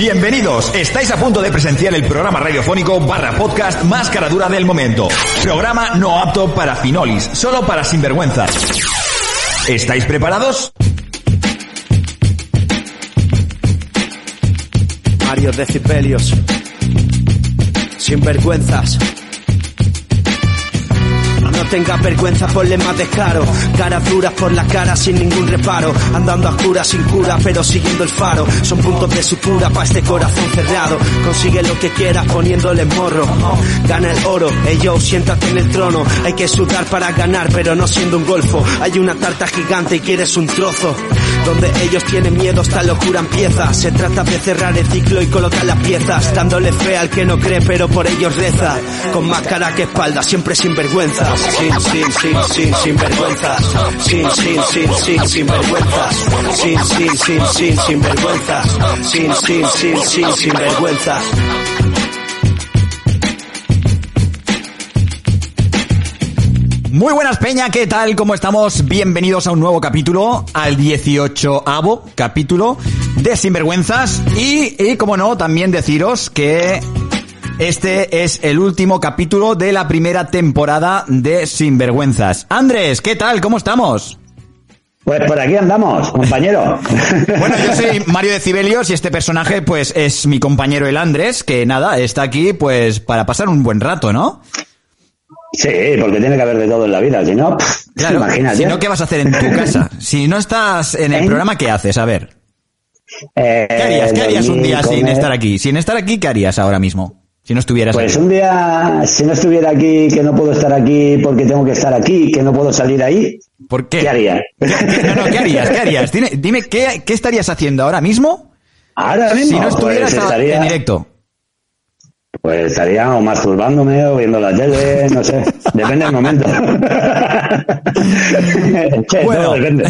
Bienvenidos, estáis a punto de presenciar el programa radiofónico barra podcast más caradura del momento. Programa no apto para finolis, solo para sinvergüenzas. ¿Estáis preparados? Mario Decibelios. Sinvergüenzas. No tengas vergüenza, ponle más descaro. Caras duras por la cara sin ningún reparo. Andando a oscuras sin cura, pero siguiendo el faro. Son puntos de sutura para este corazón cerrado. Consigue lo que quieras poniéndole morro. Gana el oro, ellos siéntate en el trono. Hay que sudar para ganar, pero no siendo un golfo. Hay una tarta gigante y quieres un trozo. Donde ellos tienen miedo, esta locura empieza. Se trata de cerrar el ciclo y colocar las piezas. Dándole fe al que no cree, pero por ellos reza. Con más cara que espalda, siempre sin vergüenza. Sin, sin, sin, sin, sin vergüenzas. Sin, sin, sin, sin, sin vergüenzas. Sin, sin, sin, sin, sin vergüenzas. Sin, sin, sin, sin, sin vergüenzas. Muy buenas Peña, ¿qué tal? ¿Cómo estamos? Bienvenidos a un nuevo capítulo, al 18avo capítulo de Sinvergüenzas y, y como no, también deciros que este es el último capítulo de la primera temporada de Sinvergüenzas. Andrés, ¿qué tal? ¿Cómo estamos? Pues por aquí andamos, compañero. Bueno, yo soy Mario de Cibelios y este personaje pues es mi compañero el Andrés, que nada, está aquí pues para pasar un buen rato, ¿no? Sí, porque tiene que haber de todo en la vida, si no, pff, Claro, imagínate. si no, ¿qué vas a hacer en tu casa? Si no estás en el ¿En? programa, ¿qué haces? A ver. Eh, ¿Qué harías? ¿Qué harías un día sin estar aquí? Sin estar aquí, ¿qué harías ahora mismo? Si no estuvieras Pues aquí. un día, si no estuviera aquí, que no puedo estar aquí porque tengo que estar aquí, que no puedo salir ahí, ¿Por qué? ¿qué haría? ¿Qué- No, no, ¿qué harías? ¿Qué harías? Dime, dime, ¿qué, ¿qué estarías haciendo ahora mismo Ahora mismo, si no estuvieras pues a- estaría, en directo? Pues estaría o masturbándome o viendo la tele, no sé, depende del momento. Che, Bueno. depende.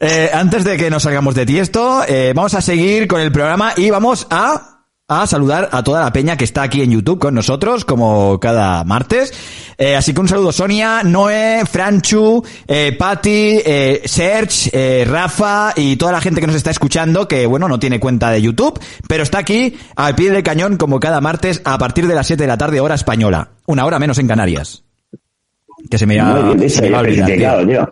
Eh, antes de que nos salgamos de tiesto, eh, vamos a seguir con el programa y vamos a, a saludar a toda la peña que está aquí en YouTube con nosotros, como cada martes. Eh, así que un saludo Sonia, Noé, Franchu, eh, Patti, eh, Serge, eh, Rafa y toda la gente que nos está escuchando, que bueno, no tiene cuenta de YouTube, pero está aquí al pie del cañón como cada martes a partir de las 7 de la tarde hora española. Una hora menos en Canarias. Que se me, va- Muy bien se dicho me y va a olvidar, tío.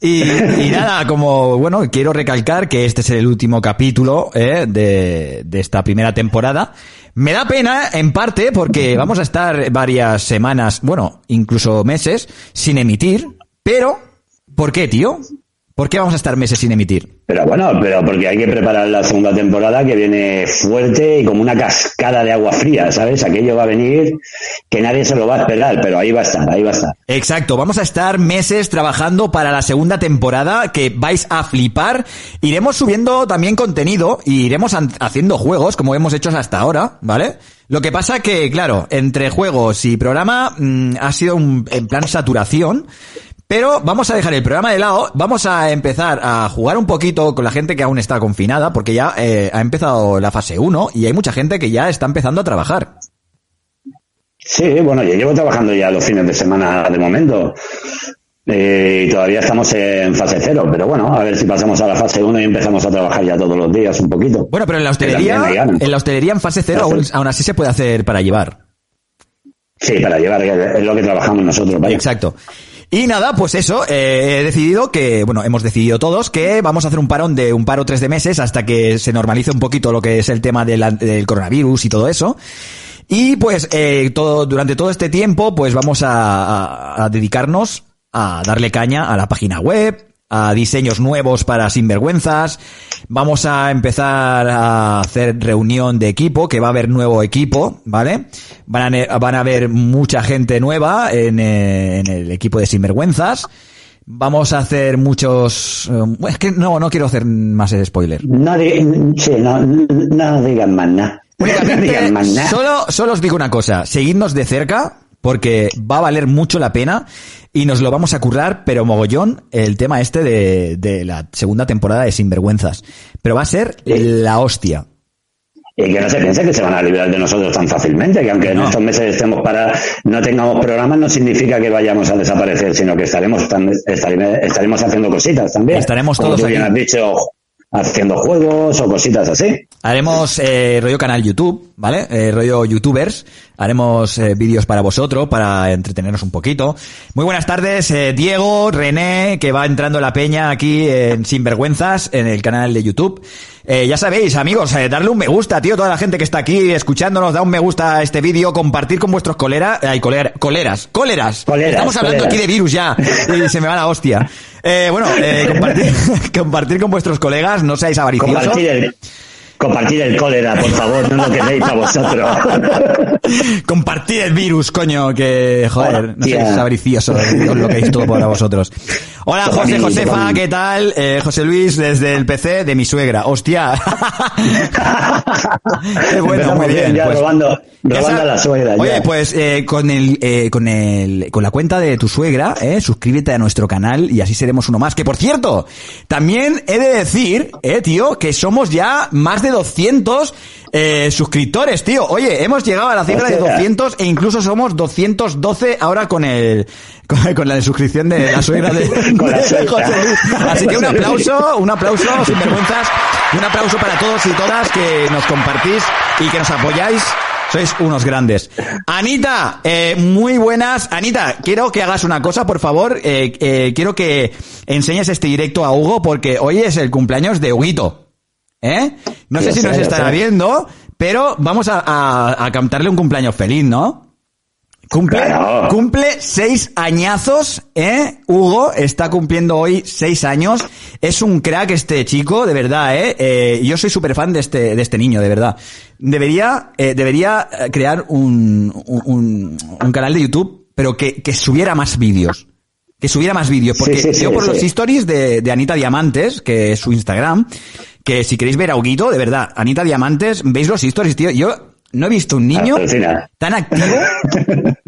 Y, y nada, como, bueno, quiero recalcar que este es el último capítulo eh, de, de esta primera temporada. Me da pena, en parte, porque vamos a estar varias semanas, bueno, incluso meses, sin emitir. Pero, ¿por qué, tío? ¿Por qué vamos a estar meses sin emitir? Pero bueno, pero porque hay que preparar la segunda temporada que viene fuerte y como una cascada de agua fría, ¿sabes? Aquello va a venir que nadie se lo va a esperar, pero ahí va a estar, ahí va a estar. Exacto, vamos a estar meses trabajando para la segunda temporada que vais a flipar. Iremos subiendo también contenido y iremos haciendo juegos como hemos hecho hasta ahora, ¿vale? Lo que pasa que, claro, entre juegos y programa mm, ha sido un en plan saturación. Pero vamos a dejar el programa de lado, vamos a empezar a jugar un poquito con la gente que aún está confinada, porque ya eh, ha empezado la fase 1 y hay mucha gente que ya está empezando a trabajar. Sí, bueno, yo llevo trabajando ya los fines de semana de momento. Eh, y todavía estamos en fase cero, pero bueno, a ver si pasamos a la fase 1 y empezamos a trabajar ya todos los días un poquito. Bueno, pero en la hostelería, en la hostelería en fase 0 aún, aún así se puede hacer para llevar. Sí, para llevar, es lo que trabajamos nosotros, vaya. Exacto. Y nada, pues eso, eh, he decidido que, bueno, hemos decidido todos que vamos a hacer un parón de un paro tres de meses hasta que se normalice un poquito lo que es el tema del coronavirus y todo eso. Y pues eh, todo, durante todo este tiempo, pues vamos a, a- a dedicarnos a darle caña a la página web, a diseños nuevos para sinvergüenzas. Vamos a empezar a hacer reunión de equipo, que va a haber nuevo equipo, ¿vale? Van a, van a haber mucha gente nueva en, eh, en el equipo de sinvergüenzas. Vamos a hacer muchos... eh, es que no, no quiero hacer más spoiler. No, sí, no, no digan más nada. No digan Únicamente, más nada. solo, solo os digo una cosa, seguidnos de cerca, porque va a valer mucho la pena y nos lo vamos a currar, pero mogollón, el tema este de, de la segunda temporada de Sinvergüenzas. Pero va a ser la hostia. Y que no se piense que se van a librar de nosotros tan fácilmente, que aunque en estos meses estemos para, no tengamos programas, no significa que vayamos a desaparecer, sino que estaremos, tan- estaremos, estaremos haciendo cositas también. Estaremos Como todos tú bien has dicho, haciendo juegos o cositas así. Haremos eh, rollo canal YouTube, ¿vale? Eh, rollo youtubers. Haremos eh, vídeos para vosotros, para entretenernos un poquito. Muy buenas tardes, eh, Diego, René, que va entrando la peña aquí en Sinvergüenzas, en el canal de YouTube. Eh, ya sabéis, amigos, eh, darle un me gusta, tío, toda la gente que está aquí escuchándonos, da un me gusta a este vídeo, compartir con vuestros coleras, ay, colera, coleras, cóleras. Coleras, Estamos hablando coleras. aquí de virus ya, y se me va la hostia. Eh, bueno, eh, compartir, compartir con vuestros colegas, no seáis avariciosos. Compartir el, compartir el cólera, por favor, no lo queréis para vosotros. Compartir el virus, coño, que joder, no seáis avariciosos, os lo que es todo para vosotros. Hola, José Josefa. ¿qué tal? Eh, José Luis, desde el PC de mi suegra. Hostia. Qué bueno, muy bien. ya pues. robando, robando a la suegra. Oye, ya. pues eh, con el eh, con el con la cuenta de tu suegra, eh, suscríbete a nuestro canal y así seremos uno más. Que por cierto, también he de decir, eh, tío, que somos ya más de 200 eh, suscriptores, tío. Oye, hemos llegado a la cifra de Hostia. 200 e incluso somos 212 ahora con el con, con la suscripción de la suegra de, de. José Luis. Así que un aplauso, un aplauso sin vergüenzas, un aplauso para todos y todas que nos compartís y que nos apoyáis. Sois unos grandes. Anita, eh, muy buenas. Anita, quiero que hagas una cosa, por favor. Eh, eh, quiero que enseñes este directo a Hugo porque hoy es el cumpleaños de Huguito. ¿Eh? No sé si sé, nos estará sé. viendo, pero vamos a, a- a cantarle un cumpleaños feliz, ¿no? Cumple, Claro. cumple seis añazos, ¿eh? Hugo está cumpliendo hoy seis años. Es un crack este chico, de verdad, ¿eh? Eh, yo soy súper fan de este, de este niño, de verdad. Debería, eh, debería eh, crear un, un, un- un canal de YouTube, pero que, que subiera más vídeos. Que subiera más vídeos, porque Sí, sí, yo por sí. los stories de, de Anita Diamantes, que es su Instagram, que si queréis ver a Huguito, de verdad, Anita Diamantes, veis los stories, tío. Yo no he visto un niño tan activo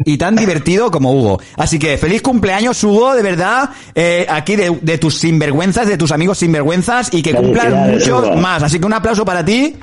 y tan divertido como Hugo. Así que feliz cumpleaños, Hugo, de verdad, eh, aquí de, de tus sinvergüenzas, de tus amigos sinvergüenzas y que cumplan muchos Hugo. más. Así que un aplauso para ti.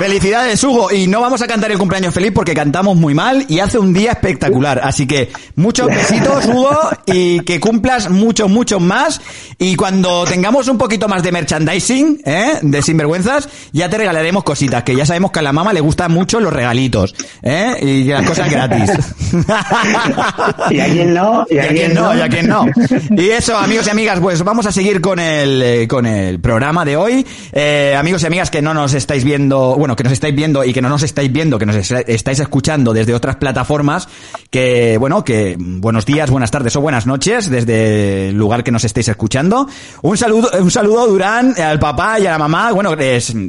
Felicidades, Hugo. Y no vamos a cantar el cumpleaños feliz porque cantamos muy mal y hace un día espectacular. Así que muchos besitos, Hugo, y que cumplas muchos, muchos más. Y cuando tengamos un poquito más de merchandising, ¿eh? De sinvergüenzas, ya te regalaremos cositas, que ya sabemos que a la mamá le gustan mucho los regalitos, ¿eh? Y las cosas gratis. Y a quien no, y a quien no, y a quien no. Y eso, amigos y amigas, pues vamos a seguir con el, eh, con el programa de hoy. Eh, amigos y amigas que no nos estáis viendo, bueno, que nos estáis viendo y que no nos estáis viendo, que nos es- estáis escuchando desde otras plataformas, que, bueno, que buenos días, buenas tardes o buenas noches desde el lugar que nos estéis escuchando. Un saludo, un saludo, Durán, al papá y a la mamá. Bueno,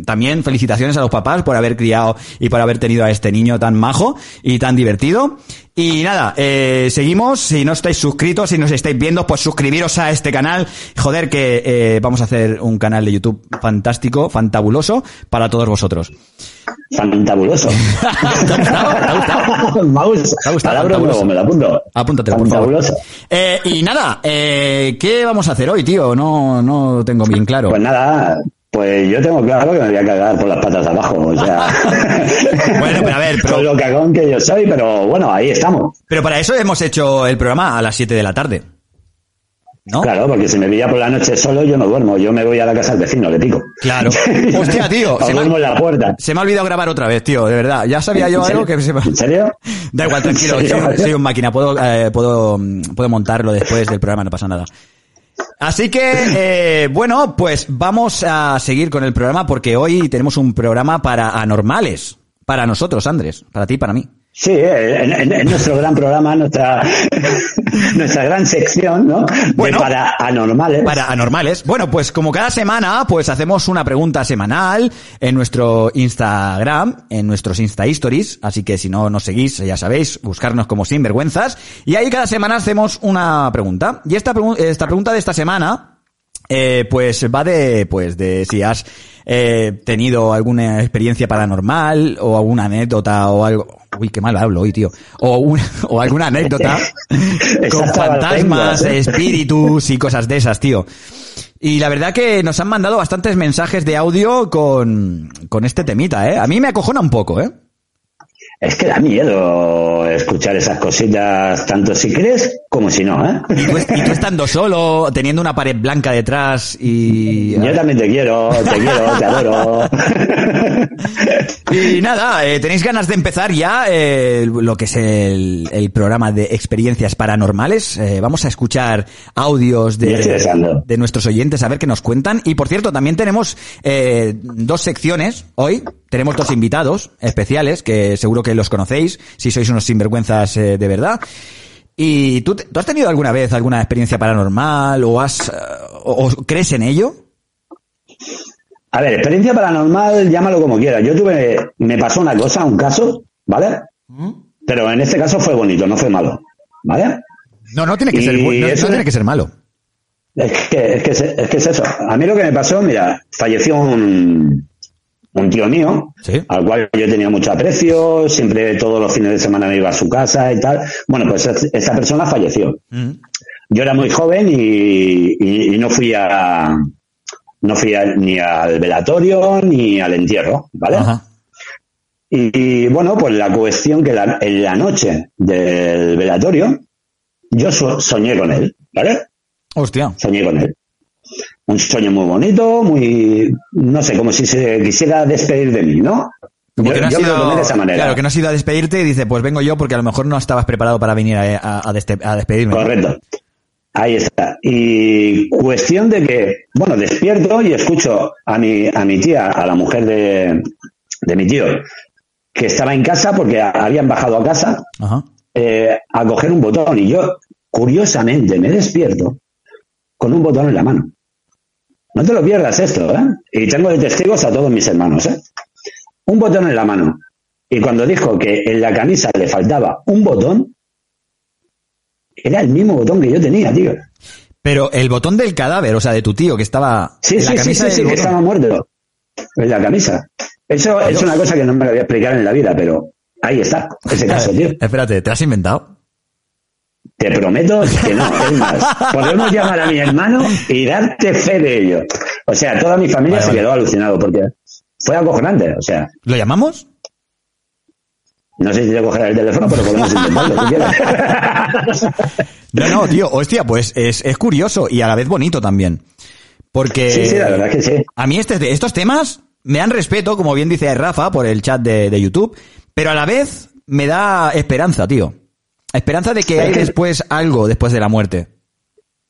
también felicitaciones a los papás por haber criado y por haber tenido a este niño tan majo y tan divertido. Y nada, eh, seguimos. Si no estáis suscritos, si nos estáis viendo, pues suscribiros a este canal. Joder, que eh, vamos a hacer un canal de YouTube fantástico, fantabuloso para todos vosotros. Fantabuloso. ¿Te ha gustado? ¿Te ha gustado? Me la apunto. Apúntatelo, por favor. Fantabuloso. Eh, y nada, eh, ¿qué vamos a hacer hoy, tío? No, no tengo bien claro. Pues nada, pues yo tengo claro que me voy a cagar por las patas de abajo, o sea. Bueno, pero a ver, pero- Con lo cagón que yo soy, pero bueno, ahí estamos. Pero para eso hemos hecho el programa a las 7 de la tarde. ¿No? Claro, porque si me pilla por la noche solo, yo no duermo. Yo me voy a la casa del vecino, le pico. Claro. Hostia, tío, se duermo en la puerta. Se me ha olvidado grabar otra vez, tío, de verdad. Ya sabía yo algo que se me... ¿En serio? Da igual, tranquilo, soy, soy un máquina, puedo, eh, puedo, puedo montarlo después del programa, no pasa nada. Así que, eh, bueno, pues vamos a seguir con el programa porque hoy tenemos un programa para anormales. Para nosotros, Andrés. Para ti y para mí. Sí, eh, en, en- en nuestro gran programa, nuestra, nuestra gran sección, ¿no? De Bueno. para anormales. Para anormales. Bueno, pues como cada semana, pues hacemos una pregunta semanal en nuestro Instagram, en nuestros Insta Stories. Así que si no nos seguís, ya sabéis, buscarnos como sinvergüenzas. Y ahí cada semana hacemos una pregunta. Y esta, pregu- esta pregunta de esta semana, eh, pues va de, pues de si has eh, tenido alguna experiencia paranormal o alguna anécdota o algo. Uy, qué mal hablo hoy, tío. O, o alguna anécdota con fantasmas, ¿eh? espíritus y cosas de esas, tío. Y la verdad que nos han mandado bastantes mensajes de audio con, con este temita, ¿eh? A mí me acojona un poco, ¿eh? Es que da miedo escuchar esas cositas, tanto si crees como si no, ¿eh? Y tú, y tú estando solo, teniendo una pared blanca detrás y... Yo también te quiero, te quiero, te adoro. Y nada, eh, tenéis ganas de empezar ya eh, lo que es el, el programa de experiencias paranormales. Eh, vamos a escuchar audios de, de nuestros oyentes a ver qué nos cuentan. Y por cierto, también tenemos dos secciones hoy. Tenemos dos invitados especiales que seguro que los conocéis si sois unos sinvergüenzas eh, de verdad. ¿Y tú, has tenido alguna vez alguna experiencia paranormal o has eh, o, o crees en ello? A ver, experiencia paranormal, llámalo como quieras. Yo tuve, me pasó una cosa, un caso, ¿vale? Pero en este caso fue bonito, no fue malo, ¿vale? No, no tiene que Y ser no- no eso- tiene que ser malo. Es que, es que, es, es que es eso. A mí lo que me pasó, mira, falleció un, un tío mío, Sí. al cual yo tenía mucho aprecio, siempre todos los fines de semana me iba a su casa y tal. Bueno, pues es- esa persona falleció. Mm. Yo era muy joven y, y- y no fui a no fui a- ni al velatorio ni al entierro, ¿vale? Ajá. Y, y, bueno, pues la cuestión que la- en la noche del velatorio yo so- soñé con él, ¿vale? Hostia. Soñé con él. Un sueño muy bonito, muy, no sé, como si se quisiera despedir de mí, ¿no? Como Yo, que no yo me lo ido- tomé de esa manera. Claro, que no has ido a despedirte y dice, pues vengo yo porque a lo mejor no estabas preparado para venir a, a- a deste- a despedirme. Correcto. Ahí está. Y cuestión de que, bueno, despierto y escucho a mi, a mi tía, a la mujer de, de mi tío, que estaba en casa porque habían bajado a casa Ajá. eh, a coger un botón. Y yo, curiosamente, me despierto con un botón en la mano. No te lo pierdas esto, ¿eh? Y tengo de testigos a todos mis hermanos, ¿eh? Un botón en la mano. Y cuando dijo que en la camisa le faltaba un botón, era el mismo botón que yo tenía, tío. Pero el botón del cadáver, o sea, de tu tío que estaba Sí, en la sí, sí, camisa sí, sí, que estaba muerto. En la camisa. Eso es una cosa que no me lo voy a explicar en la vida, pero ahí está, ese caso, tío. Espérate, ¿te has inventado? Te prometo que no, es más. Podemos llamar a mi hermano y darte fe de ello. O sea, toda mi familia Vale, se vale. quedó alucinado porque fue acojonante. O sea, ¿Lo llamamos? no sé si te cogerá el teléfono, pero podemos intentarlo si quieres. No, no, tío, hostia, pues es, es curioso y a la vez bonito también. Porque Sí, sí, la verdad que sí. a mí este, estos temas me dan respeto, como bien dice Rafa, por el chat de, de YouTube, pero a la vez me da esperanza, tío. Esperanza de que hay después algo después de la muerte.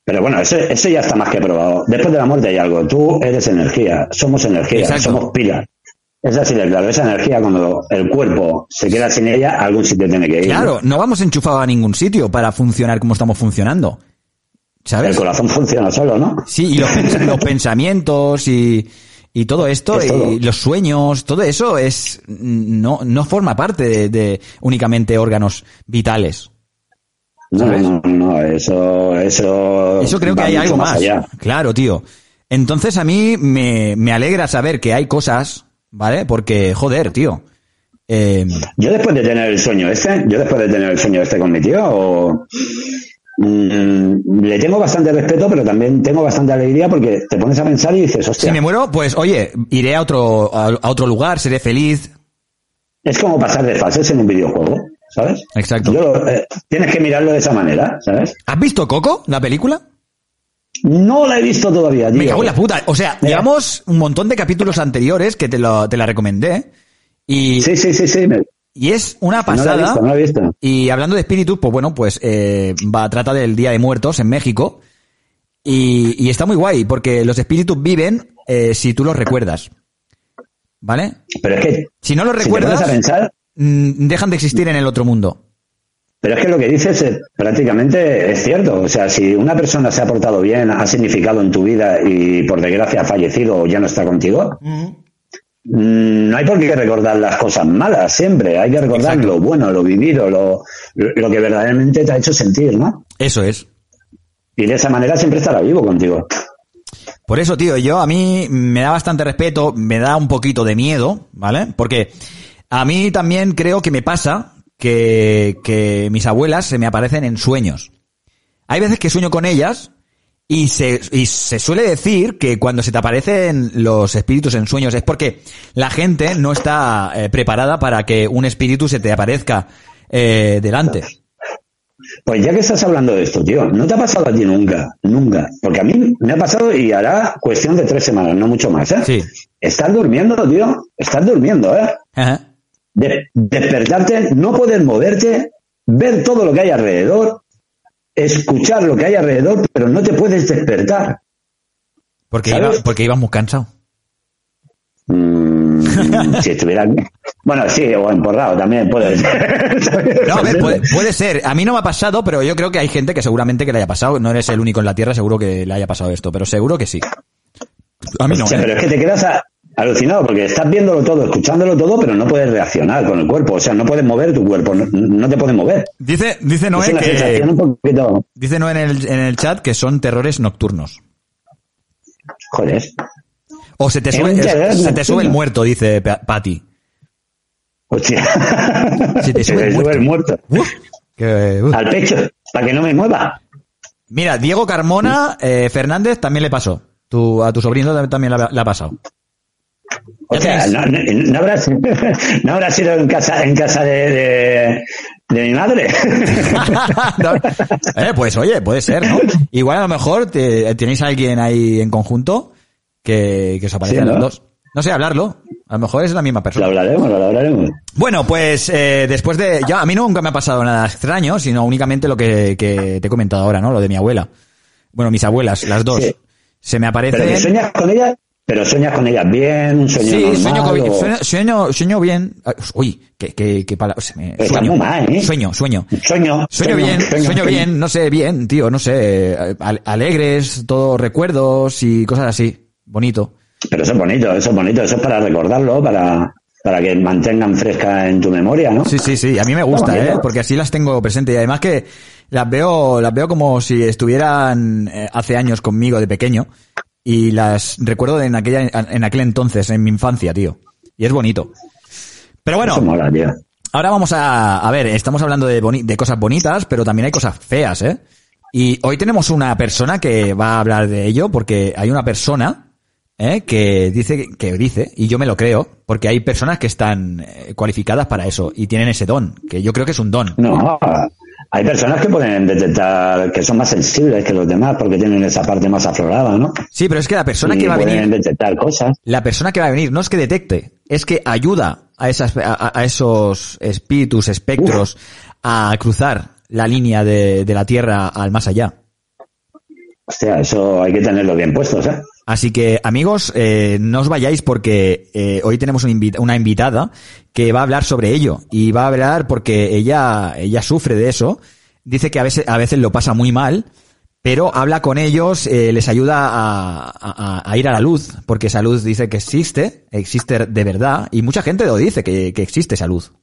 Pero bueno, eso, eso ya está más que probado. Después de la muerte hay algo. Tú eres energía, somos energía, Exacto. somos pilas. Es así de claro. Esa energía, cuando el cuerpo se queda sin ella, a algún sitio tiene que ir. Claro, no vamos enchufados a ningún sitio para funcionar como estamos funcionando. El ¿Sabes? corazón funciona solo, ¿no? Sí, y los, pens- los pensamientos y, y todo esto, Es todo. y los sueños, todo eso es no, no forma parte de, de únicamente órganos vitales. No, no, no, eso, eso. Eso creo que hay algo más. Claro, tío. Entonces a mí me, me alegra saber que hay cosas, ¿vale? Porque, joder, tío. Eh, Yo después de tener el sueño este, yo después de tener el sueño este con mi tío, o- le tengo bastante respeto, pero también tengo bastante alegría porque te pones a pensar y dices, si hostia, me muero, pues oye, iré a otro, a, a otro lugar, seré feliz. es como pasar de fases en un videojuego, ¿sabes? Exacto. Yo, eh, tienes que mirarlo de esa manera, ¿sabes? ¿Has visto Coco, la película? No la he visto todavía, tío. Me cago en la puta. O sea, Mira. llevamos un montón de capítulos anteriores que te, lo, te la recomendé. Y, Sí, sí, sí, sí. me- y es una No la he pasada. visto, no la he visto. Y hablando de espíritus, pues bueno, pues eh, va, trata del Día de Muertos en México. Y, y está muy guay, porque los espíritus viven eh, si tú los recuerdas. ¿Vale? Pero es que, Si no los si recuerdas, a pensar, mm, dejan de existir en el otro mundo. Pero es que lo que dices es, prácticamente es cierto. O sea, si una persona se ha portado bien, ha significado en tu vida y por desgracia ha fallecido o ya no está contigo, no hay por qué recordar las cosas malas siempre. Hay que recordar Exacto. lo bueno, lo vivido, lo, lo que verdaderamente te ha hecho sentir, ¿no? Eso es. Y de esa manera siempre estará vivo contigo. Por eso, tío, yo a mí me da bastante respeto, me da un poquito de miedo, ¿vale? Porque a mí también creo que me pasa que, que mis abuelas se me aparecen en sueños. Hay veces que sueño con ellas y se, y se suele decir que cuando se te aparecen los espíritus en sueños es porque la gente no está eh, preparada para que un espíritu se te aparezca eh, delante. Pues ya que estás hablando de esto, tío, ¿no te ha pasado a ti nunca? Nunca. Porque a mí me ha pasado y hará cuestión de tres semanas, no mucho más, ¿eh? Sí. Estás durmiendo, tío. Estás durmiendo, ¿eh? Ajá. De- despertarte, no poder moverte, ver todo lo que hay alrededor, escuchar lo que hay alrededor, pero no te puedes despertar. Porque, iba, porque ibas muy cansado. Mm, si estuviera. Bueno, sí, o emporrado también puede ser. No, a ver, puede, puede ser. A mí no me ha pasado, pero yo creo que hay gente que seguramente que le haya pasado. No eres el único en la Tierra, seguro que le haya pasado esto, pero seguro que sí. A mí no. Hostia, ¿eh? pero es que te quedas a- alucinado porque estás viéndolo todo, escuchándolo todo, pero no puedes reaccionar con el cuerpo. O sea, no puedes mover tu cuerpo, no, no te puedes mover. Dice, dice Noé que, un poquito. dice Noé en el, en el chat que son terrores nocturnos. Joder. O se te sube, es- se te sube el muerto, dice Pa- Patty. Hostia. Se te sube el sube muerto. el muerto. Uf, que- uf. Al pecho, para que no me mueva. Mira, Diego Carmona eh, Fernández también le pasó. Tu, a tu sobrino también le ha pasado. O sea, no, no, no habrá, no habrá sido en casa, en casa de, de, de mi madre. No. Eh, pues oye, puede ser, ¿no? Igual a lo mejor te- tenéis a alguien ahí en conjunto que, que os Sí, ¿no? los dos. No sé, hablarlo. A lo mejor es la misma Lo persona. hablaremos, lo hablaremos. Bueno, pues eh, después de... Ya, a mí nunca me ha pasado nada extraño, sino únicamente lo que, que te he comentado ahora, ¿no? Lo de mi abuela. Bueno, mis abuelas, las dos. Sí. Se me Pero que aparecen... sueñas con ellas, pero sueñas con ellas bien, un sueño Sí, normal. sueño, con- o- sueño, sueño, sueño bien. Ah, Uy, qué, qué, qué palabra. se me- Sueño, mal, ¿eh? sueño, sueño. Sueño, Sueño bien, sueño, bien, no sé, bien, tío, no sé, eh, al- alegres, todos recuerdos y cosas así. Bonito. Pero eso es bonito, eso es bonito, eso es para recordarlo, para, para que mantengan fresca en tu memoria, ¿no? Sí, sí, sí, a mí me gusta, eh, porque así las tengo presente y además que las veo, las veo como si estuvieran eh, hace años conmigo de pequeño y las recuerdo en aquella, en aquel entonces, en mi infancia, tío. Y es bonito. Pero bueno, Eso mola, tío. Ahora vamos a, a ver, estamos hablando de, boni- de cosas bonitas, pero también hay cosas feas, ¿eh? Y hoy tenemos una persona que va a hablar de ello, porque hay una persona, ¿eh? Que dice, que dice, y yo me lo creo, porque hay personas que están eh, cualificadas para eso y tienen ese don, que yo creo que es un don. No, hay personas que pueden detectar que son más sensibles que los demás porque tienen esa parte más aflorada, ¿no? Sí, pero es que la persona y que va a venir, detectar cosas. la persona que va a venir no es que detecte, es que ayuda a esas, a, a esos espíritus, espectros, a cruzar la línea de, de la Tierra al más allá. Hostia, eso hay que tenerlo bien puestos, ¿eh? Así que, amigos, eh, no os vayáis porque eh, hoy tenemos una, invita- una invitada que va a hablar sobre ello. Y va a hablar porque ella, ella sufre de eso. Dice que a veces, a veces lo pasa muy mal, pero habla con ellos, eh, les ayuda a, a- a ir a la luz, porque esa luz dice que existe, existe de verdad, y mucha gente lo dice, que, que existe esa luz.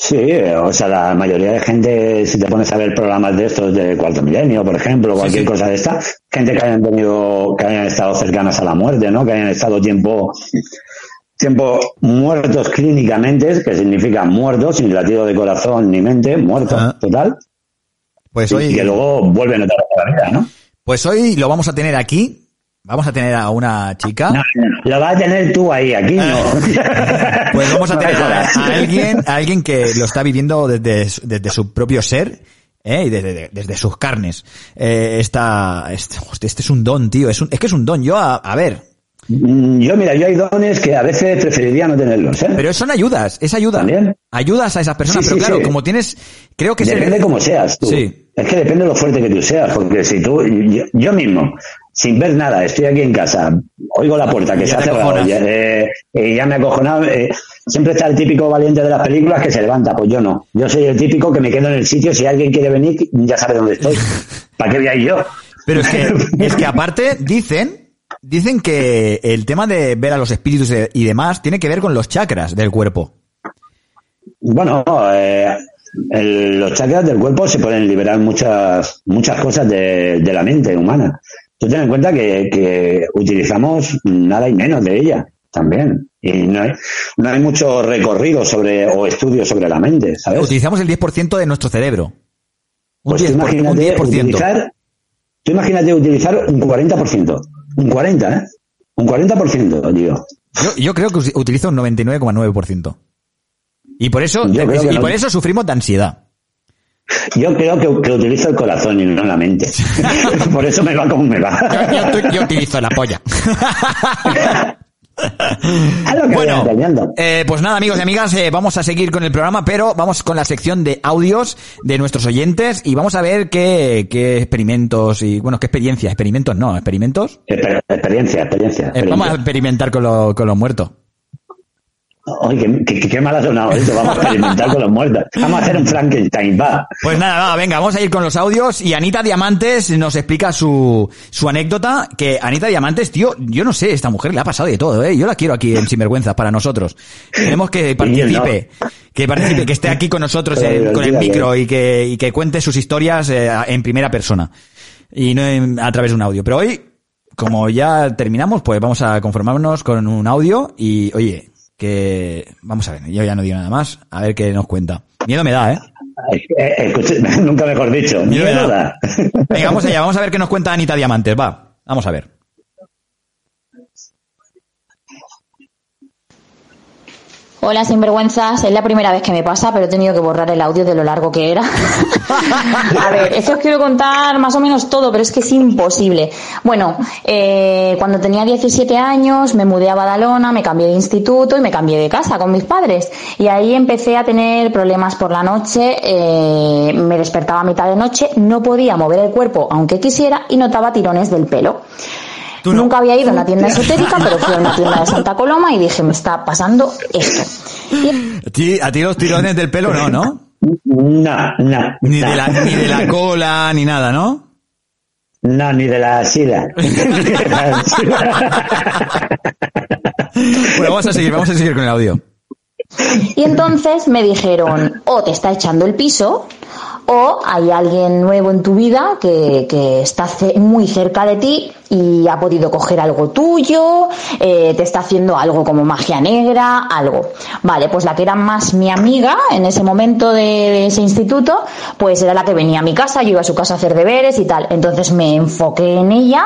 Sí, o sea, la mayoría de gente, si te pones a ver programas de estos de cuarto milenio, por ejemplo, cualquier sí. cosa de esta, gente que hayan tenido, que hayan estado cercanas a la muerte, ¿no? Que hayan estado tiempo, tiempo muertos clínicamente, que significa muertos, sin latido de corazón ni mente, muertos, total, Pues y hoy, que luego vuelven otra vez a la vida, ¿no? pues hoy lo vamos a tener aquí. Vamos a tener a una chica. No, lo vas a tener tú ahí, aquí no. Pues vamos a tener a, alguien, a alguien que lo está viviendo desde, su- desde su propio ser, ¿eh? y desde, desde sus carnes. Eh, esta, este, este es un don, tío. Es, un, es que es un don. Yo, a, a ver, Mm, Yo, mira, yo hay dones que a veces preferiría no tenerlos, ¿eh? pero son ayudas, es ayuda. También. Ayudas a esas personas, Sí, pero sí, claro, sí. como tienes, creo que Depende cómo seas tú. Sí. Es que depende de lo fuerte que tú seas, porque si tú, yo, yo mismo, sin ver nada, estoy aquí en casa, oigo la puerta que Ya se ha cerrado, ya, eh, eh, ya me he acojonado, eh, siempre está el típico valiente de las películas que se levanta, pues yo no. Yo soy el típico que me quedo en el sitio, si alguien quiere venir, ya sabe dónde estoy. ¿Para qué voy a ir yo? Pero es que, es que aparte dicen, dicen que el tema de ver a los espíritus y demás tiene que ver con los chakras del cuerpo. Bueno, eh, el- los chakras del cuerpo se pueden liberar muchas muchas cosas de, de la mente humana. Tú ten en cuenta que, que utilizamos nada y menos de ella también. Y no hay, no hay mucho recorrido sobre o estudios sobre la mente, ¿sabes? Utilizamos el 10% de nuestro cerebro. Un Pues tú 10%. un imagínate 10%. utilizar, tú imagínate utilizar un 40%. Un 40, ¿eh? Un 40%, digo. Yo, yo creo que utilizo un 99,9%. Y por eso, y no. por eso sufrimos de ansiedad. Yo creo que, que, utilizo el corazón y no la mente. Por eso me va como me va. Yo, yo utilizo la polla. bueno, eh, pues nada, amigos y amigas, eh, vamos a seguir con el programa, pero vamos con la sección de audios de nuestros oyentes y vamos a ver qué, qué experimentos y, bueno, qué experiencia, experimentos no, experimentos. experiencia, experiencia, eh, vamos a experimentar con, lo, con los muertos. Oye, qué, qué, mal ha sonado esto. Vamos a experimentar con los muertos. Vamos a hacer un Frankenstein, va. Pues nada, va, venga, vamos a ir con los audios y Anita Diamantes nos explica su, su anécdota. Que Anita Diamantes, tío, yo no sé, esta mujer le ha pasado de todo, eh. Yo la quiero aquí en Sinvergüenza para nosotros. Queremos que participe, que participe, que esté aquí con nosotros con el micro y que, y que cuente sus historias eh, en primera persona. Y no a través de un audio. Pero hoy, como ya terminamos, pues vamos a conformarnos con un audio y, oye, que vamos a ver, yo ya no digo nada más, a ver qué nos cuenta. Miedo me da, ¿eh? eh nunca mejor dicho. Miedo, me da. Venga, vamos allá, vamos a ver qué nos cuenta Anita Diamantes, va, vamos a ver. Hola, sinvergüenzas. Es la primera vez que me pasa, pero he tenido que borrar el audio de lo largo que era. a ver, es os quiero contar más o menos todo, pero es que es imposible. Bueno, eh, cuando tenía 17 años me mudé a Badalona, me cambié de instituto y me cambié de casa con mis padres. Y ahí empecé a tener problemas por la noche. Eh, me despertaba a mitad de noche, no podía mover el cuerpo aunque quisiera y notaba tirones del pelo. Nunca había ido a una tienda esotérica, pero fui a una tienda de Santa Coloma y dije, me está pasando esto. A ti los tirones del pelo no, ¿no? No, no. Ni, De la, ni de la cola, ni nada, ¿no? No, ni de la sida. bueno, vamos a seguir, vamos a seguir con el audio. Y entonces me dijeron, o te está echando el piso, o hay alguien nuevo en tu vida que, que está muy cerca de ti y ha podido coger algo tuyo, eh, te está haciendo algo como magia negra, algo. Vale, pues la que era más mi amiga en ese momento de ese instituto, pues era la que venía a mi casa, yo iba a su casa a hacer deberes y tal. Entonces me enfoqué en ella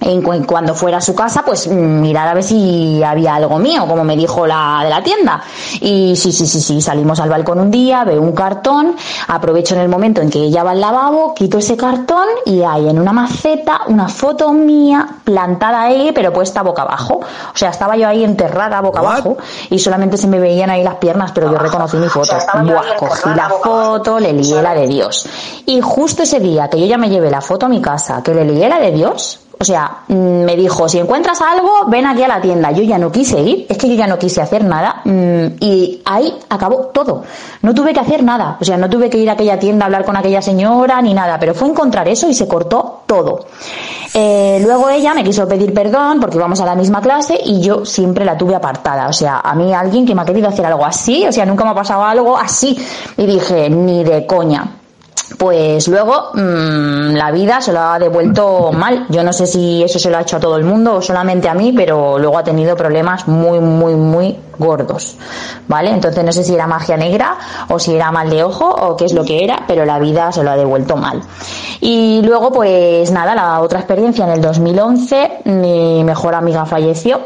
en cuando fuera a su casa, pues mirar a ver si había algo mío, como me dijo la de la tienda. Y sí, sí, sí, sí, salimos al balcón un día, veo un cartón, aprovecho en el momento en que ella va al lavabo, quito ese cartón y hay en una maceta una foto mía plantada ahí, pero puesta boca abajo. O sea, estaba yo ahí enterrada boca abajo y solamente se me veían ahí las piernas, pero yo reconocí mi foto. Buah, cogí la foto, le lié la de Dios. Y justo ese día que yo ya me llevé la foto a mi casa, que le lié la de Dios, o sea, mm, me dijo, si encuentras algo, ven aquí a la tienda. Yo ya no quise ir, es que yo ya no quise hacer nada. Mm, y ahí acabó todo. No tuve que hacer nada. O sea, no tuve que ir a aquella tienda a hablar con aquella señora ni nada. Pero fue encontrar eso y se cortó todo. Eh, luego ella me quiso pedir perdón porque íbamos a la misma clase y yo siempre la tuve apartada. O sea, a mí alguien que me ha querido hacer algo así, o sea, nunca me ha pasado algo así. Y dije, ni de coña pues luego mmm, la vida se lo ha devuelto mal. Yo no sé si eso se lo ha hecho a todo el mundo o solamente a mí, pero luego ha tenido problemas muy, muy, muy gordos. ¿Vale? Entonces no sé si era magia negra o si era mal de ojo o qué es lo que era, pero la vida se lo ha devuelto mal. Y luego, pues nada, la otra experiencia en el 2011, mi mejor amiga falleció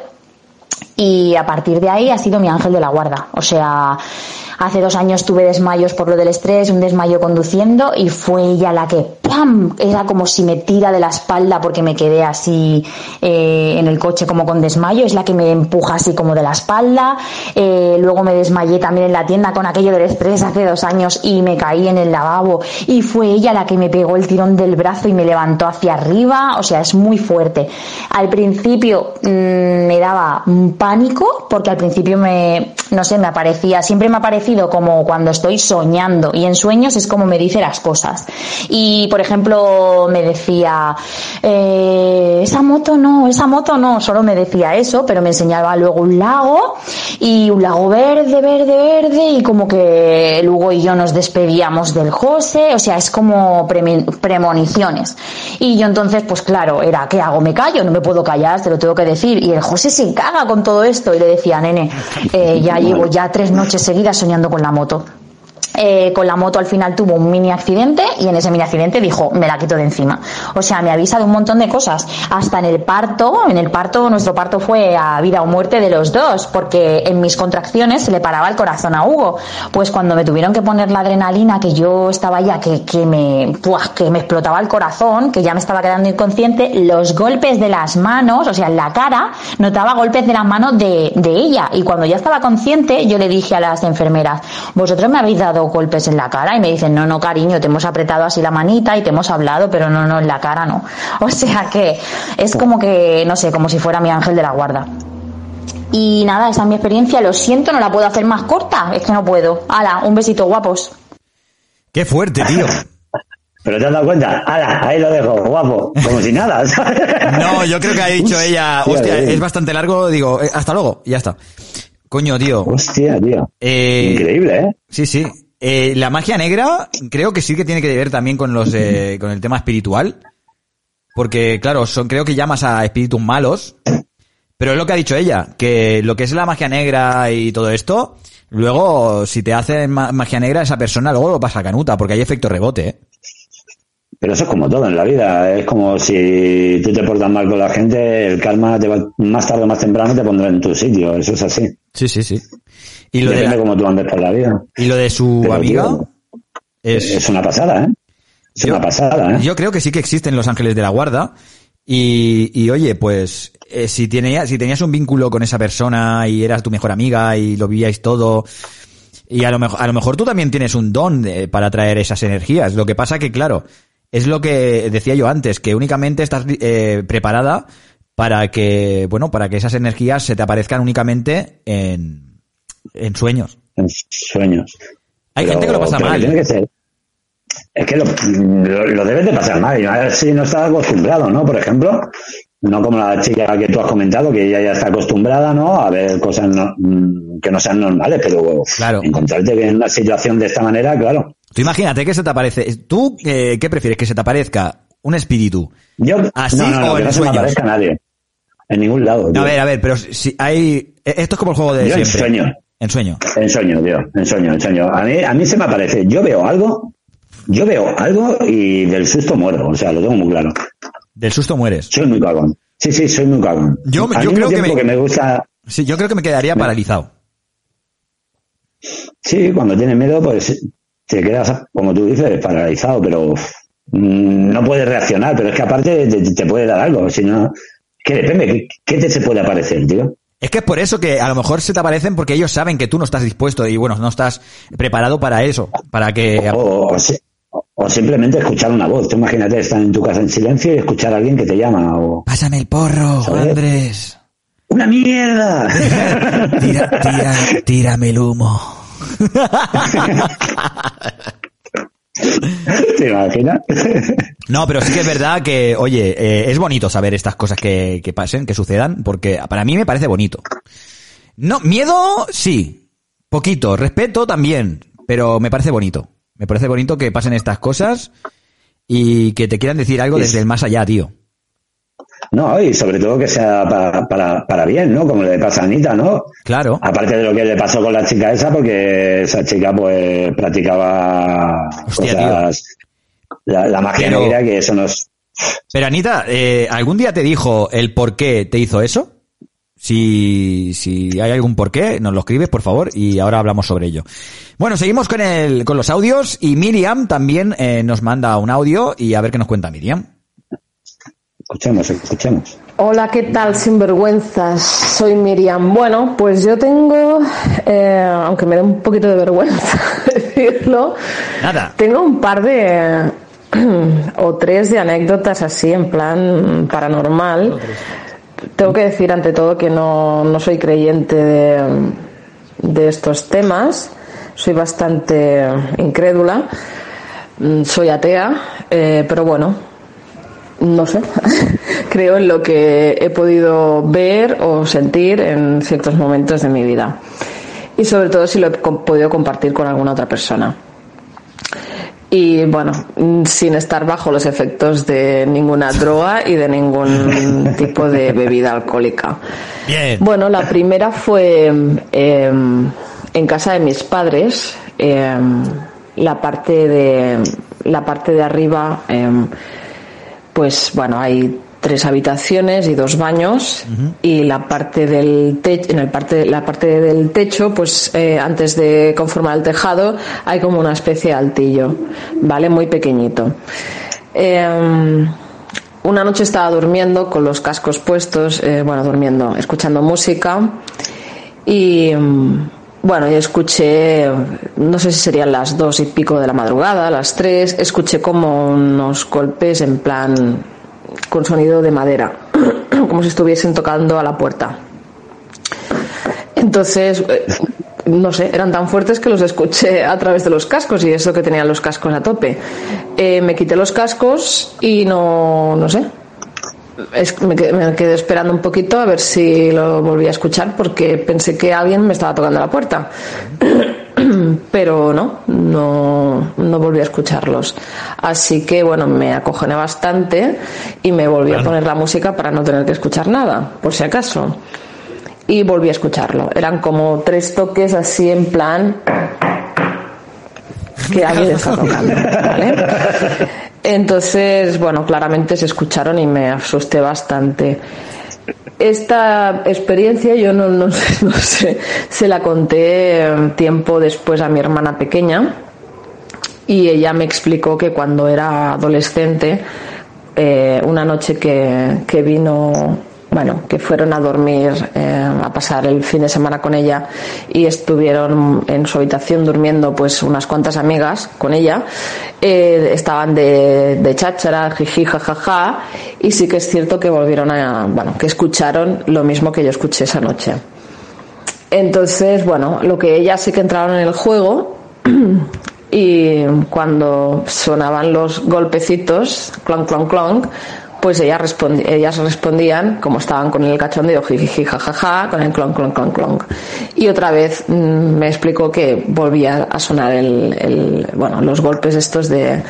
y a partir de ahí ha sido mi ángel de la guarda. O sea, Hace dos años tuve desmayos por lo del estrés, un desmayo conduciendo y fue ella la que ¡pam! Era como si me tira de la espalda porque me quedé así eh, en el coche como con desmayo. Es la que me empuja así como de la espalda. Eh, luego me desmayé también en la tienda con aquello del estrés hace dos años y me caí en el lavabo y fue ella la que me pegó el tirón del brazo y me levantó hacia arriba. O sea, es muy fuerte. Al principio mm, me daba pánico porque al principio me, no sé, me aparecía, siempre me aparecía como cuando estoy soñando y en sueños es como me dice las cosas. Y por ejemplo me decía, eh, esa moto no, esa moto no, solo me decía eso, pero me enseñaba luego un lago y un lago verde, verde, verde y como que luego y yo nos despedíamos del José, o sea, es como premoniciones. Y yo entonces, pues claro, era, ¿qué hago? ¿Me callo? No me puedo callar, te lo tengo que decir. Y el José se caga con todo esto y le decía, nene, eh, ya llevo ya tres noches seguidas soñando con la moto. Eh, con la moto al final tuvo un mini accidente y en ese mini accidente dijo, me la quito de encima. O sea, me avisa de un montón de cosas. Hasta en el parto, en el parto, nuestro parto fue a vida o muerte de los dos, porque en mis contracciones se le paraba el corazón a Hugo. Pues cuando me tuvieron que poner la adrenalina, que yo estaba ya, que, que me, que me explotaba el corazón, que ya me estaba quedando inconsciente, los golpes de las manos, o sea, en la cara, notaba golpes de las manos de, de ella. Y cuando ya estaba consciente, yo le dije a las enfermeras, vosotros me habéis dado golpes en la cara y me dicen, no, no, cariño, te hemos apretado así la manita y te hemos hablado, pero no, no, en la cara no. O sea que es como que, no sé, como si fuera mi ángel de la guarda. Y nada, esa es mi experiencia, lo siento, no la puedo hacer más corta, es que no puedo. Hala, un besito guapos. Qué fuerte, tío. Pero te has dado cuenta, ¡Hala! ahí lo dejo, guapo, como si nada. ¿sabes? No, yo creo que ha dicho ella, Hostia, es bastante largo, digo, eh, hasta luego, y ya está. Coño, tío. Hostia, tío. Eh, Increíble, ¿eh? Sí, sí. Eh, la magia negra creo que sí que tiene que ver también con los eh, con el tema espiritual. Porque, claro, son creo que llamas a espíritus malos. Pero es lo que ha dicho ella, que lo que es la magia negra y todo esto, luego, si te hacen ma- magia negra, esa persona luego lo pasa canuta, porque hay efecto rebote, ¿eh? Pero eso es como todo en la vida. Es como si tú te portas mal con la gente, el karma te va, más tarde o más temprano te pondrá en tu sitio. Eso es así. Sí, sí, sí. Y lo de, Depende la- cómo tú andes por la vida. y lo de su Pero, amiga tío, es... Es una pasada, ¿eh? Es Yo- una pasada, ¿eh? Yo creo que sí que existen los ángeles de la guarda. Y, y oye, pues, eh, si, si tenías un vínculo con esa persona y eras tu mejor amiga y lo vivíais todo, y a lo mejor, a lo mejor tú también tienes un don de- para atraer esas energías. Lo que pasa que, claro, es lo que decía yo antes, que únicamente estás eh, preparada para que, bueno, para que esas energías se te aparezcan únicamente en, en sueños. En sueños. Hay Pero- gente que lo pasa mal. Tiene que ser. Es que lo, lo, lo debes de pasar mal. Y a ver si no estás acostumbrado, ¿no? Por ejemplo, no como la chica que tú has comentado, que ella ya está acostumbrada, ¿no? A ver cosas no- mm, que no sean normales, pero Claro. encontrarte en una situación de esta manera, claro. Tú imagínate que se te aparece. ¿Tú eh, qué prefieres? ¿Que se te aparezca un espíritu? Yo, ¿Así no, no, no, o que en no se me sueños? aparezca nadie. En ningún lado. tío. A ver, a ver, pero si hay. eh, Esto es como el juego de Yo en siempre. sueño. En sueño. En sueño, tío. En sueño, en sueño. A mí, a mí se me aparece. Yo veo algo, yo veo algo y del susto muero. O sea, lo tengo muy claro. Del susto mueres. Soy muy cagón. Sí, sí, soy muy cagón. Yo- yo creo que me- que me gusta. Sí, yo creo que me quedaría paralizado. Sí, cuando tienes miedo, pues te quedas, como tú dices, paralizado, pero mm, no puedes reaccionar. Pero es que aparte te, te puede dar algo. Si no, que depende, ¿qué, qué te se puede aparecer, tío? Es que es por eso que a lo mejor se te aparecen porque ellos saben que tú no estás dispuesto y bueno, no estás preparado para eso. Para que. O, o si- o simplemente escuchar una voz. Tú imagínate estar en tu casa en silencio y escuchar a alguien que te llama. O, Pásame el porro, ¿Sabes? Andrés. ¡Una mierda! Tira, tira, tírame el humo. ¿Te imaginas? No, pero sí que es verdad que, oye, eh, es bonito saber estas cosas que, que pasen, que sucedan, porque para mí me parece bonito. No, miedo, sí. Poquito. Respeto también. Pero me parece bonito. Me parece bonito que pasen estas cosas y que te quieran decir algo desde el más allá, tío. No, y sobre todo que sea para, para, para bien, ¿no? Como le pasa a Anita, ¿no? Claro. Aparte de lo que le pasó con la chica esa, porque esa chica pues practicaba Hostia, cosas, la, la magia Pero- negra, que eso nos... Pero Anita, eh, ¿algún día te dijo el por qué te hizo eso? Si, si hay algún por qué, nos lo escribes, por favor, y ahora hablamos sobre ello. Bueno, seguimos con el, con los audios, y Miriam también eh, nos manda un audio, y a ver qué nos cuenta Miriam. Escuchemos, escuchemos. Hola, ¿qué tal, sinvergüenzas? Soy Miriam. Bueno, pues yo tengo, eh, aunque me dé un poquito de vergüenza decirlo, Nada. tengo un par de o tres de anécdotas así en plan paranormal. Tengo que decir ante todo que no, no soy creyente de, de estos temas. Soy bastante incrédula. Mm, Soy atea, eh, pero bueno, no sé. Creo en lo que he podido ver o sentir en ciertos momentos de mi vida. Y sobre todo si lo he podido compartir con alguna otra persona. Y bueno, sin estar bajo los efectos de ninguna droga y de ningún tipo de bebida alcohólica. Bien. Bueno, la primera fue eh, en casa de mis padres. em, la parte de la parte de arriba, em, pues bueno, hay tres habitaciones y dos baños y la parte del techo en el parte la parte del techo pues eh, antes de conformar el tejado hay como una especie de altillo vale muy pequeñito. Em, una noche estaba durmiendo con los cascos puestos, eh, bueno, durmiendo, escuchando música y em, bueno, y escuché, no sé si serían las dos y pico de la madrugada, las tres, escuché como unos golpes en plan con sonido de madera, como si estuviesen tocando a la puerta. Entonces, eh, no sé, eran tan fuertes que los escuché a través de los cascos y eso que tenían los cascos a tope. Eh, me quité los cascos y no, no sé. Me, quedé, esperando un poquito a ver si lo volví a escuchar porque pensé que alguien me estaba tocando la puerta. Pero no, no, no volví a escucharlos. Así que bueno, me acojoné bastante y me volví a poner la música para no tener que escuchar nada, por si acaso y volví a escucharlo. Eran como tres toques así en plan que alguien está tocando, ¿vale? Entonces, bueno, claramente se escucharon y me asusté bastante. Esta experiencia yo no, no, no sé, se la conté tiempo después a mi hermana pequeña y ella me explicó que cuando era adolescente, eh, una noche que, que vino bueno, que fueron a dormir, eh, a pasar el fin de semana con ella y estuvieron en su habitación durmiendo pues unas cuantas amigas con ella, eh, estaban de, de cháchara, jiji, jajaja, y sí que es cierto que volvieron a, bueno, que escucharon lo mismo que yo escuché esa noche. Entonces, bueno, lo que ellas sí que entraron en el juego y cuando sonaban los golpecitos, clonk, clonk, clonk, pues ellas, ellas respondían, como estaban con el cachondeo, jiji, jajaja, con el clon, clon, clon, clon. Y otra vez mm, me explicó que volvía a sonar el, bueno, los golpes estos de,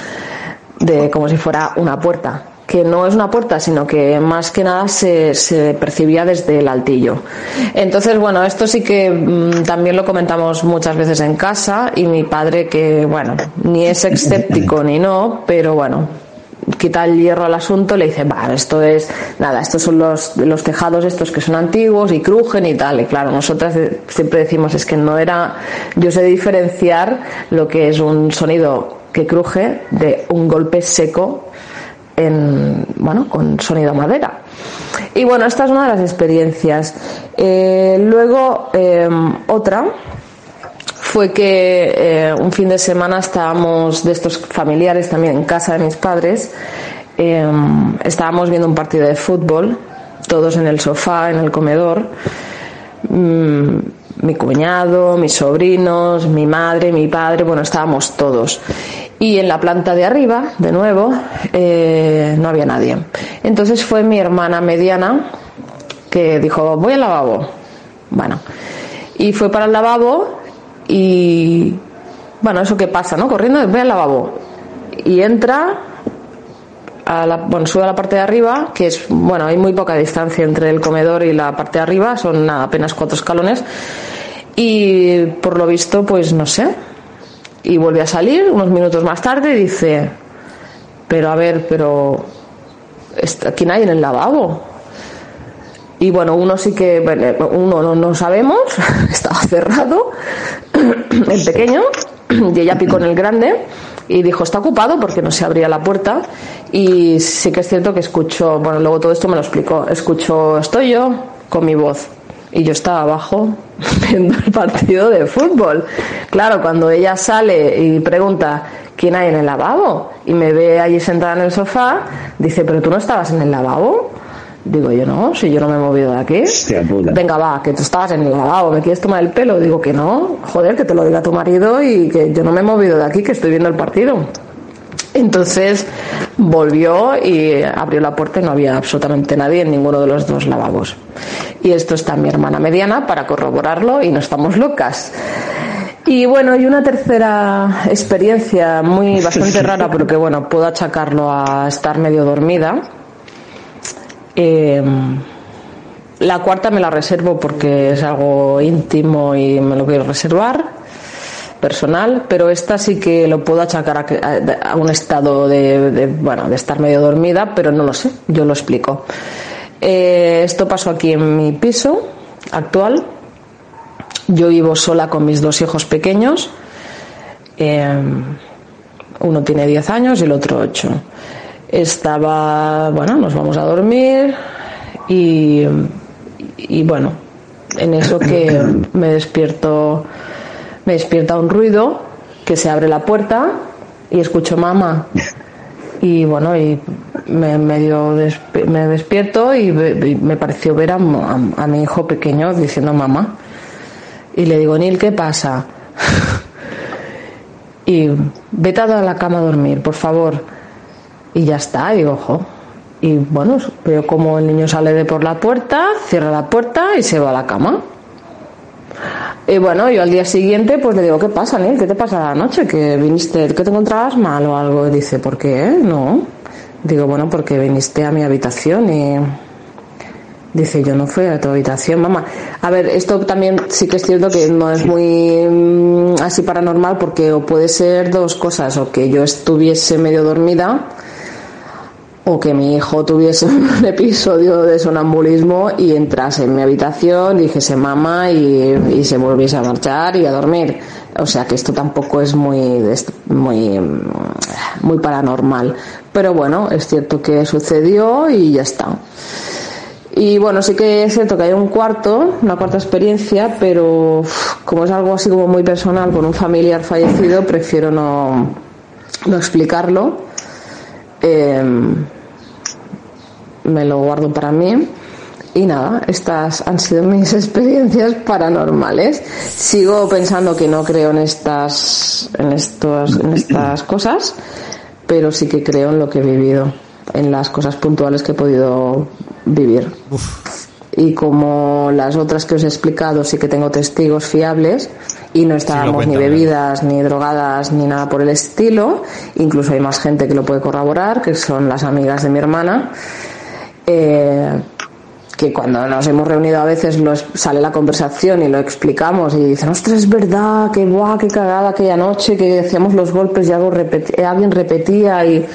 de como si fuera una puerta que no es una puerta, sino que más que nada se, se percibía desde el altillo. Entonces, bueno, esto sí que mm, también lo comentamos muchas veces en casa y mi padre que, bueno, ni es escéptico ni no, pero bueno, quita el hierro al asunto, le dice, va, esto es, nada, estos son los, los tejados estos que son antiguos y crujen y tal. Y claro, nosotras siempre decimos, es que no era, yo sé diferenciar lo que es un sonido que cruje de un golpe seco en, bueno, con sonido madera. Y bueno, esta es una de las experiencias. Eh, luego, em, otra fue que eh, un fin de semana estábamos de estos familiares también en casa de mis padres, em, estábamos viendo un partido de fútbol, todos en el sofá, en el comedor, mm, mi cuñado, mis sobrinos, mi madre, mi padre, bueno, estábamos todos. Y en la planta de arriba, de nuevo, eh, no había nadie. Entonces fue mi hermana mediana que dijo, voy al lavabo. Bueno, y fue para el lavabo y bueno, eso que pasa, ¿no? Corriendo, ve al lavabo y entra a la, bueno, sube a la parte de arriba, que es, bueno, hay muy poca distancia entre el comedor y la parte de arriba, son apenas cuatro escalones. Y por lo visto, pues no sé. Y vuelve a salir unos minutos más tarde dice, pero a ver, pero aquí nadie en el lavabo. Y bueno, uno sí que, uno no, no sabemos, estaba cerrado, el pequeño, y ella picó en el grande y dijo, está ocupado porque no se abría la puerta. Y sí que es cierto que escucho, bueno, luego todo esto me lo explicó, escucho, estoy yo con mi voz. Y yo estaba abajo viendo el partido de fútbol. Claro, cuando ella sale y pregunta, ¿quién hay en el lavabo? Y me ve allí sentada en el sofá, dice, pero tú no estabas en el lavabo. Digo yo, no, si yo no me he movido de aquí. Venga, va, que tú estabas en el lavabo, ¿me quieres tomar el pelo? Digo que no, joder, que te lo diga tu marido y que yo no me he movido de aquí, que estoy viendo el partido. Entonces volvió y abrió la puerta y no había absolutamente nadie en ninguno de los dos lavabos. Y esto está mi hermana mediana para corroborarlo y no estamos locas. Y bueno, y una tercera experiencia muy bastante rara porque bueno, puedo achacarlo a estar medio dormida Em, la cuarta me la reservo porque es algo íntimo y me lo quiero reservar. personal, pero esta sí que lo puedo achacar a, un estado de, bueno, de estar medio dormida, pero no lo sé, yo lo explico. Eh, esto pasó aquí en mi piso actual. Yo vivo sola con mis dos hijos pequeños. Eh, uno tiene 10 años y el otro 8. Estaba, bueno, nos vamos a dormir y, y bueno, en eso que me despierto, me despierta un ruido, que se abre la puerta y escucho mamá. Y bueno, y me medio me despierto y me pareció ver a, a, mi hijo pequeño diciendo mamá. Y le digo, Nil, ¿qué pasa? y vete a la cama a dormir, por favor. Y ya está, y digo, ojo. Y bueno, veo como el niño sale de por la puerta, cierra la puerta y se va a la cama. Y bueno, yo al día siguiente pues le digo, ¿qué pasa, Nil? ¿Qué te pasa la noche? ¿Que viniste, que te encontrabas mal o algo? Y dice, ¿por qué? No. Digo, bueno, porque viniste a mi habitación y... Dice, yo no fui a tu habitación, mamá. A ver, esto también sí que es cierto que no es muy mm, así paranormal porque o puede ser dos cosas, o que yo estuviese medio dormida o que mi hijo tuviese un episodio de sonambulismo y entrase en mi habitación, dijese mamá y, y, se volviese a marchar y a dormir. O sea que esto tampoco es muy, muy, muy paranormal. Pero bueno, es cierto que sucedió y ya está. Y bueno, sí que es cierto que hay un cuarto, una cuarta experiencia, pero como es algo así como muy personal con un familiar fallecido, prefiero no, no explicarlo. Eh, me lo guardo para mí. Y nada, estas han sido mis experiencias paranormales. Sigo pensando que no creo en estas, en estos, en estas cosas, pero sí que creo en lo que he vivido, en las cosas puntuales que he podido vivir. Y como las otras que os he explicado, sí que tengo testigos fiables y no estábamos ni bebidas, ni drogadas, ni nada por el estilo. Incluso hay más gente que lo puede corroborar, que son las amigas de mi hermana eh, que cuando nos hemos reunido a veces sale la conversación y lo explicamos y dicen, ostras, es verdad, que guau, qué cagada aquella noche que hacíamos los golpes y algo alguien repetía y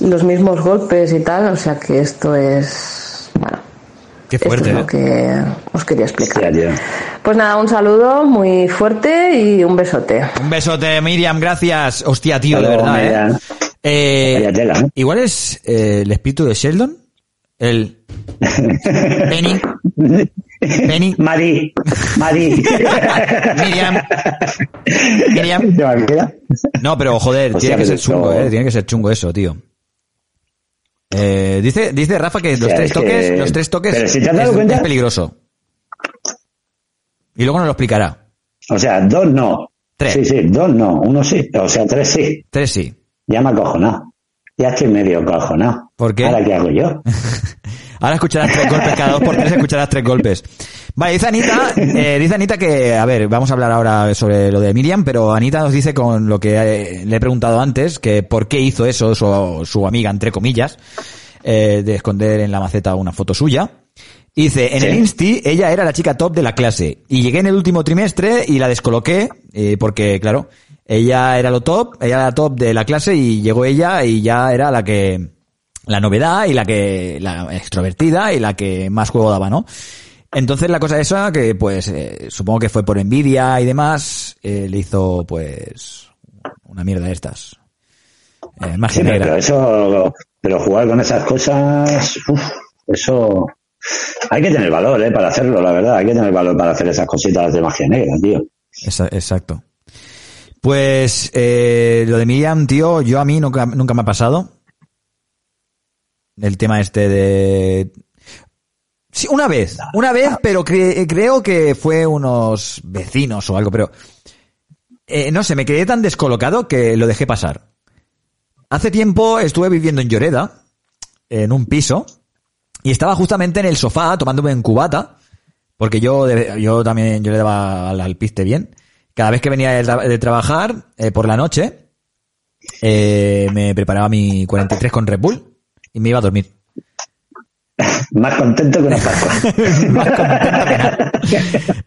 los mismos golpes y tal, o sea que esto es, bueno, Qué fuerte, esto es lo ¿eh? que os quería explicar. Pues nada, un saludo muy fuerte y un besote. Un besote, Miriam, gracias. Hostia, tío, de verdad, ¿eh? Eh, Vaya tela, ¿eh? Igual es eh, el espíritu de Sheldon. El. Benny. Benny. Mari, Mari. Miriam. Miriam. No, pero joder, tiene que ser chungo, eh. Tiene que ser chungo eso, tío. Eh, dice, dice Rafa que los tres es que- toques, los tres toques Pero si te has es, cuenta- es peligroso. Y luego nos lo explicará. O sea, dos no. Tres. Sí, sí, dos no, uno sí. O sea, tres sí. Tres sí. Ya me acojonado. Ya estoy medio acojonado. ¿Por qué? ¿Ahora qué hago yo? Ahora escucharás tres golpes, cada dos por tres escucharás tres golpes. Vale, dice Anita, eh, dice Anita que, a ver, vamos a hablar ahora sobre lo de Miriam, pero Anita nos dice con lo que eh, le he preguntado antes, que por qué hizo eso su, su amiga, entre comillas, eh, de esconder en la maceta una foto suya. Y dice, en Sí. el Insti, ella era la chica top de la clase. Y llegué en el último trimestre y la descoloqué, porque, claro, ella era lo top, ella era la top de la clase y llegó ella y ya era la que, la novedad y la que, la extrovertida y la que más juego daba, ¿no? Entonces la cosa esa, que pues, eh, supongo que fue por envidia y demás, eh, le hizo, pues, una mierda de estas. Eh, magia Sí, pero, eso, pero jugar con esas cosas, uf, eso, hay que tener valor, eh, para hacerlo, la verdad, hay que tener valor para hacer esas cositas de magia negra, tío. Esa- exacto. Pues eh, lo de Miriam, tío, yo a mí nunca, me ha pasado. El tema este de... Sí, una vez, una vez, pero cre- creo que fue unos vecinos o algo, pero... eh, no sé, me quedé tan descolocado que lo dejé pasar. Hace tiempo estuve viviendo en Lloreda, en un piso, y estaba justamente en el sofá tomándome un cubata, porque yo, yo también, yo le daba al piste bien. Cada vez que venía de, tra- de trabajar, eh, por la noche, eh, me preparaba mi 43 con Red Bull y me iba a dormir. Más contento que una Pascua. Más contento que nada.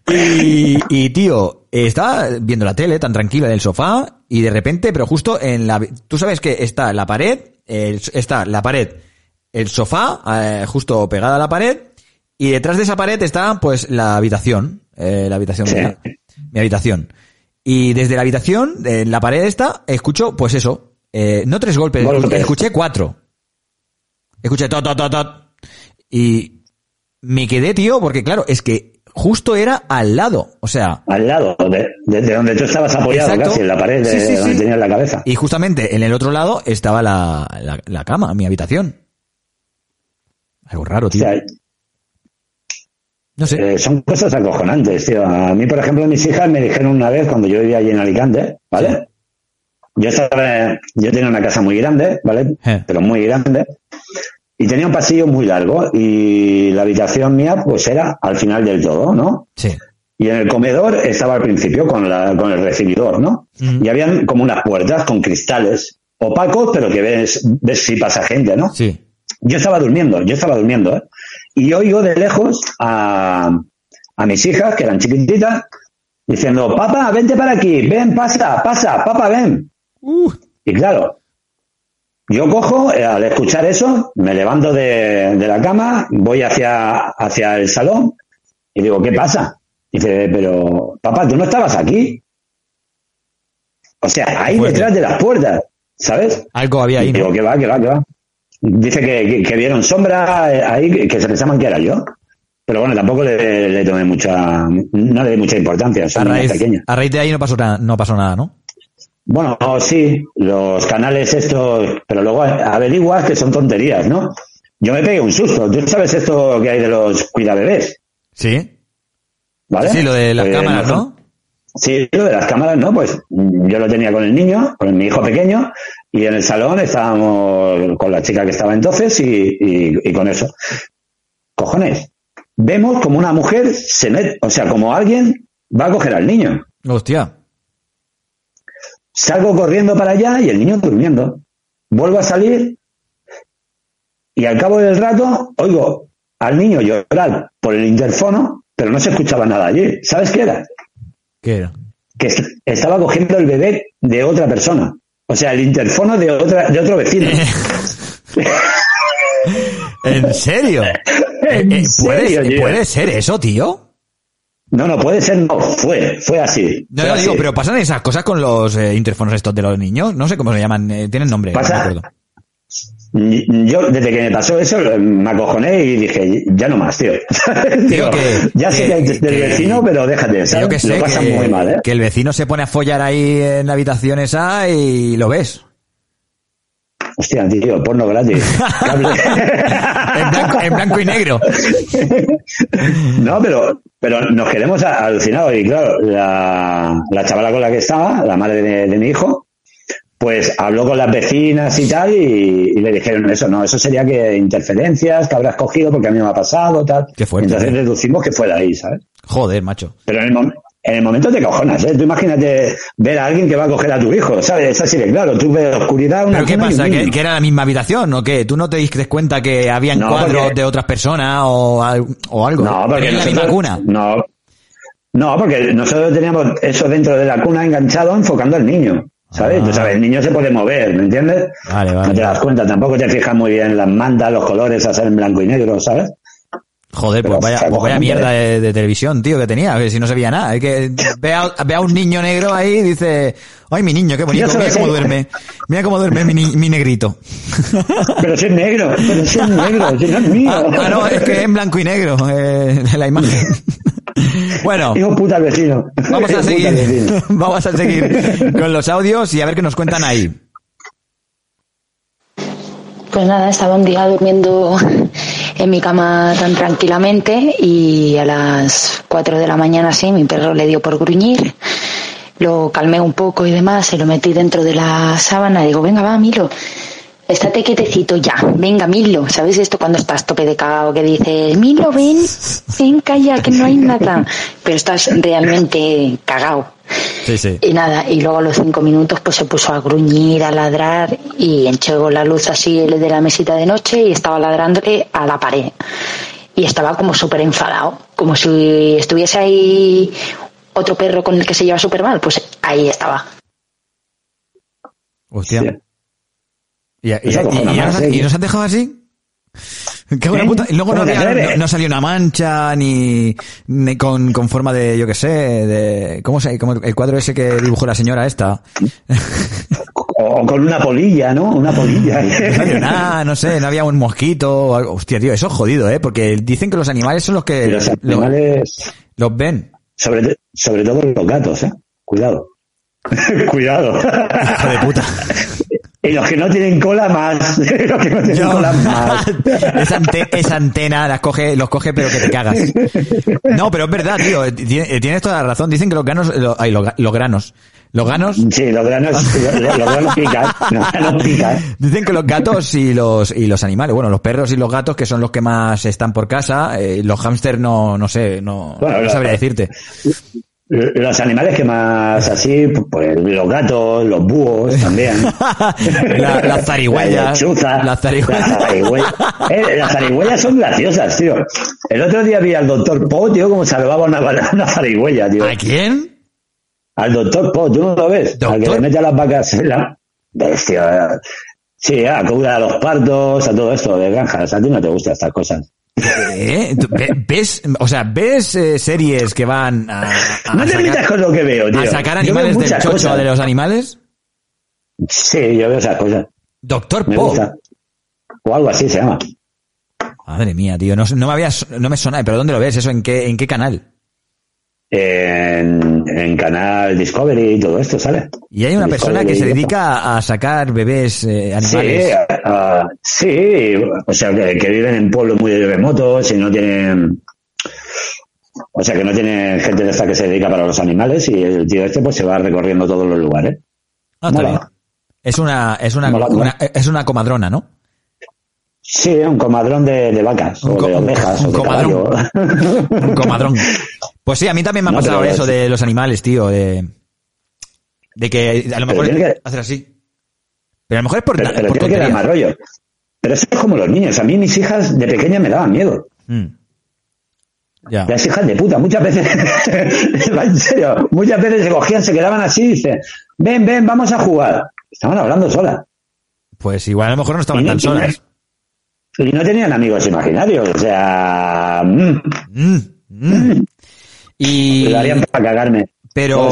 Y, y, tío, estaba viendo la tele tan tranquila en el sofá y de repente, pero justo en la... Tú sabes que está la pared, el- está la pared, el sofá, eh, justo pegada a la pared y detrás de esa pared está pues la habitación, eh, la habitación Sí. de mi habitación. Y desde la habitación, en la pared esta, escucho pues eso, eh, no tres golpes, Golpes. escuché cuatro. Escuché tot, tot, tot, tot. Y me quedé, tío, porque claro, es que justo era al lado. O sea, Al lado, de, de- de donde tú estabas apoyado Exacto. casi, en la pared de Sí, sí, donde sí. tenías la cabeza. y justamente en el otro lado estaba la, la, la cama, mi habitación. Algo raro, O tío. sea, No sé. eh, son cosas acojonantes, tío. A mí, por ejemplo, mis hijas me dijeron una vez cuando yo vivía allí en Alicante, ¿vale? Yo estaba, yo tenía una casa muy grande, ¿vale? Eh. Pero muy grande. Y tenía un pasillo muy largo y la habitación mía pues era al final del todo, ¿no? Sí. Y en el comedor estaba al principio con, la, con el recibidor, ¿no? Y habían como unas puertas con cristales opacos, pero que ves, ves si pasa gente, ¿no? Sí. Yo estaba durmiendo, yo estaba durmiendo, ¿eh? Y oigo de lejos a, a mis hijas, que eran chiquititas, diciendo, papá, vente para aquí, ven, pasa, pasa, papá, ven. Uh, Y claro, yo cojo, eh, al escuchar eso, me levanto de, de la cama, voy hacia, hacia el salón y digo, ¿qué pasa? Dice, pero, papá, tú no estabas aquí. O sea, ahí detrás de las puertas, ¿sabes? algo había ahí, Y digo, que va, que va, que va. Dice que, que- que vieron sombra eh, ahí, que, se pensaban que era yo. Pero bueno, tampoco le, le tomé mucha, no le di mucha importancia, A raíz, a raíz de ahí no pasó, nada, no pasó nada, ¿no? Bueno, sí, los canales estos, pero luego averiguas que son tonterías, ¿no? Yo me pegué un susto. ¿Tú sabes esto que hay de los cuidabebés? Sí. ¿Vale? Sí, lo de las Eh, cámaras, ¿no? Sí, lo de las cámaras, ¿no? Pues mm, yo lo tenía con el niño, con mi hijo pequeño, y en el salón estábamos con la chica que estaba entonces y, y- y con eso. Cojones. Vemos como una mujer se mete, o sea, como alguien va a coger al niño. Hostia. Salgo corriendo para allá y el niño durmiendo. Vuelvo a salir y al cabo del rato oigo al niño llorar por el interfono, pero no se escuchaba nada allí. ¿Sabes qué era? ¿Qué era? que est- estaba cogiendo el bebé de otra persona. O sea, el interfono de otra de otro vecino. ¿En serio? ¿En Eh, eh, ¿puede, serio, tío? ¿Puede ser eso, tío? No, no, puede ser, no, fue, fue así. No, así. digo, pero pasan esas cosas con los eh, interfonos estos de los niños. No sé cómo se llaman, eh, tienen nombre. no Pasa- me acuerdo. Yo, desde que me pasó eso, me acojoné y dije, ya no más, tío. Que- ya sé que- que hay del que- vecino, pero déjate, ¿sabes? que sé, Lo pasan muy mal, ¿eh? que el vecino se pone a follar ahí en la habitación esa y lo ves. Hostia, tío, porno gratis. En blanco, en blanco y negro. No, pero, pero nos quedemos alucinados. Y claro, la, la chavala con la que estaba, la madre de, de mi hijo, pues habló con las vecinas y tal, y, y le dijeron eso, no, eso sería que interferencias que habrás cogido porque a mí me ha pasado, tal. Qué fuerte, Entonces ¿eh? deducimos que fue de ahí, ¿sabes? Joder, macho. Pero en el, mom- en el momento te cojonas, ¿eh? Tú imagínate ver a alguien que va a coger a tu hijo, ¿sabes? Es así de claro, tú ves oscuridad, una ¿Pero qué pasa? ¿Que, era la misma habitación o qué? ¿Tú no te diste cuenta que habían No, cuadros porque- de otras personas o, o algo? No, porque ¿Tenían la misma cuna? No, no, porque nosotros teníamos eso dentro de la cuna enganchado enfocando al niño. ¿Sabes? Ah. Tú sabes, el niño se puede mover, ¿me entiendes? Vale, vale. No te das cuenta, tampoco te fijas muy bien las mantas, los colores, a ser en blanco y negro, ¿sabes? Joder, Pero pues vaya, pues vaya mierda de, de televisión, tío, que tenía, que si no se veía nada. Es que ve a, ve a un niño negro ahí y dice, ay, mi niño, qué bonito, mira cómo duerme, mira cómo duerme mi, mi negrito. Pero si es negro, pero si es negro, si no es mío. Ah, ah, no, es que es en blanco y negro, eh, la imagen. bueno, Hijo puta al vecino. vamos a seguir, vamos a seguir con los audios y a ver qué nos cuentan ahí. Pues nada, estaba un día durmiendo en mi cama tan tranquilamente y a las 4 de la mañana así mi perro le dio por gruñir. Lo calmé un poco y demás, se lo metí dentro de la sábana y digo, venga, va, Milo. Estate quietecito ya, venga, Milo, ¿sabes esto cuando estás tope de cagao que dices, Milo, ven, ven, calla, que no hay nada, pero estás realmente cagao. Sí, sí. Y nada, y luego a los cinco minutos pues se puso a gruñir, a ladrar y enchegó la luz así el de la mesita de noche y estaba ladrándole a la pared. Y estaba como súper enfadado, como si estuviese ahí otro perro con el que se lleva súper mal, pues ahí estaba. Hostia. ¿Y, y, y- nos, ¿eh? y nos han dejado así? Qué buena ¿Eh? puta. Y luego no, ¿Cómo te había- atreves? no, no salió una mancha, ni, ni con, con forma de, yo qué sé, de, ¿cómo se, como el cuadro ese que dibujó la señora esta? O con una polilla, ¿no? Una polilla. No salió nada, no sé, no había un mosquito o algo. Hostia, tío, eso es jodido, eh, porque dicen que los animales son los que los lo- animales, los ven. sobre, sobre todo los gatos, ¿eh? Cuidado. Cuidado. Hijo de puta. Y los que no tienen cola más. los que no tienen cola más. esa, ante- esa antena las coge, los coge pero que te cagas. No, pero es verdad, tío. tiene- Tienes toda la razón. Dicen que los ganos, lo- ay, los, los granos. Los ganos, Sí, los granos, los, los granos pican. Los granos pican. dicen que los gatos y los, y los animales, bueno, los perros y los gatos, que son los que más están por casa, eh, los hámster no, no sé, no, Bueno, no sabría decirte. Los animales que más así, pues los gatos, los búhos también. La- las. La Las zarigüeyas. Las zarigüeyas. Eh, las zarigüeyas son graciosas, tío. El otro día vi al doctor Po, tío, como salvaba una, una zarigüeya, tío. ¿A quién? Al doctor Po, ¿tú no lo ves? Al que le mete a las vacas la... Bestia. Sí, a cura a los partos, a todo esto de granjas. A ti no te gustan estas cosas. ¿Eh? ¿Tú ve- ¿Ves, o sea, ves eh, series que van a, a No te sacar- metas con lo que veo, tío. a sacar Yo veo animales del chocho cosas. de los animales? Sí, yo veo esas cosas. Doctor Me Po. gusta. O algo así se llama. Madre mía, tío, no, no me había, no me suena, pero ¿dónde lo ves? ¿Eso en qué, en qué canal? En, en Canal Discovery y todo esto, ¿sale? Y hay una persona que se dedica a sacar bebés eh, Sí, animales. ah, sí, o sea, que, que viven en pueblos muy remotos y no tienen... O sea, que no tienen gente de esta que se dedica para los animales y el tío este pues se va recorriendo todos los lugares. Ah, está bien. Es una, es una, Mola, mola. una- es una comadrona, ¿no? Sí, un comadrón de, de vacas Un o de ovejas un o de comadrón. caballo. Un comadrón. Pues sí, a mí también me ha No, pasado eso es- de los animales, tío, de, de que a lo mejor tiene que- hacer así. Pero a lo mejor es por, pero, pero por tiene que dar más rollo. Pero eso es como los niños. A mí mis hijas de pequeña me daban miedo. Mm. Ya. Las hijas de puta, muchas veces, en serio, muchas veces se cogían, se quedaban así y dicen, ven, ven, vamos a jugar. Estaban hablando solas. Pues igual a lo mejor no estaban tan solas. Y no tenían amigos imaginarios, o sea, mm, Mm, mm. Y, darían para cagarme. pero,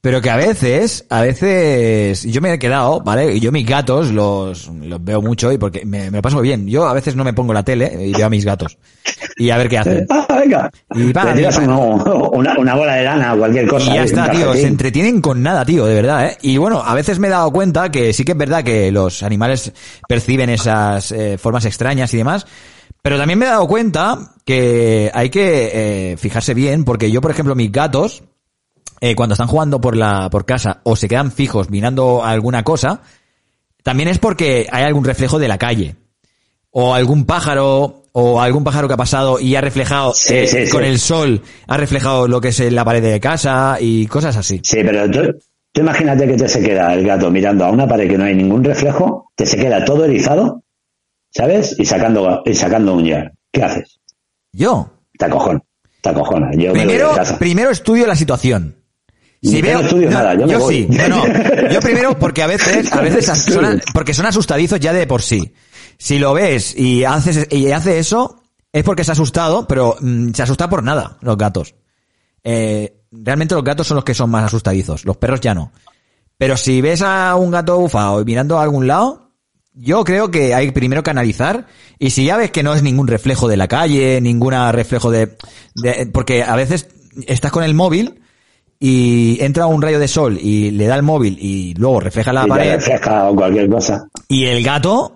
pero que a veces, a veces, yo me he quedado, ¿vale? Y yo mis gatos los, los veo mucho y porque me, me lo paso bien. Yo a veces no me pongo la tele y veo a mis gatos. Y a ver qué hacen. Ah, venga. Y tiras uno- una, una bola de lana o cualquier cosa. Y ya está, tío. Se entretienen con nada, tío, de verdad, ¿eh? Y bueno, a veces me he dado cuenta que sí que es verdad que los animales perciben esas eh, formas extrañas y demás. Pero también me he dado cuenta que hay que eh, fijarse bien, porque yo, por ejemplo, mis gatos, eh, cuando están jugando por la por casa o se quedan fijos mirando alguna cosa, también es porque hay algún reflejo de la calle. O algún pájaro, o algún pájaro que ha pasado y ha reflejado Sí, eh, sí, sí. con el sol, ha reflejado lo que es la pared de casa y cosas así. Sí, pero tú, tú imagínate que te se queda el gato mirando a una pared que no hay ningún reflejo, te se queda todo erizado, ¿sabes? Y sacando, y sacando uñas. ¿Qué haces? Yo, Te acojona. Te acojona. Yo primero, primero estudio la situación. Si Yo veo, no estudio nada, yo me voy. sí, no, no. Yo primero porque a veces, a veces son, porque son asustadizos ya de por sí. Si lo ves y haces y hace eso, es porque se ha asustado, pero mm, se asusta por nada los gatos. Eh, realmente los gatos son los que son más asustadizos, los perros ya no. Pero si ves a un gato bufado y mirando a algún lado, yo creo que hay primero que analizar y si ya ves que no es ningún reflejo de la calle, ninguna reflejo de, de porque a veces estás con el móvil y entra un rayo de sol y le da el móvil y luego refleja la Y pared refleja o cualquier cosa. y el gato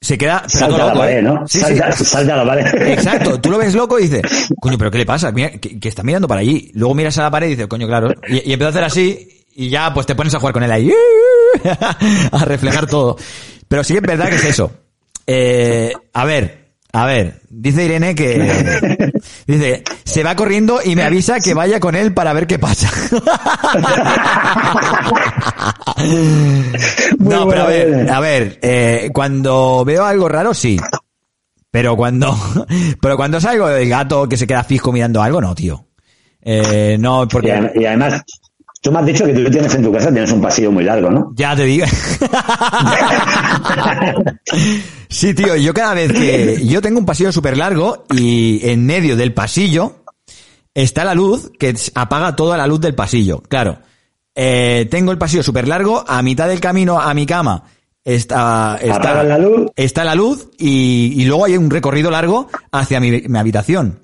se queda Salta a la loco, pared, ¿eh? ¿no? Sí, salta, sí. salta a la pared. Exacto, tú lo ves loco y dices, coño, pero ¿qué le pasa? Mira, que, que está mirando para allí. Luego miras a la pared y dices, coño, claro. Y, y empieza a hacer así y ya pues te pones a jugar con él ahí. a reflejar todo. Pero sí es verdad que es eso. Eh, a ver, a ver, dice Irene que dice, se va corriendo y me avisa que vaya con él para ver qué pasa. no, pero a ver, a ver, eh, cuando veo algo raro, sí. Pero cuando, pero cuando es algo del gato que se queda fijo mirando algo, no, tío. Eh, no, porque y además, tú me has dicho que tú tienes en tu casa, tienes un pasillo muy largo, ¿no? ya te digo. sí, tío, yo cada vez que yo tengo un pasillo súper largo y en medio del pasillo está la luz que apaga toda la luz del pasillo. Claro, eh, tengo el pasillo súper largo, a mitad del camino a mi cama está, está, la luz. está la luz y, y luego hay un recorrido largo hacia mi, mi habitación.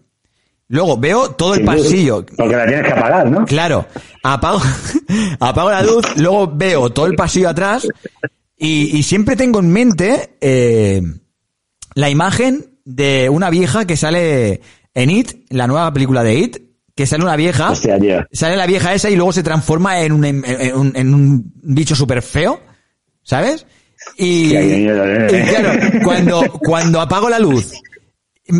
Luego veo todo el pasillo. Porque la tienes que apagar, ¿no? Claro, apago, apago la luz, luego veo todo el pasillo atrás y, y siempre tengo en mente eh, la imagen de una vieja que sale en It, la nueva película de It, que sale una vieja, Hostia, sale la vieja esa y luego se transforma en un, en, en un, en un bicho súper feo, ¿sabes? Y, eh. y claro, cuando, cuando apago la luz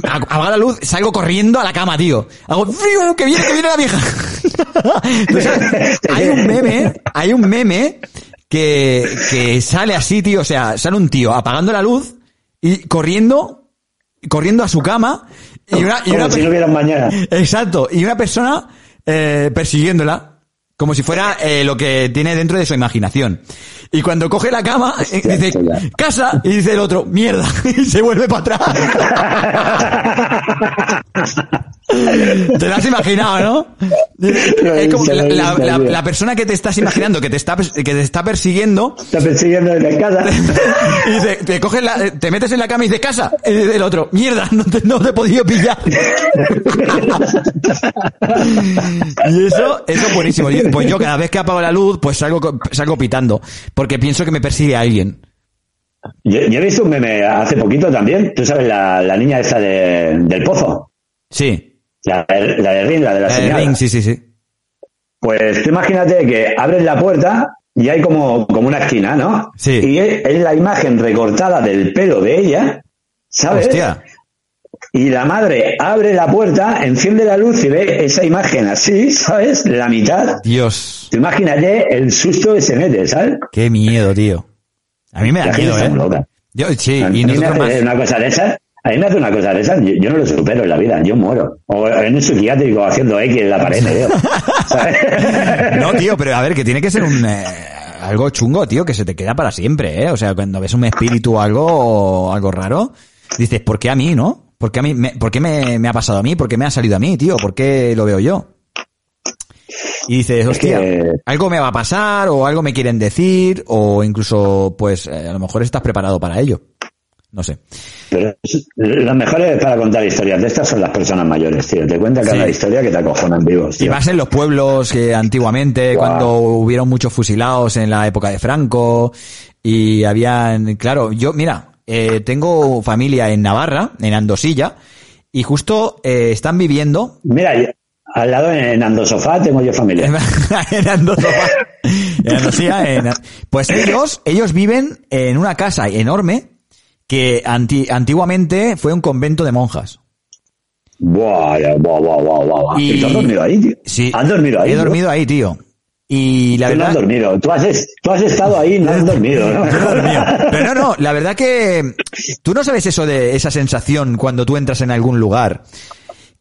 apago la luz, salgo corriendo a la cama, tío. Hago, ¡fiu! que viene, que viene la vieja. Entonces, hay un meme, hay un meme que, que sale así, tío. O sea, sale un tío apagando la luz y corriendo, corriendo a su cama y una, y Como una si no mañana. Exacto. Y una persona eh, persiguiéndola. Como si fuera eh, lo que tiene dentro de su imaginación. Y cuando coge la cama, eh, dice, casa, y dice el otro, mierda, y se vuelve para atrás. Te lo has imaginado, ¿no? Es como la, la- la- la persona que te estás imaginando, que te está, que te está persiguiendo, Está persiguiendo desde casa. y dice, te coges la, te metes en la cama y dices, casa, y el otro, mierda, no te, no te he podido pillar. y eso, eso es buenísimo. Pues yo cada vez que apago la luz, pues salgo, salgo pitando, porque pienso que me persigue alguien. Yo, yo he visto un meme hace poquito también. Tú sabes, la, la niña esa de- del pozo. Sí. La, de- la de Ring, la de la La de señal. Ring, sí, sí, sí. Pues tú imagínate que abres la puerta y hay como, como una esquina, ¿no? Sí. Y es, es la imagen recortada del pelo de ella, ¿sabes? Hostia. Y la madre abre la puerta, enciende la luz y ve esa imagen así, ¿sabes? La mitad. Dios. Tú imagínate el susto que se mete, ¿sabes? Qué miedo, tío. A mí me da La miedo, ¿eh? Yo, sí, y nosotros más. una cosa de esas, a mí me hace una cosa de esas, yo, yo no lo supero en la vida, yo muero. O en un psiquiátrico haciendo X en la pared, me. No, tío, pero a ver, que tiene que ser un eh, algo chungo, tío, que se te queda para siempre, ¿eh? O sea, cuando ves un espíritu o algo, o algo raro, dices, ¿por qué a mí, no? ¿Por qué a mí, me, por qué me, me ha pasado a mí? ¿Por qué me ha salido a mí, tío? ¿Por qué lo veo yo? Y dices, hostia, que- algo me va a pasar, o algo me quieren decir, o incluso, pues, eh, a lo mejor estás preparado para ello. No sé. Pero los mejores para contar historias de estas son las personas mayores, tío. Te cuentan cada Sí. historia que te acojonan vivos, Y tío. más en los pueblos que antiguamente, cuando hubieron muchos fusilados en la época de Franco, y habían, claro, yo, mira, eh, tengo familia en Navarra, en Andosilla, y justo eh, están viviendo Mira, yo- al lado en Andosofá tengo yo familia. en Andosofá, en Andosilla, en- pues ellos, ellos viven en una casa enorme que anti- antiguamente fue un convento de monjas. Buah, buah, buah, buah, buah. Y- ¿Y tú has dormido ahí, tío? Sí, ¿Has dormido ahí? he dormido ahí, tío. Y la Tú no verdad, has dormido. Tú has, es- tú has estado ahí no has dormido, ¿no? Pero no, no, la verdad que tú no sabes eso de esa sensación cuando tú entras en algún lugar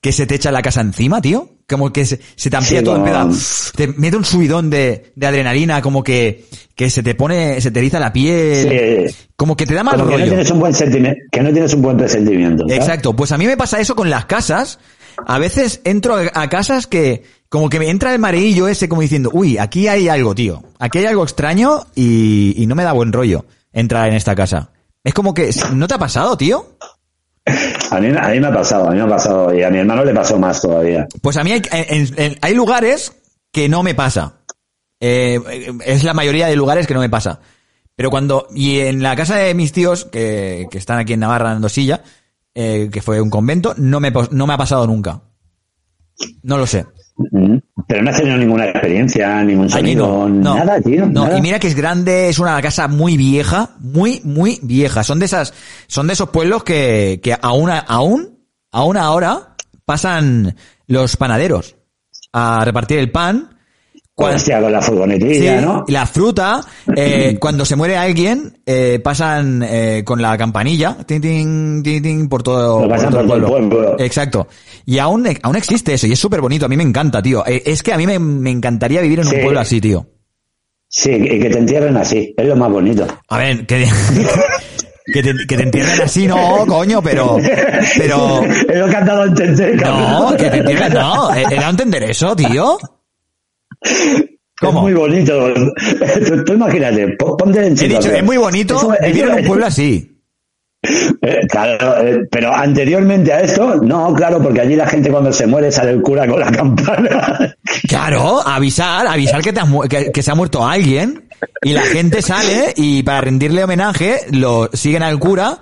que se te echa la casa encima, tío. Como que se, se te amplía Sí, todo, empieza, te mete un subidón de, de adrenalina, como que, que se te pone, se te eriza la piel, Sí. como que te da mal Como que no rollo. tienes un buen sentimiento, que no tienes un buen presentimiento. ¿sabes? Exacto, pues a mí me pasa eso con las casas. A veces entro a, a casas que como que me entra el mareillo ese como diciendo, uy, aquí hay algo, tío. Aquí hay algo extraño y, y no me da buen rollo entrar en esta casa. Es como que, ¿no te ha pasado, tío? A mí, a mí me ha pasado, a mí me ha pasado y a mi hermano le pasó más todavía. Pues a mí hay, en- hay lugares que no me pasa. Eh, es la mayoría de lugares que no me pasa. Pero cuando, y en la casa de mis tíos, que, que están aquí en Navarra, en Dosilla, eh, que fue un convento, no me, no me ha pasado nunca. No lo sé. Mm, Pero no has tenido ninguna experiencia, ningún sonido, no, no. nada, tío. No, nada. y mira que es grande, es una casa muy vieja, muy, muy vieja. Son de esas, son de esos pueblos que, que aún, aún, aún ahora pasan los panaderos a repartir el pan. Cuando, la sí, furgonetilla, ¿no? y la fruta, eh, cuando se muere alguien, eh, pasan eh, con la campanilla, tin, tin, tin, por todo, Lo pasan todo por todo el pueblo. Exacto. Y aún, aún existe eso, y es súper bonito, a mí me encanta, tío. Eh, Es que a mí me, me encantaría vivir en un Sí. pueblo así, tío. Sí, y que te entierren así, es lo más bonito. A ver, que, que, te, que te entierren así, no, coño, pero, pero, es lo que has dado a entender, no, cabrón. que te entierren, no, he he dado a entender eso, tío. ¿Cómo? Es muy bonito. Tú, tú imagínate, pon- ponte en He dicho, situación. es muy bonito Eso- vivir eso- en un pueblo así. Eh, claro, eh, pero anteriormente a esto, no, claro, porque allí la gente cuando se muere sale el cura con la campana. Claro, avisar, avisar que, te has que, que se ha muerto alguien y la gente sale y para rendirle homenaje lo siguen al cura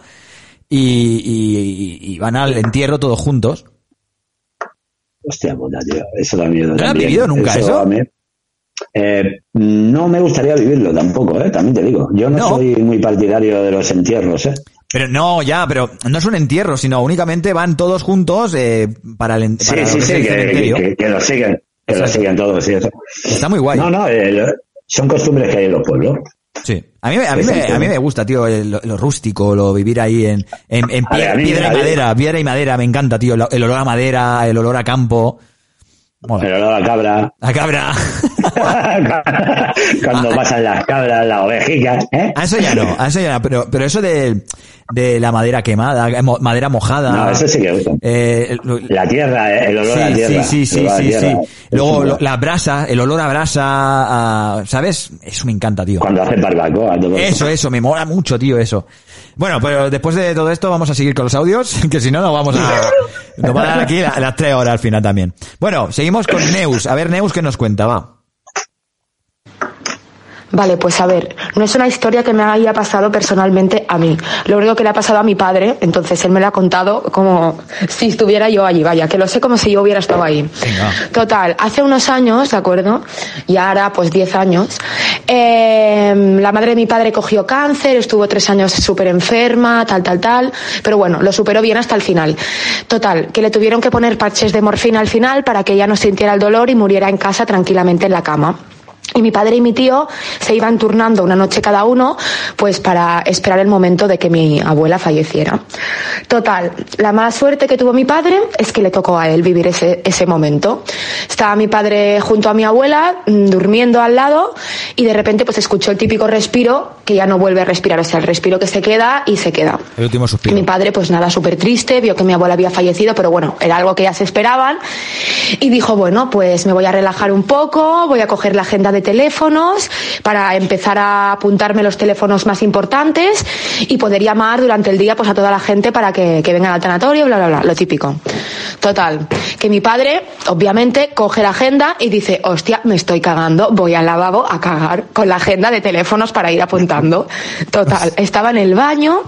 y, y- y van al entierro todos juntos. Hostia puta, tío, eso da miedo. ¿No lo has vivido nunca eso? a mí- eh, no me gustaría vivirlo tampoco, eh, también te digo. Yo no, No. soy muy partidario de los entierros, eh. Pero no, ya, pero no es un entierro, sino únicamente van todos juntos eh, para el, en- Sí, para sí, lo sí, que, que- que- lo siguen, que lo Exacto. siguen todos, sí, eso. Está muy guay. No, no, eh, lo- son costumbres que hay en los pueblos. Sí. A mí, me- a mí, me, a mí me gusta, tío, lo, lo rústico, lo vivir ahí en, ver, piedra a y madera, piedra y madera, me encanta, tío. El olor a madera, el olor a campo. Mola. Pero no la cabra. A cabra. Cuando pasan las cabras, las ovejicas, ¿eh? A eso ya no, a eso ya no. Pero, pero eso de, de la madera quemada, eh, madera mojada. No, eso sí que gusta. eh, La tierra, eh, el olor a sí, tierra. sí, sí, sí, sí, Luego lo- la brasa, el olor a brasa, a- ¿sabes? Eso me encanta, tío. Cuando hace barbacoa, todo Eso, eso, me mola mucho, tío, eso. Bueno, pero después de todo esto vamos a seguir con los audios, que si no nos vamos a... Nos van a dar aquí la- las tres horas al final también. Bueno, seguimos con Neus. A ver, Neus, ¿qué nos cuenta? Va. Vale, pues a ver, no es una historia que me haya pasado personalmente a mí. Lo único que le ha pasado a mi padre, entonces él me lo ha contado como si estuviera yo allí, vaya, que lo sé como si yo hubiera estado ahí. Venga. Total, hace unos años, ¿de acuerdo? Y ahora pues 10 años, eh, la madre de mi padre cogió cáncer, estuvo tres años súper enferma, tal, tal, tal, pero bueno, lo superó bien hasta el final. Total, que le tuvieron que poner parches de morfina al final para que ella no sintiera el dolor y muriera en casa tranquilamente en la cama. Y mi padre y mi tío se iban turnando una noche cada uno, pues para esperar el momento de que mi abuela falleciera. Total, la mala suerte que tuvo mi padre es que le tocó a él vivir ese, ese momento. Estaba mi padre junto a mi abuela, mm, durmiendo al lado, y de repente pues escuchó el típico respiro que ya no vuelve a respirar, o sea, el respiro que se queda y se queda. El último Y suspiro. mi padre, pues nada, súper triste, vio que mi abuela había fallecido, pero bueno, era algo que ya se esperaban. Y dijo, bueno, pues me voy a relajar un poco, voy a coger la agenda de teléfonos para empezar a apuntarme los teléfonos más importantes y poder llamar durante el día pues a toda la gente para que, que vengan al tanatorio, bla, bla, bla, lo típico. Total, que mi padre, obviamente, coge la agenda y dice, hostia, me estoy cagando, voy al lavabo a cagar con la agenda de teléfonos para ir apuntando. Total, estaba en el baño,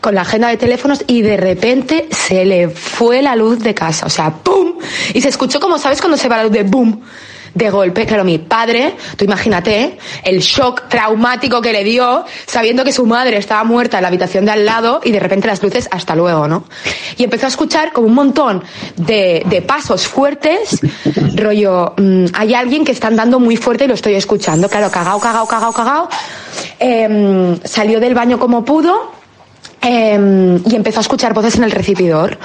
con la agenda de teléfonos y de repente se le fue la luz de casa, o sea, ¡pum! Y se escuchó como, ¿sabes cuando se va la luz de boom? De golpe, claro, mi padre, tú imagínate, ¿eh? el shock traumático que le dio, sabiendo que su madre estaba muerta en la habitación de al lado y de repente las luces, hasta luego, ¿no? Y empezó a escuchar como un montón de, de pasos fuertes, rollo, mm, hay alguien que está andando muy fuerte y lo estoy escuchando, claro, cagao, cagao, cagao, cagao. Em, salió del baño como pudo, eh, y empezó a escuchar voces en el recibidor.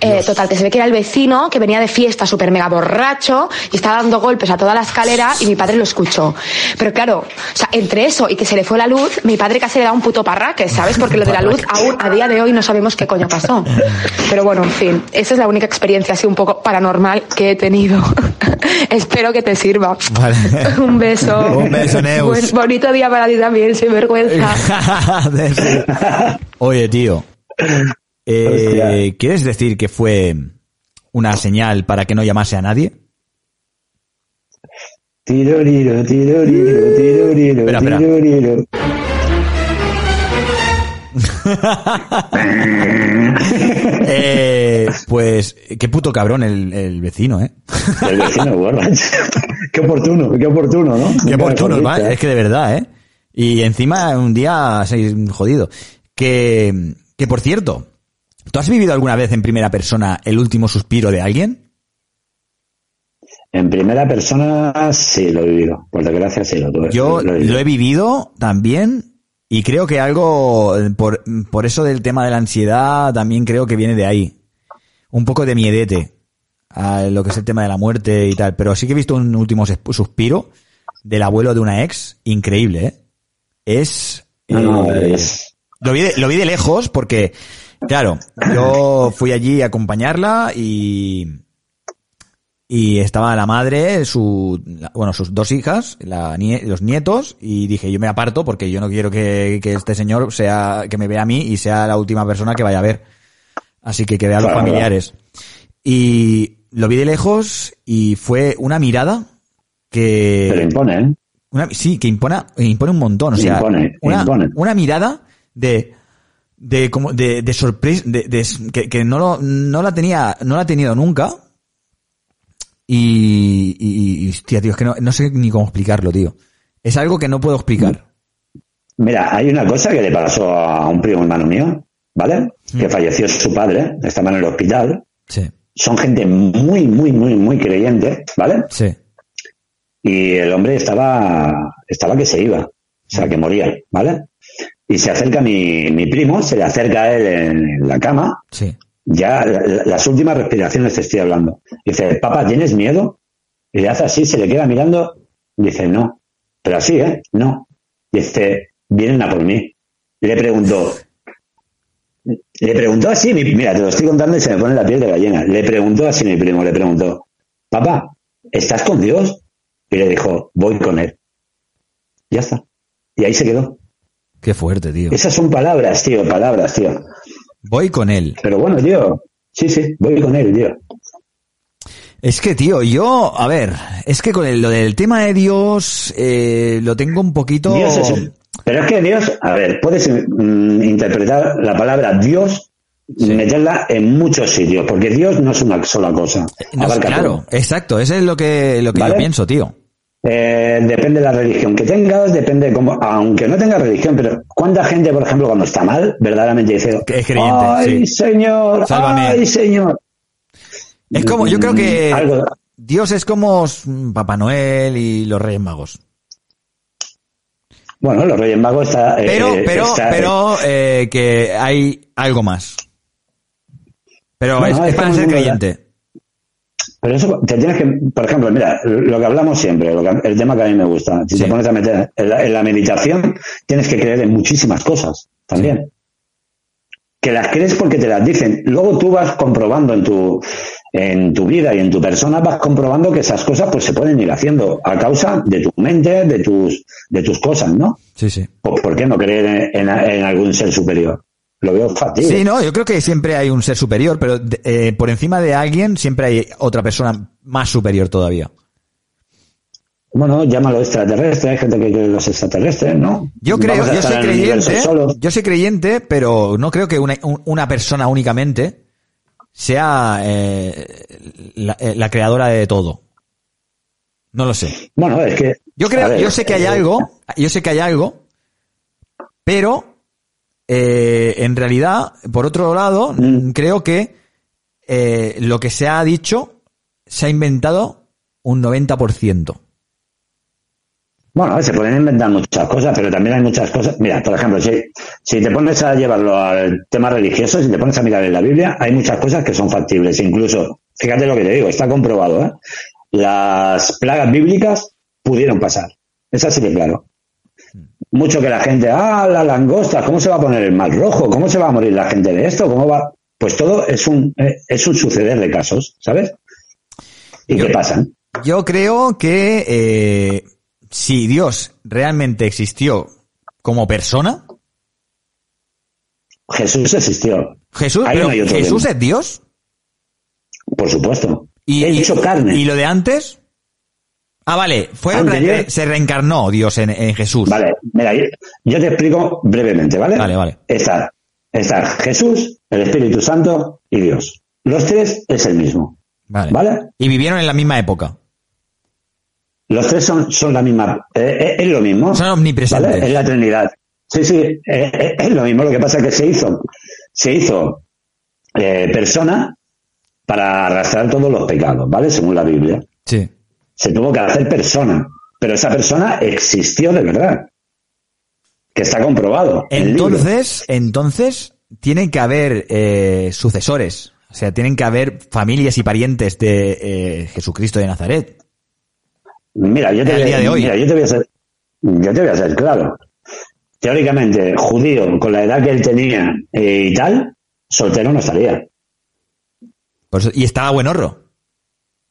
Eh, total, que se ve que era el vecino que venía de fiesta súper mega borracho y estaba dando golpes a toda la escalera y mi padre lo escuchó. Pero claro, o sea, entre eso y que se le fue la luz, mi padre casi le da un puto parraque, ¿sabes? Porque lo de la luz aún a día de hoy no sabemos qué coño pasó. Pero bueno, en fin, esa es la única experiencia así un poco paranormal que he tenido. Espero que te sirva. Vale. un beso. Un beso, Neus. Buen- bonito día para ti también, sin vergüenza. Oye, tío. eh, ¿Quieres decir que fue una señal para que no llamase a nadie? Tiroriro, tiroriro, tiroriro, Espera, espera. tiroriro. Eh, Pues, qué puto cabrón el, el vecino, ¿eh? El vecino, borracho. qué oportuno, qué oportuno, ¿no? Qué oportuno, es que de verdad, ¿eh? Y encima un día se jodido. Que, que por cierto, ¿tú has vivido alguna vez en primera persona el último suspiro de alguien? En primera persona, sí, lo he vivido. Por desgracia, sí, lo tuve. Yo lo he vivido. lo he vivido también y creo que algo, eh, por, por eso del tema de la ansiedad, también creo que viene de ahí. Un poco de miedete a lo que es el tema de la muerte y tal. Pero sí que he visto un último sus- suspiro del abuelo de una ex, increíble, ¿eh? Es... No, no, eh, es- Lo vi, de, lo vi de lejos porque, claro, yo fui allí a acompañarla y, y estaba la madre, su, bueno, sus dos hijas, la los nietos, y dije, yo me aparto porque yo no quiero que, que este señor sea, que me vea a mí y sea la última persona que vaya a ver. Así que que vea a los familiares. Y lo vi de lejos y fue una mirada que... Pero impone, ¿eh? Una- sí, que impone, impone un montón. O sea, Impone, una, impone. una mirada de de como de, de sorpresa de, de- que, que no lo, no la tenía no la he tenido nunca y, y, y, hostia tío es que no, no sé ni cómo explicarlo tío es algo que no puedo explicar Mira, hay una cosa que le pasó a un primo hermano mío, ¿vale? Mm. Que falleció su padre, estaba en el hospital. sí Son gente muy, muy, muy, muy creyente, ¿vale? sí Y el hombre estaba, estaba que se iba, o sea, que moría, ¿vale? Y se acerca mi, mi primo, se le acerca a él en la cama, sí ya la- las últimas respiraciones te estoy hablando. Dice, papá, ¿tienes miedo? Y le hace así, se le queda mirando, dice, no. Pero así, ¿eh? No. Dice, vienen a por mí. Le preguntó, le preguntó así, mi- mira, te lo estoy contando y se me pone la piel de gallina. Le preguntó así mi primo, le preguntó, papá, ¿estás con Dios? Y le dijo, voy con él. Ya está. Y ahí se quedó. Qué fuerte tío Esas son palabras, tío, palabras, tío. voy con él Pero bueno, tío, sí, sí, voy con él, tío. es que tío yo a ver es que con el- lo del tema de Dios eh, lo tengo un poquito Dios es, pero es que Dios, a ver, puedes mm, interpretar la palabra Dios, meterla en muchos sitios, porque Dios no es una sola cosa. No, claro todo. exacto eso es lo que lo que ¿Vale? yo pienso tío Eh, depende de la religión que tengas, depende de cómo, aunque no tengas religión, pero ¿cuánta gente, por ejemplo, cuando está mal, verdaderamente dice, es creyente, ay, sí. señor, Sálvame". ay, señor? Es como, yo creo que Mm, Algo- Dios es como Papá Noel y los Reyes Magos. bueno, los Reyes Magos está, eh, Pero, pero, está- pero, eh, que hay algo más. Pero es, para ser un- creyente. Pero eso te tienes que, por ejemplo, mira, lo que hablamos siempre, lo que- el tema que a mí me gusta, si Sí. te pones a meter en la, en la meditación, tienes que creer en muchísimas cosas también. Que las crees porque te las dicen. Luego tú vas comprobando en tu, en tu vida y en tu persona, vas comprobando que esas cosas pues se pueden ir haciendo a causa de tu mente, de tus, de tus cosas, ¿no? Sí, sí. Pues, ¿Por qué no creer en, en- en algún ser superior? Lo veo fácil. Sí, no, yo creo que siempre hay un ser superior, pero eh, por encima de alguien siempre hay otra persona más superior todavía. Bueno, llámalo extraterrestre, hay gente que cree los extraterrestres, ¿no? Yo creo, yo soy creyente, yo soy creyente, pero no creo que una, un- una persona únicamente sea eh, la, eh, la creadora de todo. No lo sé. Bueno, es que. Yo creo, ver, yo sé que hay eh, algo, yo sé que hay algo, pero eh, en realidad, por otro lado, Mm. creo que eh, lo que se ha dicho se ha inventado un 90%. Bueno, se pueden inventar muchas cosas, pero también hay muchas cosas. Mira, por ejemplo, si, si te pones a llevarlo al tema religioso, si te pones a mirar en la Biblia, hay muchas cosas que son factibles. Incluso, fíjate lo que te digo, está comprobado, ¿eh? Las plagas bíblicas pudieron pasar. Es así de claro. Mucho que la gente, ah, la langosta, ¿cómo se va a poner el mar rojo? ¿Cómo se va a morir la gente de esto? ¿Cómo va? Pues todo es un, eh, es un suceder de casos, ¿sabes? ¿Y Yo- qué pasan? Yo creo que eh, si Dios realmente existió como persona, Jesús existió, Jesús, pero Jesús es Dios. por supuesto. Y, He y- hecho carne. ¿Y lo de antes? Ah, vale, fue Anterior. se reencarnó Dios en, en Jesús. Vale, mira, yo, te explico brevemente, ¿vale? Vale, vale. Está, está Jesús, el Espíritu Santo y Dios. Los tres es el mismo. Vale. ¿Vale? Y vivieron en la misma época. Los tres son, son la misma, eh, eh, es lo mismo. Son omnipresentes. ¿vale? Es la Trinidad. Sí, sí, eh, eh, es lo mismo. Lo que pasa es que se hizo, se hizo persona para arrastrar todos los pecados, ¿vale? Según la Biblia. Sí. Se tuvo que hacer persona, pero esa persona existió de verdad. Que está comprobado. Entonces, entonces, tienen que haber eh, sucesores. O sea, tienen que haber familias y parientes de eh, Jesucristo de Nazaret. Mira, yo te, voy, día de hoy. mira, yo te voy a ser, yo te voy a ser claro. Teóricamente, judío, con la edad que él tenía eh, y tal, soltero no estaría. Por eso- y estaba buen horro.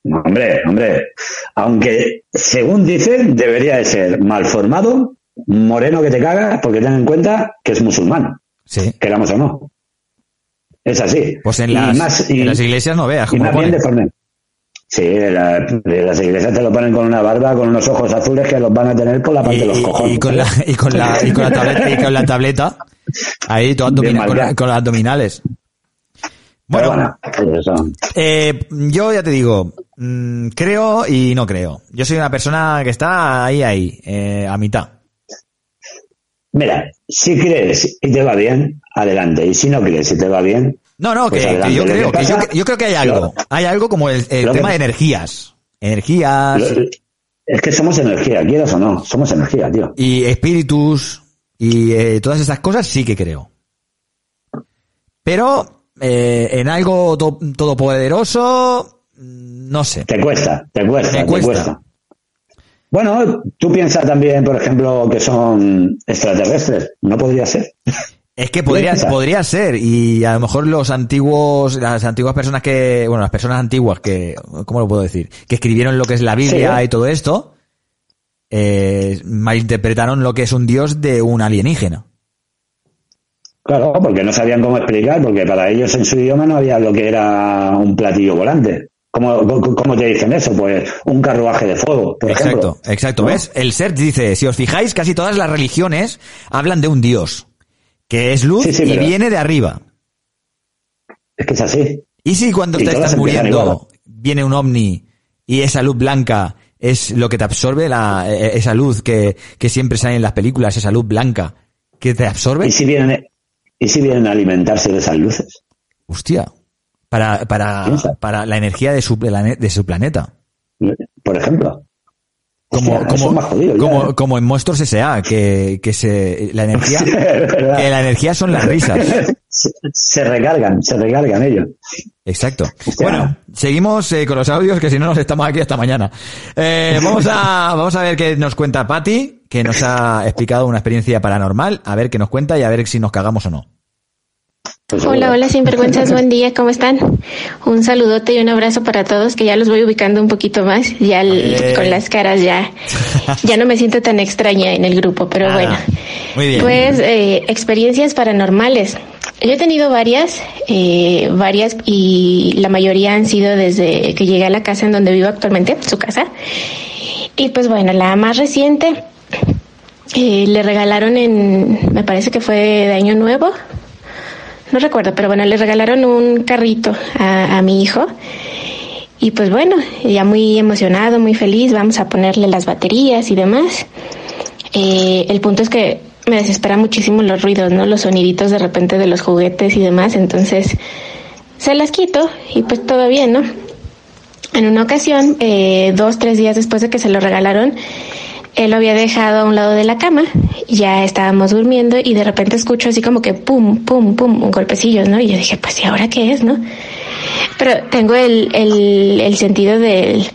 No, hombre, hombre. Aunque, según dicen, debería de ser mal formado, moreno que te cagas, porque ten en cuenta que es musulmán, Sí. queramos o no. Es así. Pues en Y las, más- y- en las iglesias no veas y más lo bien deforme. Sí, de la- de las iglesias te lo ponen con una barba, con unos ojos azules que los van a tener por la parte de los cojones. y con la, y con la, y con la tableta, y con la tableta, ahí todo con, con las abdominales. Bueno, eh, yo ya te digo, mm, creo y no creo. Yo soy una persona que está ahí, ahí, eh, a mitad. Mira, si crees y te va bien, adelante. Y si no crees y te va bien, No, no, Pues que, que yo que creo, que yo, creo que hay algo. Lo- Hay algo como el, tema de energías. Energías lo- es que somos energía, quieras o no, somos energía, tío. y espíritus y eh, todas esas cosas sí que creo. Pero eh, en algo to- todopoderoso, mm, no sé. Te cuesta, te cuesta, te cuesta. cuesta. Bueno, tú piensas también, por ejemplo, que son extraterrestres. No podría ser. Es que podría, podría ser, y a lo mejor los antiguos, las antiguas personas que, bueno, las personas antiguas que, ¿cómo lo puedo decir? Que escribieron lo que es la Biblia Sí. y todo esto, eh, malinterpretaron lo que es un dios de un alienígena. Claro, porque no sabían cómo explicar, porque para ellos en su idioma no había lo que era un platillo volante. ¿Cómo, te dicen eso? Pues un carruaje de fuego, por Exacto, ejemplo. exacto. ¿No? ¿Ves? El ser dice, si os fijáis, casi todas las religiones hablan de un dios, que es luz Sí, sí, y viene de arriba. Es que es así. ¿Y si cuando Y te estás muriendo viene un ovni y esa luz blanca es lo que te absorbe, la, eh, esa luz que, que siempre sale en las películas, esa luz blanca que te absorbe? ¿Y si vienen, y si vienen a alimentarse de esas luces? Hostia. Para, para, para la energía de su, de su planeta. Por ejemplo. Como, Hostia, como, ya, como, ¿eh? como en Monstruos S.A., que, que se, la energía, que la energía son las risas. se, se recargan, se recargan ellos. Exacto. Hostia. Bueno, seguimos eh, con los audios, que si no nos estamos aquí hasta mañana. Eh, vamos a, vamos a ver qué nos cuenta Patti, que nos ha explicado una experiencia paranormal, a ver qué nos cuenta y a ver si nos cagamos o no. Pues Hola, hola, sinvergüenzas, buen día, ¿cómo están? Un saludote y un abrazo para todos, que ya los voy ubicando un poquito más, ya el- con las caras ya, ya no me siento tan extraña en el grupo, pero Nada. bueno. Muy bien. Pues, eh, experiencias paranormales. Yo he tenido varias, eh, varias, y la mayoría han sido desde que llegué a la casa en donde vivo actualmente, su casa. Y pues bueno, la más reciente, eh, le regalaron en, me parece que fue de Año Nuevo, no recuerdo, pero bueno, le regalaron un carrito a, a mi hijo. Y pues bueno, ya muy emocionado, muy feliz, vamos a ponerle las baterías y demás. Eh, el punto es que me desespera muchísimo los ruidos, ¿no? Los soniditos de repente de los juguetes y demás, entonces se las quito y pues todo bien, ¿no? En una ocasión, eh, dos, tres días después de que se lo regalaron, él lo había dejado a un lado de la cama, ya estábamos durmiendo y de repente escucho así como que pum, pum, pum, golpecillos, ¿no? Y yo dije, pues, ¿y ahora qué es, no? Pero tengo el, el, el sentido del,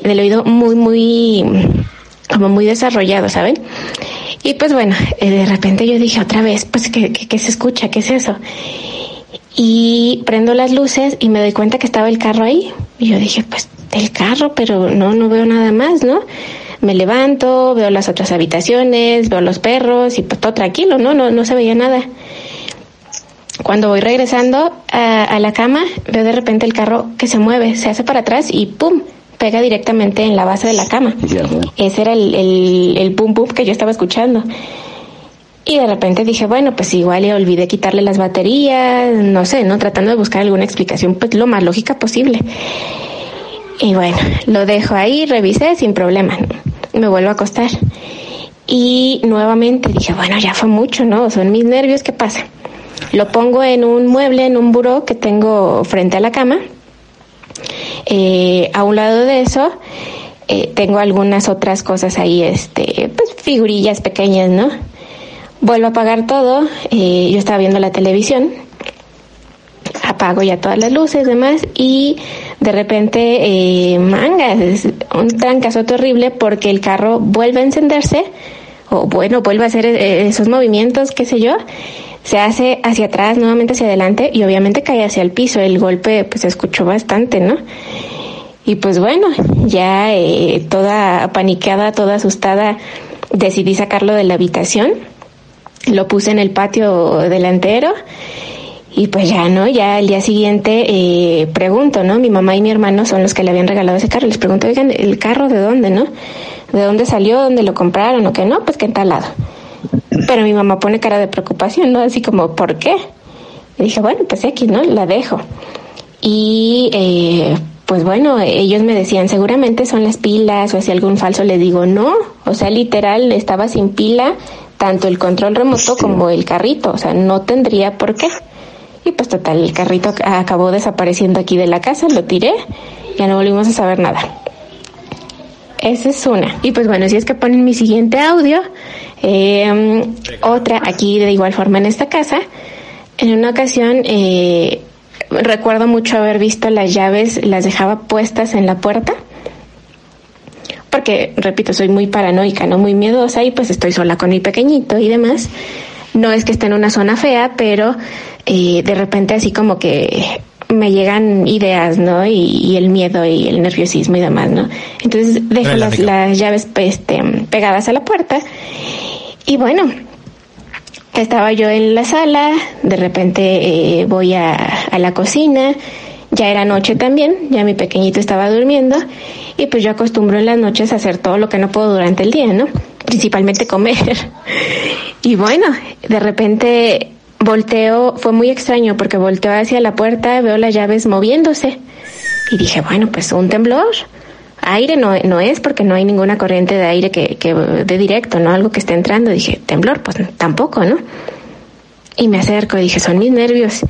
del oído muy, muy, como muy desarrollado, ¿saben? Y pues bueno, eh, de repente yo dije otra vez, pues, ¿qué, qué, qué se escucha? ¿Qué es eso? Y prendo las luces y me doy cuenta que estaba el carro ahí. Y yo dije, pues, el carro, pero no, no veo nada más, ¿no? Me levanto, veo las otras habitaciones, veo los perros y pues todo tranquilo, ¿no? No, no se veía nada. Cuando voy regresando a, a la cama, veo de repente el carro que se mueve, se hace para atrás y ¡pum! pega directamente en la base de la cama. Ese era el, el, el pum pum que yo estaba escuchando. Y de repente dije, bueno, pues igual le olvidé quitarle las baterías, no sé, ¿no? Tratando de buscar alguna explicación, pues lo más lógica posible. Y bueno, lo dejo ahí, revisé sin problema. Me vuelvo a acostar. Y nuevamente dije, bueno, ya fue mucho, ¿no? Son mis nervios, ¿qué pasa? Lo pongo en un mueble, en un buró que tengo frente a la cama. Eh, a un lado de eso, eh, tengo algunas otras cosas ahí, este, pues figurillas pequeñas, ¿no? Vuelvo a apagar todo, eh, yo estaba viendo la televisión, apago ya todas las luces, demás, y de repente, eh, mangas, un trancazo horrible porque el carro vuelve a encenderse, o bueno, vuelve a hacer eh, esos movimientos, qué sé yo, se hace hacia atrás, nuevamente hacia adelante, y obviamente cae hacia el piso, el golpe pues se escuchó bastante, ¿no? Y pues bueno, ya eh, toda paniqueada, toda asustada, decidí sacarlo de la habitación, lo puse en el patio delantero y pues ya, ¿no? Ya al día siguiente eh, pregunto, ¿no? Mi mamá y mi hermano son los que le habían regalado ese carro. Les pregunto, oigan, ¿el carro de dónde, no? ¿De dónde salió? ¿Dónde lo compraron? ¿O qué no? Pues que en tal lado. Pero mi mamá pone cara de preocupación, ¿no? Así como, ¿por qué? Y dije, bueno, pues aquí, ¿no? La dejo. Y eh, pues bueno, ellos me decían, seguramente son las pilas o si algún falso. Le digo, no, o sea, literal, estaba sin pila tanto el control remoto como el carrito, o sea, no tendría por qué. Y pues total, el carrito acabó desapareciendo aquí de la casa, lo tiré, ya no volvimos a saber nada. Esa es una. Y pues bueno, si es que ponen mi siguiente audio, eh, otra aquí de igual forma en esta casa, en una ocasión eh, recuerdo mucho haber visto las llaves, las dejaba puestas en la puerta. Porque, repito, soy muy paranoica, no muy miedosa y pues estoy sola con mi pequeñito y demás. No es que esté en una zona fea, pero eh, de repente así como que me llegan ideas, ¿no? Y, y, el miedo y el nerviosismo y demás, ¿no? Entonces dejo las, las, llaves este, pegadas a la puerta y bueno, estaba yo en la sala, de repente eh, voy a, a la cocina, ya era noche también, ya mi pequeñito estaba durmiendo y pues yo acostumbro en las noches a hacer todo lo que no puedo durante el día, ¿no? Principalmente comer. Y bueno, de repente volteo, fue muy extraño porque volteo hacia la puerta, veo las llaves moviéndose y dije, bueno, pues un temblor. Aire no, no es porque no hay ninguna corriente de aire que, que de directo, ¿no? Algo que esté entrando. Dije, temblor, pues tampoco, ¿no? Y me acerco y dije, son mis nervios.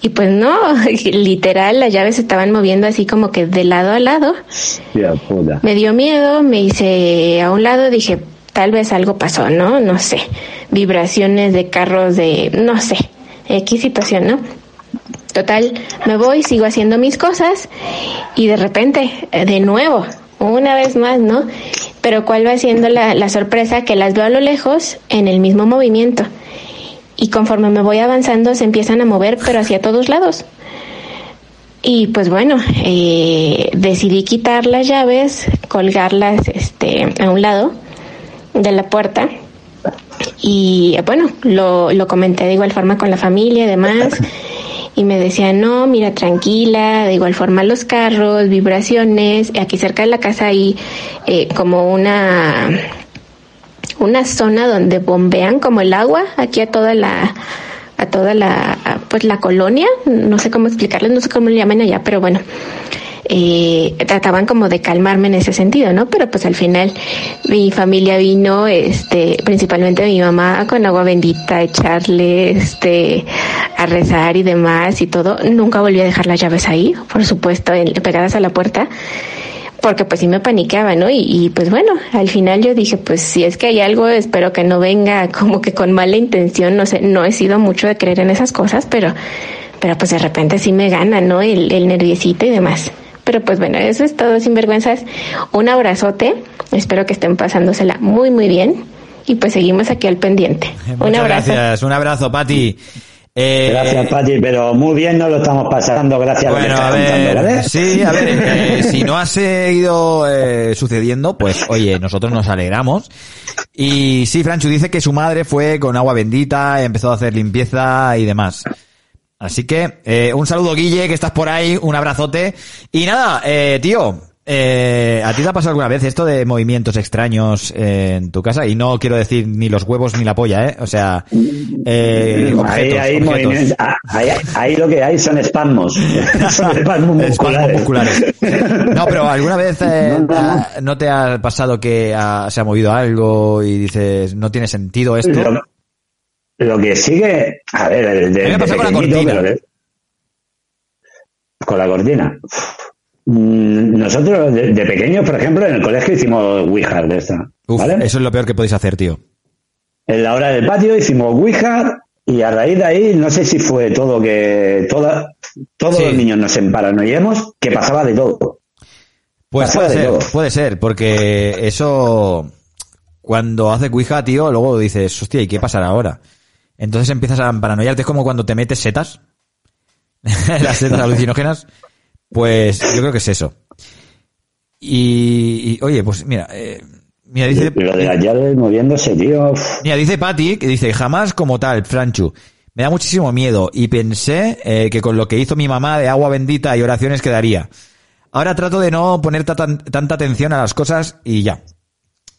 Y pues no, literal, las llaves se estaban moviendo así como que de lado a lado. Me dio miedo, me hice a un lado, dije, tal vez algo pasó, ¿no? No sé. Vibraciones de carros de, no sé, X situación, ¿no? Total, me voy, sigo haciendo mis cosas y de repente, de nuevo, una vez más, ¿no? Pero ¿cuál va siendo la, la sorpresa? Que las veo a lo lejos en el mismo movimiento. Y conforme me voy avanzando se empiezan a mover, pero hacia todos lados. Y pues bueno, eh, decidí quitar las llaves, colgarlas este, a un lado de la puerta. Y bueno, lo, lo comenté de igual forma con la familia y demás. Y me decían, no, mira, tranquila, de igual forma los carros, vibraciones. Aquí cerca de la casa hay eh, como una una zona donde bombean como el agua aquí a toda la a toda la pues la colonia no sé cómo explicarles no sé cómo le llaman allá pero bueno eh, trataban como de calmarme en ese sentido no pero pues al final mi familia vino este principalmente mi mamá con agua bendita a echarle este a rezar y demás y todo nunca volví a dejar las llaves ahí por supuesto pegadas a la puerta porque pues sí me paniqueaba, ¿no? Y, y, pues bueno, al final yo dije, pues si es que hay algo, espero que no venga como que con mala intención, no sé, no he sido mucho de creer en esas cosas, pero, pero pues de repente sí me gana, ¿no? El, el y demás. Pero pues bueno, eso es todo, sin vergüenzas. Un abrazote, espero que estén pasándosela muy, muy bien. Y pues seguimos aquí al pendiente. Muchas un abrazo. gracias, un abrazo, Pati. Eh, gracias, Pati, pero muy bien nos lo estamos pasando, gracias bueno, a, a ver, contando, ¿vale? Sí, a ver, eh, si no ha seguido eh, sucediendo, pues oye, nosotros nos alegramos. Y sí, Franchu dice que su madre fue con agua bendita, empezó a hacer limpieza y demás. Así que, eh, un saludo, Guille, que estás por ahí, un abrazote. Y nada, eh, tío, Eh, ¿A ti te ha pasado alguna vez esto de movimientos extraños en tu casa? Y no quiero decir ni los huevos ni la polla, ¿eh? O sea, eh, objetos, ahí, ah, ahí- ahí lo que hay son espasmos. son espasmos musculares. musculares. No, pero ¿alguna vez eh, No, no, no. no te ha pasado que se ha movido algo y dices, no tiene sentido esto? Lo, lo que sigue, a ver, de, me de con la cortina. de- con la cortina. Nosotros, de, de pequeños, por ejemplo, en el colegio hicimos Ouija de esta. Uf, ¿vale? eso es lo peor que podéis hacer, tío. En la hora del patio hicimos Ouija y a raíz de ahí, no sé si fue todo que toda, todos Sí. los niños nos emparanoiemos, que pasaba de todo. Pues Pasaba puede de ser, todo. puede ser, porque eso, cuando hace Ouija, tío, luego dices, hostia, ¿y qué pasará ahora? Entonces empiezas a paranoiarte, es como cuando te metes setas, las setas alucinógenas, pues yo creo que es eso. Y, y, oye, pues mira, eh, mira, dice, Lo de las llaves moviéndose, tío. Mira, dice Patty, que dice, jamás como tal, Franchu. Me da muchísimo miedo y pensé eh, que con lo que hizo mi mamá de agua bendita y oraciones quedaría. Ahora trato de no poner ta- tan- tanta atención a las cosas y ya.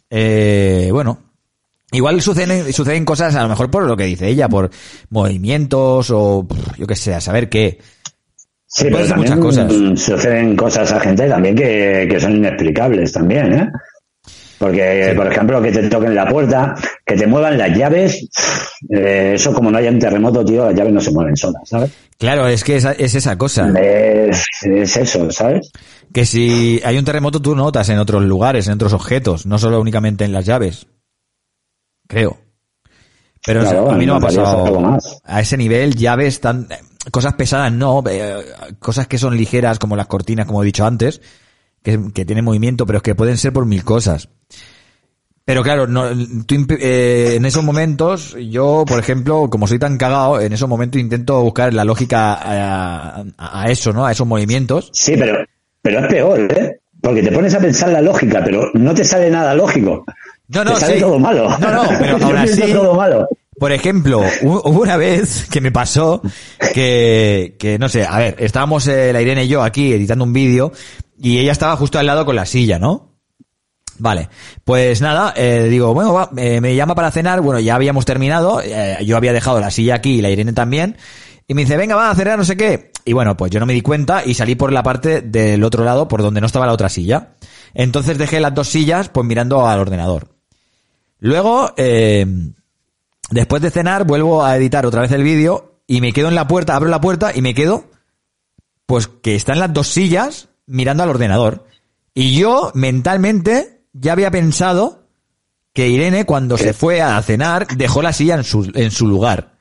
Eh, bueno, igual suceden, suceden cosas a lo mejor por lo que dice ella, por movimientos o yo qué sé, a saber qué. Sí, pero también muchas cosas. suceden cosas a gente también que, que son inexplicables también, ¿eh? Porque, por ejemplo, que te toquen la puerta, que te muevan las llaves, eh, eso como no haya un terremoto, tío, las llaves no se mueven solas, ¿sabes? Claro, es que es esa cosa. Es, es eso, ¿sabes? Que si hay un terremoto tú notas en otros lugares, en otros objetos, no solo únicamente en las llaves. Creo. Pero Claro, a mí no me ha pasado más. a ese nivel llaves tan cosas pesadas no, eh, cosas que son ligeras como las cortinas como he dicho antes, que, que tienen movimiento, pero es que pueden ser por mil cosas. Pero claro, no, tú eh, en esos momentos, yo, por ejemplo, como soy tan cagado, en esos momentos intento buscar la lógica a, a- a eso, ¿no? A esos movimientos. Sí, pero, pero es peor, ¿eh? Porque te pones a pensar la lógica, pero no te sale nada lógico. No, no, te sale sí. todo malo. No, no, pero aún así- todo malo. Por ejemplo, hu- hubo una vez que me pasó que, que no sé, a ver, estábamos eh, la Irene y yo aquí editando un vídeo y ella estaba justo al lado con la silla, ¿no? Vale, pues nada, eh, digo, bueno, va, eh, me llama para cenar, bueno, ya habíamos terminado, eh, yo había dejado la silla aquí y la Irene también, y me dice, venga, va a cenar, no sé qué. Y bueno, pues yo no me di cuenta y salí por la parte del otro lado, por donde no estaba la otra silla. Entonces dejé las dos sillas, pues mirando al ordenador. Luego, eh, Después de cenar vuelvo a editar otra vez el vídeo y me quedo en la puerta, abro la puerta y me quedo pues que están las dos sillas mirando al ordenador. Y yo mentalmente ya había pensado que Irene cuando se fue a cenar dejó la silla en su, en su lugar.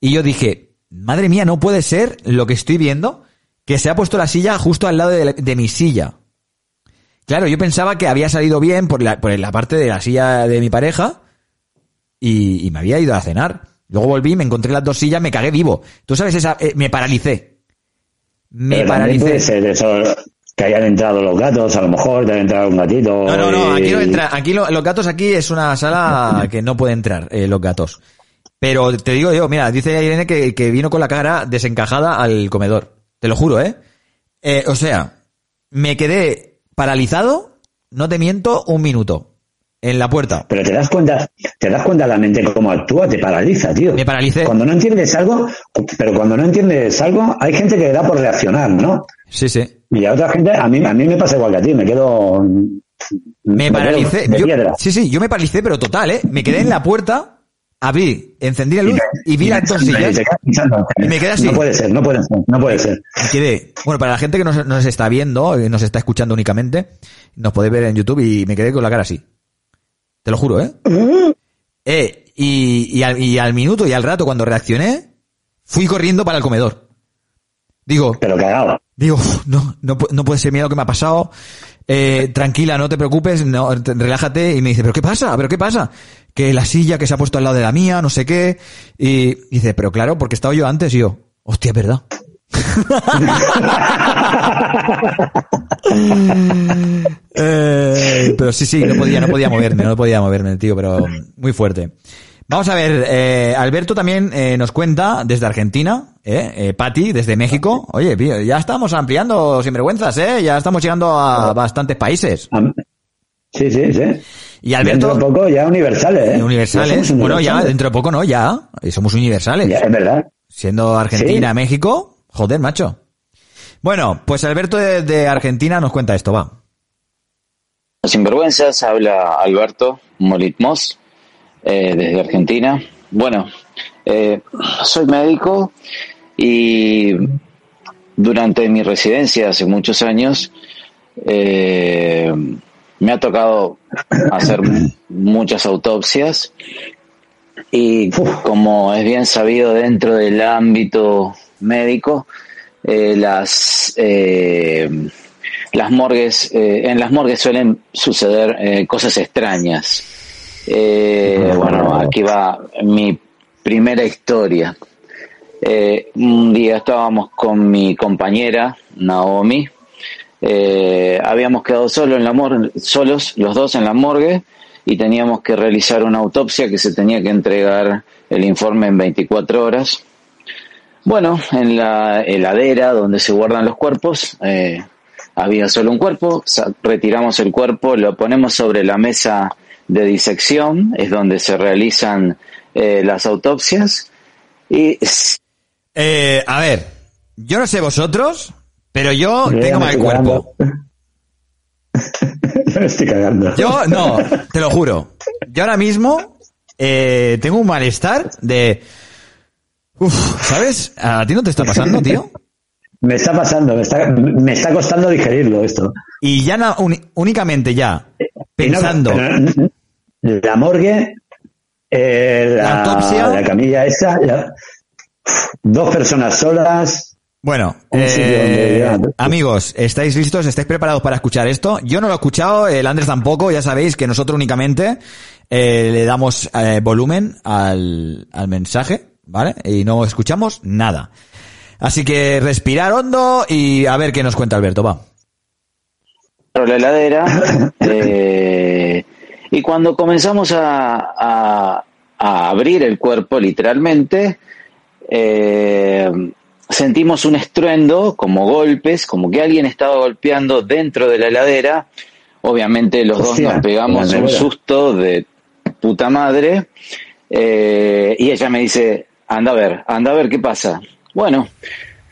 Y yo dije, madre mía, no puede ser lo que estoy viendo, que se ha puesto la silla justo al lado de, mi silla. Claro, yo pensaba que había salido bien por la, por la parte de la silla de mi pareja y, y me había ido a cenar. Luego volví, me encontré las dos sillas, me cagué vivo. Tú sabes esa, eh, me paralicé. Me Pero también puede paralicé. ser eso, que hayan entrado los gatos, a lo mejor, te haya entrado un gatito. No, no, no, aquí no entra, aquí lo- los gatos aquí es una sala que no puede entrar, eh, los gatos. Pero te digo yo, mira, dice Irene que, que vino con la cara desencajada al comedor. Te lo juro, ¿eh? Eh, o sea, me quedé paralizado, no te miento, un minuto. En la puerta. Pero te das cuenta, te das cuenta la mente cómo actúa, te paraliza, tío. Me paralicé. Cuando no entiendes algo, pero cuando no entiendes algo, hay gente que le da por reaccionar, ¿no? Sí, sí. Y a otra gente, a mí, a mí me pasa igual que a ti, me quedo. Me quedo paralicé. Yo- piedra. sí, sí, yo me paralicé, pero total, ¿eh? Me quedé en la puerta, abrí, encendí la luz y vi las dos Y sillas. Y me quedé así. No puede ser, no puede ser, no puede ser. Y quedé, bueno, para la gente que nos, nos está viendo, eh, nos está escuchando únicamente, nos podéis ver en YouTube y me quedé con la cara así. Te lo juro, ¿eh? Eh, y, y, al, y al minuto y al rato cuando reaccioné, fui corriendo para el comedor. Digo, Pero cagado. digo, "Uf, no, no, no puede ser miedo que me ha pasado. Eh, tranquila, no te preocupes, no, te- relájate. Y me dice, ¿pero qué pasa? ¿Pero qué pasa? Que la silla que se ha puesto al lado de la mía, no sé qué. Y dice, pero claro, porque estaba yo antes y yo, hostia, es verdad. Eh, pero sí, sí, no podía, no podía moverme, no podía moverme, tío, pero muy fuerte. Vamos a ver, eh, Alberto también eh, nos cuenta desde Argentina, ¿eh? eh Patti, desde México. Oye, ya estamos ampliando sin vergüenzas, ¿eh? Ya estamos llegando a bastantes países. Sí, sí, sí. Y Alberto. Dentro de poco ya universales, ¿eh? Universales. Bueno, ya dentro de poco no, ya. Somos universales. Ya, es verdad. Siendo Argentina, México. Joder, macho. Bueno, pues Alberto de, Argentina nos cuenta esto, va. Sinvergüenzas, habla Alberto Molitmos, eh, desde Argentina. Bueno, eh, soy médico y durante mi residencia hace muchos años eh, me ha tocado hacer muchas autopsias y como es bien sabido dentro del ámbito médico, eh, las eh, las morgues eh, en las morgues suelen suceder cosas extrañas. Bueno aquí va mi primera historia. Un día estábamos con mi compañera Naomi habíamos quedado solo en la morgue, solos los dos en la morgue y teníamos que realizar una autopsia que se tenía que entregar el informe en 24 horas bueno, en la heladera donde se guardan los cuerpos, eh, había solo un cuerpo, retiramos el cuerpo, lo ponemos sobre la mesa de disección, es donde se realizan eh, las autopsias. Y... Eh, a ver, yo no sé vosotros, pero yo tengo mal cuerpo. me estoy cagando. Yo, no, te lo juro. Yo ahora mismo eh, tengo un malestar de Uf, ¿sabes? ¿A ti no te está pasando, tío? me está pasando, me está, me está costando digerirlo esto. Y ya no, únicamente ya, pensando... la morgue, eh, la, autopsia, la camilla esa, dos personas solas... Bueno, eh, amigos, ¿estáis listos? ¿Estáis preparados para escuchar esto? Yo no lo he escuchado, el Andrés tampoco, ya sabéis que nosotros únicamente eh, le damos eh, volumen al, al mensaje ¿vale? Y no escuchamos nada. Así que respirar hondo y a ver qué nos cuenta Alberto, va. La heladera, eh, y cuando comenzamos a, a, abrir el cuerpo, literalmente, eh, sentimos un estruendo, como golpes, como que alguien estaba golpeando dentro de la heladera. Obviamente los dos nos pegamos un susto de puta madre. Eh, y ella me dice, anda a ver, anda a ver qué pasa. Bueno,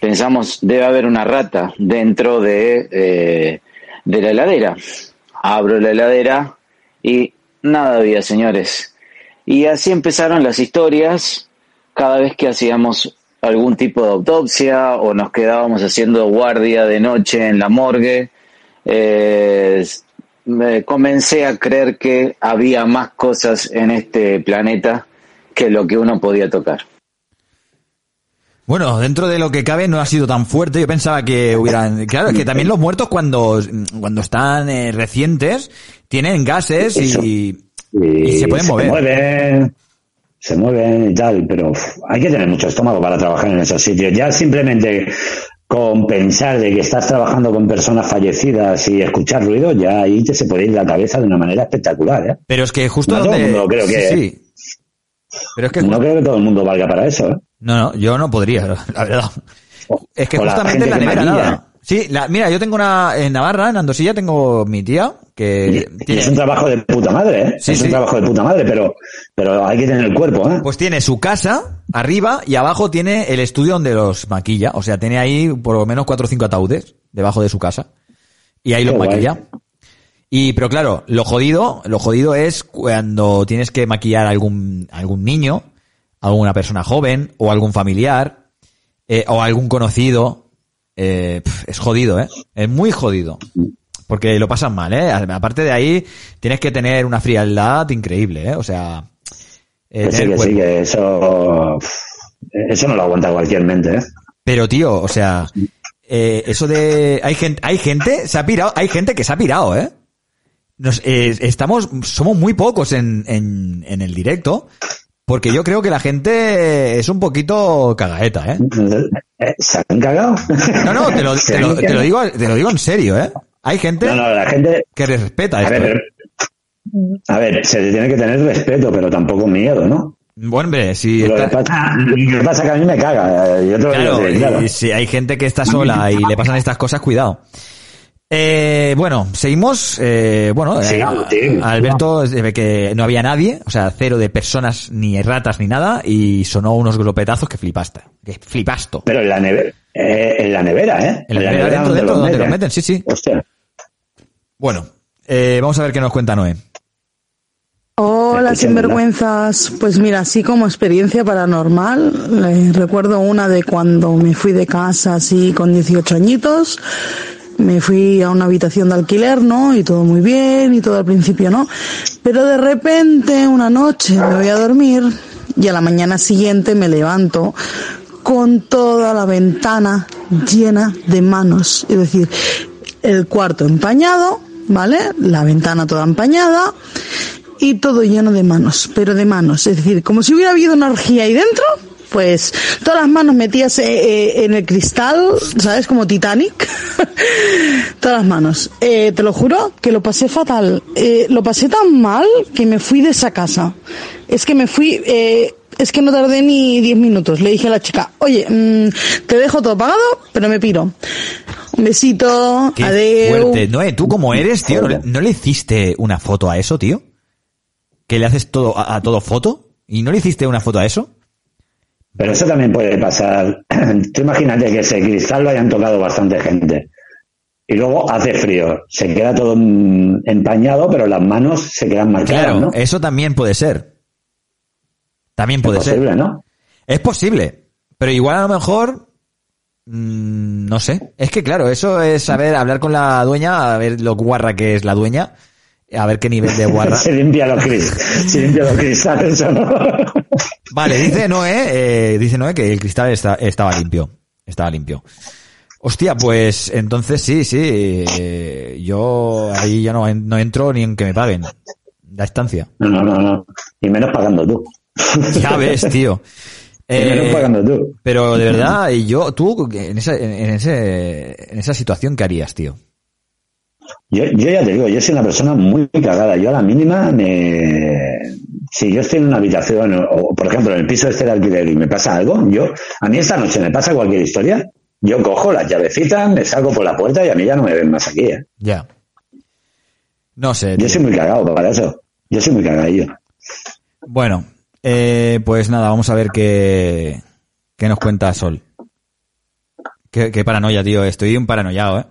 pensamos, debe haber una rata dentro de, eh, de la heladera. Abro la heladera y nada había, señores. Y así empezaron las historias cada vez que hacíamos algún tipo de autopsia o nos quedábamos haciendo guardia de noche en la morgue. Eh, me comencé a creer que había más cosas en este planeta que lo que uno podía tocar. Bueno, dentro de lo que cabe no ha sido tan fuerte. Yo pensaba que hubieran... Claro, es que también los muertos cuando, cuando están eh, recientes tienen gases y, se pueden mover. Se mueven, se mueven y tal, pero hay que tener mucho estómago para trabajar en esos sitios. Ya simplemente con pensar de que estás trabajando con personas fallecidas y escuchar ruido, ya ahí te se puede ir la cabeza de una manera espectacular. ¿eh? Pero es que justo donde... creo que... Sí, Pero es que... No creo que todo el mundo valga para eso. ¿eh? No, no, yo no podría, la verdad. Es que justamente la, nevera nada. Sí, la, mira, yo tengo una en Navarra, en Andosilla, tengo mi tía que tiene... es un trabajo de puta madre, ¿eh? Sí, es un trabajo de puta madre, pero pero hay que tener el cuerpo, ¿eh? Pues tiene su casa arriba y abajo tiene el estudio donde los maquilla, o sea, tiene ahí por lo menos cuatro o cinco ataúdes debajo de su casa y ahí los maquilla. Y pero claro, lo jodido, lo jodido es cuando tienes que maquillar a algún algún niño alguna persona joven o algún familiar eh, o algún conocido. Eh, es jodido, ¿eh? Es muy jodido. Porque lo pasan mal, ¿eh? Aparte de ahí, tienes que tener una frialdad increíble, ¿eh? O sea... Eh, sí, que sí, que eso... Eso no lo aguanta cualquier mente, ¿eh? Pero, tío, o sea... Eh, eso de... Hay gente, hay gente, se ha pirado, hay gente que se ha pirado, ¿eh? Nos, eh, estamos, somos muy pocos en, en, en el directo porque yo creo que la gente es un poquito cagaeta, ¿eh? ¿Se han cagado? No, no, te lo, digo, te lo digo en serio, ¿eh? Hay gente, que respeta esto. A ver, ¿eh? a ver, se tiene que tener respeto, pero tampoco miedo, ¿no? Bueno, hombre, si Lo que pasa, lo que pasa es que a mí me caga. eh, Yo te lo digo Claro, así, claro. y si hay gente que está sola y le pasan estas cosas, cuidado. Eh, bueno, seguimos. Eh, bueno, eh, sí. Alberto se ve que no había nadie, o sea, cero de personas, ni ratas, ni nada, y sonó unos glopetazos que flipaste. Que flipasto. Pero en la, neve- eh, en la nevera, ¿eh? En la nevera, dentro, donde dentro, los donde los meten. meten, sí, sí. Hostia. Bueno, eh, vamos a ver qué nos cuenta Noé. Hola, sinvergüenzas. Pues mira, así como experiencia paranormal, eh, recuerdo una de cuando me fui de casa así con 18 añitos. Me fui a una habitación de alquiler, ¿no? Y todo muy bien, y todo al principio, ¿no? Pero de repente, una noche me voy a dormir y a la mañana siguiente me levanto con toda la ventana llena de manos. Es decir, el cuarto empañado, ¿vale? La ventana toda empañada y todo lleno de manos, pero de manos. Es decir, como si hubiera habido una orgía ahí dentro, pues todas las manos metidas eh, eh, en el cristal, ¿sabes? Como Titanic. todas las manos. Eh, te lo juro que lo pasé fatal. Eh, lo pasé tan mal que me fui de esa casa. Es que me fui... Eh, es que no tardé ni 10 minutos. Le dije a la chica, oye, mm, te dejo todo pagado, pero me piro. Un besito, Qué adeu. fuerte. Noé, ¿tú cómo eres, tío? ¿No le, no le hiciste una foto a eso, tío? ¿Que le haces todo a, a todo foto? ¿Y no le hiciste una foto a eso? Pero eso también puede pasar. Tú imagínate que ese cristal lo hayan tocado bastante gente. Y luego hace frío. Se queda todo empañado, pero las manos se quedan marcadas, Claro, ¿no? eso también puede ser. También puede es ser. posible, ¿no? Es posible, pero igual a lo mejor mm, no sé. Es que claro, eso es saber hablar con la dueña, a ver lo guarra que es la dueña, a ver qué nivel de guarra. se limpia los, cris- se limpia los cristales, ¿o ¿no? Vale, dice Noé, eh, dice Noé que el cristal está- estaba limpio, estaba limpio. Hostia, pues entonces sí, sí, eh, yo ahí ya no, no entro ni en que me paguen la estancia. No, no, no, no. Y menos pagando tú. Ya ves, tío. Y menos Eh, pagando tú. Pero de verdad, y yo, tú, en esa, en, en ese, en esa situación, ¿qué harías, tío? Yo, yo ya te digo, yo soy una persona muy cagada. Yo a la mínima me... Si yo estoy en una habitación, o, o, por ejemplo en el piso este de alquiler y me pasa algo, yo, a mí esta noche me pasa cualquier historia, yo cojo las llavecitas, me salgo por la puerta y a mí ya no me ven más aquí, ¿eh? Ya. No sé. Yo soy muy cagado para eso. Yo soy muy cagadillo. Bueno, eh, pues nada, vamos a ver qué, qué nos cuenta Sol. Qué, qué paranoia, tío. Estoy un paranoiado, ¿eh?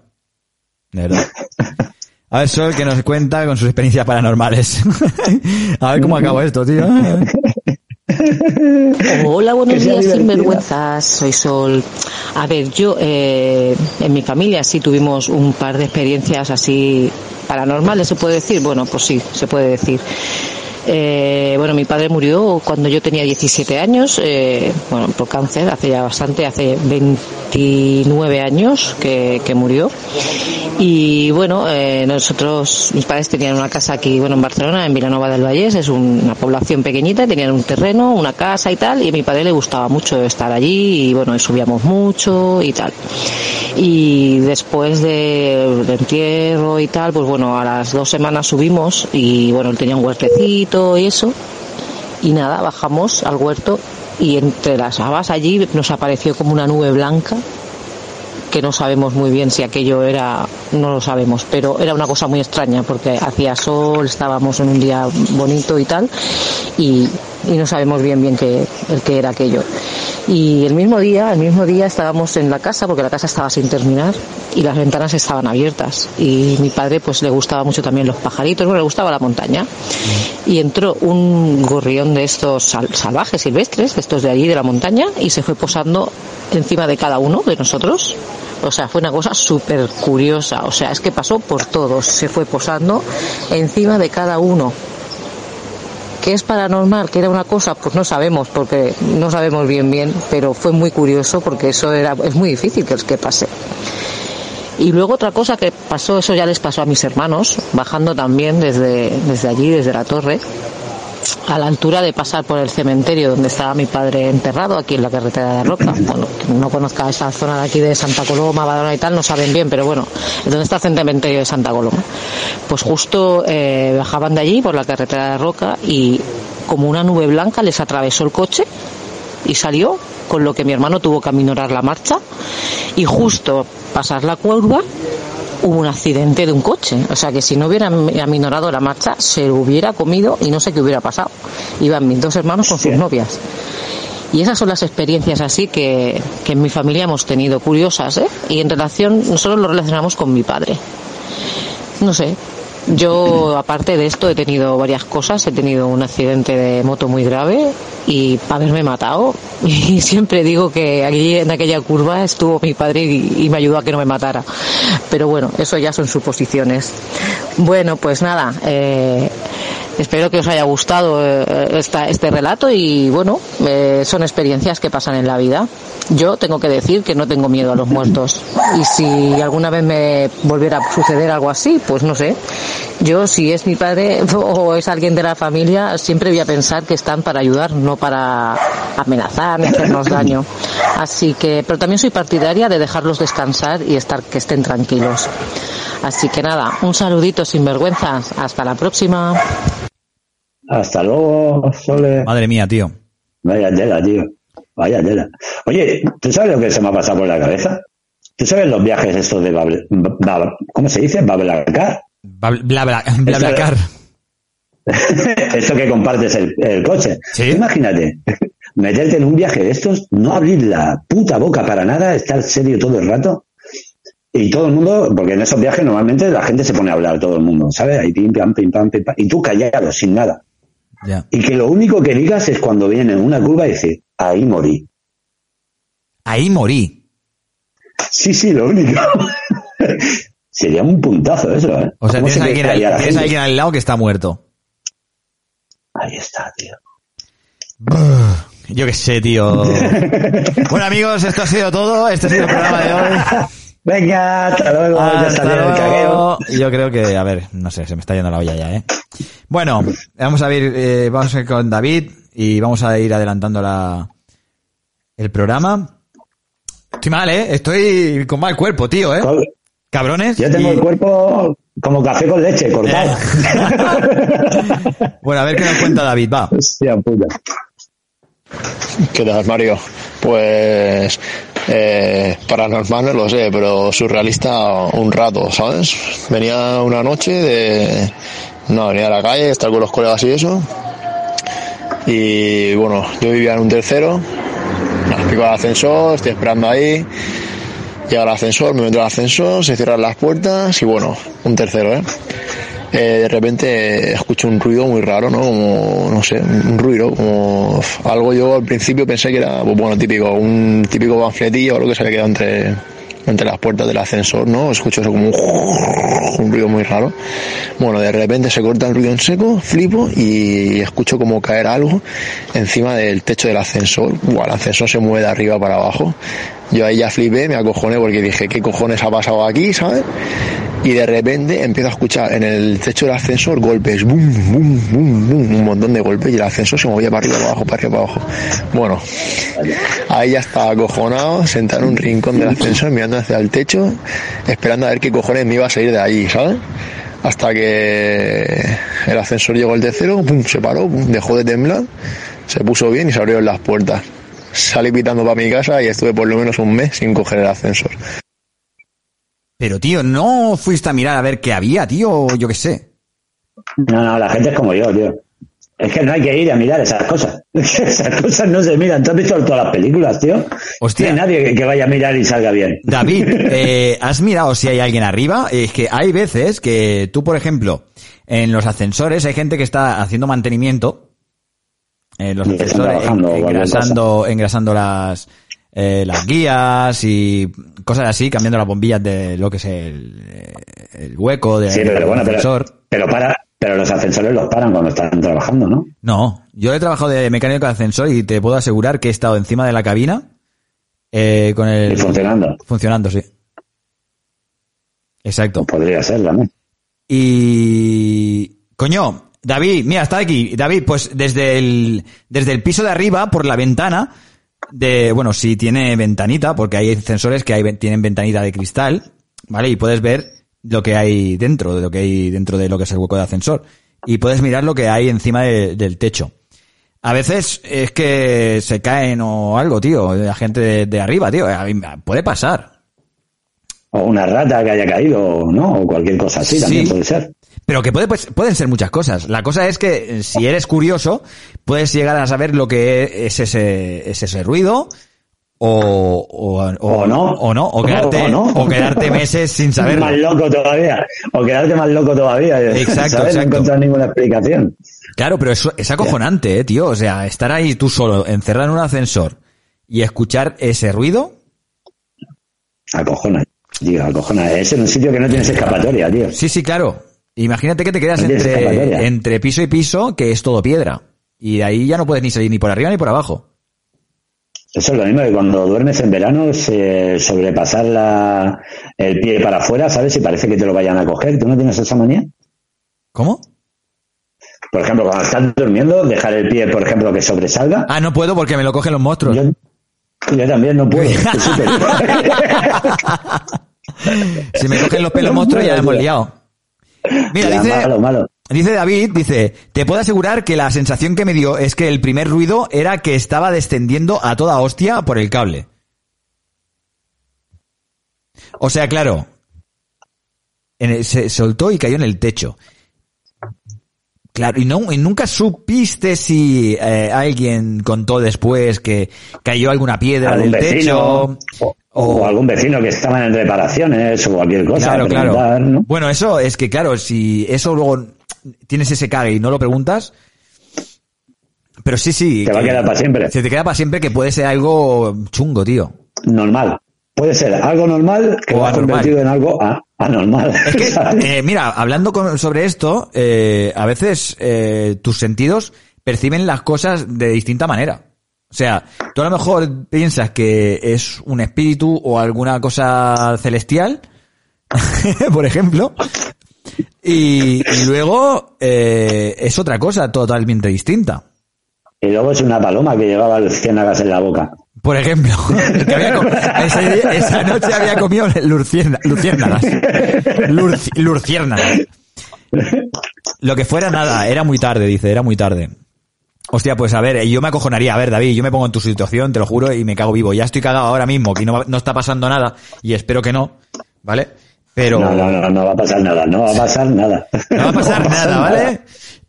De verdad. A ver, Sol, que nos cuenta con sus experiencias paranormales. a ver cómo acabo esto, tío. Hola, buenos días, divertida. sinvergüenzas. Soy Sol. A ver, yo eh, en mi familia sí tuvimos un par de experiencias así paranormales, se puede decir. Bueno, pues sí, se puede decir. Eh, bueno, mi padre murió cuando yo tenía 17 años, eh, bueno, por cáncer, hace ya bastante, hace 29 años que, que murió. Y bueno, eh, nosotros, mis padres tenían una casa aquí, bueno, en Barcelona, en Vilanova del Vallés, es un- una población pequeñita, tenían un terreno, una casa y tal, y a mi padre le gustaba mucho estar allí, y bueno, subíamos mucho y tal. Y después de, de entierro y tal, pues bueno, a las dos semanas subimos y bueno, él tenía un huertecito eso. Y nada, bajamos al huerto y entre las habas allí nos apareció como una nube blanca que no sabemos muy bien si aquello era, no lo sabemos, pero era una cosa muy extraña porque hacía sol, estábamos en un día bonito y tal, y, y no sabemos bien bien qué, qué era aquello. Y el mismo día, el mismo día estábamos en la casa porque la casa estaba sin terminar y las ventanas estaban abiertas y mi padre pues le gustaba mucho también los pajaritos, bueno, le gustaba la montaña y entró un gorrión de estos sal- salvajes silvestres, de estos de allí de la montaña y se fue posando encima de cada uno de nosotros. O sea, fue una cosa súper curiosa. O sea, es que pasó por todos. Se fue posando encima de cada uno. ¿Qué es paranormal? ¿Que era una cosa? Pues no sabemos, porque no sabemos bien bien, pero fue muy curioso porque eso era, es muy difícil que, que pase. Y luego otra cosa que pasó, eso ya les pasó a mis hermanos, bajando también desde, desde allí, desde la torre, a la altura de pasar por el cementerio donde estaba mi padre enterrado, aquí en la carretera de Roca. Bueno, no conozca esa zona de aquí de Santa Coloma, Badalona y tal, no saben bien, pero bueno, es donde está el cementerio de Santa Coloma. Pues justo eh, bajaban de allí por la carretera de Roca y como una nube blanca les atravesó el coche y salió, con lo que mi hermano tuvo que aminorar la marcha y justo pasar la curva hubo un accidente de un coche. O sea que si no hubiera aminorado la marcha, se lo hubiera comido y no sé qué hubiera pasado. Iban mis dos hermanos con sus novias. Y esas son las experiencias así que, que en mi familia hemos tenido, curiosas, ¿eh? Y en relación, nosotros lo relacionamos con mi padre. No sé, yo, aparte de esto, he tenido varias cosas. He tenido un accidente de moto muy grave y haberme matado. Y siempre digo que allí en aquella curva estuvo mi padre y, y me ayudó a que no me matara. Pero bueno, eso ya son suposiciones. Bueno, pues nada. Eh, Espero que os haya gustado eh, esta, este relato y bueno, eh, son experiencias que pasan en la vida. Yo tengo que decir que no tengo miedo a los muertos y si alguna vez me volviera a suceder algo así, pues no sé. Yo si es mi padre o es alguien de la familia, siempre voy a pensar que están para ayudar, no para amenazar ni hacernos daño. Así que, pero también soy partidaria de dejarlos descansar y estar que estén tranquilos. Así que nada, un saludito sin vergüenzas. Hasta la próxima. Hasta luego, Sole. Madre mía, tío. Vaya tela, tío. Vaya tela. Oye, ¿tú sabes lo que se me ha pasado por la cabeza? ¿Tú sabes los viajes estos de Babel, Bab- ¿cómo se dice? Babelacar. Bla, bla, bla, bla, bla, car. Esto que compartes el, el coche. Imagínate, meterte en un viaje de estos, no abrir la puta boca para nada, estar serio todo el rato. Y todo el mundo, porque en esos viajes normalmente la gente se pone a hablar, todo el mundo, ¿sabes? Ahí pim, pam, pim, pam, pim, pam, y tú callado, sin nada. Ya. Y que lo único que digas es cuando viene en una curva y decir, ahí morí. Ahí morí. Sí, sí, lo único. Sería un puntazo eso, ¿eh? O sea, ¿Cómo tienes se alguien, la tienes alguien al lado que está muerto. Ahí está, tío. Yo qué sé, tío. bueno, amigos, esto ha sido todo. Este ha sido el programa de hoy. Venga, hasta luego. ya Hasta salió el cagueo. Yo creo que, a ver, no sé, se me está yendo la olla ya, ¿eh? Bueno, vamos a ver, eh, vamos a ir con David y vamos a ir adelantando la, el programa. Estoy mal, ¿eh? Estoy con mal cuerpo, tío, ¿eh? Cabrones. Yo tengo Y- el cuerpo como café con leche, cortado. Bueno, a ver qué nos cuenta David, va. Hostia puta. ¿Qué tal, Mario? Pues eh, paranormal no lo sé, pero surrealista un rato, ¿sabes? Venía una noche de... No, venía a la calle, estar con los colegas y eso. Y bueno, yo vivía en un tercero. Pico al ascensor, estoy esperando ahí. Llega el ascensor, me meto al ascensor, se cierran las puertas y bueno, un tercero, ¿eh? Eh, de repente escucho un ruido muy raro, ¿no? No sé, un ruido, como algo yo al principio pensé que era, pues bueno, típico, un típico panfletillo o lo que se había quedado entre, entre las puertas del ascensor, ¿no? Escucho eso como un, ruido muy raro. Bueno, de repente se corta el ruido en seco, flipo y escucho como caer algo encima del techo del ascensor. El ascensor se mueve de arriba para abajo. Yo ahí ya flipé, me acojoné porque dije, ¿qué cojones ha pasado aquí, sabes? Y de repente empiezo a escuchar en el techo del ascensor golpes, boom, boom, boom, boom, un montón de golpes y el ascensor se movía para arriba, para abajo, para arriba, para abajo. Bueno, ahí ya estaba acojonado, sentado en un rincón del ascensor, mirando hacia el techo, esperando a ver qué cojones me iba a salir de allí, ¿sabes? Hasta que el ascensor llegó al tercero, pum, se paró, pum, dejó de temblar, se puso bien y se abrieron las puertas. Salí pitando para mi casa y estuve por lo menos un mes sin coger el ascensor. Pero, tío, ¿no fuiste a mirar a ver qué había, tío? Yo qué sé. No, no, la gente es como yo, tío. Es que no hay que ir a mirar esas cosas. esas cosas no se miran. ¿Tú has visto todas las películas, tío? Hostia. No hay nadie que, que vaya a mirar y salga bien. David, eh, ¿has mirado si hay alguien arriba? Es que hay veces que tú, por ejemplo, en los ascensores hay gente que está haciendo mantenimiento. En los o cualquier engrasando, engrasando las, eh, las guías y cosas así, cambiando las bombillas de lo que es el, eh, el hueco de- Sí, del pero bueno, ascensor. pero para, pero los ascensores los paran cuando están trabajando, ¿no? No, yo he trabajado de mecánico de ascensor y te puedo asegurar que he estado encima de la cabina eh, con el... Y funcionando. Funcionando, sí. Exacto. Podría ser también. Y... Coño, David, mira, está aquí. David, pues desde el, desde el piso de arriba, por la ventana, de, bueno, si tiene ventanita, porque hay sensores que hay, tienen ventanita de cristal, ¿vale? Y puedes ver lo que hay dentro, de lo que hay dentro de lo que es el hueco de ascensor. Y puedes mirar lo que hay encima de- del techo. A veces es que se caen o algo, tío, la gente de, de arriba, tío. Puede pasar. O una rata que haya caído, ¿no? O cualquier cosa así también Sí. puede ser. Pero que puede, pues, pueden ser muchas cosas. La cosa es que eh, si eres curioso, puedes llegar a saber lo que es ese, es ese ruido. O, o, o, O no. o no, o quedarte, O no. o quedarte meses sin saberlo. Más loco todavía. O quedarte más loco todavía. Exacto, ¿sabes? No exacto. encontrar ninguna explicación. Claro, pero eso es acojonante, eh, tío. O sea, estar ahí tú solo, encerrado en un ascensor y escuchar ese ruido. Acojona. Digo, acojona. Es en un sitio que no tienes escapatoria, tío. Sí, sí, claro. Imagínate que te quedas No entre, piso y piso, que es todo piedra. Y de ahí ya no puedes ni salir ni por arriba ni por abajo. Eso es lo mismo que cuando duermes en verano, se- sobrepasar la, el pie para afuera, ¿sabes? Y parece que te lo vayan a coger. ¿Tú no tienes esa manía? ¿Cómo? Por ejemplo, cuando estás durmiendo, dejar el pie, por ejemplo, que sobresalga. Ah, no puedo porque me lo cogen los monstruos. Yo, yo también no puedo. Si me cogen los pelos monstruos ya hemos liado. Mira, dice, malo, malo. dice David, dice, te puedo asegurar que la sensación que me dio es que el primer ruido era que estaba descendiendo a toda hostia por el cable. O sea, claro, en el- se soltó y cayó en el techo. Claro, y, no, y nunca supiste si eh, alguien contó después que cayó alguna piedra algún del vecino techo. o, o algún vecino que estaba en reparaciones o cualquier cosa. Claro, claro. Bueno, eso es que, claro, si eso luego tienes ese cague y no lo preguntas. Pero sí, sí. Te va a que- quedar para siempre. Se te queda para siempre que puede ser algo chungo, tío. Normal. Puede ser algo normal que O lo ha convertido en algo a- anormal. Es que, ¿sabes? eh, mira, hablando con- sobre esto, eh, a veces eh, tus sentidos perciben las cosas de distinta manera. O sea, tú a lo mejor piensas que es un espíritu o alguna cosa celestial, por ejemplo, y, y luego es otra cosa totalmente distinta. Y luego es una paloma que llevaba luciérnagas en la boca. Por ejemplo, que había com- ese día- esa noche había comido lucierna- luciérnagas. Lurci- Luciérnagas. Lo que fuera nada, era muy tarde, dice, era muy tarde. Hostia, pues a ver, yo me acojonaría, a ver, David, yo me pongo en tu situación, te lo juro, y me cago vivo. Ya estoy cagado ahora mismo, que no está pasando nada, y espero que no, ¿vale? Pero... No, no, no, no va a pasar nada, no va a pasar nada. No va a pasar nada, ¿vale?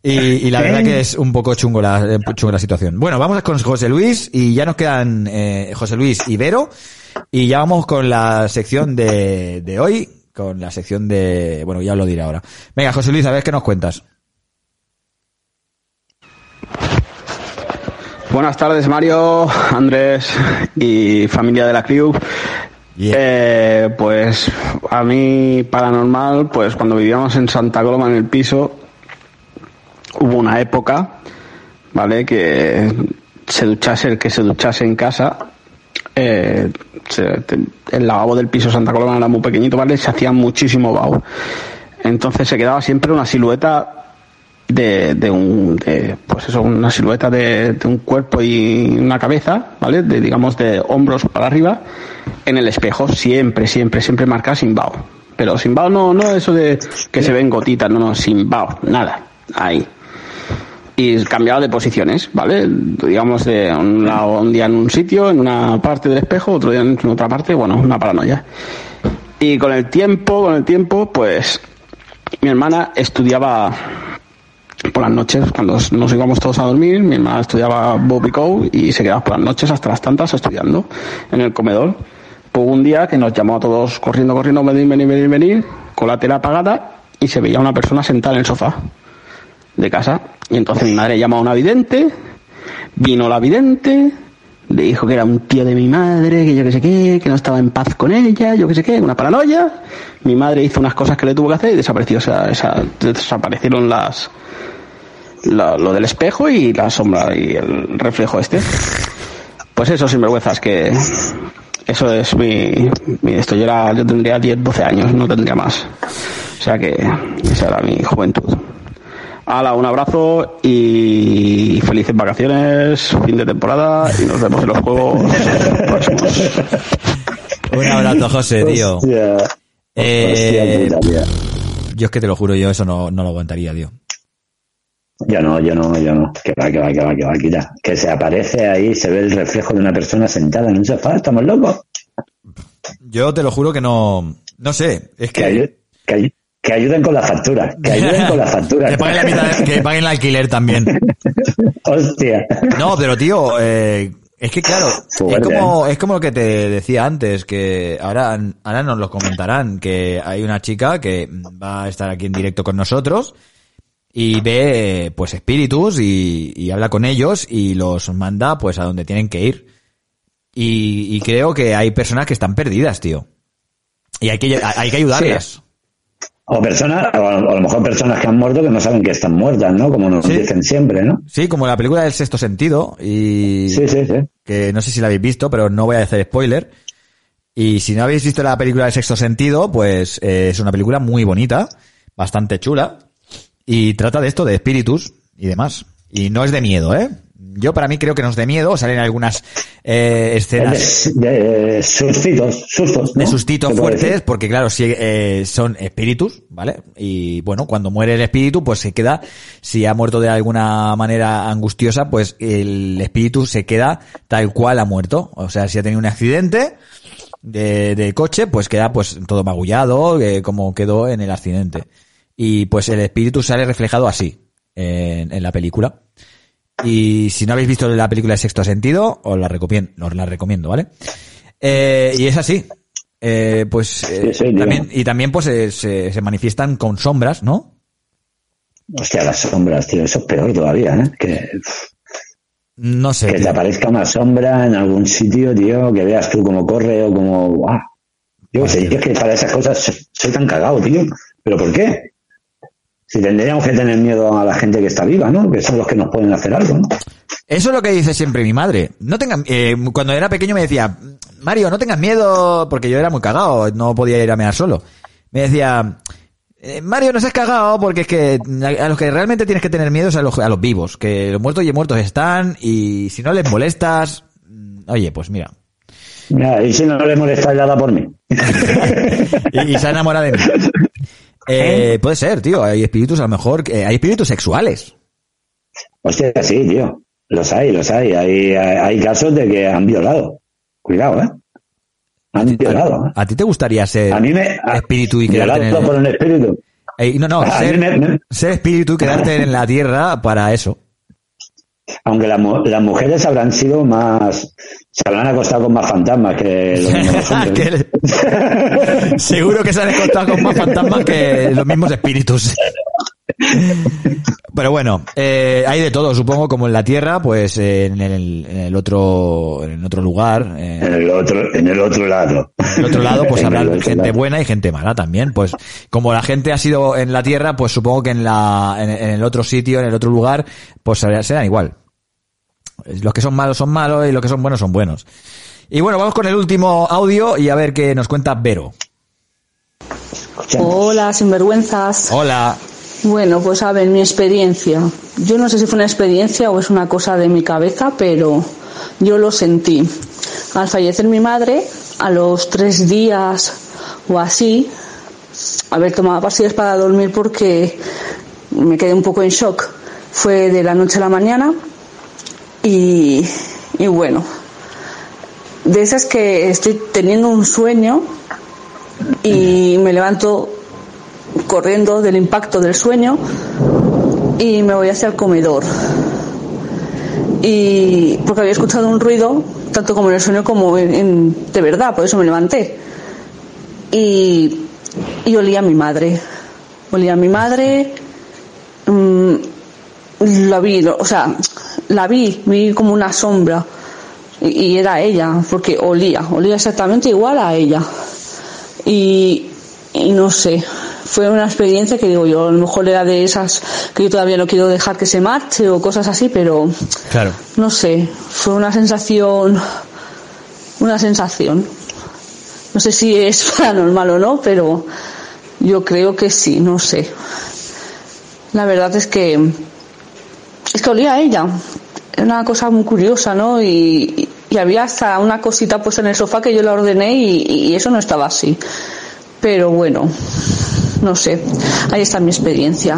Y, y la verdad que es un poco chungo la, eh, chungo la situación. Bueno, vamos con José Luis y ya nos quedan eh, José Luis y Vero y ya vamos con la sección de, de hoy, con la sección de... Bueno, ya os lo diré ahora. Venga, José Luis, a ver qué nos cuentas. Buenas tardes, Mario, Andrés y familia de la Crew. Eh, pues a mí paranormal, pues cuando vivíamos en Santa Coloma en el piso, hubo una época, ¿vale? Que se duchase el que se duchase en casa, eh, se- el lavabo del piso Santa Coloma era muy pequeñito, ¿vale? Se hacía muchísimo vaho. Entonces se quedaba siempre una silueta de, de un, de, pues eso, una silueta de, de un cuerpo y una cabeza, ¿vale? De, digamos, de hombros para arriba, en el espejo, siempre, siempre, siempre marcada sin vaho. Pero sin vaho no, no eso de que se ven gotitas, no, no, sin vaho, nada, ahí. Y cambiaba de posiciones, ¿vale? Digamos, de un, lado, un día en un sitio, en una parte del espejo, otro día en otra parte, bueno, una paranoia. Y con el tiempo, con el tiempo, pues mi hermana estudiaba por las noches, cuando nos íbamos todos a dormir, mi hermana estudiaba Bobby Coe y se quedaba por las noches hasta las tantas estudiando en el comedor. Pues un día que nos llamó a todos corriendo, corriendo, venir, venir, venir, venir, con la tela apagada y se veía una persona sentada en el sofá de casa. Y entonces mi madre llamó a una vidente, vino la vidente, le dijo que era un tío de mi madre, que yo que sé qué, que no estaba en paz con ella, yo que sé qué, una paranoia. Mi madre hizo unas cosas que le tuvo que hacer y desapareció esa, esa- desaparecieron las la- lo del espejo y la sombra y el reflejo este. Pues eso, sinvergüenzas, que eso es mi, mi- esto yo era, yo tendría 10, 12 años, no tendría más. O sea que esa era mi juventud. Hala, un abrazo y felices vacaciones, fin de temporada y nos vemos en los juegos próximos. Un abrazo, José, tío. Hostia. Eh, Hostia yo es que te lo juro, yo eso no, no lo aguantaría, tío. Yo no, yo no, yo no. Que va, que va, que va, que va, quita. Que se aparece ahí, se ve el reflejo de una persona sentada en un sofá, estamos locos. Yo te lo juro que no, no sé, es Que, que, ayu- que, ayu- que ayuden con la factura, que ayuden con la factura. que paguen la mitad, que paguen el alquiler también. Hostia. No, pero tío, eh, es que claro, es como, es como lo que te decía antes, que ahora, ahora nos lo comentarán, que hay una chica que va a estar aquí en directo con nosotros y ve, eh, pues, espíritus y, y habla con ellos y los manda, pues, a donde tienen que ir. Y, y creo que hay personas que están perdidas, tío. Y hay que, hay que ayudarles. O personas, o a lo mejor personas que han muerto que no saben que están muertas, ¿no? Como nos Sí. dicen siempre, ¿no? Sí, como la película del sexto sentido y Sí, sí, sí. que no sé si la habéis visto, pero no voy a hacer spoiler. Y si no habéis visto la película del sexto sentido, pues eh, es una película muy bonita, bastante chula y trata de esto de espíritus y demás. Y no es de miedo, ¿eh? Yo para mí creo que no es de miedo, salen algunas eh, escenas De, de sustitos, sustos. ¿no? de sustitos fuertes, porque claro, si eh, son espíritus, ¿vale? Y bueno, cuando muere el espíritu, pues se queda, si ha muerto de alguna manera angustiosa, pues el espíritu se queda tal cual ha muerto. O sea, si ha tenido un accidente de, de coche, pues queda pues todo magullado, eh, como quedó en el accidente. Y pues el espíritu sale reflejado así, en, en la película. Y si no habéis visto la película de Sexto Sentido, os la recomiendo, os la recomiendo, ¿vale? Eh, y es así. Eh, pues eh, Sí, sí, tío. también, y también pues eh, se, se manifiestan con sombras, ¿no? Hostia, las sombras, tío, eso es peor todavía, ¿eh? Que, No sé. que te aparezca una sombra en algún sitio, tío, que veas tú cómo corre o como, ¡guau! Yo sé, yo es que para esas cosas soy tan cagado, tío. ¿Pero por qué? Si tendríamos que tener miedo a la gente que está viva, ¿no? Que son los que nos pueden hacer algo, ¿no? Eso es lo que dice siempre mi madre. No tengan, eh, cuando era pequeño me decía, Mario, no tengas miedo, porque yo era muy cagado, no podía ir a mear solo. Me decía, eh, Mario, no seas cagado, porque es que a los que realmente tienes que tener miedo es a los, a los vivos, que los muertos y muertos están, y si no les molestas, mm, oye, pues mira, Mira, y si no le molesta, ya da por mí. y, y se enamora de mí. Eh, puede ser, tío, hay espíritus a lo mejor, que- hay espíritus sexuales. Hostia, sí, tío. Los hay, los hay. Hay, casos de que han violado. Cuidado, ¿eh? Han violado, ¿eh? ¿A ti te gustaría ser A mí me... a- espíritu y quedarte en el... por un espíritu. Eh, no, no, ser, me- me- ser espíritu y quedarte en la tierra para eso. Aunque la las mujeres habrán sido más... Se habrán acostado con más fantasmas que los mismos hombres. Que- Seguro que se han encontrado con más fantasmas que los mismos espíritus. Pero bueno, eh, hay de todo, supongo, como en la Tierra, pues eh, en, el, en el otro en otro lugar, eh, En el otro, en el otro lado. en el otro lado, pues habrá gente lado. buena y gente mala también. Pues como la gente ha sido en la Tierra, pues supongo que en la en, en el otro sitio, en el otro lugar, pues será- serán igual. Los que son malos son malos y los que son buenos son buenos. Y bueno, vamos con el último audio y a ver qué nos cuenta Vero. Hola, sinvergüenzas. Hola. Bueno, pues a ver, mi experiencia. Yo no sé si fue una experiencia o es una cosa de mi cabeza, pero yo lo sentí. Al fallecer mi madre, a los tres días o así, haber tomado pastillas para dormir porque me quedé un poco en shock. Fue de la noche a la mañana y, y bueno, de esas que estoy teniendo un sueño y me levanto corriendo del impacto del sueño y me voy hacia el comedor. Y porque había escuchado un ruido, tanto como en el sueño como en, de verdad, por eso me levanté. Y, y olía a mi madre. Olía a mi madre. mm, la vi, o sea, la vi, vi como una sombra. Y, y era ella, porque olía, olía exactamente igual a ella. Y, y no sé, fue una experiencia que digo yo, a lo mejor era de esas que yo todavía no quiero dejar que se marche o cosas así, pero Claro. no sé, fue una sensación, una sensación. No sé si es paranormal o no, pero yo creo que sí, no sé. La verdad es que es que olía a ella. Era una cosa muy curiosa, ¿no? Y, y había hasta una cosita puesta en el sofá que yo la ordené y, y eso no estaba así. Pero bueno, no sé. Ahí está mi experiencia.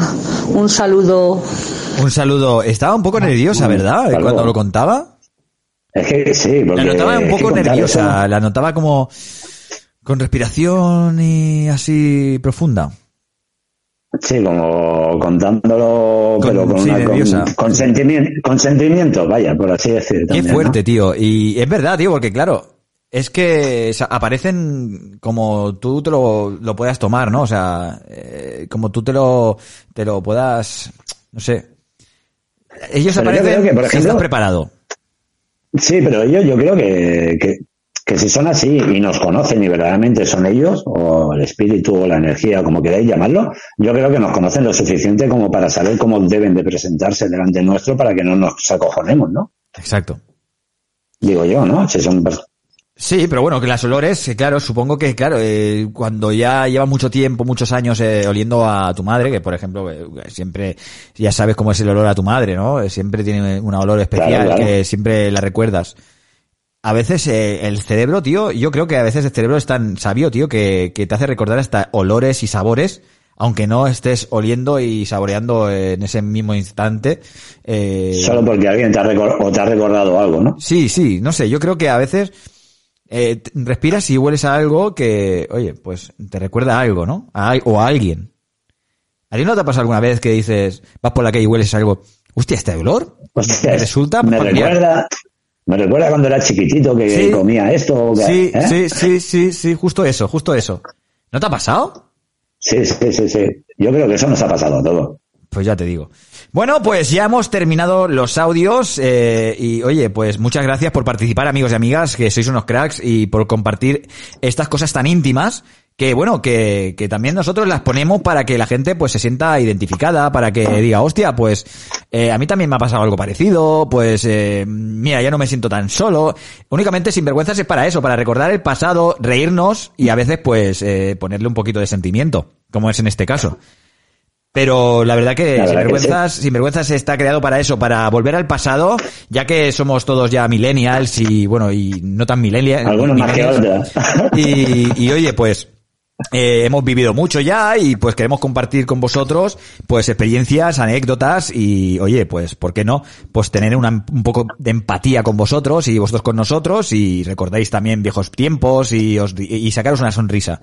Un saludo. Un saludo. Estaba un poco nerviosa, ¿verdad? Cuando lo contaba. Es que sí, porque... La notaba un poco nerviosa. eso- La notaba como con respiración y así profunda. Sí, como contándolo, Con- pero con, sí, una, con, con sentimiento, con sentimiento, vaya, por así decir. Qué también, ¿no? fuerte, tío. Y es verdad, tío, porque claro, es que o sea, aparecen como tú te lo, lo puedas tomar, ¿no? O sea, eh, como tú te lo, te lo puedas, no sé. Ellos Pero aparecen que, por si ejemplo- estás preparado. Sí, pero ellos yo creo que, que, que si son así y nos conocen y verdaderamente son ellos, o el espíritu o la energía, como queráis llamarlo, yo creo que nos conocen lo suficiente como para saber cómo deben de presentarse delante nuestro para que no nos acojonemos, ¿no? Exacto. Digo yo, ¿no? Si son Sí, pero bueno, que las olores, eh, claro, supongo que, claro, eh, cuando ya lleva mucho tiempo, muchos años eh, oliendo a tu madre, que por ejemplo, eh, siempre, ya sabes cómo es el olor a tu madre, ¿no? Siempre tiene un olor especial Claro, claro. que siempre la recuerdas. A veces eh, el cerebro, tío, yo creo que a veces el cerebro es tan sabio, tío, que, que te hace recordar hasta olores y sabores, aunque no estés oliendo y saboreando en ese mismo instante. eh, solo porque alguien te ha, o te ha recordado algo, ¿no? Sí, sí, no sé, yo creo que a veces eh, respiras y hueles a algo que, oye, pues te recuerda a algo, ¿no? A, o a alguien. ¿A ti no te ha pasado alguna vez que dices, vas por la calle y hueles algo, hostia, este olor? Hostia, me resulta me familiar. recuerda, me recuerda cuando era chiquitito que Sí. comía esto. que- Sí, ¿eh? sí, sí, sí, sí, justo eso, justo eso. ¿No te ha pasado? Sí, sí, sí, sí. Yo creo que eso nos ha pasado a todos. Pues ya te digo. Bueno, pues ya hemos terminado los audios eh, y oye, pues muchas gracias por participar amigos y amigas, que sois unos cracks y por compartir estas cosas tan íntimas que bueno, que, que también nosotros las ponemos para que la gente pues se sienta identificada, para que diga, hostia, pues eh, a mí también me ha pasado algo parecido, pues eh, mira, ya no me siento tan solo. Únicamente Sinvergüenzas es para eso, para recordar el pasado, reírnos y a veces pues eh, ponerle un poquito de sentimiento, como es en este caso. Pero la verdad que La verdad que Sinvergüenzas, Sinvergüenzas está creado para eso, para volver al pasado, ya que somos todos ya millennials y bueno, y no tan millennials. Algunos más que otros. Y, y oye, pues eh, hemos vivido mucho ya y pues queremos compartir con vosotros pues experiencias, anécdotas y oye, pues ¿por qué no? Pues tener un poco de empatía con vosotros y vosotros con nosotros y recordáis también viejos tiempos y, os, y sacaros una sonrisa.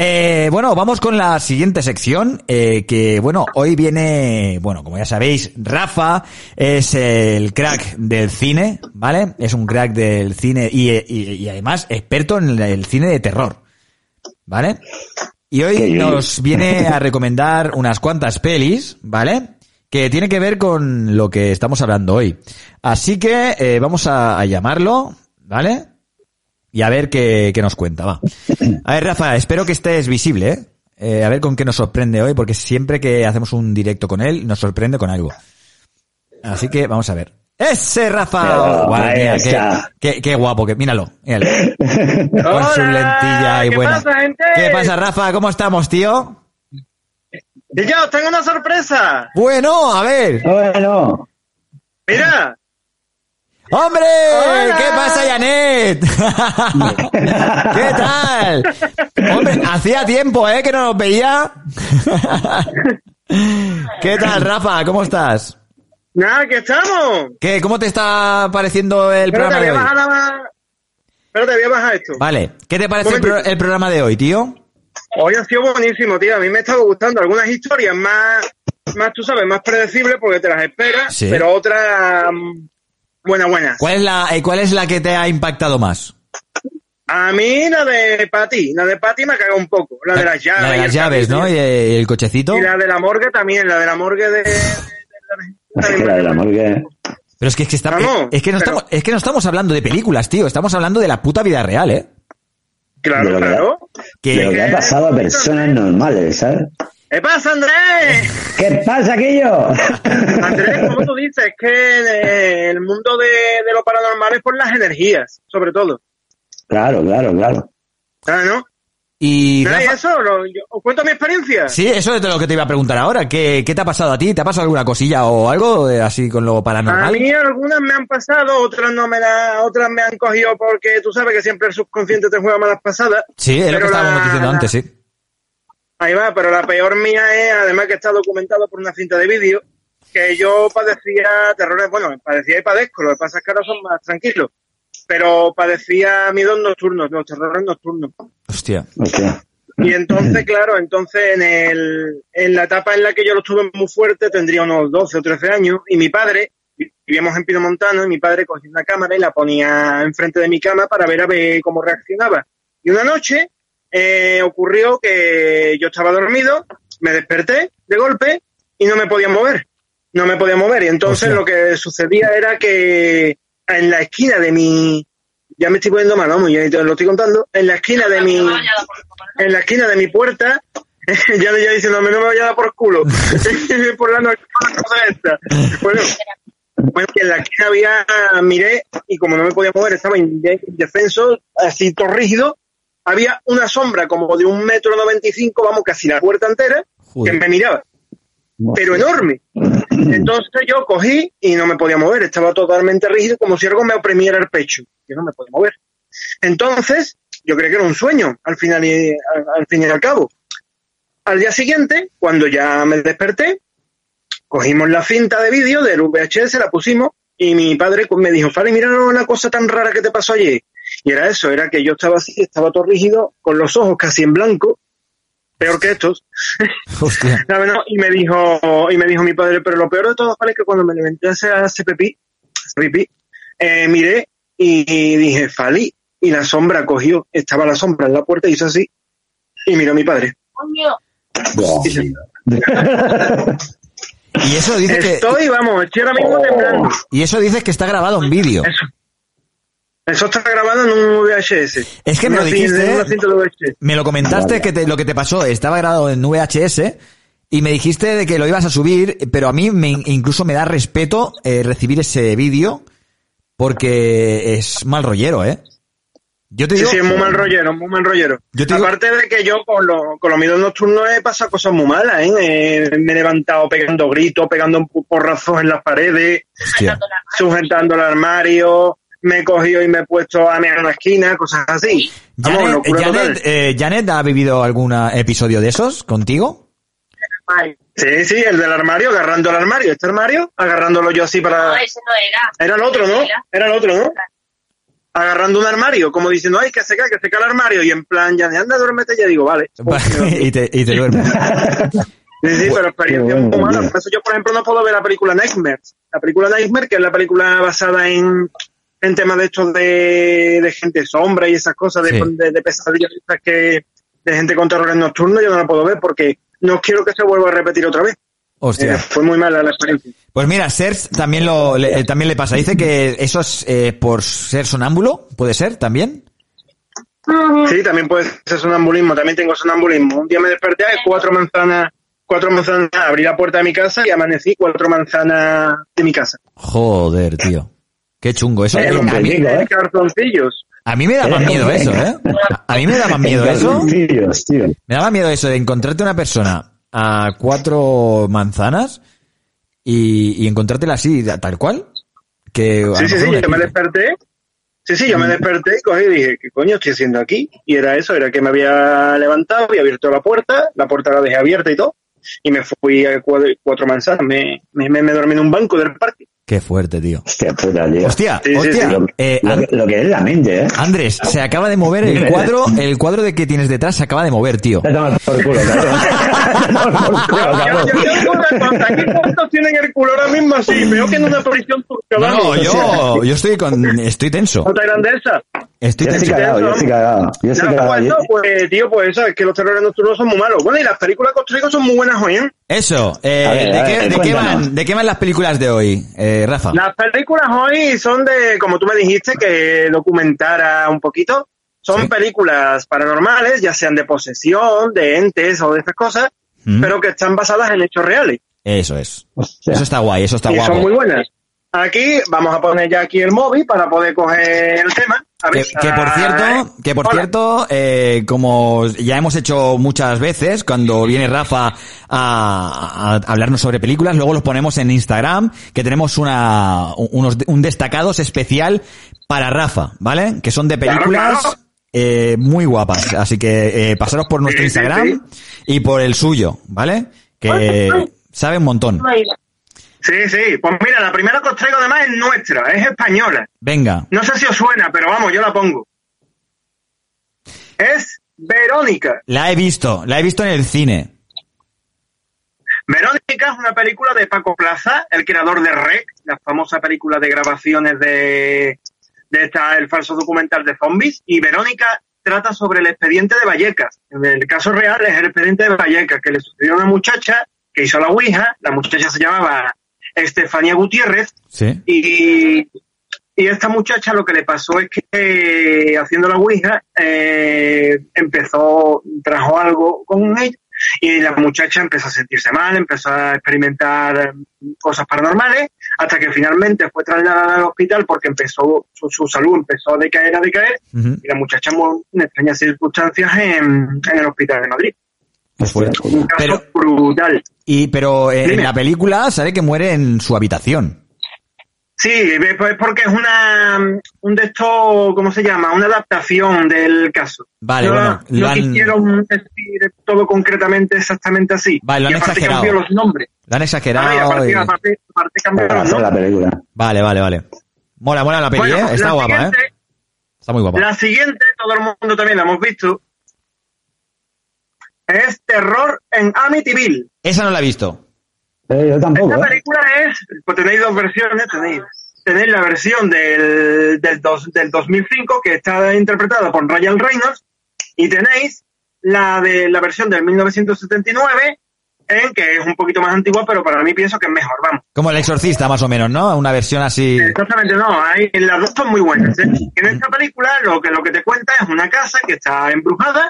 Eh, bueno, vamos con la siguiente sección, eh, que bueno, hoy viene, bueno, como ya sabéis, Rafa es el crack del cine, ¿vale? Es un crack del cine y- y además experto en el cine de terror, ¿vale? Y hoy nos viene a recomendar unas cuantas pelis, ¿vale? Que tiene que ver con lo que estamos hablando hoy. Así que eh, vamos a, a llamarlo, ¿vale? Y a ver qué, qué nos cuenta, va. A ver, Rafa, espero que estés visible, ¿eh? Eh, a ver con qué nos sorprende hoy, porque siempre que hacemos un directo con él, nos sorprende con algo. Así que vamos a ver. ¡Ese Rafa! Mira, está. qué, qué- qué guapo, que, míralo, míralo. Con su lentilla y ¿qué buena. pasa, gente? ¿Qué pasa, Rafa? ¿Cómo estamos, tío? Y yo os tengo una sorpresa. Bueno, a ver. Bueno, Mira, ¡Hombre! Hola. ¿Qué pasa, Janet? ¿Qué tal? Hombre, hacía tiempo, ¿eh? Que no nos veía. ¿Qué tal, Rafa? ¿Cómo estás? Nada, que estamos. ¿Qué? ¿Cómo te está pareciendo el Pero programa de hoy? la... Pero te voy a bajar esto. Vale. ¿Qué te parece el, pro- el programa de hoy, tío? Hoy ha sido buenísimo, tío. A mí me ha estado gustando algunas historias más, más tú sabes, más predecibles porque te las esperas, Sí. pero otras mm, buenas, buenas. ¿Cuál es la, eh, cuál es la que te ha impactado más? A mí la de Patty, la de Patty me ha cagado un poco. La de las llaves. La de las llaves, ¿no? Y el cochecito. Y la de la morgue también, la de la morgue de... de- que la de la morgue. Pero es que, es que, está- Vamos, es, que no pero- estamos, es que no estamos hablando de películas, tío. Estamos hablando de la puta vida real, ¿eh? de Claro, lo claro. Que- de lo que ha pasado a personas normales, ¿sabes? ¿Qué pasa, Andrés? ¿Qué pasa, aquello? Andrés, como tú dices, es que eh, el mundo de, de lo paranormal es por las energías, sobre todo. claro, claro, claro. Ah, ¿no? Y y Rafa- eso, lo- yo- os cuento mi experiencia. Sí, eso es de lo que te iba a preguntar ahora. ¿Qué, qué te ha pasado a ti? ¿Te ha pasado alguna cosilla o algo eh, así con lo A paranormal? mí algunas me han pasado, otras no me la, otras me han cogido porque tú sabes que siempre el subconsciente te juega malas pasadas. Sí, es lo que Pero estábamos la- diciendo antes, sí. Ahí va, pero la peor mía es, además que está documentado por una cinta de vídeo, que yo padecía terrores, bueno, padecía y padezco, lo que pasa es que ahora son más tranquilos, pero padecía miedos nocturnos, los terrores nocturnos. Hostia. Y entonces, claro, entonces en, el, en la etapa en la que yo lo tuve muy fuerte, tendría unos 12 o 13 años, y mi padre, vivíamos en Pino Montano, y mi padre cogía una cámara y la ponía enfrente de mi cama para ver a ver cómo reaccionaba. Y una noche eh, ocurrió que yo estaba dormido, me desperté de golpe y no me podía mover. No me podía mover. Y entonces lo que sucedía era que en la esquina de mi, ya me estoy poniendo mal, vamos, ya te lo estoy contando, en la esquina de mi, en la esquina de mi puerta, ya, ya diciendo, no me vaya a dar por culo, por la noche. Bueno, en la esquina había, miré, y como no me podía mover, estaba indefenso, así todo rígido, había una sombra como de un metro noventa y cinco, vamos, casi la puerta entera, que me miraba. Pero enorme. Entonces yo cogí y no me podía mover, estaba totalmente rígido, como si algo me oprimiera el pecho, que no me podía mover. Entonces, yo creí que era un sueño, al final y al, fin y al cabo. Al día siguiente, cuando ya me desperté, cogimos la cinta de vídeo del VHS, la pusimos, y mi padre me dijo, Fari, mira una cosa tan rara que te pasó ayer. Y era eso, era que yo estaba así, estaba todo rígido, con los ojos casi en blanco, peor que estos. y me dijo, y me dijo mi padre, pero lo peor de todo es que cuando me levanté a hacer pipí, pipí eh, miré y dije, Fali, y la sombra cogió, estaba la sombra en la puerta y hizo así, y miró a mi padre. y eso dice que... Estoy, vamos, estoy ahora mismo temblando. Y eso dice que está grabado en vídeo. Eso está grabado en un VHS. Es que me lo dijiste, me lo comentaste que lo que te pasó estaba grabado en VHS y me dijiste de que lo ibas a subir, pero a mí me, incluso me da respeto eh, recibir ese vídeo porque es mal rollero, ¿eh? Yo te digo, sí, sí, es muy mal rollero, muy mal rollero. Aparte de que yo con, lo, con los miedos nocturnos he pasado cosas muy malas, ¿eh? eh me he levantado pegando gritos, pegando porrazos en las paredes, sujetando el armario, me he cogido y me he puesto a mirar en la esquina, cosas así. Janet, eh, Janet, ¿ha vivido algún episodio de esos contigo? Sí, sí, el del armario, agarrando el armario. Este armario, agarrándolo yo así para... No, ese no era. Era el otro, ¿no? Era el otro, ¿no? Agarrando un armario, como diciendo, ay, que seca, que seca el armario. Y en plan, ya de anda, duérmete, ya digo, vale. y, te, y te duermes. Sí, sí, pero experiencia muy mala. Por eso yo, por ejemplo, no puedo ver la película Nightmares. La película Nightmare, que es la película basada en, en temas de estos de, de gente sombra y esas cosas, de, de, pesadillas que, de gente con terrores nocturnos, yo no la puedo ver porque no quiero que se vuelva a repetir otra vez. Hostia. Eh, fue muy mala la experiencia. Pues mira, Serge también lo le, también le pasa. Dice que eso es eh, por ser sonámbulo, puede ser también. Sí, también puede ser sonambulismo. También tengo sonambulismo. Un día me desperté, hay cuatro manzanas, cuatro manzanas, abrí la puerta de mi casa y amanecí cuatro manzanas de mi casa. Joder, tío. Qué chungo eso. Eh, a, mí, ¿eh? cartoncillos. a mí me da más miedo eso, ¿eh? A mí me da más miedo eso. Me daba miedo eso de encontrarte una persona a cuatro manzanas y, y encontrártela así, tal cual. Que sí, sí, sí, yo me desperté. Sí, sí, yo me desperté y cogí y dije, ¿qué coño estoy haciendo aquí? Y era eso, era que me había levantado, había abierto la puerta, la puerta la dejé abierta y todo, y me fui a cuatro, manzanas, me, me, me dormí en un banco del parque. Qué fuerte, tío. Hostia puta, tío. Hostia, hostia. Eh, lo, que es la mente, ¿eh? Andrés, se acaba de mover el cuadro, el cuadro de que tienes detrás se acaba de mover, tío. por culo, Aquí cuántos tienen el culo ahora mismo así, veo que en una posición turca. No, yo, yo estoy con, estoy tenso. ¿Otra grandeza? Estoy yo tenso. Estoy cagado, yo estoy cagado. Yo estoy cagado. Pues, pues, tío, pues eso, es que los terrores nocturnos son muy malos. Bueno, y las películas construidas son muy buenas hoy, ¿eh? Eso, eh, ¿de, qué, de, qué van, ¿de qué van las películas de hoy, eh, Rafa? Las películas hoy son de, como tú me dijiste, que documentara un poquito. Son películas paranormales, ya sean de posesión, de entes o de estas cosas, pero que están basadas en hechos reales. Eso es. Eso está guay, eso está y guapo. son muy buenas. Aquí vamos a poner ya aquí el móvil para poder coger el tema. Que, por cierto, que por cierto, eh, como ya hemos hecho muchas veces, cuando viene Rafa a, hablarnos sobre películas, luego los ponemos en Instagram, que tenemos una, unos, un destacados especial para Rafa, ¿vale? Que son de películas Eh, muy guapas. Así que eh, pasaros por nuestro Instagram y por el suyo, ¿vale? Que sabe un montón. Sí, sí. Pues mira, la primera que os traigo además es nuestra, es española. Venga. No sé si os suena, pero vamos, yo la pongo. Es Verónica. La he visto, la he visto en el cine. Verónica es una película de Paco Plaza, el creador de Rec, la famosa película de grabaciones de, de esta, el falso documental de zombies. Y Verónica trata sobre el expediente de Vallecas. En el caso real es el expediente de Vallecas, que le sucedió a una muchacha que hizo la Ouija. La muchacha se llamaba Estefanía Gutiérrez. Sí. Y, y esta muchacha lo que le pasó es que eh, haciendo la Ouija eh, empezó, trajo algo con ella y la muchacha empezó a sentirse mal, empezó a experimentar cosas paranormales, hasta que finalmente fue trasladada al hospital porque empezó su, su salud empezó a decaer, a decaer, y la muchacha murió en extrañas circunstancias en, en el hospital de Madrid. Pues fue- Un caso Pero, brutal. y, pero eh, en la película sale que muere en su habitación. Sí, ve- pues porque es una un de estos, ¿cómo se llama? Una adaptación del caso. Vale, no, bueno, no lo han- quisieron decir todo concretamente exactamente así. Vale, lo han y aparte exagerado. cambió los nombres. La han exagerado. Ah, y aparte, y- aparte, aparte Para los hacer la nombres. película. Vale, vale, vale. Mola, mola la peli, Bueno, ¿eh? Está guapa, ¿eh? Está muy guapa. La siguiente, todo el mundo también la hemos visto, es Terror en Amityville. Esa no la he visto. Eh, yo tampoco, Esta ¿eh? película es, pues tenéis dos versiones, tenéis, tenéis la versión del, del, dos- del 2005 que está interpretada por Ryan Reynolds y tenéis la de la versión del 1979 en que es un poquito más antigua, pero para mí pienso que es mejor, vamos. Como el exorcista, más o menos, ¿no? Una versión así. Exactamente, no, hay, las dos son muy buenas. ¿eh? En esta película lo que, lo que te cuenta es una casa que está embrujada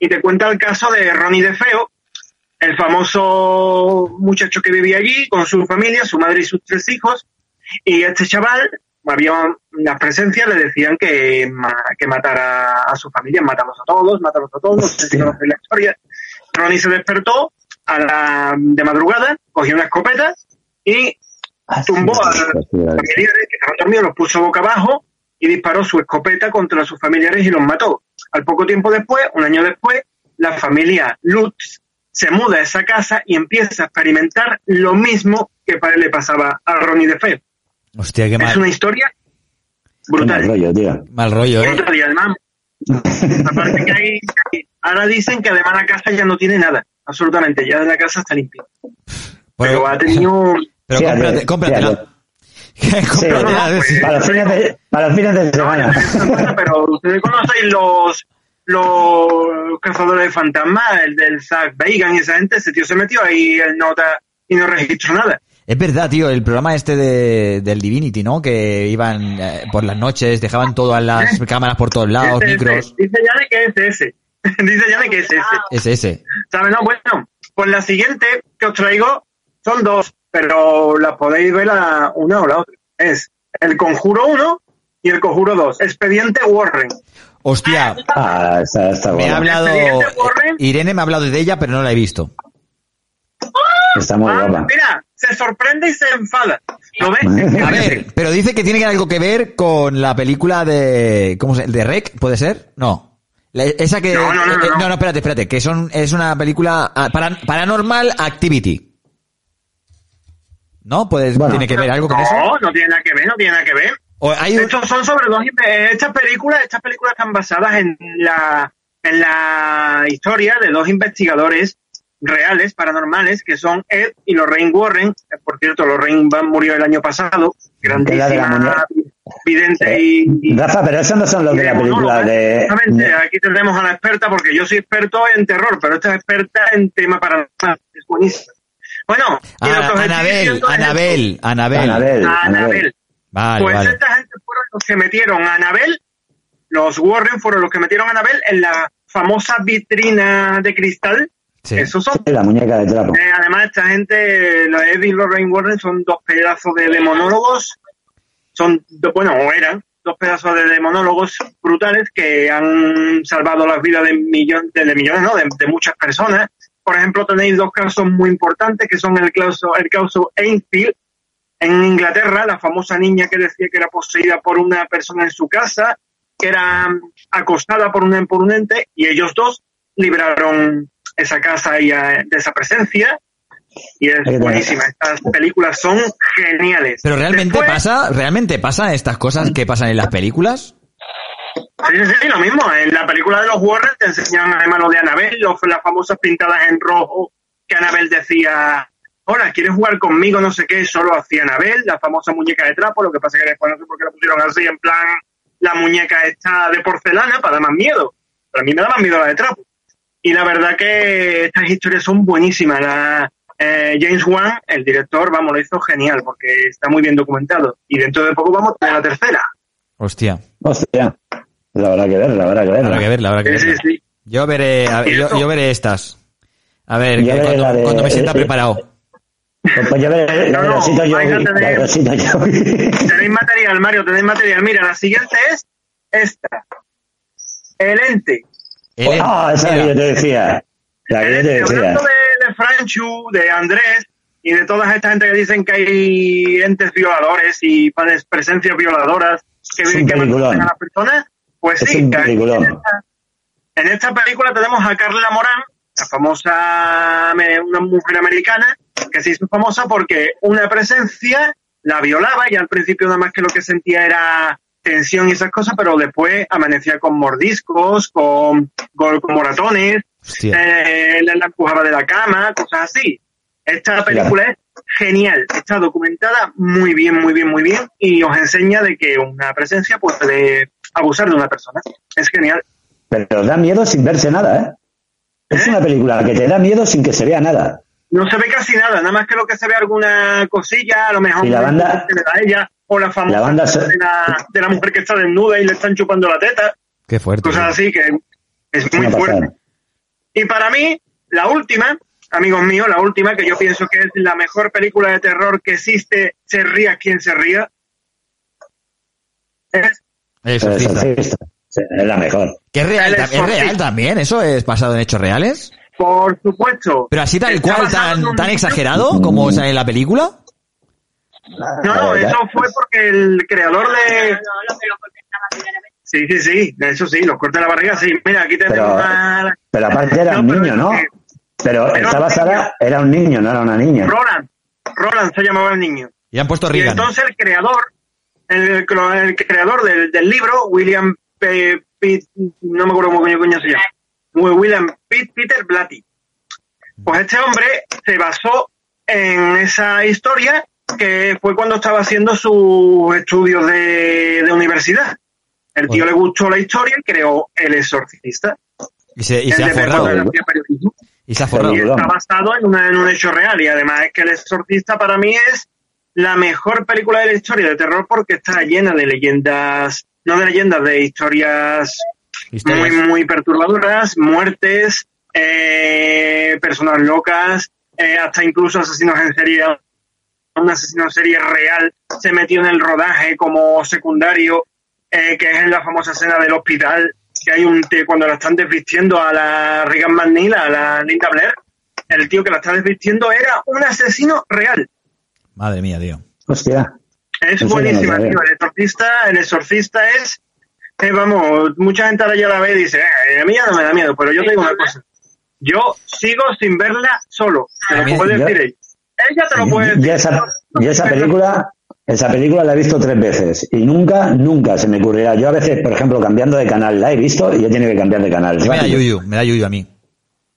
y te cuenta el caso de Ronnie de Feo, el famoso muchacho que vivía allí con su familia, su madre y sus tres hijos, y este chaval, había las presencias, le decían que, que matara a su familia, mátalos a todos, mátalos a todos, no la historia. Ronnie se despertó a la, de madrugada, cogió una escopeta y tumbó a los familiares que estaban dormidos, los puso boca abajo y disparó su escopeta contra sus familiares y los mató. Al poco tiempo después, un año después, la familia Lutz se muda a esa casa y empieza a experimentar lo mismo que para le pasaba a Ronnie de Feo. Hostia, qué Es mal, una historia Qué mal brutal. rollo, tío. mal rollo, ¿eh? Brutal, y además, aparte que hay, ahora dicen que además la casa ya no tiene nada, absolutamente, ya la casa está limpia. Pero ha tenido... Pero Sí, cómprate, Ale, cómpratela. sí, sí. Para fines de, para fines de semana. pero ustedes conocéis los los cazadores de fantasmas, el del Zack Bagan y esa gente, ese tío se metió ahí en nota y no registró nada. Es verdad, tío, el programa este de, del Divinity, ¿no? Que iban eh, por las noches, dejaban todas las cámaras por todos lados, Ese, micros. ese. Dice Yane que es ese. Dice Yane que es ese. Es ese. ¿Sabes? No, bueno, pues la siguiente que os traigo son dos, pero las podéis ver la una o la otra. Es El Conjuro 1 y El Conjuro 2. Expediente Warren. Hostia, Ah, está, está me ha guapa. hablado... Expediente Warren. Irene me ha hablado de ella, pero no la he visto. Está muy Ah, guapa. mira, se sorprende y se enfada. ¿Lo ves? A ver, pero dice que tiene algo que ver con la película de... ¿Cómo se ¿De Rec? ¿Puede ser? No. La- esa que... No, no, no, no, eh, no. no, no, espérate, espérate. Que son, es una película ah, para- Paranormal Activity. ¿No? Pues Bueno. tiene que ver algo con no, eso. no tiene nada que ver, no tiene nada que ver. O hay un- Estos son sobre dos inve- estas películas, estas películas están basadas en la en la historia de dos investigadores reales, paranormales, que son Ed y Lorraine Warren. Eh, Por cierto, Lorraine Van murió el año pasado, la de la grandísima vidente y, y- Rafa, pero esos no son los de la película de... Exactamente, aquí tenemos a la experta, porque yo soy experto en terror, pero esta es experta en tema paranormal. Es buenísima. Bueno, Ah, Anabel, Anabel, Anabel. Anabel. Vale, pues vale. esta gente fueron los que metieron a Anabel, los Warren fueron los que metieron a Anabel en la famosa vitrina de cristal. Sí. Esos son. La muñeca de trapo. Eh, además, esta gente, los Ed y Lorraine Warren, son dos pedazos de demonólogos. Son, bueno, o eran dos pedazos de demonólogos brutales que han salvado las vidas de millones, de, de millones, no, de, de muchas personas. Por ejemplo, tenéis dos casos muy importantes que son el caso, el caso Enfield, en Inglaterra, la famosa niña que decía que era poseída por una persona en su casa, que era mm, acostada por un, por un ente, y ellos dos libraron esa casa y, eh, de esa presencia. Y es buenísima. Estas películas son geniales. Pero realmente Después- pasa, realmente pasa estas cosas que pasan en las películas. Sí, sí, sí, lo mismo. En la película de los Warren te enseñan además lo de Annabelle, los- las famosas pintadas en rojo, que Annabelle decía, hola, ¿quieres jugar conmigo? No sé qué, solo hacía Annabelle, la famosa muñeca de trapo, lo que pasa es que después no sé por qué la pusieron así, en plan, la muñeca está de porcelana para dar más miedo. Pero a mí me da más miedo la de trapo. Y la verdad que estas historias son buenísimas. La, eh, James Wan, el director, vamos, lo hizo genial, porque está muy bien documentado. Y dentro de poco vamos a tener la tercera. Hostia. Hostia. La habrá que ver, la habrá que ver. Habrá que verla, habrá que Sí, verla. sí, sí. Yo veré, a- yo, yo veré estas. A ver, Yo que cuando, de- cuando me sienta eh, eh, preparado. Pues, pues yo veré la No, no, Rosito vais a tener-. Tenéis material, Mario, tenéis material. Mira, la siguiente es esta. El ente. Ellen, Ah, esa que yo te decía. La que El yo te decía. hablando de, de Franchu, de Andrés y de toda esta gente que dicen que hay entes violadores y pres- presencias violadoras que, que a las personas, pues Es sí, un peliculón. en esta, en esta película tenemos a Carla Morán, la famosa, una mujer americana, que se hizo famosa porque una presencia la violaba y al principio nada más que lo que sentía era tensión y esas cosas, pero después amanecía con mordiscos, con, con, con moratones, eh, la, la empujaba de la cama, cosas así. Esta película es genial, está documentada muy bien, muy bien, muy bien y os enseña de que una presencia puede abusar de una persona. Es genial. Pero da miedo sin verse nada, ¿eh? Es ¿Eh? una película que te da miedo sin que se vea nada. No se ve casi nada, nada más que lo que se ve alguna cosilla, a lo mejor Y la banda- que le da a ella, o la famosa La banda de, la, de la mujer que está desnuda y le están chupando la teta, Qué fuerte. cosas así que es Es muy fuerte. pasada. Y para mí, la última, amigos míos, la última, que yo pienso que es la mejor película de terror que existe, se ría quien se ría, es Eso, El sí. exorcista. Sí, es la mejor. Que es real, es real también, eso es basado en hechos reales. por supuesto. Pero así tal cual, tan, un tan exagerado como sale en la película. No, eso fue porque el creador de... Sí, sí, sí, eso sí, los cortes de la barriga, sí. Mira, aquí tenemos Pero- a Pero aparte era un No, pero niño, ¿no? Pero Era esta un basada era un niño, no era una niña. Roland. Roland se llamaba el niño. Y han puesto Y Reagan. entonces el creador, el, el creador del, del libro, William P. Pitt, no me acuerdo cómo coño, se llama, William Pitt, Peter Blatty. Pues este hombre se basó en esa historia que fue cuando estaba haciendo sus estudios de, de universidad. El tío le gustó la historia y creó El Exorcista. Y se, y se forrado. se ha forrado. Y está basado en, una- en un hecho real. Y además es que El Exorcista para mí es la mejor película de la historia de terror porque está llena de leyendas, no de leyendas, de historias Historias. muy, muy perturbadoras, muertes, eh, personas locas, eh, hasta incluso asesinos en serie. Un asesino en serie real se metió en el rodaje como secundario, eh, que es en la famosa escena del hospital, que hay un tío cuando la están desvistiendo a la Regan McNeil, a la Linda Blair, el tío que la está desvistiendo era un asesino real. Madre mía, tío. Hostia. Es buenísima, tío. El exorcista, el exorcista es, eh, vamos, mucha gente ahora ya la ve y dice, eh, a mí ya no me da miedo, pero yo te digo una cosa. Yo sigo sin verla solo. Te lo decir ella. Ella te lo puede Yo decir. esa, yo esa película, esa película la he visto tres veces y nunca, nunca se me ocurrirá. Yo a veces, por ejemplo, cambiando de canal, la he visto y he tenido que cambiar de canal. Me da yuyu, me da yuyu a mí.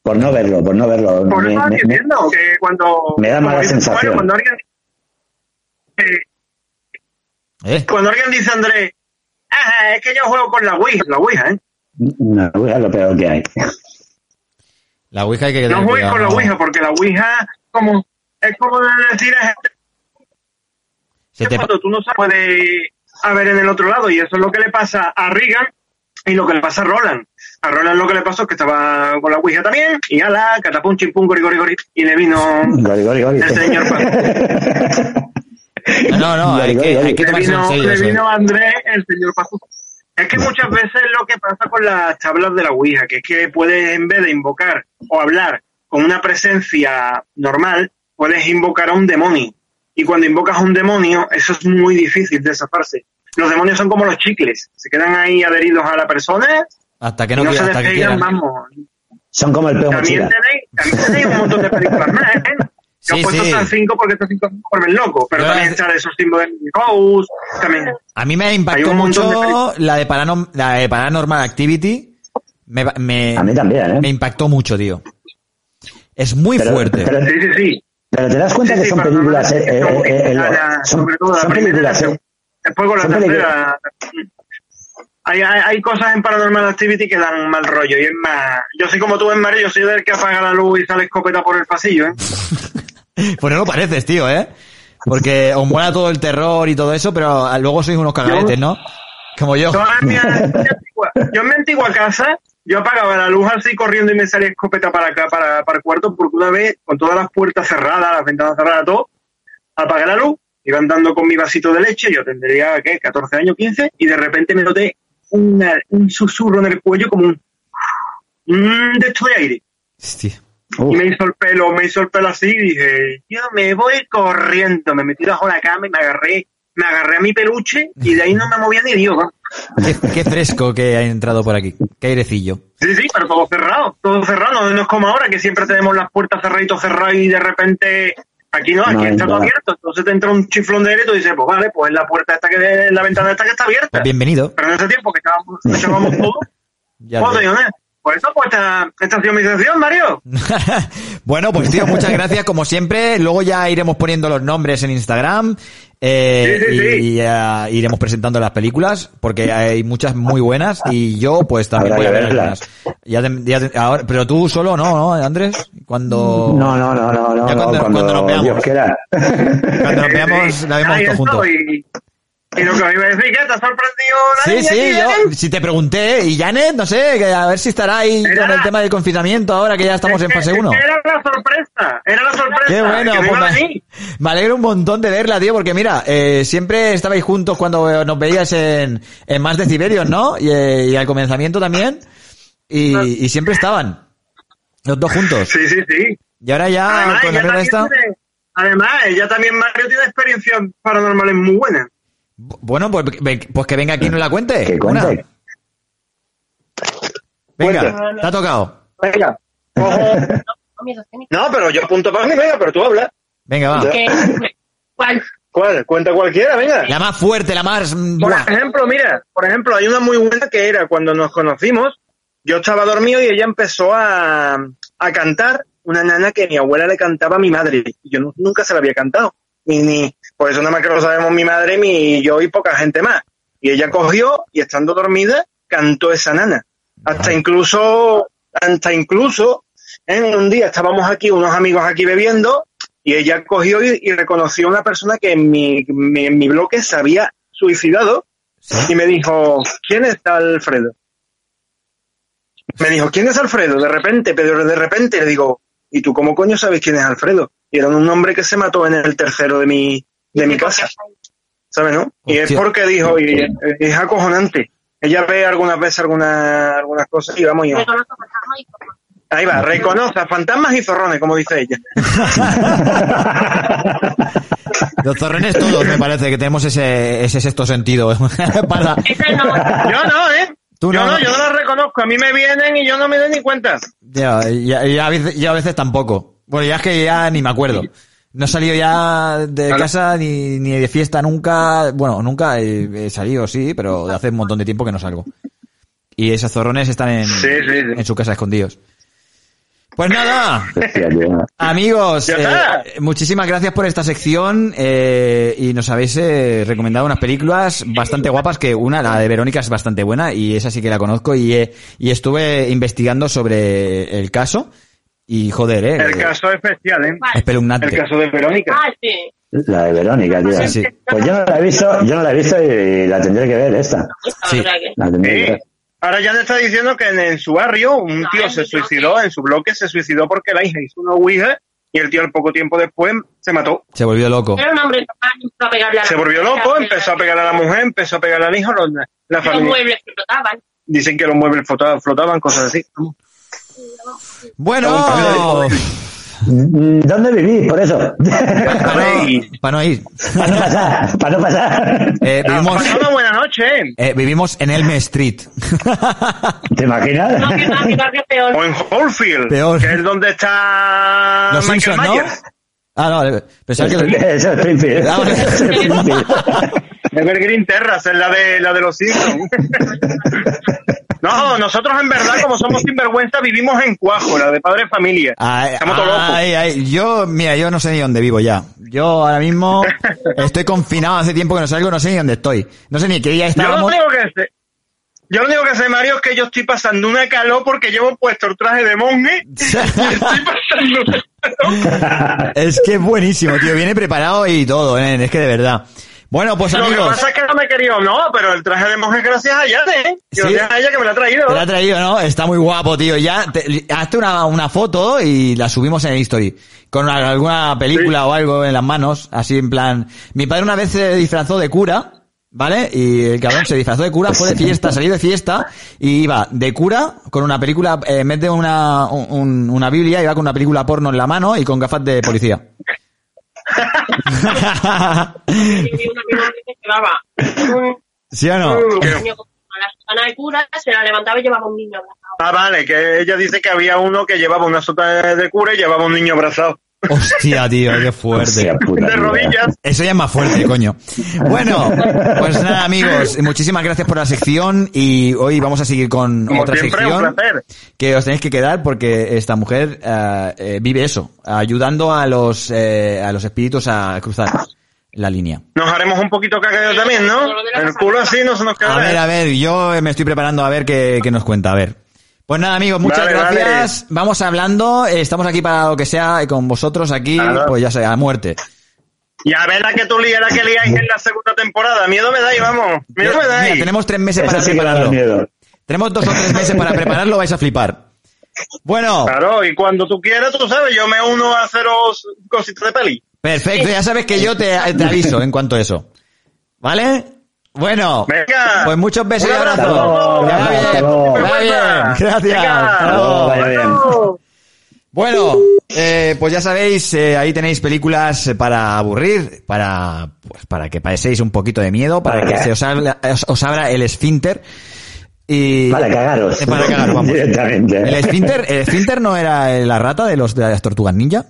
por no verlo, por no verlo. Por Me- eso me- me- diciendo que cuando... me da mala sensación. Mario, cuando alguien... eh, ¿Eh? cuando alguien dice, Andrés, ah, es que yo juego con la Ouija, la Ouija, ¿eh? no, es lo peor que hay. La Ouija hay que No juegues con la. Ouija, porque la Ouija como, es como decir, es Se te- cuando tú no sabes puede haber en el otro lado, y eso es lo que le pasa a Reagan y lo que le pasa a Roland. A Roland lo que le pasó es que estaba con la Ouija también, y ala, catapum, chimpum, gori, gori, gori, y le vino Gori, gori, gori. el señor. No, no, hay que, hay que en vino, serio le vino Andrés, el señor Pazuzu. Es que muchas veces lo que pasa con las tablas de la Ouija, que es que puedes, en vez de invocar o hablar con una presencia normal, puedes invocar a un demonio. Y cuando invocas a un demonio, eso es muy difícil de zafarse. Los demonios son como los chicles, se quedan ahí adheridos a la persona Hasta que y no, no se quiera- hasta que despegan, vamos. Son como el peo También mochila. tenéis, también tenéis un montón de películas más, ¿eh? Yo Sí, he puesto sí. estas cinco porque estas cinco me vuelven loco, pero Yo también está esos símbolos de Ghost, también. A mí me impactó un de mucho la de, la de Paranormal Activity. Me, me- A mí también, ¿eh? Me impactó mucho, tío. Es muy Pero- fuerte. pero- Sí, sí, sí. Pero te das cuenta Sí, que sí, son películas, no- eh, eh, eh, eh, son, sobre todo la son películas, eh, Después con la tercera. Hay, hay, hay cosas en Paranormal Activity que dan mal rollo y es más. Yo soy como tú en Mario, yo soy del que apaga la luz y sale escopeta por el pasillo, ¿eh? Pues no lo pareces, tío, ¿eh? Porque os mola todo el terror y todo eso, pero luego sois unos cagaretes, ¿no? Como yo. Yo en mi, antigua, yo en mi antigua casa, yo apagaba la luz así corriendo y me salía escopeta para acá, para, para el cuarto, porque una vez, con todas las puertas cerradas, las ventanas cerradas, todo, apagué la luz, iba andando con mi vasito de leche, yo tendría, ¿qué? 14 años, 15, y de repente me noté una- un susurro en el cuello como un, un de esto de aire. Hostia. Y me hizo el pelo, me hizo el pelo así y dije, yo me voy corriendo, me metí bajo la cama y me agarré, me agarré a mi peluche y de ahí no me movía ni Dios. ¿no? Qué, qué fresco que ha entrado por aquí. Qué airecillo. Sí, sí, pero todo cerrado, todo cerrado, no, es como ahora que siempre tenemos las puertas cerradas y de repente aquí no, aquí No, está todo abierto, entonces te entra un chiflón de aire y tú dices, pues vale, pues la puerta esta que la ventana esta que está abierta. Pues bienvenido. Pero en ese tiempo que estábamos, echábamos todo, Ya. ¿no? Por eso, pues esta, esta ha sido mi sección, Mario. Bueno, pues tío, muchas gracias como siempre. Luego ya iremos poniendo los nombres en Instagram eh, Sí, sí, sí. y ya iremos presentando las películas porque hay muchas muy buenas y yo pues también Habrá voy a verlas. algunas. Ya te- ya te- ahora, pero tú solo no, ¿no, Andrés? Cuando No, no, no, no, no, Ya no, cuando- cuando, cuando nos veamos. Dios quiera. cuando nos veamos la vemos todos juntos. Y lo que os iba a decir, ¿qué? ¿Te ha sorprendido la Sí, sí, yo si te pregunté y Janet, no sé, que a ver si estará ahí Era- con el tema del confinamiento ahora que ya estamos Es en que- fase es 1. que Era la sorpresa, era la sorpresa. Qué bueno, que pues me, me alegro un montón de verla, tío, porque mira, eh, siempre estabais juntos cuando nos veías en, en Más Decibelios, ¿no? Y, eh, y al comenzamiento también. Y, y siempre estaban. Los dos juntos. Sí, sí, sí. Y ahora ya, Además, con la esta... tiene- además, ella también, Mario, tiene experiencias paranormales muy buenas. Bueno, pues, pues que venga aquí y nos la cuente. Que Una. cuente. Venga, Cuente. te ha tocado. Venga. No, pero yo apunto para mí, venga, pero tú hablas. Venga, va. ¿Cuál? ¿Cuál? Cuenta cualquiera, venga. La más fuerte, la más... Por buah. ejemplo, mira, por ejemplo, hay una muy buena que era cuando nos conocimos, yo estaba dormido y ella empezó a, a cantar una nana que mi abuela le cantaba a mi madre. Y yo nu- nunca se la había cantado. Ni, ni, por eso nada más que lo sabemos mi madre, mi, yo y poca gente más. Y ella cogió y estando dormida, cantó esa nana. Hasta incluso, hasta incluso, en un día estábamos aquí, unos amigos aquí bebiendo, y ella cogió y, y reconoció a una persona que en mi, mi- en mi bloque se había suicidado y me dijo, ¿quién es Alfredo? Me dijo, ¿quién es Alfredo? De repente, pero de repente le digo, ¿y tú cómo coño sabes quién es Alfredo? Y era un hombre que se mató en el tercero de mi, de mi casa. ¿Sabes, no? Y es porque dijo, y es, es acojonante. Ella ve algunas veces algunas, algunas cosas y vamos, y ahí va, reconoce a fantasmas y zorrones, como dice ella. Los zorrones todos, me parece, que tenemos ese, ese sexto sentido. Para... Yo no, ¿eh? Tú yo no. no, yo no las reconozco. A mí me vienen y yo no me doy ni cuenta. Ya, ya, ya a veces, ya a veces tampoco. Bueno, ya es que ya ni me acuerdo. No he salido ya de Claro. casa ni, ni de fiesta nunca. Bueno, nunca he, he salido, sí, pero de hace un montón de tiempo que no salgo. Y esos zorrones están en, Sí, sí, sí. en su casa escondidos. Pues nada, amigos, eh, muchísimas gracias por esta sección eh, y nos habéis eh, recomendado unas películas bastante guapas, que una, la de Verónica, es bastante buena y esa sí que la conozco y, eh, y estuve investigando sobre el caso y joder, eh, El caso especial, ¿eh? espeluznante. El caso de Verónica. Ah, sí. La de Verónica, tío. Sí, sí. Pues yo no la he visto, yo no la he visto y la tendré que ver esta. Sí. La tendré que ver. Ahora ya le está diciendo que en, en su barrio un tío se suicidó, en su bloque se suicidó porque la hija hizo una ouija y el tío al poco tiempo después se mató. Se volvió loco. Era un hombre normal, empezó a pegarle a la Se volvió loco, empezó a pegar a la mujer, empezó a pegar al hijo, los- la Los familia. muebles que flotaban. Dicen que los muebles flotaban, flotaban cosas así. Bueno, Mm, ¿Dónde vivís? Por eso. para no, para no ir. para no pasar, para no pasar. Eh, vivimos, una buena noche, ¿eh? vivimos en Elm Street. ¿Te imaginas? No, que más, que que peor. O en Holefield, Peor. que es donde está Los Michael Simpsons, ¿no? Ah, no, pensaba que... Eso es Springfield. Ah. Evergreen Terrace es la de, la de los Simpsons. no, nosotros en verdad, como somos sinvergüenza, vivimos en Cuajo, la de padre de familia. Ay, Estamos todos locos. ay, ay, yo, mira, yo no sé ni dónde vivo ya. Yo ahora mismo estoy confinado hace tiempo que no salgo, no sé ni dónde estoy. No sé ni qué día Yo lo estábamos. único que sé, yo lo único que sé, Mario, es que yo estoy pasando una calor porque llevo puesto el traje de monje y estoy pasando una calor. Es que es buenísimo, tío. Viene preparado y todo, ¿eh? Es que de verdad. Bueno, pues Lo que amigos, pasa es que no me quería, no, pero el traje de monje gracias a ella, ¿eh? Gracias a ella que me lo ha traído. te la ha traído, ¿no? Está muy guapo, tío. Ya, te- hazte una, una foto y la subimos en el History. Con una- alguna película o algo en las manos. Así en plan. Mi padre una vez se disfrazó de cura. ¿Vale? Y el cabrón se disfrazó de cura, fue de fiesta, salió de fiesta y iba de cura con una película, eh, en vez de una, un- una Biblia, iba con una película porno en la mano y con gafas de policía. ¿Sí o no? A la sotana de cura, se la levantaba y llevaba un niño abrazado. Ah, vale, que ella dice que había uno que llevaba una sota de, de cura y llevaba un niño abrazado. Hostia, tío, qué fuerte. Hostia puta, De rodillas. Eso ya es más fuerte, coño. Bueno, pues nada, amigos, muchísimas gracias por la sección y hoy vamos a seguir con Como otra siempre, un sección placer. que os tenéis que quedar porque esta mujer eh, eh, vive eso, ayudando a los eh, a los espíritus a cruzar la línea. Nos haremos un poquito caca también, ¿no? El culo así no se nos queda. A ver, a ver, yo me estoy preparando a ver qué, qué nos cuenta, a ver. Pues nada, amigos, muchas Vale, vale. gracias. Vamos hablando, eh, estamos aquí para lo que sea y con vosotros aquí, Claro. pues ya sea, a muerte. Y a ver la que tú lías, la que liáis en la segunda temporada. Miedo me dais, vamos. Miedo me Mira, dais. tenemos tres meses para sí prepararlo. miedo. Tenemos dos o tres meses para prepararlo, vais a flipar. Bueno, Claro, y cuando tú quieras, tú sabes, yo me uno a haceros cositas de peli. perfecto, ya sabes que yo te, te aviso en cuanto a eso. ¿Vale? Bueno, Venga. pues muchos besos y abrazos. Gracias. Bueno, eh, pues ya sabéis, eh, ahí tenéis películas para aburrir, para pues para que paséis un poquito de miedo, para Para que que- se os abra, os, os abra el esfínter y Para cagaros. Eh, para cagaros, vamos. Directamente. El esfínter, el esfínter no era la rata de los de las tortugas ninja,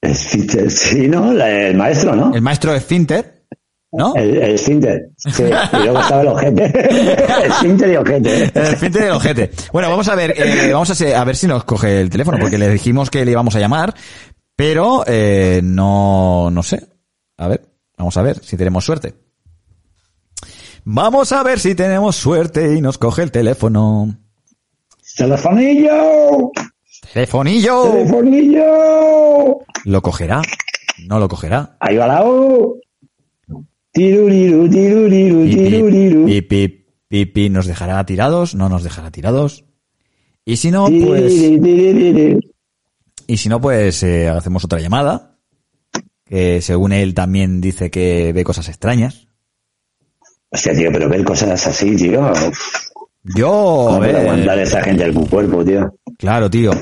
Esfínter, Sí, ¿no? La- El maestro, ¿no? el maestro esfínter, ¿no? El, el. Sí. Y luego estaba el ojete. Esfínter y ojete. El esfínter del ojete. Bueno, vamos a ver, eh, vamos a ver si nos coge el teléfono, porque le dijimos que le íbamos a llamar, pero eh, no, no sé. A ver, vamos a ver si tenemos suerte. Vamos a ver si tenemos suerte y nos coge el teléfono. ¡Telefonillo! Telefonillo. ¡Telefonillo! ¿Lo cogerá? No lo cogerá. Ahí va la U. Tiruriru, tiruriru, tiruriru. pi, pi, pi, pi, ¿Nos dejará tirados? ¿No nos dejará tirados? Y si no, pues... Y si no, pues eh, hacemos otra llamada. Que según él también dice que ve cosas extrañas. Hostia, tío, pero ver cosas así, tío. Yo, ¿Cómo a puede ver, aguantar esa gente el cuerpo, tío? claro, tío.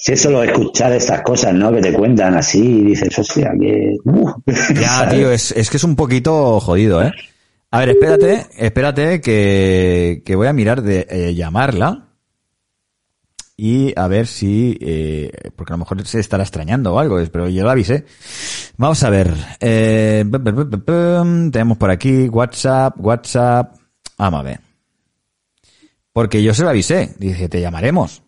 Si es solo escuchar estas cosas, ¿no? Que te cuentan así y dices, hostia, que... uh, Ya, tío, es, es que es un poquito jodido, ¿eh? A ver, espérate, espérate que, que voy a mirar de eh, llamarla. Y a ver si, eh, porque a lo mejor se estará extrañando o algo, pero yo la avisé. Vamos a ver, eh, tenemos por aquí WhatsApp, WhatsApp, vamos a ver. Porque yo se lo avisé, dije, te llamaremos.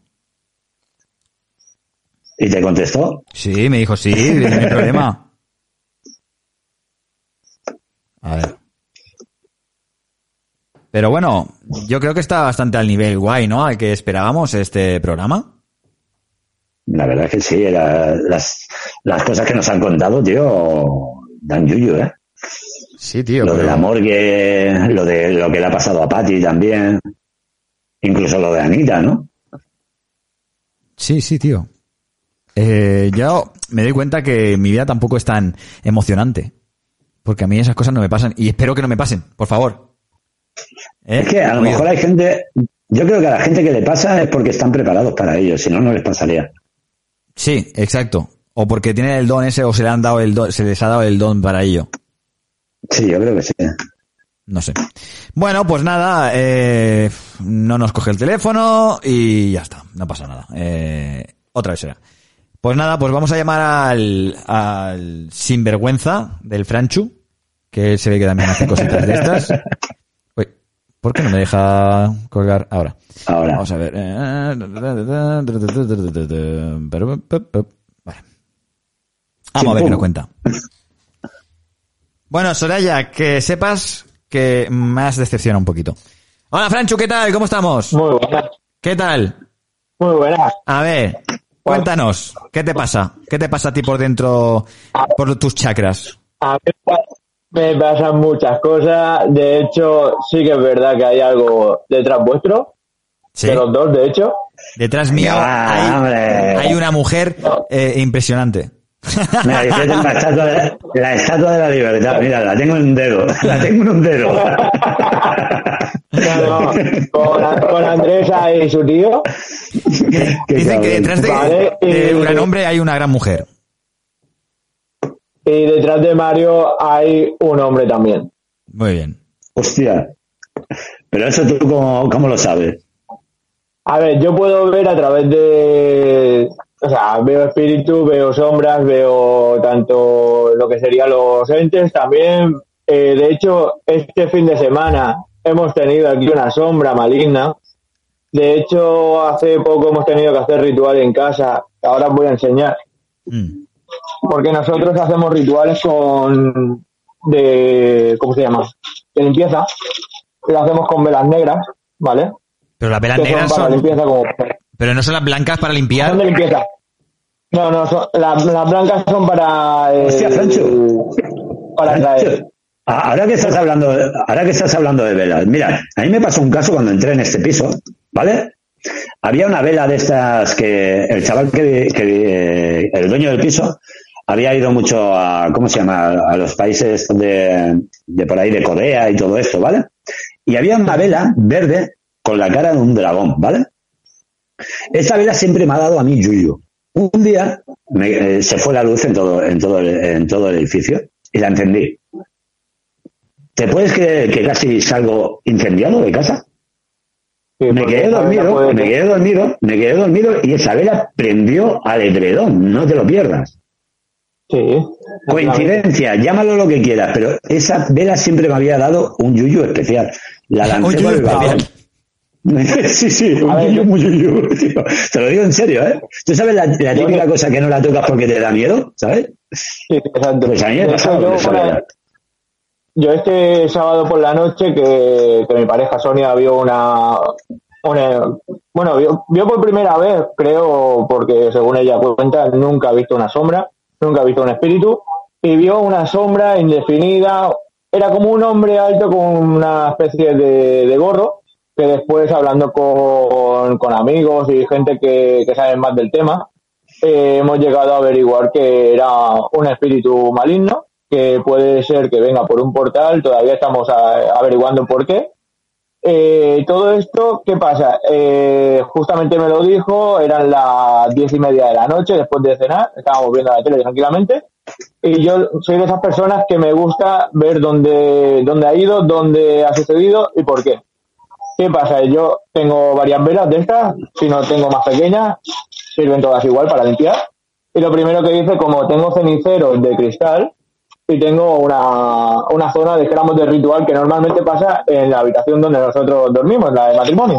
¿Y te contestó? Sí, me dijo, sí, no hay problema. A ver. Pero bueno, yo creo que está bastante al nivel guay, ¿no? Al que esperábamos este programa. La verdad es que sí, la- las, las cosas que nos han contado, tío, dan yuyu, ¿eh? Sí, tío. Lo pero- del amor que, lo de lo que le ha pasado a Patty también. Incluso lo de Anita, ¿no? Sí, sí, tío. Eh, yo me doy cuenta que mi vida tampoco es tan emocionante. Porque a mí esas cosas no me pasan. Y espero que no me pasen, por favor. ¿Eh? Es que a lo mejor hay gente, yo creo que a la gente que le pasa es porque están preparados para ello, si no, no les pasaría. Sí, exacto. O porque tienen el don ese o se le han dado el don, se les ha dado el don para ello. Sí, yo creo que sí. No sé. Bueno, pues nada, eh, no nos coge el teléfono y ya está, no pasa nada. Eh, otra vez será. Pues nada, pues vamos a llamar al, al sinvergüenza del Franchu, que se ve que también hace cositas de estas. Uy, ¿por qué no me deja colgar ahora? Ahora. Vamos a ver. Vale. Vamos a ver qué nos cuenta. Bueno, Soraya, que sepas que me has decepcionado un poquito. Hola, Franchu, ¿qué tal? ¿Cómo estamos? Muy buenas. ¿Qué tal? Muy buenas. A ver, cuéntanos, ¿qué te pasa? ¿Qué te pasa a ti por dentro, por tus chakras? A mí me pasan muchas cosas. De hecho, sí que es verdad que hay algo detrás vuestro. Sí. De los dos, de hecho. Detrás mío Ah, hay una mujer eh, impresionante. Mira, yo tengo la estatua, de, la estatua de la libertad. Mira, la tengo en un dedo. La tengo en un dedo. No, no, con, con Andresa y su tío. Qué Dicen que detrás de, Vale, de y- un gran hombre hay una gran mujer. Y detrás de Mario hay un hombre también. Muy bien. Hostia. Pero eso tú, ¿cómo, cómo lo sabes? A ver, yo puedo ver a través de. O sea, veo espíritus, veo sombras, veo tanto lo que serían los entes también. Eh, de hecho, este fin de semana hemos tenido aquí una sombra maligna. De hecho, hace poco hemos tenido que hacer ritual en casa. Ahora os voy a enseñar. Mm. Porque nosotros hacemos rituales con. de. ¿Cómo se llama? De limpieza. Lo hacemos con velas negras, ¿vale? Pero las velas Que negras son para son, limpieza como pero no son las blancas para limpiar. son de limpieza. No, no, son- las, las blancas son para. eh, Hostia, Francho. Para traer. Ah, Ahora que estás hablando, de- ahora que estás hablando de velas, mira, a mí me pasó un caso cuando entré en este piso, ¿vale? Había una vela de estas que el chaval que, que eh, el dueño del piso había ido mucho a, ¿cómo se llama? A los países de, de por ahí de Corea y todo esto, ¿vale? Y había una vela verde con la cara de un dragón, ¿vale? Esa vela siempre me ha dado a mí yuyu. Un día me- eh, se fue la luz en todo, en todo, el, en todo el edificio y la encendí. ¿Te puedes creer que casi salgo incendiado de casa? me quedé dormido, puede- me quedé dormido, me quedé dormido y esa vela prendió al edredón, no te lo pierdas. Sí. Coincidencia, llámalo lo que quieras, pero esa vela siempre me había dado un yuyu especial. La lancé por el balcón. sí, sí, un yuyu muy yuyu, tío. Te lo digo en serio, ¿eh? ¿Tú sabes la, la típica cosa que no la tocas porque te da miedo? ¿Sabes? Sí, exacto. Pues a mí me yo, yo este sábado por la noche que, que mi pareja Sonia vio una, una- bueno, vio, vio por primera vez, creo, porque según ella cuenta, nunca ha visto una sombra, nunca ha visto un espíritu, y vio una sombra indefinida, era como un hombre alto con una especie de, de gorro, que después hablando con, con amigos y gente que, que saben más del tema, eh, hemos llegado a averiguar que era un espíritu maligno, que puede ser que venga por un portal, todavía estamos averiguando por qué. Eh, todo esto, ¿qué pasa? Eh, justamente me lo dijo, eran las diez y media de la noche, después de cenar, estábamos viendo la tele tranquilamente, y yo soy de esas personas que me gusta ver dónde, dónde ha ido, dónde ha sucedido y por qué. ¿Qué pasa? Yo tengo varias velas de estas, si no tengo más pequeñas, sirven todas igual para limpiar. Y lo primero que hice, como tengo ceniceros de cristal y tengo una, una zona de gramos de ritual que normalmente pasa en la habitación donde nosotros dormimos, la de matrimonio.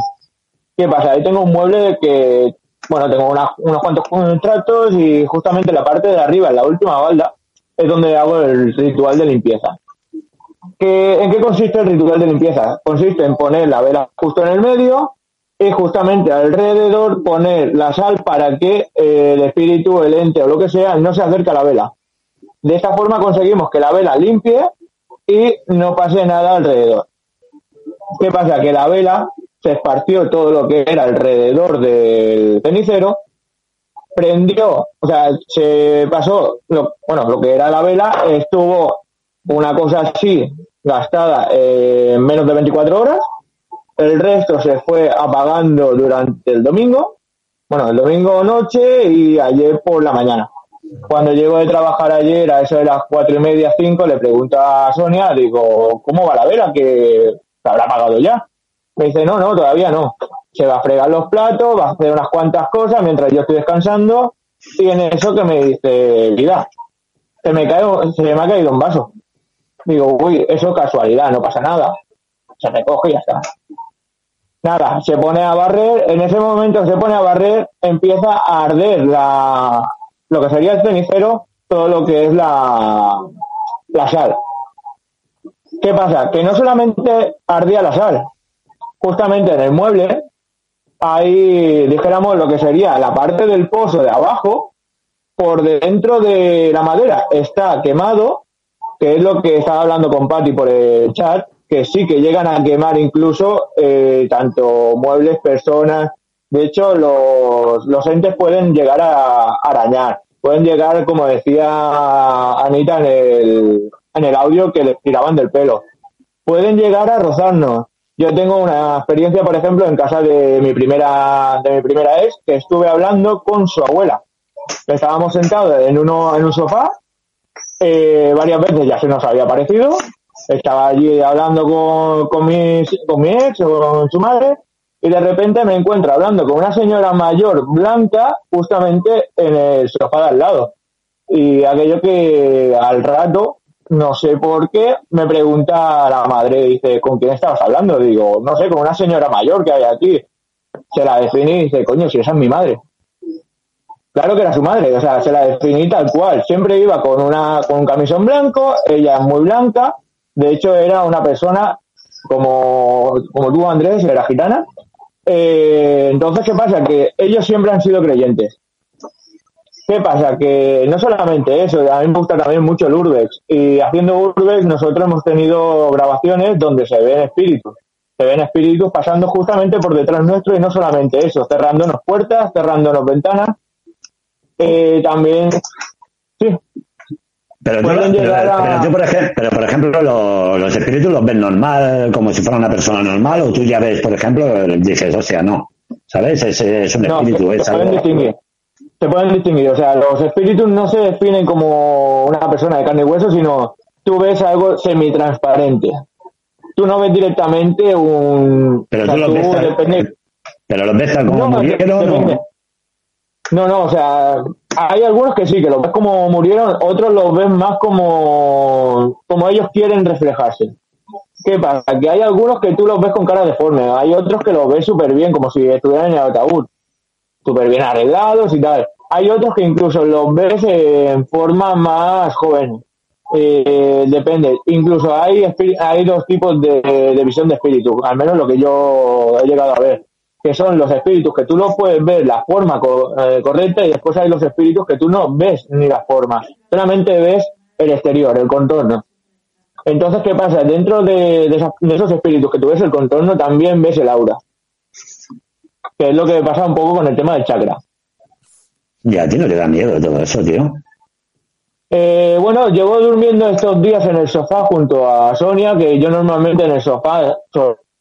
¿Qué pasa? Ahí tengo un mueble que, bueno, tengo una- unos cuantos contratos y justamente en la parte de arriba, en la última balda, es donde hago el ritual de limpieza. ¿Qué- ¿En qué consiste el ritual de limpieza? Consiste en poner la vela justo en el medio y justamente alrededor poner la sal para que eh, el espíritu, el ente o lo que sea no se acerque a la vela. De esta forma conseguimos que la vela limpie y no pase nada alrededor. ¿Qué pasa? Que la vela se esparció todo lo que era alrededor del cenicero, prendió, o sea, se pasó, bueno, lo que era la vela, estuvo una cosa así gastada eh, en menos de 24 horas, el resto se fue apagando durante el domingo, bueno, el domingo noche y ayer por la mañana. Cuando llego de trabajar ayer, a eso de las cuatro y media, cinco, le pregunto a Sonia, digo, ¿cómo va la vela? Que se habrá apagado ya. Me dice, no, no, todavía no. Se va a fregar los platos, va a hacer unas cuantas cosas mientras yo estoy descansando Y en eso que me dice, vida, se me, cae, se me ha caído un vaso. Digo, uy, eso es casualidad, no pasa nada. Se recoge y ya está. Nada, se pone a barrer, en ese momento se pone a barrer, empieza a arder la, lo que sería el cenicero, todo lo que es la, la sal. ¿Qué pasa? Que no solamente ardía la sal, justamente en el mueble hay, dijéramos, lo que sería la parte del pozo de abajo, por dentro de la madera está quemado, que es lo que estaba hablando con Patty por el chat, que sí que llegan a quemar incluso eh, tanto muebles, personas. De hecho, los, los entes pueden llegar a arañar, pueden llegar, como decía Anita en el, en el audio, que les tiraban del pelo. Pueden llegar a rozarnos. Yo tengo una experiencia, por ejemplo, en casa de mi primera, de mi primera ex, que estuve hablando con su abuela. Estábamos sentados en uno, en un sofá, eh, varias veces ya se nos había parecido, estaba allí hablando con, con, mis, con mi ex o con su madre y de repente me encuentro hablando con una señora mayor blanca justamente en el sofá de al lado. Y aquello que al rato, no sé por qué, me pregunta la madre, dice, ¿con quién estabas hablando? Digo, no sé, con una señora mayor que hay aquí. Se la definí y dice, coño, si esa es mi madre. Claro que era su madre, o sea, se la definí tal cual. Siempre iba con una con un camisón blanco, ella es muy blanca, de hecho, era una persona como, como tú, Andrés, era gitana. Eh, entonces, ¿qué pasa? Que ellos siempre han sido creyentes. ¿Qué pasa? Que no solamente eso, a mí me gusta también mucho el Urbex. Y haciendo Urbex nosotros hemos tenido grabaciones donde se ven espíritus. Se ven espíritus pasando justamente por detrás nuestro y no solamente eso, cerrándonos puertas, cerrándonos ventanas. Eh, también, sí, pero, pero, por ejemplo, pero por ejemplo, los, espíritus los ves normal, como si fuera una persona normal, o tú ya ves, por ejemplo, dices, o sea, no, ¿sabes? Es, es un espíritu, no, se, pueden distinguir. Se pueden distinguir, o sea, los espíritus no se definen como una persona de carne y hueso, sino tú ves algo semitransparente. Tú no ves directamente un... Pero tú, lo ves pero los ves como no, no, no, o sea, hay algunos que sí, que los ves como murieron, otros los ves más como, como ellos quieren reflejarse. ¿Qué pasa? Que hay algunos que tú los ves con cara deforme, hay otros que los ves súper bien, como si estuvieran en el ataúd, súper bien arreglados y tal. Hay otros que incluso los ves en forma más joven. Eh, depende. Incluso hay, hay dos tipos de, de visión de espíritu, al menos lo que yo he llegado a ver que son los espíritus que tú no puedes ver la forma eh, correcta y después hay los espíritus que tú no ves ni la forma, solamente ves el exterior, el contorno. Entonces, ¿qué pasa? Dentro de, esos espíritus que tú ves el contorno, también ves el aura. Que es lo que pasa un poco con el tema del chakra. Ya, a ti no te da miedo todo eso, tío. Eh, bueno, llevo durmiendo estos días en el sofá junto a Sonia, que yo normalmente en el sofá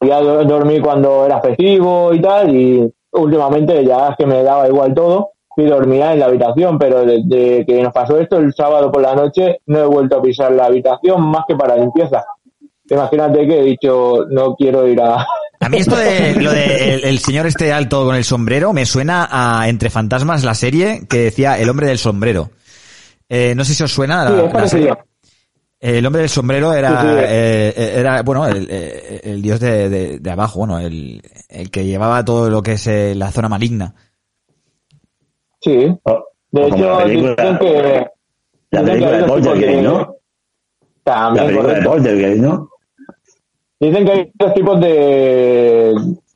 ya dormí cuando era festivo y tal, y últimamente ya es que me daba igual todo y dormía en la habitación, pero desde que nos pasó esto el sábado por la noche no he vuelto a pisar la habitación más que para limpieza. Imagínate que he dicho, no quiero ir a... A mí esto de lo de el, señor este alto con el sombrero me suena a Entre Fantasmas, la serie que decía El hombre del sombrero. Eh, no sé si os suena la, serie. El hombre del sombrero era, eh, eh, era bueno, el, eh, el dios de, de, abajo, bueno, el, el, que llevaba todo lo que es la zona maligna. Sí. De hecho, la película, dicen que... La película de Poltergeist, ¿no? También, la película de Poltergeist, ¿no? Dicen que hay dos tipos de,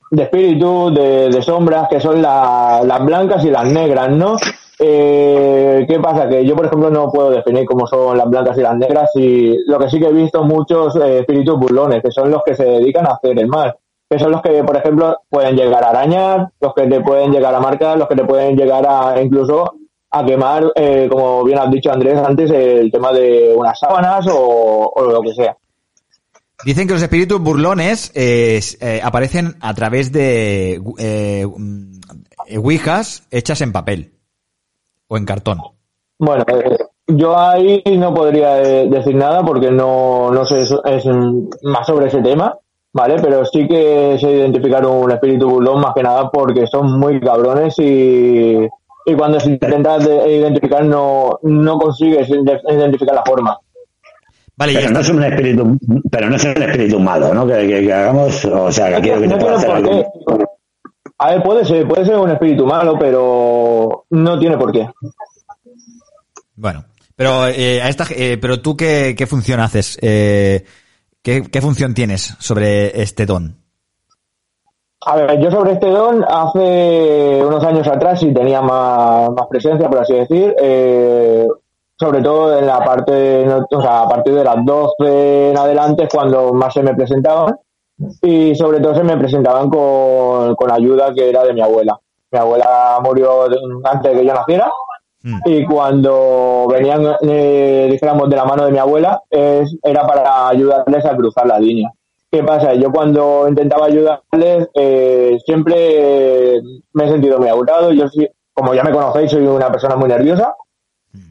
de espíritus, de, de sombras, que son la, las blancas y las negras, ¿no? Eh, ¿Qué pasa? Que yo, por ejemplo, no puedo definir cómo son las blancas y las negras y lo que sí que he visto muchos eh, espíritus burlones, que son los que se dedican a hacer el mal, que son los que, por ejemplo, pueden llegar a arañar, los que te pueden llegar a marcar, los que te pueden llegar a incluso a quemar, eh, como bien has dicho Andrés antes, el tema de unas sábanas o, lo que sea. Dicen que los espíritus burlones eh, aparecen a través de ouijas hechas en papel o en cartón? Bueno, eh, yo ahí no podría eh, decir nada porque no, no sé es, más sobre ese tema, ¿vale? Pero sí que se identificaron un espíritu burlón más que nada porque son muy cabrones y, y cuando se intenta de- identificar no, no consigues ide- identificar la forma. Vale, pero no es un espíritu, pero no es un espíritu malo, ¿no? Que, que- que hagamos, o sea, que quiero que te No pueda tiene hacer qué. A ver, puede ser, puede ser un espíritu malo, pero no tiene por qué. Bueno, pero eh, a esta, eh, pero tú qué, qué función haces, eh, ¿qué, qué función tienes sobre este don. A ver, yo sobre este don hace unos años atrás sí tenía más, más presencia, por así decir, eh, sobre todo en la parte, o sea, a partir de las 12 en adelante es cuando más se me presentaban y sobre todo se me presentaban con, con ayuda que era de mi abuela. Mi abuela murió antes de que yo naciera y cuando venían, eh, dijéramos, de la mano de mi abuela, es, era para ayudarles a cruzar la línea. ¿Qué pasa? Yo cuando intentaba ayudarles, eh, siempre me he sentido muy agotado. Yo, como ya me conocéis, soy una persona muy nerviosa.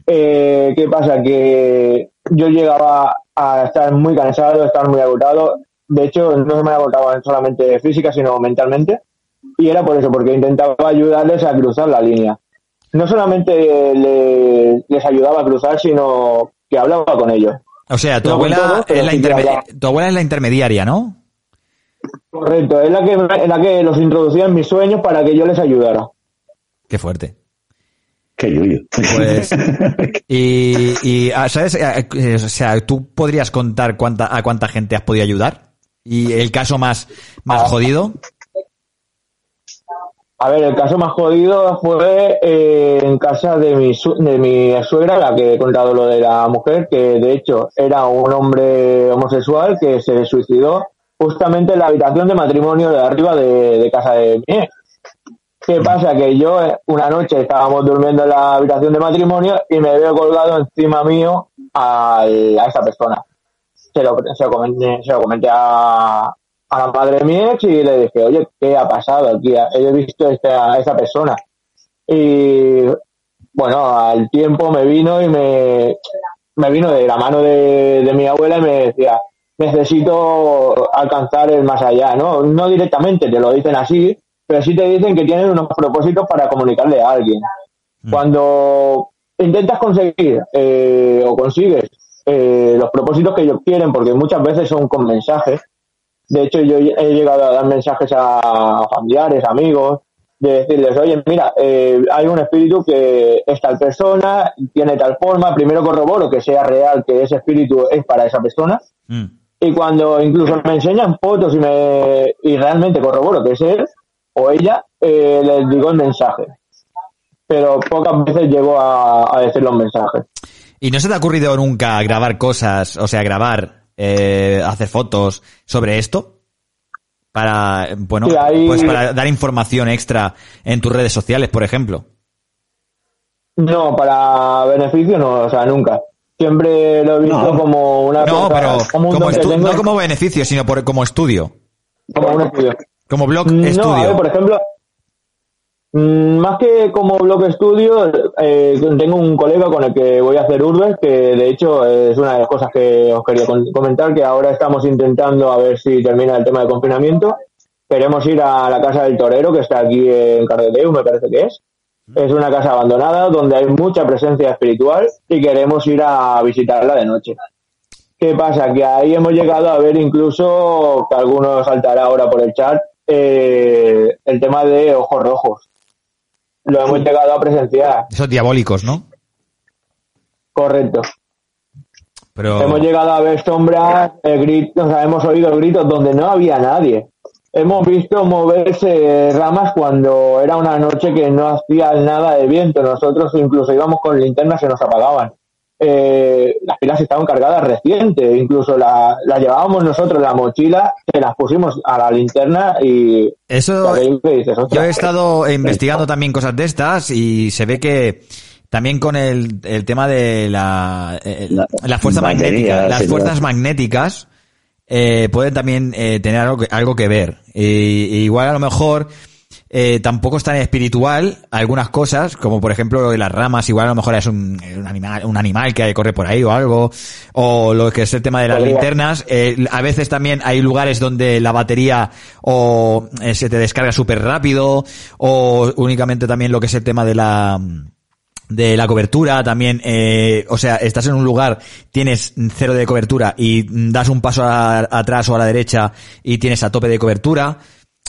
Eh, ¿Qué pasa? Que yo llegaba a estar muy cansado, a estar muy agotado. De hecho, no se me agotaba solamente física, sino mentalmente. Y era por eso, porque intentaba ayudarles a cruzar la línea. No solamente le- les ayudaba a cruzar, sino que hablaba con ellos. O sea, tu No abuela, es la tu abuela es la intermediaria, ¿no? Correcto, es la que, es la que los introducía en mis sueños para que yo les ayudara. Qué fuerte. Qué yuyo. Pues, y, y, ah, ¿sabes? Eh, eh, O sea, ¿tú podrías contar cuánta, a cuánta gente has podido ayudar? ¿Y el caso más, más Ah. jodido? A ver, el caso más jodido fue eh, en casa de mi, su- de mi suegra, la que he contado lo de la mujer, que de hecho era un hombre homosexual que se suicidó justamente en la habitación de matrimonio de arriba de, de casa de mi ex. ¿Qué pasa? Que yo eh, una noche estábamos durmiendo en la habitación de matrimonio y me veo colgado encima mío al- a esa persona. Se lo, se lo comenté, se lo comenté a, a la madre de mi ex y le dije, oye, ¿qué ha pasado aquí? He visto esta, a esa persona. Y bueno, al tiempo me vino y me, me vino de la mano de, de mi abuela y me decía, necesito alcanzar el más allá, ¿no? No directamente te lo dicen así, pero sí te dicen que tienen unos propósitos para comunicarle a alguien. Cuando intentas conseguir eh, o consigues eh, los propósitos que ellos quieren, porque muchas veces son con mensajes, de hecho, yo he llegado a dar mensajes a familiares, amigos, de decirles, oye, mira, eh, hay un espíritu que es tal persona, tiene tal forma, primero corroboro que sea real, que ese espíritu es para esa persona, y cuando incluso me enseñan fotos y, me, y realmente corroboro que es él o ella, eh, les digo el mensaje. Pero pocas veces llego a, a decir los mensajes. ¿Y no se te ha ocurrido nunca grabar cosas, o sea, grabar, eh, hacer fotos sobre esto? Para, bueno, Sí, pues para dar información extra en tus redes sociales, por ejemplo. No, para beneficio no, o sea, nunca. Siempre lo he visto No. como una No, cosa- pero como como tengo, no como beneficio, sino por, como estudio. como un estudio. Como blog No, estudio. a ver, por ejemplo, mm, más que como blog estudio, eh, tengo un colega con el que voy a hacer urbes, que de hecho es una de las cosas que os quería comentar, que ahora estamos intentando a ver si termina el tema de confinamiento. Queremos ir a la casa del torero, que está aquí en Cardedeu, me parece que es. Es una casa abandonada donde hay mucha presencia espiritual y queremos ir a visitarla de noche. ¿Qué pasa? Que ahí hemos llegado a ver incluso, que algunos saltará ahora por el chat, eh, el tema de ojos rojos. Lo hemos llegado a presenciar, Esos diabólicos, ¿no? correcto. Pero Hemos llegado a ver sombras, eh, gritos, o sea, hemos oído gritos donde no había nadie. Hemos visto moverse ramas cuando era una noche que no hacía nada de viento. Nosotros incluso íbamos con linternas, se nos apagaban. Eh, las pilas estaban cargadas reciente, incluso la- las llevábamos nosotros en la mochila, se las pusimos a la linterna y... Eso, dices, yo he estado investigando también cosas de estas y se ve que también con el, el tema de la, eh, la, fuerza baterías magnética, las fuerzas magnéticas eh, pueden también eh, tener algo que, algo que ver. Y- y igual a lo mejor eh, tampoco es tan espiritual algunas cosas, como por ejemplo lo de las ramas, igual a lo mejor es un, un animal, un animal que corre por ahí o algo, o lo que es el tema de las Podría. linternas. Eh, a veces también hay lugares donde la batería o eh, se te descarga súper rápido, o únicamente también lo que es el tema de la de la cobertura también, eh, o sea, estás en un lugar, tienes cero de cobertura y das un paso a- atrás o a la derecha y tienes a tope de cobertura.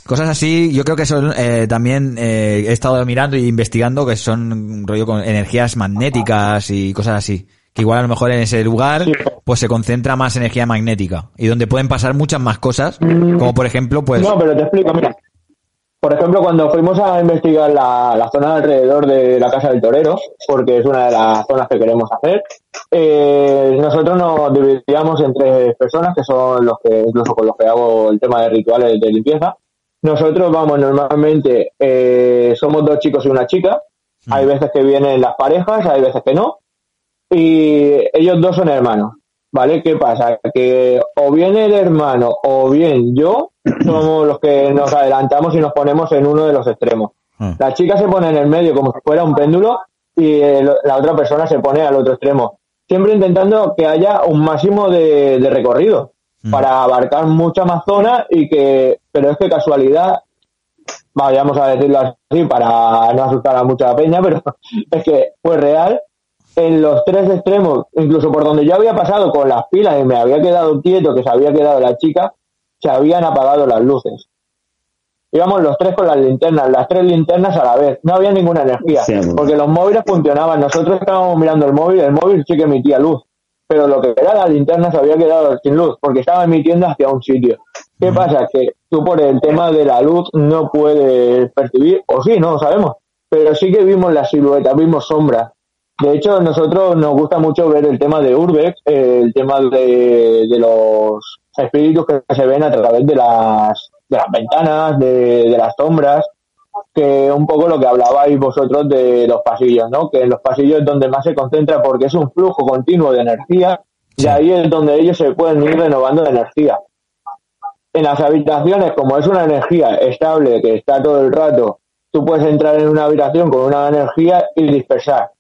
Cosas así, yo creo que son eh, también eh, he estado mirando e investigando que son rollo con energías magnéticas y cosas así. Que igual a lo mejor en ese lugar pues se concentra más energía magnética y donde pueden pasar muchas más cosas, como por ejemplo pues No, pero te explico, mira. Por ejemplo, cuando fuimos a investigar la, la zona alrededor de la Casa del Torero, porque es una de las zonas que queremos hacer, eh, nosotros nos dividíamos en tres personas, que son los que, incluso con los que hago el tema de rituales de limpieza. Nosotros vamos normalmente, eh, somos dos chicos y una chica. Hay veces que vienen las parejas, hay veces que no. Y ellos dos son hermanos. ¿Vale? ¿Qué pasa? Que o bien el hermano o bien yo somos los que nos adelantamos y nos ponemos en uno de los extremos. La chica se pone en el medio como si fuera un péndulo y el- la otra persona se pone al otro extremo. Siempre intentando que haya un máximo de, de recorrido para abarcar mucha más zona y que, pero es que casualidad, vayamos a decirlo así para no asustar a mucha peña, pero es que fue real. En los tres extremos, incluso por donde yo había pasado con las pilas y me había quedado quieto, que se había quedado la chica, se habían apagado las luces. Íbamos los tres con las linternas, las tres linternas a la vez. No había ninguna energía, Sí, porque los móviles funcionaban. Nosotros estábamos mirando el móvil, el móvil sí que emitía luz, pero lo que era la linterna se había quedado sin luz, porque estaba emitiendo hacia un sitio. ¿Qué pasa? Que tú por el tema de la luz no puedes percibir, o sí, no lo sabemos, pero sí que vimos la silueta, vimos sombras. De hecho, nosotros nos gusta mucho ver el tema de Urbex, el tema de, de los espíritus que se ven a través de las, de las ventanas, de, de las sombras, que un poco lo que hablabais vosotros de los pasillos, ¿no? Que en los pasillos es donde más se concentra porque es un flujo continuo de energía y ahí es donde ellos se pueden ir renovando de energía. En las habitaciones, como es una energía estable que está todo el rato, tú puedes entrar en una habitación con una energía y dispersar.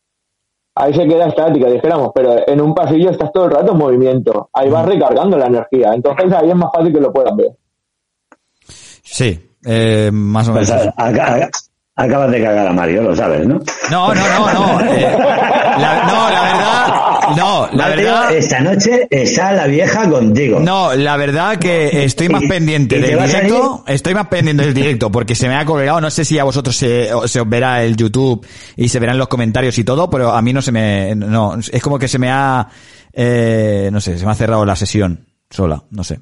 Ahí se queda estática, dijéramos, pero en un pasillo estás todo el rato en movimiento. Ahí vas recargando la energía. Entonces ahí es más fácil que lo puedas ver. sí, eh, más o menos. Pues, a- acabas de cagar a Mario, lo sabes, ¿no? No, no, no, no. eh, la- no, la verdad, no, la Mario, verdad. Esta noche está la vieja contigo. No, la verdad que estoy más pendiente del directo. Estoy más pendiente del directo porque se me ha colgado. No sé si a vosotros se, se os verá el YouTube y se verán los comentarios y todo, pero a mí no se me, no, es como que se me ha, eh, no sé, se me ha cerrado la sesión sola, no sé.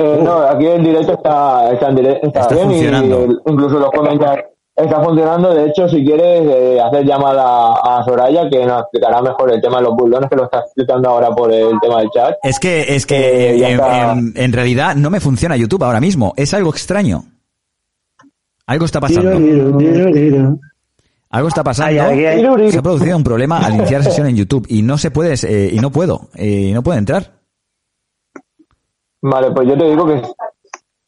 Eh, no, aquí el directo está, está, en dire- está Está bien funcionando. y incluso los comentarios está funcionando. De hecho, si quieres eh, hacer llamada a Soraya, que nos explicará mejor el tema de los bulones, que lo está explicando ahora por el tema del chat. Es que, es que Eh, en, está. en- en realidad no me funciona YouTube ahora mismo. Es algo extraño. Algo está pasando. Algo está pasando. Ay, ay, ay. Se ha producido un problema al iniciar sesión en YouTube y no se puede, eh, y no puedo, eh, y no puedo entrar. Vale, pues yo te digo que,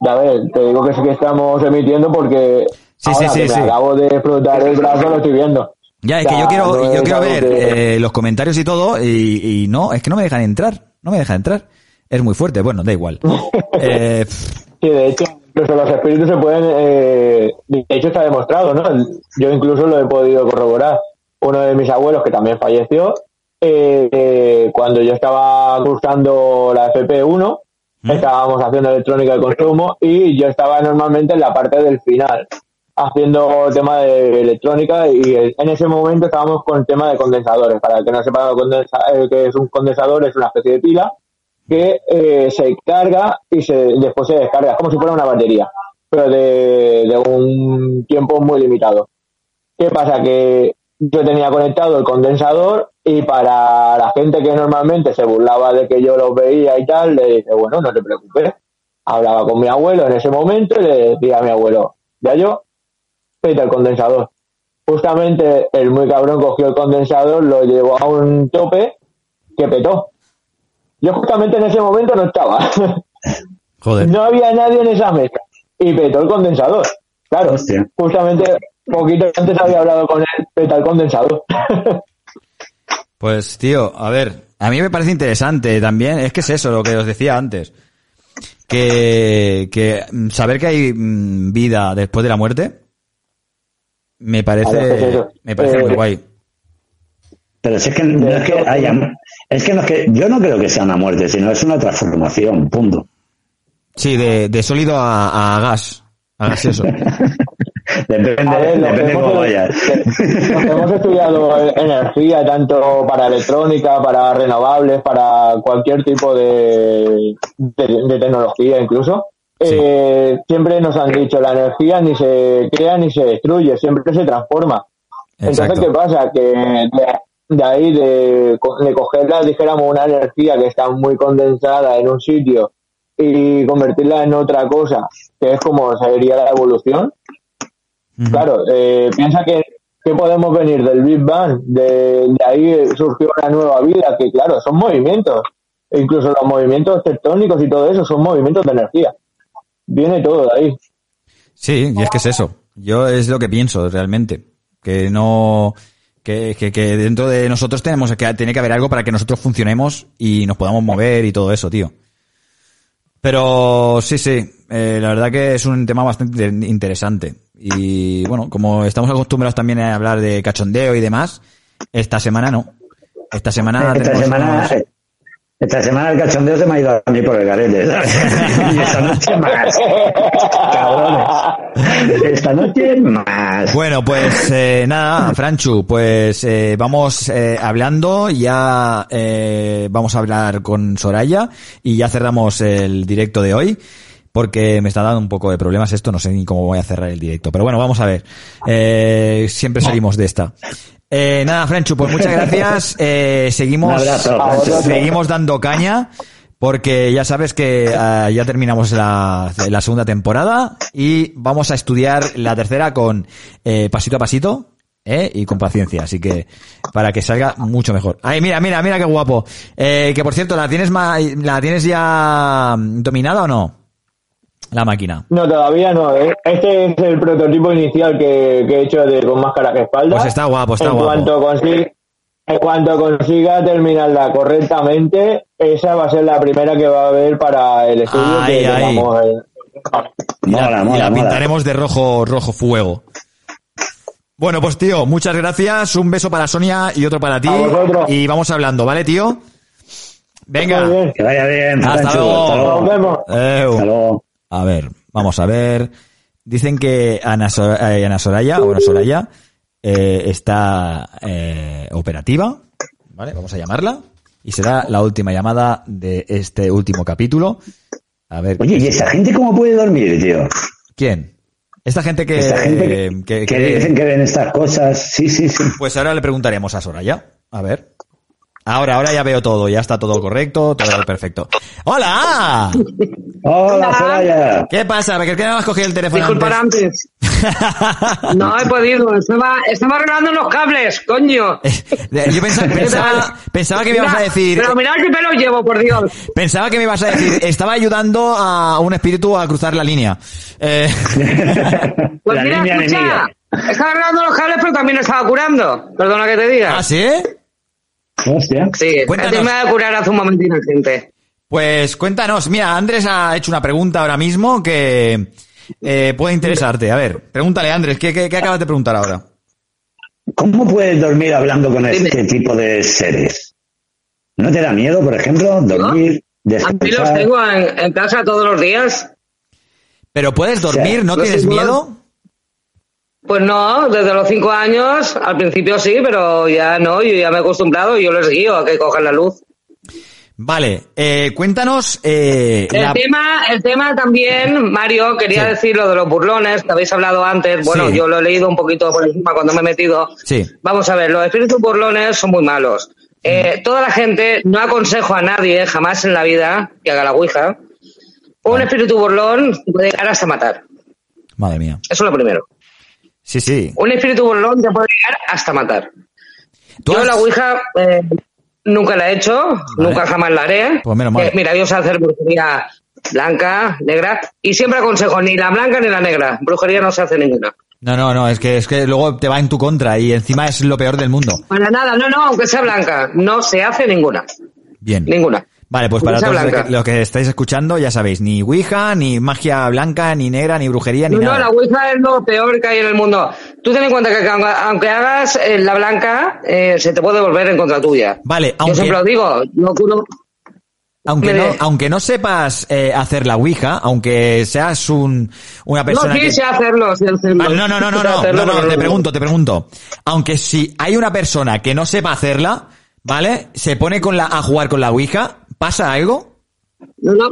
a ver, te digo que sí que estamos emitiendo porque Sí, sí, ahora sí, que me sí. acabo de explotar el brazo lo estoy viendo. Ya, es que yo quiero, no yo quiero ver eh, los comentarios y todo, y, y no, es que no me dejan entrar. No me dejan entrar. Es muy fuerte, bueno, da igual. Eh, Sí, de hecho, incluso los espíritus se pueden, eh, de hecho está demostrado, ¿no? Yo incluso lo he podido corroborar. Uno de mis abuelos, que también falleció, eh, eh, cuando yo estaba cursando la FP1, estábamos haciendo electrónica de consumo y yo estaba normalmente en la parte del final, haciendo tema de electrónica y en ese momento estábamos con el tema de condensadores. Para el que no sepa lo eh, que es un condensador, es una especie de pila que eh, se carga y se, después se descarga, es como si fuera una batería, pero de, de un tiempo muy limitado. ¿Qué pasa? Que yo tenía conectado el condensador y para la gente que normalmente se burlaba de que yo lo veía y tal, le dice, bueno, no te preocupes. Hablaba con mi abuelo en ese momento y le decía a mi abuelo, ya yo, peta el condensador. Justamente el muy cabrón cogió el condensador, lo llevó a un tope que petó. Yo justamente en ese momento no estaba. joder. No había nadie en esa mesa. Y petó el condensador. Claro, justamente poquito antes había hablado con el petal condensado. Pues, tío, a ver, a mí me parece interesante también, es que es eso lo que os decía antes, que, que mm, saber que hay mm, vida después de la muerte, me A ver, ¿qué es parece, eso? me parece Eh, muy guay. Pero si es que no es que haya, es que no es que, yo no creo que sea una muerte, sino es una transformación, punto. Sí, de, de sólido a, a gas, a gaseoso. Depende, ver, depende hemos- cómo vayas. Hemos estudiado energía, tanto para electrónica, para renovables, para cualquier tipo de, de, de tecnología incluso, eh, siempre nos han dicho la energía ni se crea ni se destruye, siempre se transforma. Entonces. ¿qué pasa? Que de, de ahí, de, de cogerla, dijéramos, una energía que está muy condensada en un sitio y convertirla en otra cosa, que es como sería la evolución, Claro, eh, piensa que, que podemos venir del Big Bang, de, de ahí surgió una nueva vida, que claro, son movimientos, e incluso los movimientos tectónicos y todo eso son movimientos de energía. Viene todo de ahí. Sí, y es que es eso. Yo es lo que pienso realmente. Que no, que, que, que dentro de nosotros tenemos que, tiene que haber algo para que nosotros funcionemos y nos podamos mover y todo eso, tío. Pero sí, sí, eh, la verdad que es un tema bastante interesante. Y bueno, como estamos acostumbrados también a hablar de cachondeo y demás, esta semana no. Esta semana Esta semana, unos- esta semana el cachondeo se me ha ido a mí por el garete, y esta noche más. Cabrones. Esta noche más. Bueno, pues eh, nada, Franchu, pues eh, vamos eh, hablando, ya eh, vamos a hablar con Soraya y ya cerramos el directo de hoy. Porque me está dando un poco de problemas esto, no sé ni cómo voy a cerrar el directo. Pero bueno, vamos a ver. Eh, siempre salimos de esta. Eh, nada, Franchu, pues muchas gracias. Eh, seguimos, abrazo, seguimos dando caña. Porque ya sabes que ah, ya terminamos la, la segunda temporada y vamos a estudiar la tercera con eh, pasito a pasito ¿eh? y con paciencia. Así que para que salga mucho mejor. Ay, mira, mira, mira qué guapo. Eh, que por cierto, ¿la tienes, ma- ¿la tienes ya dominada o no? La máquina. No, todavía no. ¿eh? Este es el prototipo inicial que, que he hecho de con máscara que espalda. Pues está guapo, está en guapo. Cuanto consiga, en cuanto consiga terminarla correctamente, esa va a ser la primera que va a haber para el estudio Ay, que ay. en- Y la, Mola, y mola, la mola. pintaremos de rojo, rojo fuego. Bueno, pues tío, muchas gracias. Un beso para Sonia y otro para ti. Y vamos hablando, ¿vale, tío? Venga. Que vaya bien, Hasta luego. Hasta luego. Nos vemos. Hasta luego. A ver, vamos a ver. Dicen que Ana, Sor- eh, Ana Soraya, o Ana Soraya, eh, está eh, operativa. ¿Vale? Vamos a llamarla. Y será la última llamada de este último capítulo. A ver. Oye, ¿y esa gente cómo puede dormir, tío? ¿Quién? Esta gente que, Esta gente que, que- que que- dicen que ven estas cosas. Sí, sí, sí. Pues ahora le preguntaremos a Soraya. A ver. Ahora, ahora ya veo todo, ya está todo correcto, todo perfecto. ¡Hola! Hola, Soraya. ¿Qué pasa? ¿Por qué no has cogido el teléfono Disculpar antes? antes. No he podido. Estaba, estaba arreglando unos cables, coño. Yo pensaba, pensaba, pensaba que me ibas a decir... Pero mirad qué pelo llevo, por Dios. Pensaba que me ibas a decir, estaba ayudando a un espíritu a cruzar la línea. Eh, Pues La mira, línea escucha. enemiga. Estaba arreglando los cables, pero también estaba curando. Perdona que te diga. ¿Ah, sí? Hostia. Sí, Cuéntanos. me voy a curar hace un momentito, gente. Pues cuéntanos, mira, Andrés ha hecho una pregunta ahora mismo que eh, puede interesarte. A ver, pregúntale, Andrés, ¿qué, qué, qué acabas de preguntar ahora? ¿Cómo puedes dormir hablando con este tipo de seres? ¿No te da miedo, por ejemplo, dormir, A mí los tengo en, en casa todos los días. ¿Pero puedes dormir? ¿No tienes miedo? Pues no, desde los cinco años, al principio sí, pero ya no, yo ya me he acostumbrado y yo les guío a que cojan la luz. Vale, eh, cuéntanos... Eh, El la- tema, el tema también, Mario, quería Sí. decir lo de los burlones que habéis hablado antes. Bueno, Sí. yo lo he leído un poquito por encima cuando me he metido. Sí. Vamos a ver, los espíritus burlones son muy malos. Eh, toda la gente, no aconsejo a nadie jamás en la vida que haga la ouija. Un espíritu burlón puede llegar hasta matar. Madre mía. Eso es lo primero. Sí, sí. Un espíritu burlón te puede llegar hasta matar. ¿Tú Yo has- la ouija eh, nunca la he hecho, nunca jamás la haré. Pues menos mal. Eh, mira, yo sé hacer brujería blanca, negra, y siempre aconsejo ni la blanca ni la negra. Brujería no se hace ninguna. No, no, no, es que, es que luego te va en tu contra y encima es lo peor del mundo. Para nada, no, no, aunque sea blanca, no se hace ninguna. Bien. Ninguna. Vale, pues para todos los que, los que estáis escuchando, ya sabéis, ni Ouija, ni magia blanca, ni negra, ni brujería, ni No, no, nada. la Ouija es lo peor que hay en el mundo. Tú ten en cuenta que aunque- hagas eh, la blanca, eh, se te puede volver en contra tuya. Vale, Yo aunque, siempre lo digo, yo curo... aunque, no, aunque no sepas eh, hacer la Ouija, aunque seas un, una persona no, sí, que... sé hacerlo, sé hacerlo. Vale, no, no, no, no, no, hacerlo, no, no, pero te pregunto, te pregunto. Aunque si hay una persona que no sepa hacerla, ¿vale? Se pone con la, a jugar con la Ouija, ¿pasa algo? No, no.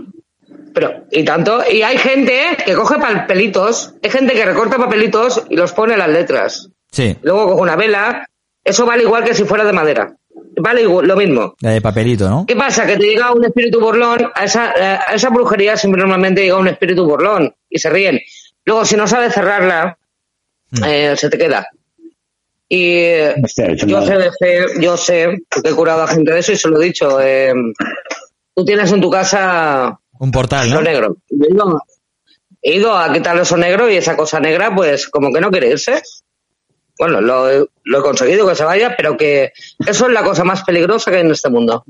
Pero, y tanto, y hay gente que coge papelitos, hay gente que recorta papelitos y los pone en las letras. Sí, Luego coge una vela, eso vale igual que si fuera de madera. Vale igual, lo mismo. la de papelito, ¿no? ¿Qué pasa? Que te llega un espíritu burlón, a esa, a esa brujería siempre normalmente llega un espíritu burlón y se ríen. Luego, si no sabes cerrarla, eh, se te queda. Y eh, yo sé, de fe- yo sé, porque he curado a gente de eso y se lo he dicho. eh, tú tienes en tu casa Un portal, ¿no? negro. He ido, he ido a quitarle eso negro y esa cosa negra, pues como que no quiere irse. Bueno, lo, he- lo he conseguido que se vaya, pero que eso es la cosa más peligrosa que hay en este mundo.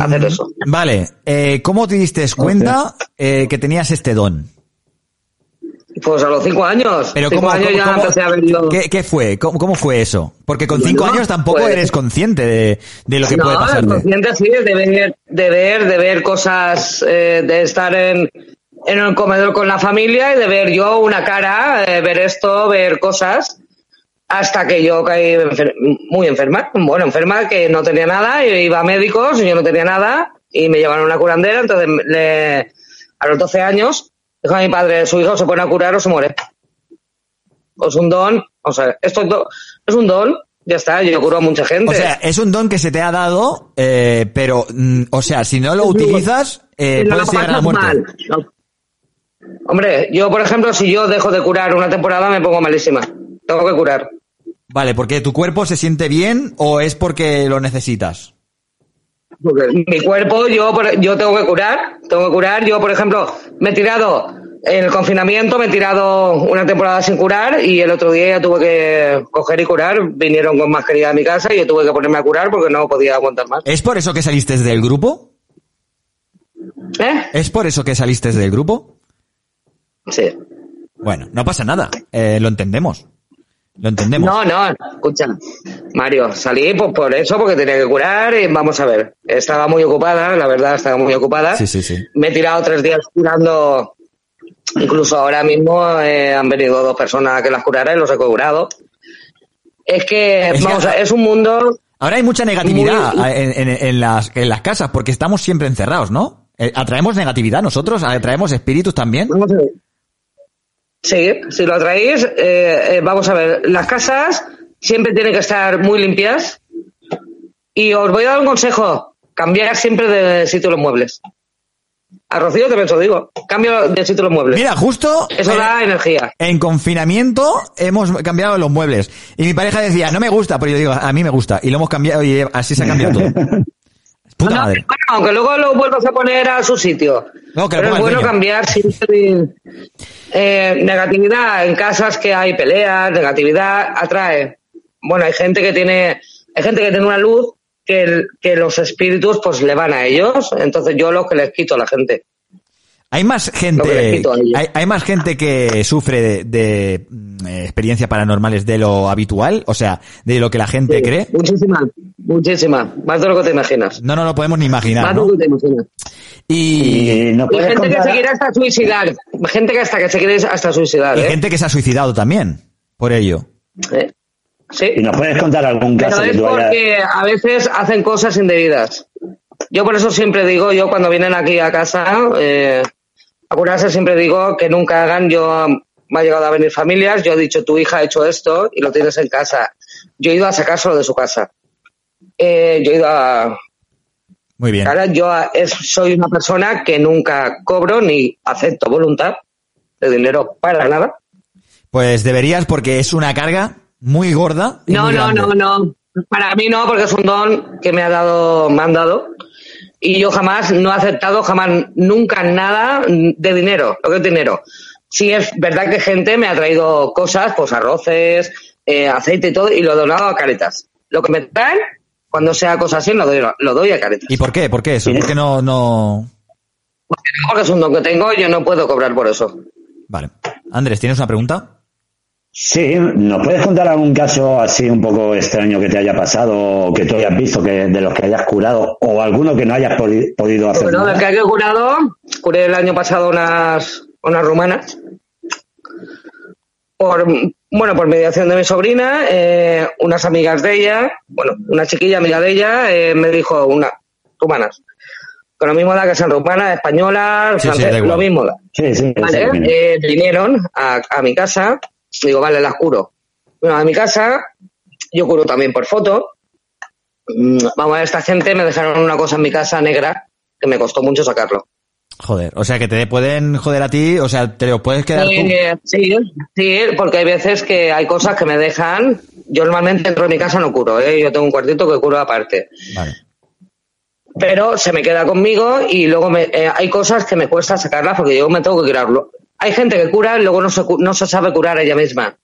Hacer eso. Mm, Vale, eh, ¿cómo te diste cuenta eh, que tenías este don? Pues a los cinco años. Pero cinco ¿cómo, años cómo- ya cómo- empecé a ver yo. ¿qué, qué fue? ¿Cómo, cómo fue eso? Porque con cinco años tampoco pues- eres consciente de, de lo que no, puede pasarte. consciente sí, de ver, de ver, de ver cosas, eh, de estar en, en el comedor con la familia y de ver yo una cara, eh, ver esto, ver cosas, hasta que yo caí enfer- muy enferma. Bueno, enferma que no tenía nada, y iba a médicos, y yo no tenía nada, y me llevaron a una curandera, entonces le, a los 12 años, dijo a mi padre, su hijo se pone a curar o se muere. O es un don, o sea, esto es un don, ya está, yo curo a mucha gente. O sea, es un don que se te ha dado, eh, pero, mm, o sea, si no lo utilizas, eh, no puedes llegar a la muerte. mal. No. Hombre, yo, por ejemplo, si yo dejo de curar una temporada, me pongo malísima. Tengo que curar. Vale, porque tu cuerpo se siente bien o es porque lo necesitas. Porque mi cuerpo, yo, por- yo tengo que curar. Tengo que curar. Yo, por ejemplo, me he tirado en el confinamiento, me he tirado una temporada sin curar y el otro día ya tuve que coger y curar. Vinieron con mascarilla a mi casa y yo tuve que ponerme a curar porque no podía aguantar más. ¿Es por eso que saliste del grupo? ¿Eh? ¿Es por eso que saliste del grupo? Sí. Bueno, no pasa nada, eh, lo entendemos. Lo entendemos. No, no, escucha. Mario, salí pues por eso, porque tenía que curar y vamos a ver. Estaba muy ocupada, la verdad, estaba muy ocupada. Sí, sí, sí. Me he tirado tres días curando. Incluso ahora mismo eh, han venido dos personas que las curara y los he curado. Es que, Es que- vamos a es un mundo. Ahora hay mucha negatividad Muy- en, en- en las, en las casas porque estamos siempre encerrados, ¿no? Eh, ¿Atraemos negatividad nosotros? ¿Atraemos espíritus también? Vamos a ver. Sí, si lo traéis, eh, eh, vamos a ver. Las casas siempre tienen que estar muy limpias. Y os voy a dar un consejo: cambiar siempre de sitio los muebles. A Rocío también se lo digo. Cambio de sitio los muebles. Mira, justo Eso en- da energía. En confinamiento hemos cambiado los muebles. Y mi pareja decía, no me gusta, pero yo digo, a mí me gusta. Y lo hemos cambiado y así se ha cambiado todo. Puta madre. Bueno, aunque luego lo vuelvas a poner a su sitio. No, que Pero es bueno cambiar siempre. Eh, negatividad en casas que hay peleas, negatividad atrae. Bueno, hay gente que tiene, hay gente que tiene una luz que, el- que los espíritus pues le van a ellos. Entonces yo lo que les quito a la gente. Hay más gente, hay, hay más gente que sufre de, de, mm, eh, experiencias paranormales de lo habitual, o sea, de lo que la gente Sí, cree. Muchísima, muchísima. Más de lo que te imaginas. No nos lo podemos ni imaginar, Más de ¿no? lo que te imaginas. Y, no Y gente que se quiere hasta suicidar. Gente que hasta que se quiere hasta suicidar. y ¿eh? gente que se ha suicidado también, por ello. Eh, Sí. ¿Y nos puedes contar algún Pero caso que es hayas... porque a veces hacen cosas indebidas. Yo por eso siempre digo, yo cuando vienen aquí a casa, eh, a curarse siempre digo que nunca hagan, yo me ha llegado a venir familias, yo he dicho, tu hija ha hecho esto y lo tienes en casa. Yo he ido a sacárselo de su casa. Eh, yo he ido a... Muy bien. Ahora yo es- soy una persona que nunca cobro ni acepto voluntad de dinero para nada. Pues deberías porque es una carga muy gorda. y No, muy no, grande. no, no. Para mí no, porque es un don que me ha dado, me han dado. Y yo jamás no he aceptado, jamás, nunca nada de dinero, lo que es dinero. Sí es verdad que gente me ha traído cosas, pues arroces, eh, aceite y todo, y lo he donado a caretas. Lo que me traen, cuando sea cosa así, lo doy, lo doy a caretas. ¿Y por qué? ¿Por qué eso? ¿Por qué no, no...? Porque es un don que tengo, yo no puedo cobrar por eso. Vale. Andrés, ¿tienes una pregunta? Sí, ¿nos puedes contar algún caso así un poco extraño que te haya pasado o que tú hayas visto que de los que hayas curado o alguno que no hayas podi- podido hacer? Bueno, nada? que he curado, curé el año pasado unas, unas rumanas. Por, bueno, por mediación de mi sobrina, eh, unas amigas de ella, bueno, una chiquilla amiga de ella, eh, me dijo, una, rumanas. Con la misma edad que son rumanas, españolas, Sí, francesas, da lo mismo da. Sí, sí, Vale, eh, vinieron a, a mi casa, digo, vale, las curo. Bueno, a mi casa, yo curo también por foto. Mm, Vamos a ver, esta gente me dejaron una cosa en mi casa negra que me costó mucho sacarlo. Joder, o sea que te pueden joder a ti, o sea, te lo puedes quedar tú. Sí, sí, porque hay veces que hay cosas que me dejan. Yo normalmente dentro de mi casa no curo, ¿eh? yo tengo un cuartito que curo aparte. Vale. Pero se me queda conmigo y luego me- eh, hay cosas que me cuesta sacarlas porque yo me tengo que curarlo. Hay gente que cura y luego no se, no se sabe curar ella misma.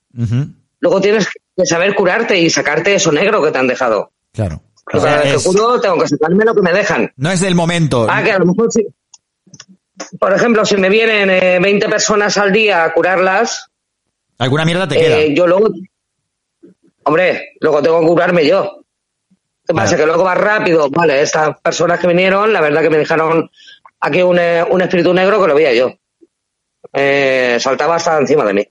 Luego tienes que saber curarte y sacarte eso negro que te han dejado. Claro. O sea, es- que curo tengo que sacarme lo que me dejan. No es del momento. Ah, que a lo mejor sí. Por ejemplo, si me vienen eh, 20 personas al día a curarlas, Alguna mierda te queda. eh, yo luego, hombre, luego tengo que curarme yo. ¿Qué pasa? Que luego va rápido. Vale, estas personas que vinieron, la verdad que me dejaron aquí un, eh, un espíritu negro que lo veía yo. Eh, saltaba hasta encima de mí.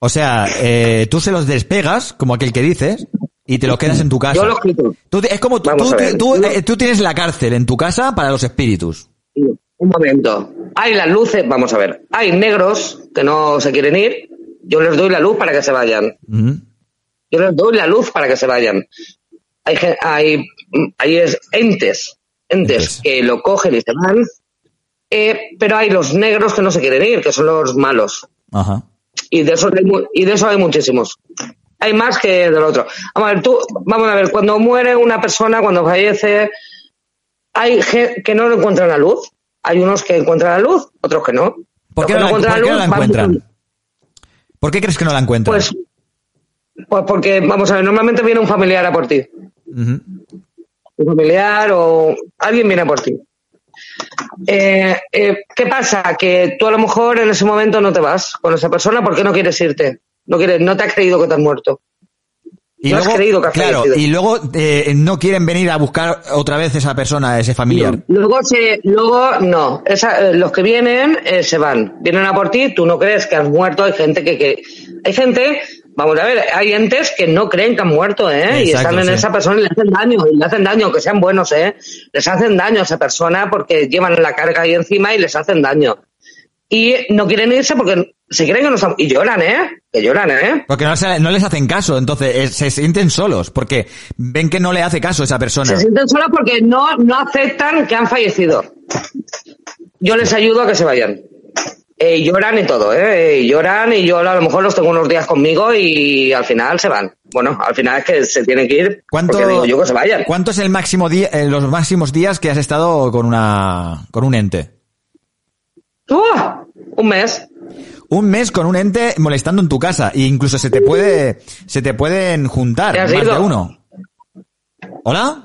O sea, eh, tú se los despegas, como aquel que dices, y te los quedas en tu casa. Yo los quito. Tú- es como tú, tú, tú, eh, tú tienes la cárcel en tu casa para los espíritus. Un momento. Hay las luces, vamos a ver. Hay negros que no se quieren ir. Yo les doy la luz para que se vayan. Yo les doy la luz para que se vayan. Hay, hay, hay es- entes, entes que lo cogen y se van. Eh, pero hay los negros que no se quieren ir, que son los malos. Ajá. Y de eso hay, y de eso hay muchísimos. Hay más que del otro. Vamos a ver, tú, vamos a ver, cuando muere una persona, cuando fallece, hay gente que no encuentran la luz. Hay unos que encuentran la luz, otros que no. ¿Por qué no, la, encuentran por qué no la encuentran? ¿Por qué crees que no la encuentran? Pues, pues porque, vamos a ver, normalmente viene un familiar a por ti. Un familiar o alguien viene por ti. Eh, eh, ¿Qué pasa? Que tú a lo mejor en ese momento no te vas con esa persona porque no quieres irte. No, quieres, no te has creído que te has muerto. Y no luego, has creído que has claro, fallecido. y luego eh, no quieren venir a buscar otra vez esa persona, ese familiar. Luego, se, luego no. Esa- los que vienen se van. Vienen a por ti, tú no crees que has muerto. Hay gente que, que hay gente, vamos a ver, hay entes que no creen que han muerto, ¿eh? y están en sí. esa persona y le hacen daño, y le hacen daño, aunque sean buenos, ¿eh? Les hacen daño a esa persona porque llevan la carga ahí encima y les hacen daño. Y no quieren irse porque se creen que no están, y lloran, ¿eh? Que lloran, ¿eh? Porque no, se- no les hacen caso, entonces eh, se sienten solos, porque ven que no le hace caso esa persona. Se sienten solos porque no, no aceptan que han fallecido. Yo les ayudo a que se vayan. Eh, lloran y todo, ¿eh? Y lloran y yo a lo mejor los tengo unos días conmigo y al final se van. Bueno, al final es que se tienen que ir ¿Cuánto, porque digo yo que se vayan. ¿Cuánto es el máximo día, eh, los máximos días que has estado con una, con un ente? ¡Uah! Un mes. Un mes con un ente molestando en tu casa, e incluso se te puede, se te pueden juntar ¿Te más ido? de uno. ¿Hola?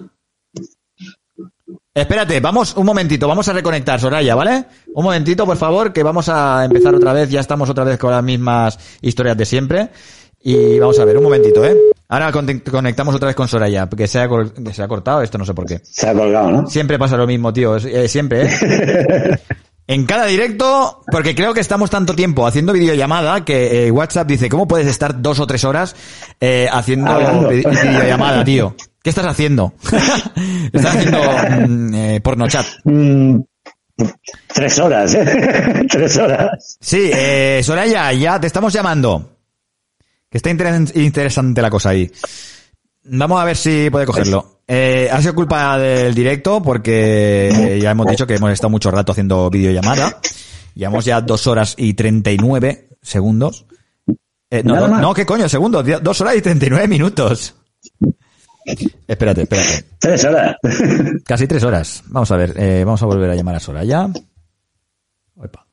Espérate, vamos un momentito, vamos a reconectar, Soraya, ¿vale? Un momentito, por favor, que vamos a empezar otra vez, ya estamos otra vez con las mismas historias de siempre. Y vamos a ver, un momentito, ¿eh? Ahora con- conectamos otra vez con Soraya, porque se ha, que se ha cortado, esto no sé por qué. Se ha colgado, ¿no? Siempre pasa lo mismo, tío, eh, siempre, ¿eh? En cada directo, porque creo que estamos tanto tiempo haciendo videollamada que eh, WhatsApp dice, ¿cómo puedes estar dos o tres horas eh, haciendo Hablando. vi- videollamada, tío? ¿Qué estás haciendo? estás haciendo mm, eh, porno chat. Mm, tres horas, ¿eh? tres horas. Sí, eh, Soraya, ya te estamos llamando. Que está interes- interesante la cosa ahí. Vamos a ver si puede cogerlo. Eh, ha sido culpa del directo porque ya hemos dicho que hemos estado mucho rato haciendo videollamada. Llevamos ya dos horas y treinta y nueve segundos. Eh, no, no, no, ¿qué coño? Segundos. Dos horas y treinta y nueve minutos. Espérate, espérate. Tres horas. Casi tres horas. Vamos a ver, eh, vamos a volver a llamar a Soraya. Opa.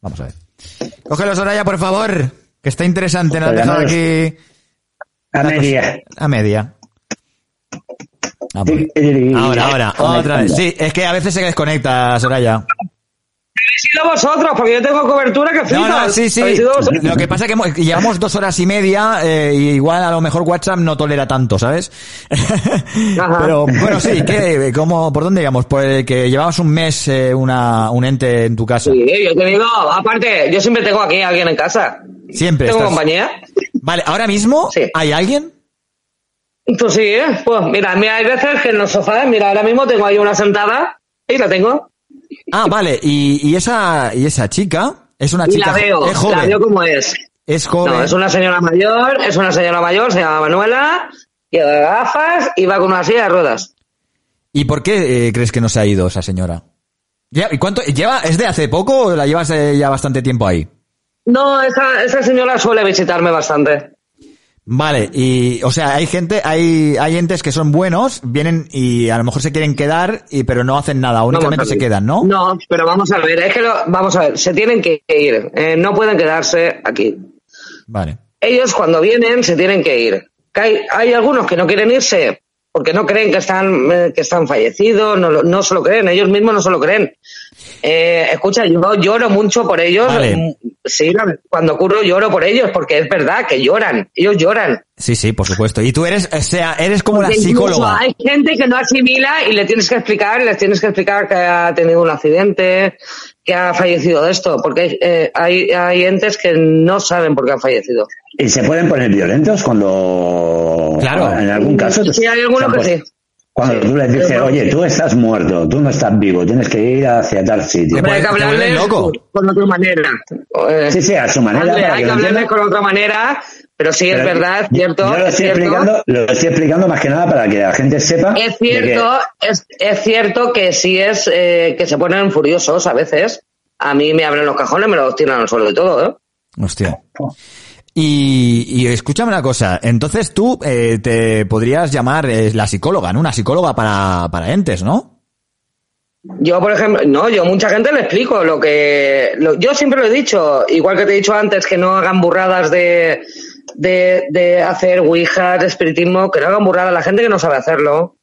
Vamos a ver. Cógelo, Soraya, por favor. Que está interesante. Nos has dejado aquí. A media. A media. Ahora, ahora, otra vez. Sí, es que a veces se desconecta, Soraya. Sido vosotros, porque yo tengo cobertura que No, flipas. no, sí, sí. Vosotros. Lo que pasa es que llevamos dos horas y media eh, y igual a lo mejor WhatsApp no tolera tanto, ¿sabes? Pero bueno, sí, ¿qué, cómo, ¿por dónde íbamos? Pues que llevabas un mes eh, una, un ente en tu casa. Sí, yo te digo, aparte, yo siempre tengo aquí a alguien en casa. Siempre. Tengo estás- compañía. Vale, ahora mismo hay alguien. Pues sí, ¿eh? Pues mira, mira, hay veces que en los sofás, mira, ahora mismo tengo ahí una sentada y la tengo. Ah, vale, y, y esa y esa chica es una y chica la veo, es joven. la veo como es. Es joven. No, es una señora mayor, es una señora mayor, se llama Manuela, lleva gafas y va con una silla de ruedas. ¿Y por qué eh, crees que no se ha ido esa señora? ¿Y cuánto lleva? ¿Es de hace poco o la llevas eh, ya bastante tiempo ahí? No, esa, esa señora suele visitarme bastante. Vale, y o sea, hay gente, hay hay entes que son buenos, vienen y a lo mejor se quieren quedar, y pero no hacen nada, únicamente se quedan, ¿no? No, pero vamos a ver, es que lo- vamos a ver, se tienen que ir, eh, no pueden quedarse aquí. Vale. Ellos cuando vienen se tienen que ir. Hay, hay algunos que no quieren irse porque no creen que están, eh, que están fallecidos, no, no se lo creen, ellos mismos no se lo creen. Eh, escucha, yo lloro mucho por ellos. Vale. Sí, la- cuando ocurro lloro por ellos porque es verdad que lloran, ellos lloran. Sí, sí, por supuesto. Y tú eres, o sea, eres como la Porque incluso psicóloga. Hay gente que no asimila y le tienes que explicar, les tienes que explicar que ha tenido un accidente, que ha fallecido de esto, porque eh, hay, hay entes que no saben por qué han fallecido. ¿Y se pueden poner violentos cuando... Claro. En algún caso... Sí, hay algunos que sí. Cuando tú les dices, oye, tú estás muerto, tú no estás vivo, tienes que ir hacia tal sitio. Pero hay que hablarles con otra manera. Eh, Sí, sí, a su manera, Hay para que que hablarles con otra manera, pero sí es verdad, yo- cierto. Yo lo es estoy, cierto. explicando, lo estoy explicando más que nada para que la gente sepa. Es de que- cierto, es, es cierto que sí es eh, que se ponen furiosos a veces. A mí me abren los cajones, me los tiran al suelo y todo, ¿eh? Hostia. Y, y escúchame una cosa, entonces tú eh, te podrías llamar eh, la psicóloga, ¿no? Una psicóloga para, para entes, ¿no? Yo, por ejemplo, no, yo a mucha gente le explico lo que. lo- yo siempre lo he dicho, igual que te he dicho antes, que no hagan burradas de, de, de hacer ouijas, de espiritismo, que no hagan burradas la gente que no sabe hacerlo.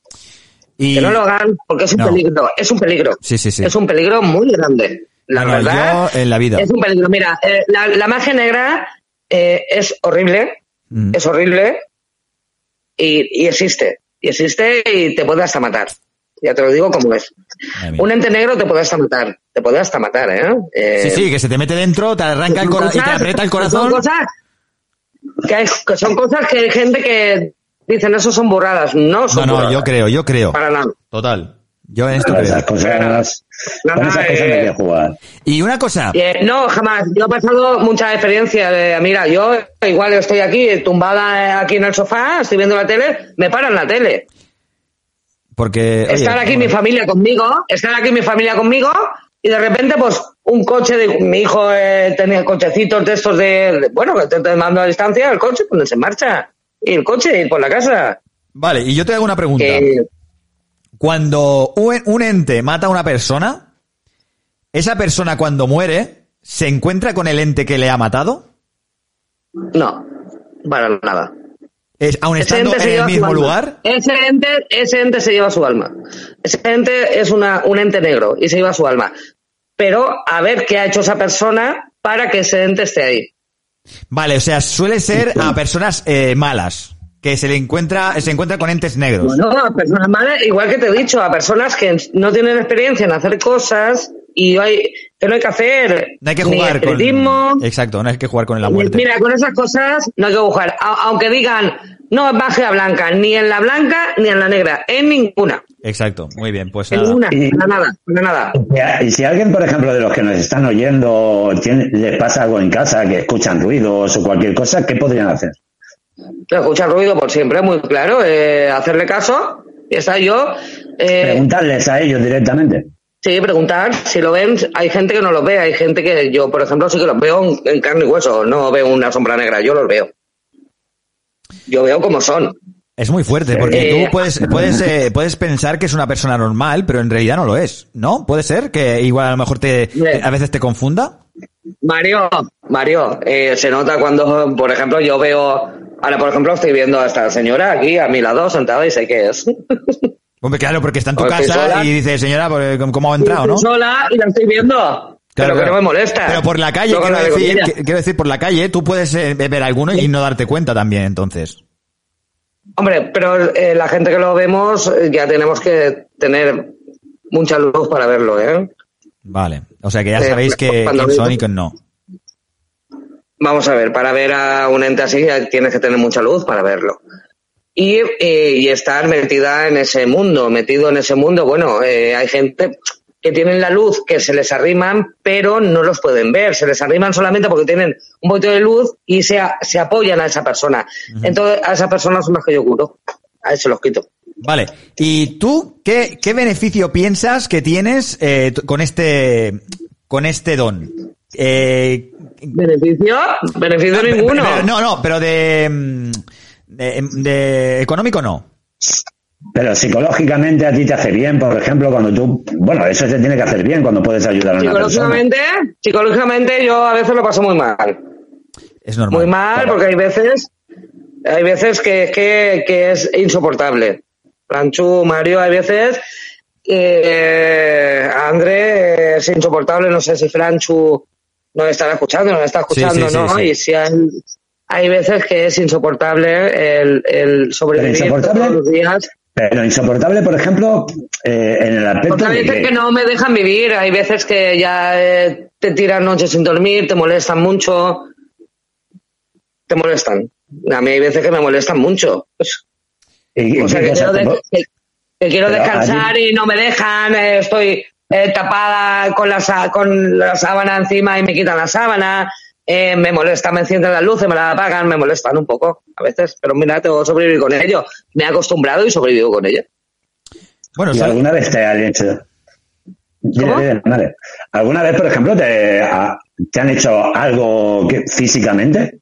Y... Que no lo hagan, porque es un No. peligro, es un peligro. Sí, sí, sí. Es un peligro muy grande. La verdad. yo en la vida. Es un peligro. Mira, eh, la, la magia negra eh, es horrible, Mm. es horrible y, y existe. Y existe y te puede hasta matar. Ya te lo digo como es. Un ente negro te puede hasta matar. Te puede hasta matar, ¿eh? Eh, Sí, sí, que se te mete dentro, te arranca el son corazón y te aprieta el Son corazón. cosas que, hay- que son cosas que hay gente que dicen eso son burradas. No No, son no, burradas. yo creo, yo creo. Para nada. Total. Yo en esto Con esas cosas, con esas cosas no que jugar. Y una cosa, Eh, no, jamás. Yo he pasado mucha experiencia. De, mira, yo igual estoy aquí tumbada eh, aquí en el sofá, estoy viendo la tele, me paran la tele. porque... oye, estar aquí mi familia conmigo, estar aquí mi familia conmigo y de repente pues un coche de mi hijo eh, tenía cochecitos de estos de, de- bueno, que te, te mando a distancia, el coche ponerse en marcha y el coche ir por la casa. Vale, y yo te hago una pregunta. Cuando un, ente mata a una persona, esa persona cuando muere, ¿se encuentra con el ente que le ha matado? No, para nada. Es, aun estando en el mismo lugar. Ese ente, ese ente se lleva su alma. Ese ente es una, un ente negro y se lleva su alma. Pero a ver qué ha hecho esa persona para que ese ente esté ahí. Vale, o sea, suele ser a personas eh, malas, que se le encuentra, se encuentra con entes negros. Bueno, a personas malas, igual que te he dicho, a personas que no tienen experiencia en hacer cosas y hay, que no hay que hacer no hay que jugar con... espiritismo, Exacto, no hay que jugar con la muerte. Mira, con esas cosas no hay que jugar. A- aunque digan, no es magia blanca, ni en la blanca ni en la negra, en ninguna. Exacto, muy bien, pues En nada. ninguna, nada, nada. Y si alguien, por ejemplo, de los que nos están oyendo, tiene- les pasa algo en casa, que escuchan ruidos o cualquier cosa, ¿qué podrían hacer? Escuchar ruido por siempre, muy claro, eh, hacerle caso, y está yo. Eh, Preguntarles a ellos directamente. Sí, preguntar si lo ven. Hay gente que no los ve, hay gente que yo, por ejemplo, sí que los veo en, en carne y hueso. No veo una sombra negra, yo los veo. Yo veo como son. Es muy fuerte, porque Eh, tú puedes, puedes, eh, puedes pensar que es una persona normal, pero en realidad no lo es, ¿no? Puede ser que igual a lo mejor te, a veces te confunda. Mario, Mario, eh, se nota cuando, por ejemplo, yo veo, ahora por ejemplo estoy viendo a esta señora aquí a mi lado sentada y sé que es. Hombre, claro, porque está en tu casa sola. y dice, señora, pues, ¿cómo- ¿cómo ha entrado, no? Sola y la estoy viendo. Claro, pero que no me molesta. Pero por la calle, quiero decir, quiero por la calle, tú puedes eh, ver alguno y no darte cuenta también, entonces. Hombre, pero eh, la gente que lo vemos eh, ya tenemos que tener mucha luz para verlo, ¿eh? Vale. O sea que ya Eh, sabéis que quién son y quién no. Vamos a ver, para ver a un ente así tienes que tener mucha luz para verlo. Y, eh, y estar metida en ese mundo, metido en ese mundo, bueno, eh, hay gente que tienen la luz que se les arriman, pero no los pueden ver. Se les arriman solamente porque tienen un poquito de luz y se, a- se apoyan a esa persona. Entonces, a esa persona son las que yo curo. A eso los quito. Vale. ¿Y tú qué, qué beneficio piensas que tienes eh, con este con este don? Eh, ¿Beneficio? Beneficio pero- ninguno. pero- no, no, pero de, mm, de, de económico no. Pero psicológicamente a ti te hace bien, por ejemplo, cuando tú, bueno, eso te tiene que hacer bien cuando puedes ayudar a una persona. Psicológicamente, psicológicamente yo a veces lo paso muy mal. Es normal. Muy mal, porque hay veces, hay veces que, que, que es insoportable. Franchu, Mario, hay veces que André es insoportable. No sé si Franchu nos estará escuchando, nos está escuchando, sí, sí, ¿no? sí. Y si hay, hay veces que es insoportable el, el sobrevivir insoportable, todos los días. Pero insoportable, por ejemplo, eh, en el aspecto Porque hay de veces que, que no me dejan vivir, hay veces que ya eh, te tiran noches sin dormir, te molestan mucho, te molestan. A mí hay veces que me molestan mucho. Pues, ¿Y- y o sea, que quiero, te de- po- que- que quiero Pero descansar y no me dejan, eh, estoy eh, tapada con la, con la sábana encima y me quitan la sábana, eh, me molesta, me encienden las luces, me las apagan, me molestan un poco a veces, pero mira, tengo que sobrevivir con ello. Me he acostumbrado y sobrevivo con ello. Bueno, ¿Y alguna vez te han hecho? ¿Alguna vez, por ejemplo, te, a- te han hecho algo que- físicamente?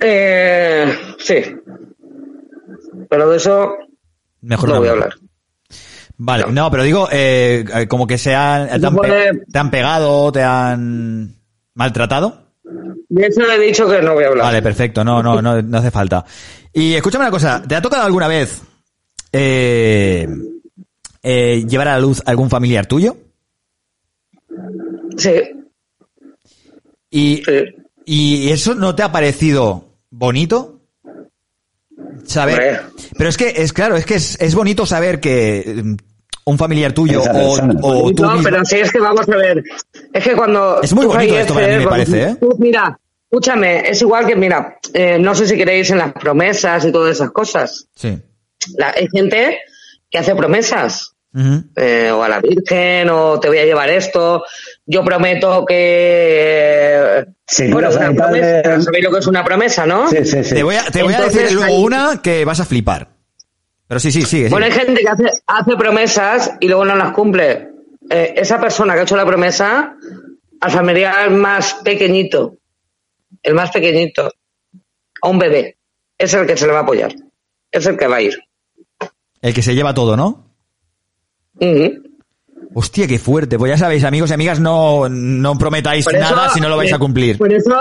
Eh, sí. Pero de eso Mejor no no voy a hablar. Vale, no, pero digo, eh, como que se han, te, han pe- te han pegado, te han maltratado. De eso le he dicho que no voy a hablar. Vale, perfecto, no, no, no, no hace falta. Y escúchame una cosa, ¿te ha tocado alguna vez eh, eh, llevar a la luz algún familiar tuyo? Sí. ¿Y, ¿Y eso no te ha parecido bonito? Saber. Pero es que, es claro, es que es, es bonito saber que mm, un familiar tuyo o, tú no, mismo- pero sí es que vamos a ver. Es que cuando. Es muy bonito esto para mí, me parece, ¿eh? tú- Mira, escúchame, es igual que, mira, eh, no sé si queréis en las promesas y todas esas cosas. Sí. La- hay gente que hace promesas. Eh, o a la Virgen, o te voy a llevar esto. Yo prometo que. Sí, bueno, pero una promesa. ¿Sabéis lo que es una promesa, no? Te voy a, te voy a decir luego hay- una que vas a flipar. Pero sí, sí, sigue. Bueno, hay gente que hace, hace promesas y luego no las cumple. Eh, esa persona que ha hecho la promesa, al familiar más pequeñito, el más pequeñito, a un bebé, es el que se le va a apoyar. Es el que va a ir. El que se lleva todo, ¿no? Ujú. Hostia, qué fuerte. Pues ya sabéis, amigos y amigas, no, no prometáis eso, nada si no lo vais eh, a cumplir. Por eso,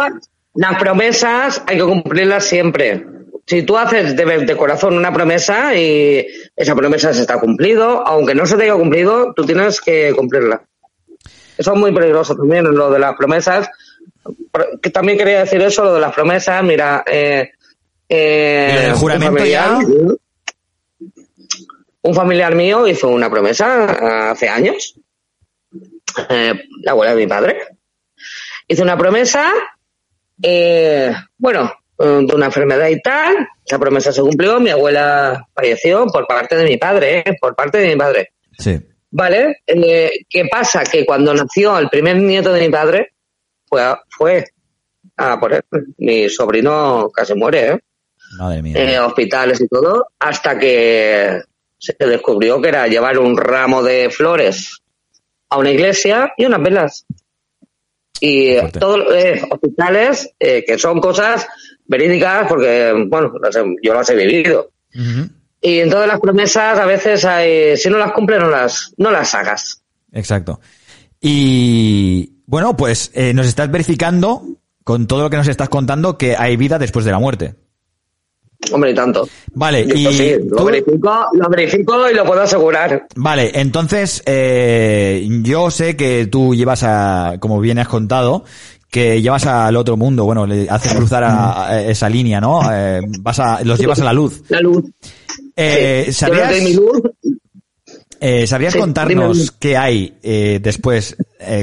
las promesas hay que cumplirlas siempre. Si tú haces de, de corazón una promesa y esa promesa se está cumplido, aunque no se te haya cumplido, tú tienes que cumplirla. Eso es muy peligroso también, lo de las promesas. Que también quería decir eso, lo de las promesas. Mira, eh, eh, ¿Y lo del un juramento familiar- ya? Un familiar mío hizo una promesa hace años. Eh, la abuela de mi padre. Hizo una promesa, eh, bueno, eh, de una enfermedad y tal. Esa promesa se cumplió. Mi abuela falleció por parte de mi padre, eh, por parte de mi padre. Sí. ¿Vale? Eh, ¿Qué pasa? Que cuando nació el primer nieto de mi padre, fue a, fue a por él. Mi sobrino casi muere, ¿eh? Madre mía. eh, hospitales y todo, hasta que se descubrió que era llevar un ramo de flores a una iglesia y unas velas. Y eh, todos eh, hospitales eh, que son cosas verídicas porque, bueno, las he- yo las he vivido. Y en todas las promesas a veces hay, si no las cumples no las, no las hagas. Exacto. Y bueno, pues eh, nos estás verificando con todo lo que nos estás contando que hay vida después de la muerte. Hombre, y tanto. Vale, y sí, lo tú- verifico, lo verifico y lo puedo asegurar. Vale, entonces eh, yo sé que tú llevas a, como bien has contado, que llevas al otro mundo, bueno, le haces cruzar a, a esa línea, ¿no? Eh, vas a, los llevas a la luz. La luz. Eh, Sí, ¿Sabrías, yo les doy mi luz. eh, ¿sabrías Sí, contarnos dime. qué hay eh, después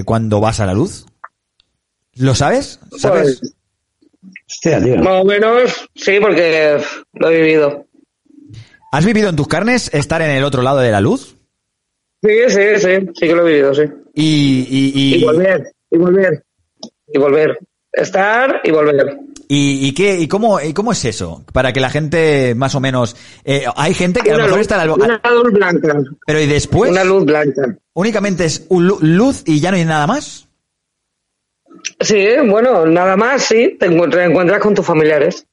cuando vas a la luz? ¿Lo sabes? ¿Sabes? Pues, Hostia, tío. Más o menos, sí, porque lo he vivido. ¿Has vivido en tus carnes estar en el otro lado de la luz? Sí, sí, sí, sí que lo he vivido, sí. Y, y, y, Y volver, y volver, y volver. Estar y volver. ¿Y, y qué, y cómo, y cómo es eso? Para que la gente más o menos... eh, hay gente que a lo mejor luz- está... al- una luz blanca. Pero ¿y después? Una luz blanca. Únicamente es un lu- luz y ya no hay nada más. Sí, bueno, nada más, sí, te encuentras, con tus familiares.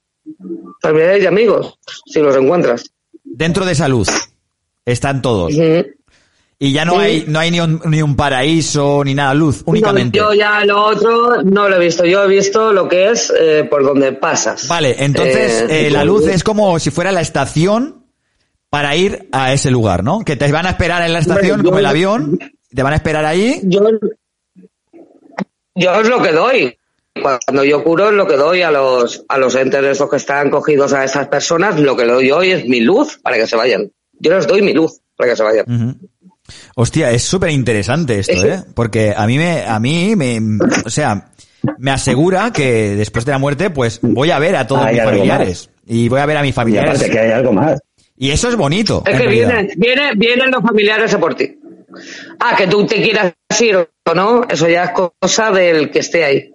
Familiares y amigos, si los encuentras. Dentro de esa luz están todos. Y ya no Sí. hay, no hay ni un, ni un paraíso ni nada, luz, únicamente. No, yo ya lo otro no lo he visto. Yo he visto lo que es eh, por donde pasas. Vale, entonces Eh, eh, la luz es como si fuera la estación para ir a ese lugar, ¿no? Que te van a esperar en la estación como yo- el avión, te van a esperar ahí. Yo, yo es lo que doy. Cuando yo curo es lo que doy a los, a los entes de esos que están cogidos a estas personas, lo que le doy hoy es mi luz para que se vayan. Yo les doy mi luz para que se vayan. Ujú. Hostia, es súper interesante esto, Es- ¿eh? Porque a mí me, a mí me, o sea, me asegura que después de la muerte, pues voy a ver a todos Hay mis familiares. Y voy a ver a mis Y familiares. aparte que hay algo más. Y eso es bonito. Es que vienen, vienen, vienen los familiares a por ti. Ah, que tú te quieras ir o no, eso ya es cosa del que esté ahí.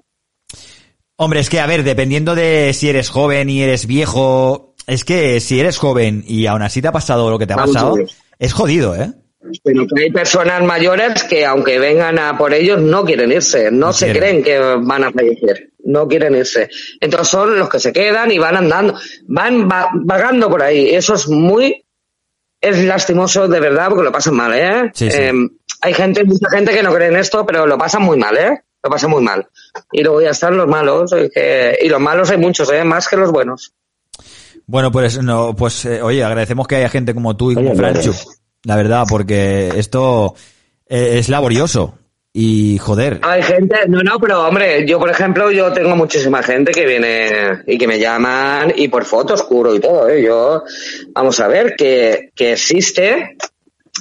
Hombre, es que, a ver, dependiendo de si eres joven y eres viejo, es que si eres joven y aún así te ha pasado lo que te ha pasado, es jodido, ¿eh? Pero que hay personas mayores que aunque vengan a por ellos no quieren irse, no, No se quieren. creen que van a fallecer, no quieren irse. Entonces son los que se quedan y van andando, van va- vagando por ahí. Eso es muy, es lastimoso de verdad porque lo pasan mal, ¿eh? Sí, sí. Eh, hay gente, mucha gente que no cree en esto, pero lo pasan muy mal, ¿eh? Lo pasan muy mal. Y luego ya están los malos, y, que- y los malos hay muchos, ¿eh? Más que los buenos. Bueno, pues no, pues eh, oye, agradecemos que haya gente como tú y como Franchu, la verdad, porque esto eh, es laborioso y joder. Hay gente, no, no, pero hombre, yo por ejemplo, yo tengo muchísima gente que viene y que me llaman y por fotos curo y todo, ¿eh? Yo, vamos a ver, que, que existe,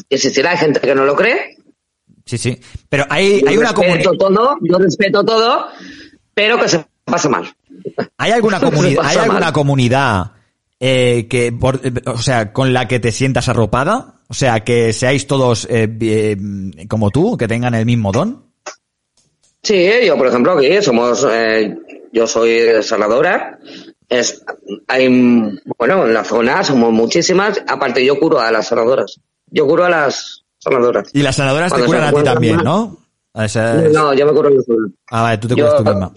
que existirá, hay gente que no lo cree. Sí, sí. Pero hay, Yo hay una comunidad. respeto todo, yo respeto todo, pero que se pasa mal. ¿Hay alguna Se comunidad, hay alguna mal. comunidad eh, que, por- eh, o sea, con la que te sientas arropada? O sea, que seáis todos eh, bi- como tú, que tengan el mismo don. Sí, yo por ejemplo aquí somos, eh, yo soy sanadora, es, hay, bueno, en la zona somos muchísimas, aparte yo curo a las sanadoras, yo curo a las sanadoras. Y las sanadoras te Cuando curan a ti también, ¿no? A esa- No, yo me curo yo sola. Ah, vale, tú te curas tú misma.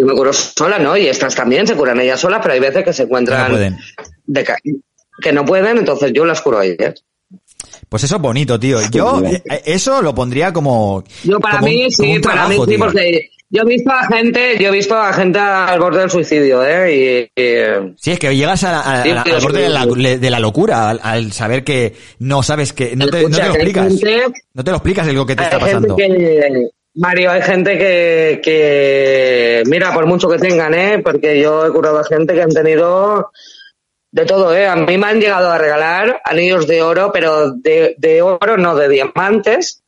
Yo me curo sola, ¿no? Y estas también se curan ellas solas, pero hay veces que se No encuentran pueden. deca- que no pueden, entonces yo las curo a ellas. Pues eso es bonito, tío. Yo eh, eso lo pondría como. Yo para como mí sí, para trabajo, mí sí, porque yo he visto a gente, yo he visto a gente al borde del suicidio, ¿eh? Y, y- Sí, es que llegas a a- Sí, al borde de la, de locura, al, al saber que no sabes que. No te, no te lo explicas. gente- No te lo explicas el lo que te está hay gente pasando. que, Mario, hay gente que, que, mira, por mucho que tengan, ¿eh? Porque yo he curado a gente que han tenido de todo, ¿eh? A mí me han llegado a regalar anillos de oro, pero de, de oro, no de diamantes.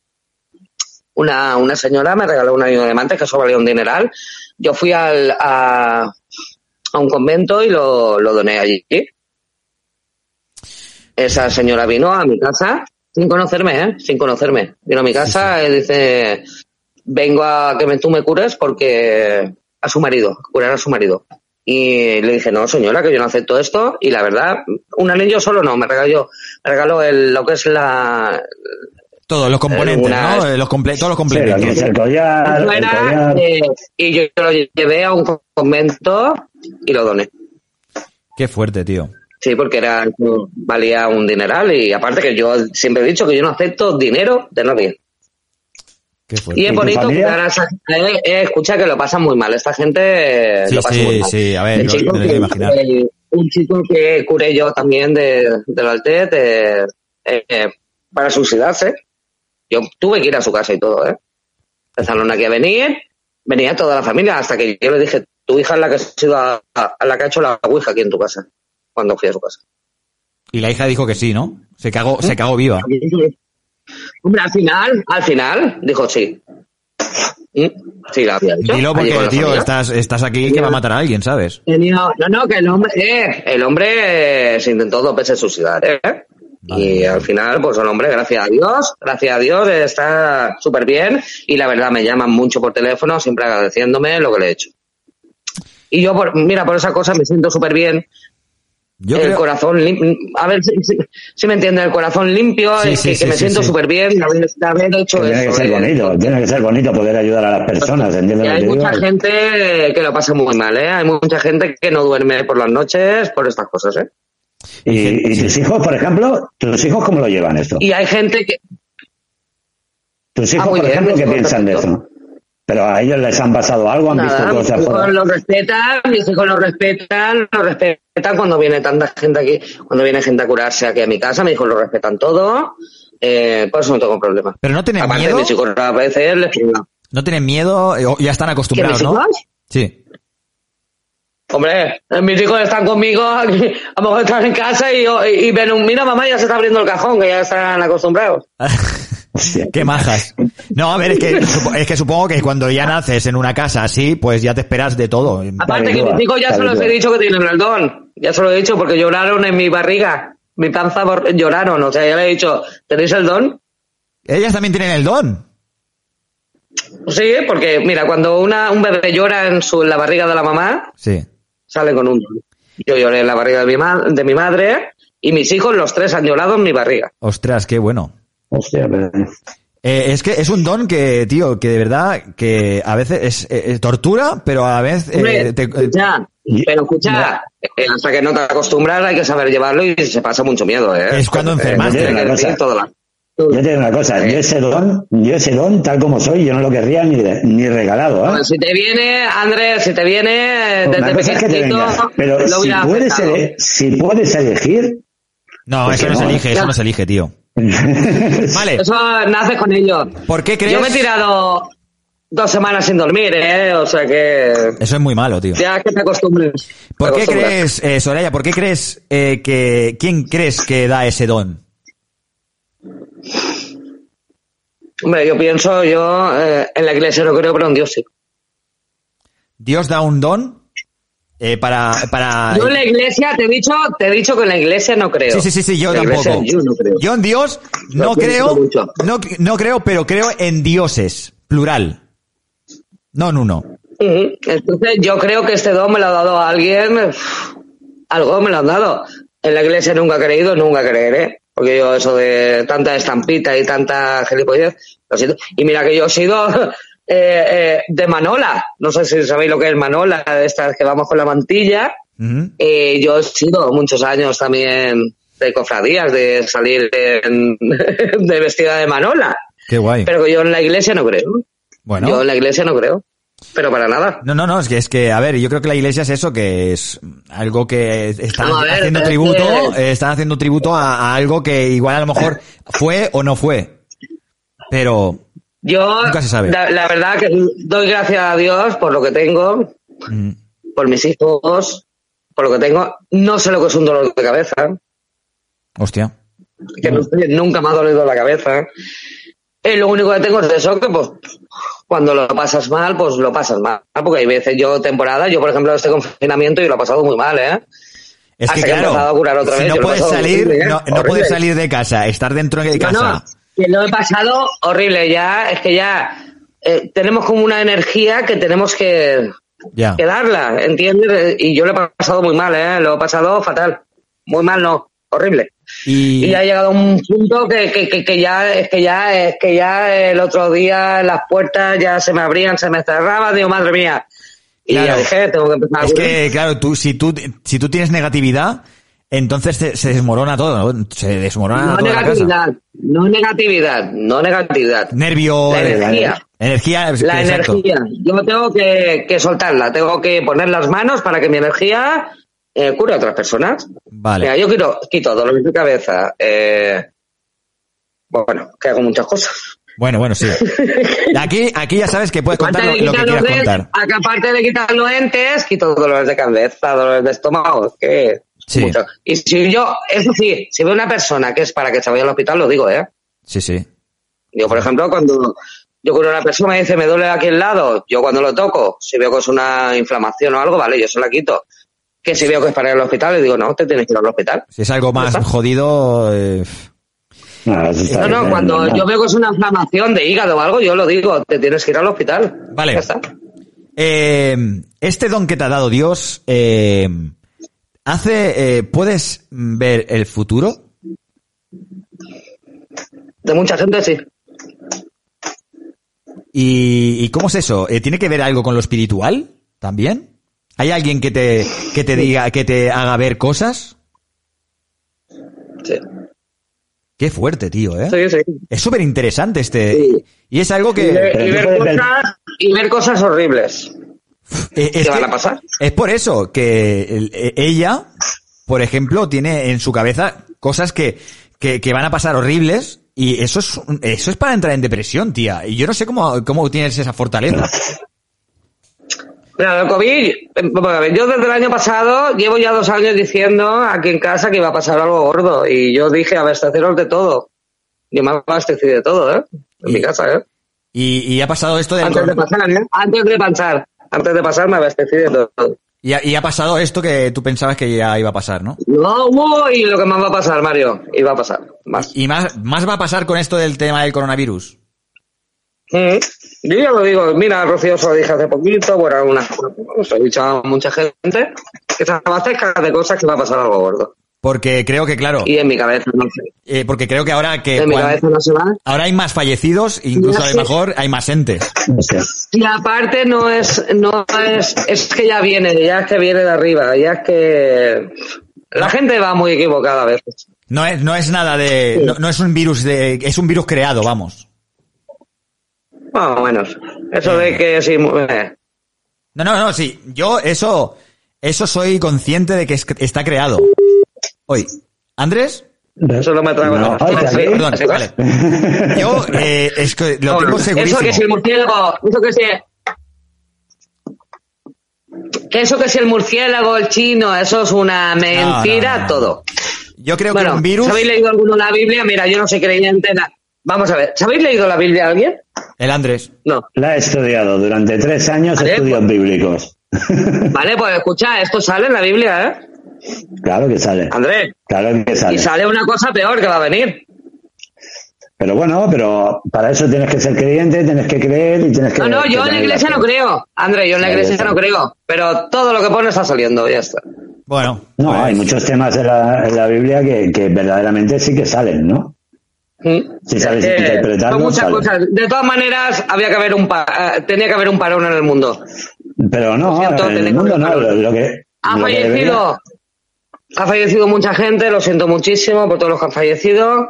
Una, una señora me regaló un anillo de diamantes, que eso valía un dineral. Yo fui al, a, a un convento y lo, lo doné allí. Esa señora vino a mi casa sin conocerme, ¿eh? Sin conocerme. Vino a mi casa y dice, vengo a que me, tú me cures porque a su marido, curar a su marido. Y le dije, no, señora, que yo no acepto esto. Y la verdad, un anillo solo no, me regaló, me regaló el, lo que es la, Todos los componentes, ¿no? Eh, Los comple todos los complementos. es el collar, el Fuera, collar. eh, y yo lo llevé a un convento y lo doné. Qué fuerte, tío. Sí, porque era valía un dineral y aparte que yo siempre he dicho que yo no acepto dinero de nadie. Y es bonito a esa eh, eh, escucha que lo pasan muy mal. Esta gente Sí, lo pasa sí, muy mal. sí, a ver, Un lo- chico que- imaginar. eh, un chico que curé yo también de, del Altet eh, eh, para suicidarse. Yo tuve que ir a su casa y todo, ¿eh? Empezaron aquí a venir, venía toda la familia, hasta que yo le dije, tu hija es la que ha sido a, a- a la que ha hecho la ouija aquí en tu casa, cuando fui a su casa. Y la hija dijo que sí, ¿no? Se cagó, se cagó viva. Hombre, al final, al final, dijo sí. Mm, Sí, la había dicho. Dilo porque, tío, estás, estás aquí que va a matar a alguien, ¿sabes? Tenía- no, no, que el hombre, eh, el hombre eh, se intentó dos veces suicidar, ¿eh? Y al final, pues el hombre, gracias a Dios, gracias a Dios, está súper bien. Y la verdad, me llaman mucho por teléfono, siempre agradeciéndome lo que le he hecho. Y yo, por, mira, por esa cosa me siento súper bien. Yo el creo- corazón limpio. A ver si, si- si me entiende, el corazón limpio, Sí, es sí, que, sí, que me sí, siento sí. súper bien de haber, de haber hecho Tiene que ser ¿eh? bonito, tiene que ser bonito poder ayudar a las personas, ¿entiendes hay mucha digo? gente que lo pasa muy mal, ¿eh? Hay mucha gente que no duerme por las noches por estas cosas, ¿eh? Y, y tus hijos, por ejemplo, tus hijos cómo lo llevan esto? Y hay gente que... Tus Ah, hijos, muy por bien, ejemplo, mis ¿qué piensan de perfecto. Pero a ellos les han pasado algo, han Nada, visto mis cosas hijos por lo respetan, mis hijos lo respetan, lo respetan cuando viene tanta gente aquí, cuando viene gente a curarse aquí a mi casa, mis hijos lo respetan todo, eh, por eso no tengo problema. Pero no tienen Aparte, miedo. mis hijos a veces les No tienen miedo, eh, o ya están acostumbrados, ¿Que mis ¿no? hijos? Sí. Hombre, eh, mis hijos están conmigo, aquí, a lo mejor están en casa y, y ven un, mira mamá, ya se está abriendo el cajón, que ya están acostumbrados. Qué majas. No, a ver, es que, es que supongo que cuando ya naces en una casa así, pues ya te esperas de todo. Aparte que mis hijos ya se los he dicho que tienen el don. Ya se lo he dicho porque lloraron en mi barriga. Mi panza lloraron. O sea, ya le he dicho, ¿tenéis el don? Ellas también tienen el don. Sí, porque mira, cuando una, un bebé llora en, su, en la barriga de la mamá, Sí. sale con un don. Yo lloré en la barriga de mi, ma- de mi madre y mis hijos, los tres, han llorado en mi barriga. Ostras, qué bueno. Hostia, pero- Eh, es que es un don que, tío, que de verdad, que a veces es eh, eh, tortura, pero a la vez eh, te- escucha, pero escucha, hasta que no te acostumbras hay que saber llevarlo y se pasa mucho miedo, ¿eh? Es cuando Eh, la- Yo te digo una cosa, yo ese don, yo ese don, tal como soy, yo no lo querría ni, ni regalado, ¿eh? Bueno, si te viene, Andrés, si te viene desde Una cosa es que te venga, pero lo si puedes, ele- si puedes elegir, No, Pues eso que no se no, elige, eso no se elige, tío. Vale. Eso nace con ello. ¿Por qué crees? Yo me he tirado dos semanas sin dormir, ¿eh? O sea que Eso es muy malo, tío. ya que te acostumbres. ¿Por te qué crees, eh, Soraya, por qué crees eh, que, quién crees que da ese don? Hombre, yo pienso, yo eh, en la iglesia no creo, pero en Dios sí. Dios da un don eh, para, para... Yo en la iglesia, te he dicho, te he dicho que en la iglesia no creo. Sí, sí, sí, sí, yo iglesia tampoco. yo no creo. Yo en Dios no creo, no, no creo, pero creo en dioses, plural. No en uno. Entonces yo creo que este don me lo ha dado a alguien, algo me lo han dado. En la iglesia nunca he creído, nunca creeré. Porque yo eso de tanta estampita y tanta gilipollez, lo siento. Y mira que yo he sido eh, eh, de Manola. No sé si sabéis lo que es Manola, de estas que vamos con la mantilla. Eh, yo he sido muchos años también de cofradías, de salir en- de vestida de Manola. Qué guay. Pero yo en la iglesia no creo. Bueno. Yo en la iglesia no creo. Pero para nada. No, no, no, es que, es que, a ver, yo creo que la iglesia es eso, que es algo que están No, a ver, haciendo es tributo, que- eh, están haciendo tributo a, a algo que igual a lo mejor fue o no fue. Pero, Yo, Nunca se sabe. La, la verdad que doy gracias a Dios por lo que tengo, mm, por mis hijos, por lo que tengo. No sé lo que es un dolor de cabeza, hostia. que nunca me ha dolido la cabeza. Y lo único que tengo es eso, que pues cuando lo pasas mal, pues lo pasas mal. Porque hay veces yo, temporada, yo por ejemplo este confinamiento y lo he pasado muy mal, ¿eh? Es Hasta que que he empezado a claro, curar otra si vez, no yo puedes salir, horrible, ¿eh? no, puedes salir de casa, estar dentro de No, casa. no, que lo he pasado horrible ya, es que ya eh, tenemos como una energía que tenemos que, Ya. que darla, ¿entiendes? Y yo lo he pasado muy mal, ¿eh? Lo he pasado fatal. Muy mal, no, horrible. Y, y ha llegado a un punto que, que, que, que ya es que ya es que ya el otro día las puertas ya se me abrían, se me cerraban, digo, madre mía. Y Claro. ya dije, tengo que empezar Es que, claro, tú, si tú, si tú tienes negatividad, entonces se, se desmorona todo, ¿no? Se desmorona no toda la casa. negatividad, no negatividad, no negatividad. Nervio, La eh, energía. energía, La exacto. energía. Yo tengo que, que soltarla, tengo que poner las manos para que mi energía eh, cure a otras personas. Vale. Mira, yo quito, quito dolores de cabeza. Eh, bueno, que hago muchas cosas. Bueno, bueno, sí. Aquí, aquí ya sabes que puedes contar lo, que quieras contar. entes- a- Aparte de quitar los entes, quito dolores de cabeza, dolores de estómago. es Que Sí. mucho. Y si yo, eso sí, si veo una persona que es para que se vaya al hospital, lo digo, ¿eh? Sí, sí. Digo, por ejemplo, cuando yo curo a una persona y dice, me duele aquí el lado, yo cuando lo toco, si veo que es una inflamación o algo, vale, yo se la quito. Que si veo que es para ir al hospital, le digo, no, te tienes que ir al hospital. Si es algo más está. jodido, eh, No, no, cuando yo veo que es una inflamación de hígado o algo, yo lo digo, te tienes que ir al hospital. Vale. Ya está. Eh, este don que te ha dado Dios, eh, hace, eh, ¿puedes ver el futuro? De mucha gente, sí. ¿Y, y cómo es eso? Eh, ¿Tiene que ver algo con lo espiritual también? ¿Hay alguien que te, que te diga, que te haga ver cosas? Sí. Qué fuerte, tío, ¿eh? Sí, sí. Es súper interesante este. Y es algo Y que. ver, y ver cosas, y ver cosas horribles. Eh, es ¿Qué van que- a pasar? Es por eso que el- eh, ella, por ejemplo, tiene en su cabeza cosas que, que, que van a pasar horribles y eso es, eso es para entrar en depresión, tía. Y yo no sé cómo, cómo tienes esa fortaleza. Mira, el COVID, a ver, yo desde el año pasado llevo ya dos años diciendo aquí en casa que iba a pasar algo gordo y yo dije abasteceros de todo. Yo me abastecí de todo, ¿eh? En mi casa, ¿eh? Y, y ha pasado esto del Antes de pasar, ¿eh? Antes de pasar. Antes de pasar me abastecí de todo. y, ha, y ha pasado esto que tú pensabas que ya iba a pasar, ¿no? No, uy, lo que más va a pasar, Mario. Iba a pasar. Más. Y más, más va a pasar con esto del tema del coronavirus. Mm. Yo ya lo digo, mira, Rocío, se lo dije hace poquito, bueno, una, se lo he dicho a mucha gente, que se abastezca de cosas que va a pasar algo gordo. Porque creo que, claro, Y en mi cabeza, no sé. eh, porque creo que ahora que En mi cabeza no se va. ahora hay más fallecidos, incluso a lo mejor hay más entes. Y aparte no es, no es, es que ya viene, ya es que viene de arriba, ya es que la gente va muy equivocada a veces. No es, no es nada de, no, no es un virus de, es un virus creado, vamos. Más o menos. Eso de que sí, eh, No, no, no, sí, yo eso, eso soy consciente de que es- está creado. Oye, Andrés, eso no me trago. No, perdón, sí, vale. Yo, eh, es que lo No, tengo Eso segurísimo. que si el murciélago, eso que si, que eso que si el murciélago, el chino, eso es una mentira, No, no, no. todo. Yo creo bueno, que un virus, ¿sabéis leído alguno la Biblia? Mira, yo no soy creyente. na- Vamos a ver, ¿sabéis leído la Biblia alguien? el Andrés, No. La he estudiado durante tres años, Vale, estudios bíblicos. Vale, pues escucha, esto sale en la Biblia, ¿eh? Claro que sale. Andrés. Claro que sale. Y sale una cosa peor que va a venir. Pero bueno, pero para eso tienes que ser creyente, tienes que creer y tienes que... No, no, yo en la iglesia no creo. Andrés, yo en la iglesia no creo. Pero todo lo que pone está saliendo, ya está. bueno, No, pues, hay muchos temas en la, en la Biblia que, que verdaderamente sí que salen, ¿no? Si sabes Eh, interpretarlo, son muchas sale. cosas. De todas maneras, había que haber un pa- eh, tenía que haber un parón en el mundo. Pero no, siento, en el mundo no, lo, lo que... Ha lo que fallecido, debería- ha fallecido mucha gente, lo siento muchísimo por todos los que han fallecido,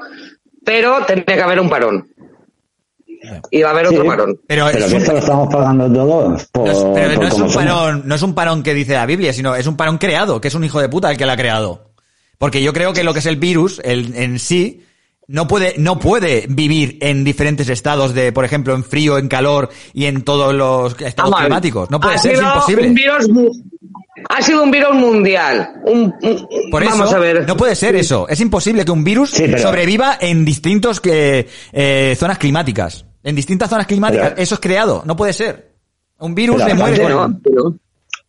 pero tenía que haber un parón. Y va a haber Sí, otro parón. pero, Pero es que esto lo estamos pagando todos por, no es, pero por no es un parón, no es un parón que dice la Biblia, sino es un parón creado, que es un hijo de puta el que lo ha creado. Porque yo creo que lo que es el virus, el, en sí, no puede, no puede vivir en diferentes estados de, por ejemplo, en frío, en calor y en todos los estados climáticos. No puede Ha ser, es imposible. un virus mu- ha sido un virus mundial. Un- un- Por vamos eso, a ver. no puede ser eso. Es imposible que un virus Sí, pero- sobreviva en distintos que, eh, zonas climáticas. En distintas zonas climáticas. Pero- eso es creado. No puede ser. Un virus Pero le muere. No, pero-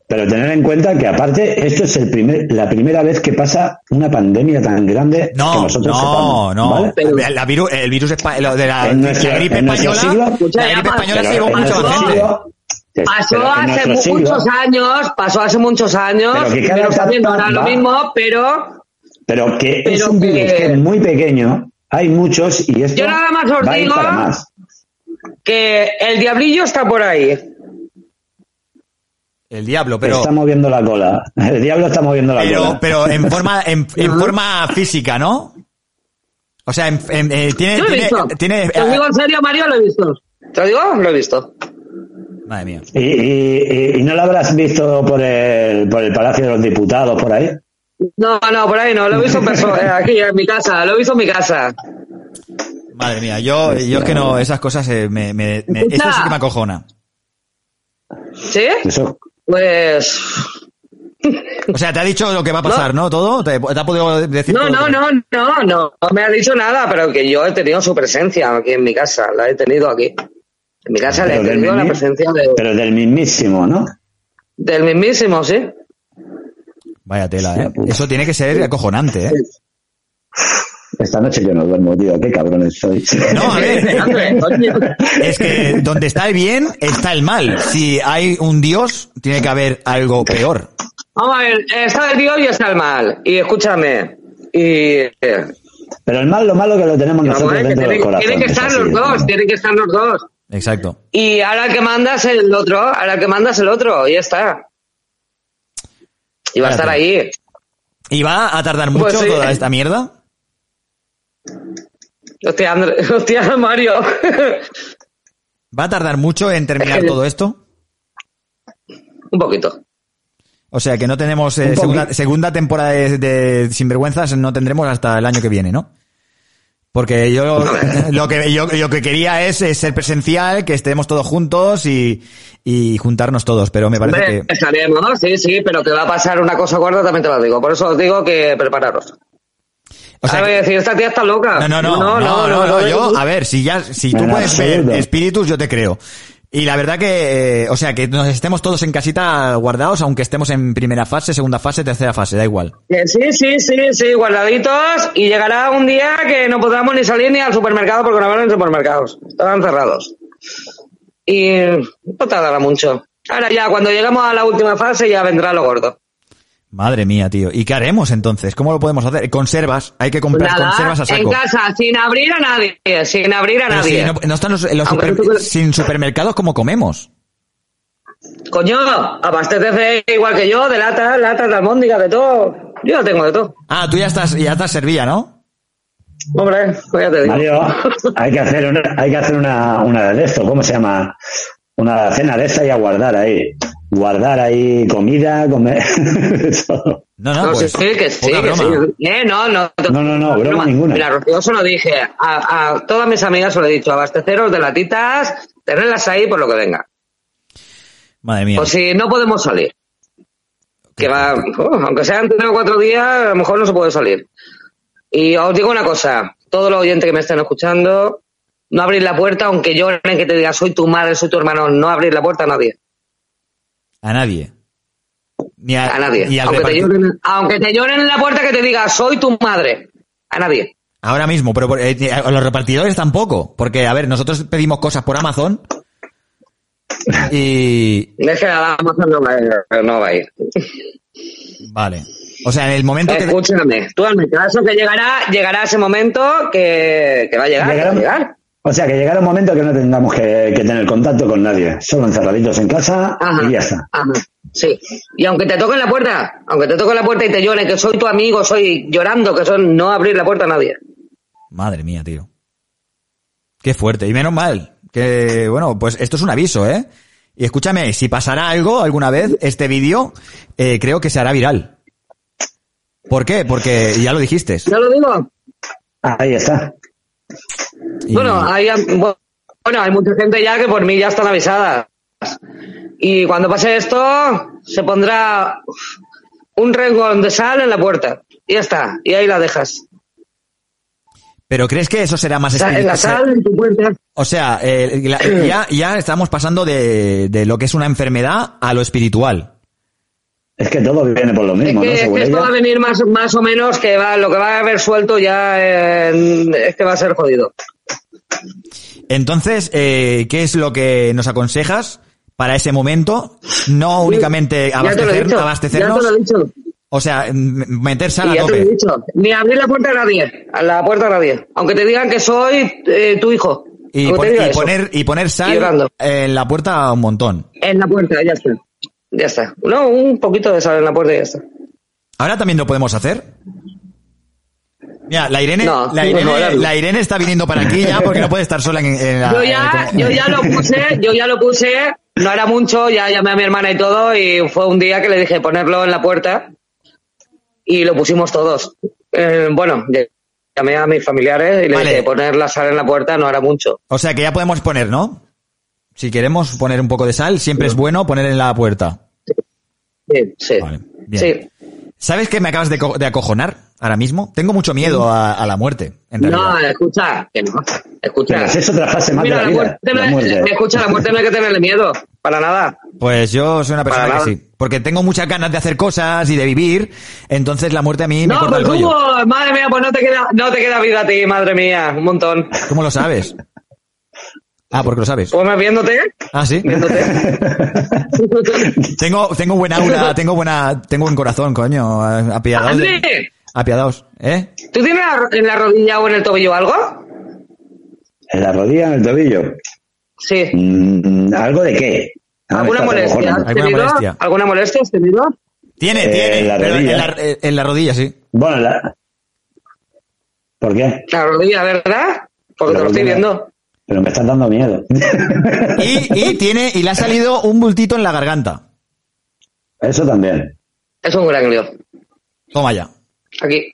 Pero tener en cuenta que aparte esto es el primer, la primera vez que pasa una pandemia tan grande que No, nosotros no, sepamos, no. ¿vale? La- la viru- el virus de la, gripe española, siglo- la gripe española llegó en mucho más gente. Pero Pasó hace nuestro siglo- muchos años, pasó hace muchos años, Pero que pero cada está haciendo etapa ahora lo va- mismo, pero Pero que es Pero un que- virus que es muy pequeño, hay muchos y esto Yo nada más os va digo para más. que el diablillo está por ahí. El diablo, pero... Está moviendo la cola. El diablo está moviendo la Pero, cola. pero en forma, en, en forma física, ¿no? O sea, en- en- eh, tiene, Yo lo he tiene, visto. tiene- Te lo digo en serio, Mario, lo he visto. ¿Te lo digo? Lo he visto. Madre mía. ¿Y, y, y no lo habrás visto por el, por el Palacio de los Diputados, por ahí? No, no, por ahí no. Lo he visto eh, aquí en mi casa. Lo he visto en mi casa. Madre mía, yo, yo es que no, esas cosas eh, me, me, me- eso sí que me acojona. ¿Sí? Eso. Pues. O sea, te ha dicho lo que va a pasar, ¿no? ¿Todo? ¿Te, te ha podido decir No, no, no, no, no. No me ha dicho nada, pero que yo he tenido su presencia aquí en mi casa. La he tenido aquí. En mi casa le he la presencia de- Pero del mismísimo, ¿no? del mismísimo, sí. Vaya tela, ¿eh? Eso tiene que ser acojonante, ¿eh? Esta noche yo no duermo, tío. Qué cabrones sois. No, a ver. Es que donde está el bien, está el mal. Si hay un Dios, tiene que haber algo peor. Vamos a ver, está el Dios y está el mal. Y escúchame. Y. eh, Pero el mal, lo malo que lo tenemos nosotros ver, que dentro del tienen, corazón. tienen que es estar así, los ¿no? dos, tienen que estar los dos. Exacto. Y ahora que manda es el otro, ahora que manda es el otro, y ya está. Y va a estar ahí. ¿Y va a tardar mucho Pues sí. toda esta mierda? Hostia, André, hostia, Mario. ¿Va a tardar mucho en terminar todo esto? Un poquito. O sea, que no tenemos eh, Un segunda, temporada de, de Sinvergüenzas, no tendremos hasta el año que viene, ¿no? Porque yo lo que yo lo que quería es, eh, ser presencial, que estemos todos juntos y, y juntarnos todos, pero me parece Hombre, que estaremos, ¿no? Sí, sí, pero que va a pasar una cosa gorda también te lo digo. Por eso os digo que prepararos. O sea a ver, decir, esta tía está loca. No, no, no, no, no, no, yo, a ver, si ya, si tú puedes ver espíritus, yo te creo. Y la verdad que, eh, o sea, que nos estemos todos en casita guardados, aunque estemos en primera fase, segunda fase, tercera fase, da igual. Que sí, sí, sí, sí, guardaditos. Y llegará un día que no podremos ni salir ni al supermercado porque no habrá supermercados. Estarán cerrados. Y no tardará mucho. Ahora ya, cuando llegamos a la última fase, ya vendrá lo gordo. Madre mía, tío. ¿Y qué haremos entonces? ¿Cómo lo podemos hacer? Conservas, hay que comprar Nada, conservas a en saco. casa, sin abrir a nadie, sin abrir a Pero si nadie. no, no están los, los super- tú- sin supermercados, ¿cómo comemos? Coño, abastecete igual que yo, de lata, lata de almóndiga, de todo. Yo ya tengo de todo. Ah, tú ya estás, ya estás servía, ¿no? Hombre, pues ya te digo. Mario, hay que hacer una, hay que hacer una, una de esto, ¿cómo se llama? Una cena de esta y a guardar ahí. Guardar ahí comida, comer. Todo. No, No, pues, sí, que sí, que broma. sí. Eh, no, no. No, no, no, broma ninguna. Mira, yo se lo dije a, a todas mis amigas, se lo he dicho, abasteceros de latitas, tenerlas ahí por lo que venga. Madre mía. O si no podemos salir. Que va, oh, aunque sean tres o cuatro días, a lo mejor no se puede salir. Y os digo una cosa, todos los oyentes que me estén escuchando, no abrir la puerta, aunque lloren que te diga soy tu madre, soy tu hermano, no abrir la puerta a nadie. A nadie. Ni a, A nadie. ni al Aunque te, lloren, aunque te lloren en la puerta que te diga soy tu madre. A nadie. Ahora mismo, pero por- eh, a los repartidores tampoco. Porque, a ver, nosotros pedimos cosas por Amazon y... Es que la Amazon no va a ir. No va a ir. Vale. O sea, en el momento que... Escúchame, tú hazme caso que llegará, llegará ese momento que, que va a llegar. que va a llegar. O sea, que llegará un momento que no tengamos que, que tener contacto con nadie. Solo encerraditos en casa y ya está. Ajá, sí. Y aunque te toquen la puerta, aunque te toquen la puerta y te lloren que soy tu amigo, soy llorando, que son no abrir la puerta a nadie. Madre mía, tío. Qué fuerte. Y menos mal. Que, bueno, pues esto es un aviso, ¿eh? Y escúchame, si pasará algo alguna vez, este vídeo eh, creo que se hará viral. ¿Por qué? Porque ya lo dijiste. ¿Ya lo digo? Ahí está. Y- Bueno, hay, bueno, hay mucha gente ya que por mí ya están avisadas. Y cuando pase esto, se pondrá un rengón de sal en la puerta. Y ya está. Y ahí la dejas. ¿Pero crees que eso será más En la espiritual? sal, en tu puerta. O sea, eh, la- ya, ya estamos pasando de, de lo que es una enfermedad a lo espiritual. Es que todo viene por lo Es mismo, que, ¿no? es que esto va a venir más, más o menos que va, lo que va a haber suelto ya eh, es que va a ser jodido. Entonces, eh, ¿qué es lo que nos aconsejas para ese momento? No únicamente abastecer, dicho, abastecernos. O sea, m- meter sal Y a he tope. dicho, ni abrir la puerta a nadie, a la puerta a nadie. Aunque te digan que soy eh, tu hijo. Y, pon- poner, y poner sal en la puerta un montón. En la puerta, ya está. Ya está. No, un poquito de sal en la puerta y ya está. Ahora también lo podemos hacer. Mira, la Irene, No, la, Irene la está viniendo para aquí ya porque no puede estar sola en, en la. Yo ya, en- yo ya lo puse, yo ya lo puse, no era mucho, ya llamé a mi hermana y todo, y fue un día que le dije ponerlo en la puerta y lo pusimos todos. Eh, bueno, llamé a mis familiares y le Vale. dije poner la sal en la puerta no era mucho. O sea que ya podemos poner, ¿no? Si queremos poner un poco de sal, siempre es bueno poner en la puerta. Sí, sí. bien. Sí. ¿Sabes que me acabas de, co- de acojonar ahora mismo? Tengo mucho miedo a, a la muerte, en realidad. No, escucha, que no. Escucha. Pero es otra fase más Mira, de la la vida. muerte, la no- muerte. escucha, la muerte no hay que tenerle miedo, para nada. Pues yo soy una persona Para que nada. sí. Porque tengo muchas ganas de hacer cosas y de vivir. Entonces la muerte a mí me No, corta el pues rollo. tú, madre mía, pues no te queda, no te queda vida a ti, madre mía, un montón. ¿Cómo lo sabes? Ah, porque lo sabes. Pues viéndote, Ah, sí. tengo, tengo buen aura, tengo buena, tengo buen corazón, coño. Apiadaos. de- Apiadaos, ¿eh? ¿tú tienes en la rodilla o en el tobillo algo? En la rodilla, en el tobillo. Sí. Mm, ¿Algo de qué? Ah, ¿Alguna molestia? ¿Has tenido? ¿Alguna molestia has tenido? Tiene, Eh, tiene. en la pero en rodilla. la, eh, en la rodilla, sí. Bueno, la... ¿por qué? La rodilla, ¿verdad? Porque te lo estoy rodilla. viendo. Pero me estás dando miedo. Y, y tiene, y le ha salido un bultito en la garganta. Eso también. Es un gran lío. Toma ya. Aquí.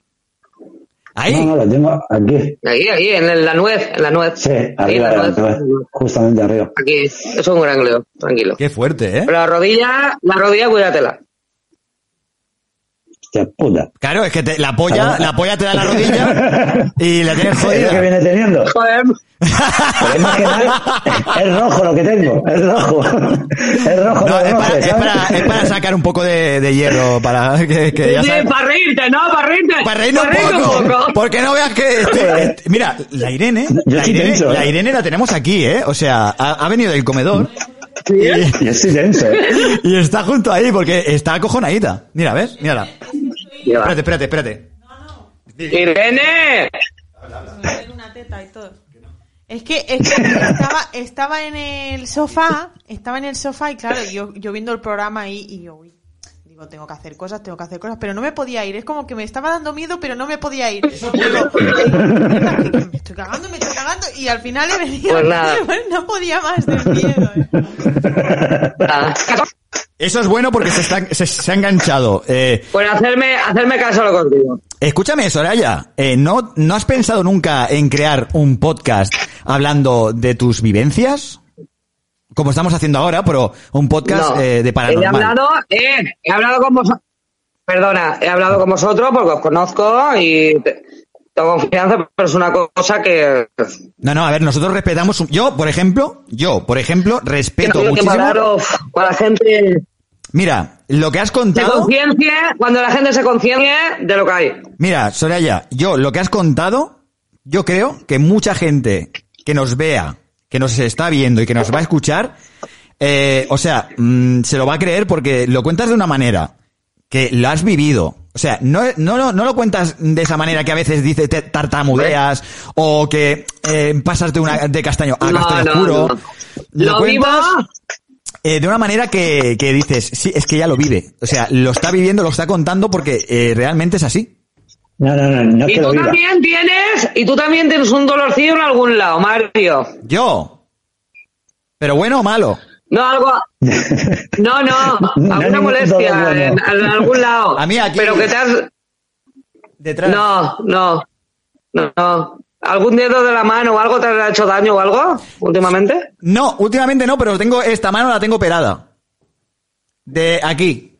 ¿Ahí? No, no, lo tengo aquí. Aquí, aquí, en la nuez, en la nuez. Sí, Ahí, arriba, en la nuez. justamente arriba. Aquí. Es un gran lío, tranquilo. Qué fuerte, ¿eh? Pero la rodilla, la rodilla, cuídatela. Hostia puta. Claro, es que te- la polla, la polla te da la rodilla y la tienes ¿Es lo que jodida. viene teniendo? Joder. Es más que nada, es rojo lo que tengo, es rojo. Es rojo No, lo es rojo, para, es, para, es para sacar un poco de, de hierro, para que, que ya Sí, sabes. para reírte, ¿no? Para reírte. Para reírnos reírte un poco, porque no veas que... estoy- mira, la Irene, la Irene, ¿eh? la Irene la tenemos aquí, ¿eh? O sea, ha, ha venido del comedor Yo estoy tenso, ¿eh? y está junto ahí porque está acojonadita. Mira, ¿ves? Mírala. Espérate, espérate, espérate. ¡Irene! una teta y todo. Es que, es que estaba, estaba en el sofá, estaba en el sofá y claro, yo, yo viendo el programa ahí y yo, uy, digo, tengo que hacer cosas, tengo que hacer cosas, pero no me podía ir. Es como que me estaba dando miedo, pero no me podía ir. Digo, "Mierda, que- que me estoy cagando, me estoy cagando y al final he venido. Pues nada. No podía más del miedo. eh. Eso es bueno porque se, está, se, se ha enganchado. Eh, Pues hacerme, hacerme caso lo contigo. escúchame, Soraya, eh, ¿no, ¿no has pensado nunca en crear un podcast hablando de tus vivencias? Como estamos haciendo ahora, pero un podcast No. eh, de He paranormal. hablado, eh, he hablado con vosotros. Perdona, he hablado con vosotros porque os conozco y te- tengo confianza, pero es una cosa que. No, no, a ver, nosotros respetamos. Yo, por ejemplo, yo, por ejemplo, respeto no quiero que muchísimo. para, la gente Mira, lo que has se contado. conciencie, cuando la gente se conciencie de lo que hay. Mira, Soraya, yo lo que has contado, yo creo que mucha gente que nos vea, que nos está viendo y que nos va a escuchar, eh, o sea, mm, se lo va a creer porque lo cuentas de una manera que lo has vivido. O sea, no, no, no, no lo cuentas de esa manera que a veces dices te tartamudeas o que eh, pasas de, una, de castaño a No, castaño oscuro. no. Lo vivo. eh, de una manera que, que dices, sí, es que ya lo vive. O sea, lo está viviendo, lo está contando porque eh, realmente es así. No, no, no, no Y que lo tú viva. también tienes, y tú también tienes un dolorcillo en algún lado, Mario. Yo. Pero bueno o malo. No, algo. No, no, alguna molestia dolor bueno. en, en algún lado. A mí aquí- Pero que te has. Detrás. No, no, no, no. ¿Algún dedo de la mano o algo te ha hecho daño o algo últimamente? No, últimamente no, pero tengo esta mano la tengo operada. De aquí.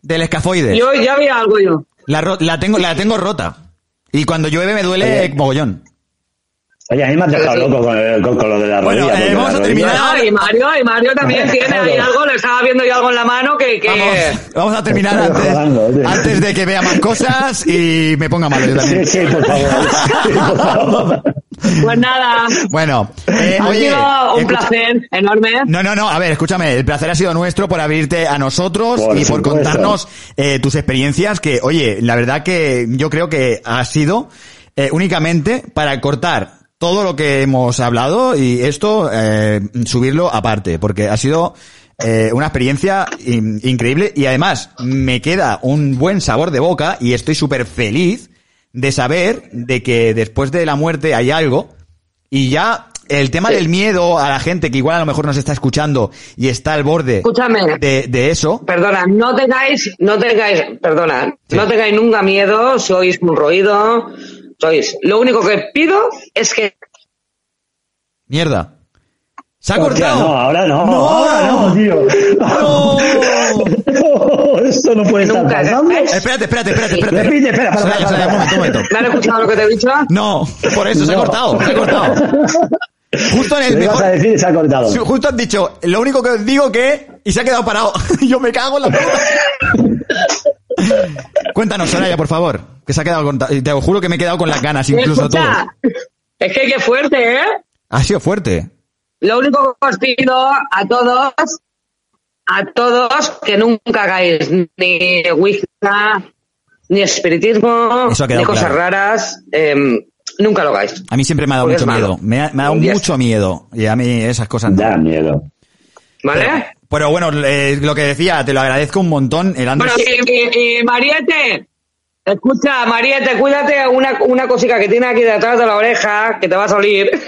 Del escafoide. Yo ya había algo yo. La, ro- la tengo, la tengo rota. Y cuando llueve me duele Oye. mogollón. Oye, a mí me has dejado loco con, el- con- con lo de la Bueno, rodilla. eh, porque vamos a rodilla- terminar. Ah, y Mario, y Mario también tiene ahí algo, le estaba viendo yo algo en la mano que. que... Vamos, vamos a terminar Estoy antes, jugando, tío. antes de que vea más cosas y me ponga malo yo también. Sí, sí, por favor. Sí, por favor. Pues nada. Bueno, eh, ha oye, sido un escucha- placer enorme. No, no, no, a ver, escúchame, el placer ha sido nuestro por abrirte a nosotros Por y por contarnos eh, tus experiencias, que, oye, la verdad que yo creo que ha sido eh, únicamente para cortar todo lo que hemos hablado y esto eh, subirlo aparte, porque ha sido eh, una experiencia in- increíble y además me queda un buen sabor de boca y estoy súper feliz de saber de que después de la muerte hay algo y ya el tema Sí. del miedo a la gente que igual a lo mejor nos está escuchando y está al borde Escúchame. de, de eso. Perdona, no tengáis, no tengáis, perdona, no tengáis nunca miedo si oís un ruido, sois. Lo único que pido es que Mierda. Se ha Hostia, cortado. No, ahora no, No. ahora no, tío. Esto no puede estar pasando. hagáis- Espérate, espérate, espérate, espérate. Repite, espera, un momento. ¿me han escuchado lo que te he dicho? No, por eso se ha No. cortado, se ha cortado. Justo en el mejor. a decir se ha cortado. Justo has dicho, lo único que os digo que. Y se ha quedado parado. Yo me cago en la puta. Cuéntanos, Soraya, por favor. Que se ha quedado con. Te juro que me he quedado con las ganas, incluso todo. Es que qué fuerte, ¿eh? Ha sido fuerte. Lo único que os pido a todos, a todos, que nunca hagáis ni Wicca, ni espiritismo, ni cosas claro. raras, em, nunca lo hagáis. A mí siempre me ha dado Porque mucho miedo. Me ha, me ha dado mucho miedo. Y a mí esas cosas no. Da miedo. ¿Vale? Pero bueno, eh, lo que decía, te lo agradezco un montón. El Andrés. Bueno, y- y Mariette, escucha, Mariette, cuídate una, una cosita que tiene aquí detrás de la oreja, que te va a salir.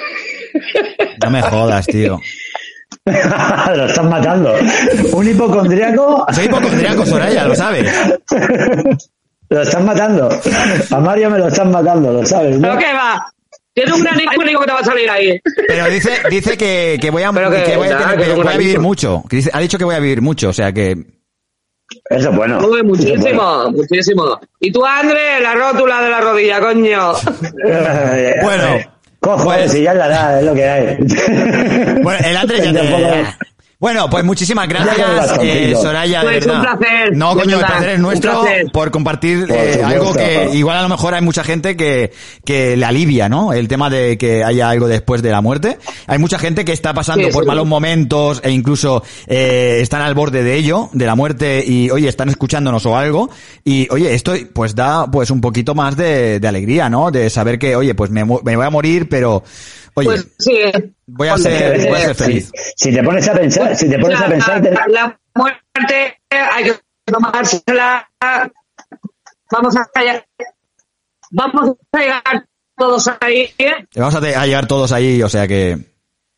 No me jodas, tío. lo están matando. Un hipocondriaco. Soy hipocondriaco, Soraya, lo sabes. Lo están matando. A Mario me lo están matando, lo sabes, ¿no? ¿Pero qué va? Tiene un gran único que te va a salir ahí. Pero dice, dice que, que voy a, Pero que- que voy a, nada, tener- que que es un voy a vivir mucho. Dice- ha dicho que voy a vivir mucho, o sea que. Eso es bueno. Uy, es muchísimo, bueno. muchísimo. Y tú, André, la rótula de la rodilla, coño. Bueno, Cojo, pues- si ya es la edad, es lo que hay. Bueno, el Andrés ya te... Bueno, pues muchísimas gracias, eh, Soraya, de Pues un verdad. placer, No, coño, el placer es un nuestro placer. por compartir Por eh, supuesto. algo que igual a lo mejor hay mucha gente que, que le alivia, ¿no? El tema de que haya algo después de la muerte. Hay mucha gente que está pasando Sí, por sí. malos momentos e incluso eh, están al borde de ello, de la muerte y, oye, están escuchándonos o algo. Y, oye, esto pues da pues un poquito más de, de alegría, ¿no? De saber que, oye, pues me, me voy a morir, pero, oye, Pues sí. voy a ser, voy a ser feliz. Si te pones a pensar, si te pones a O sea, pensar, la, te- la muerte hay que tomársela. Vamos a llegar, vamos a llegar todos ahí. ¿eh? Vamos a, te- a llegar todos ahí, o sea que...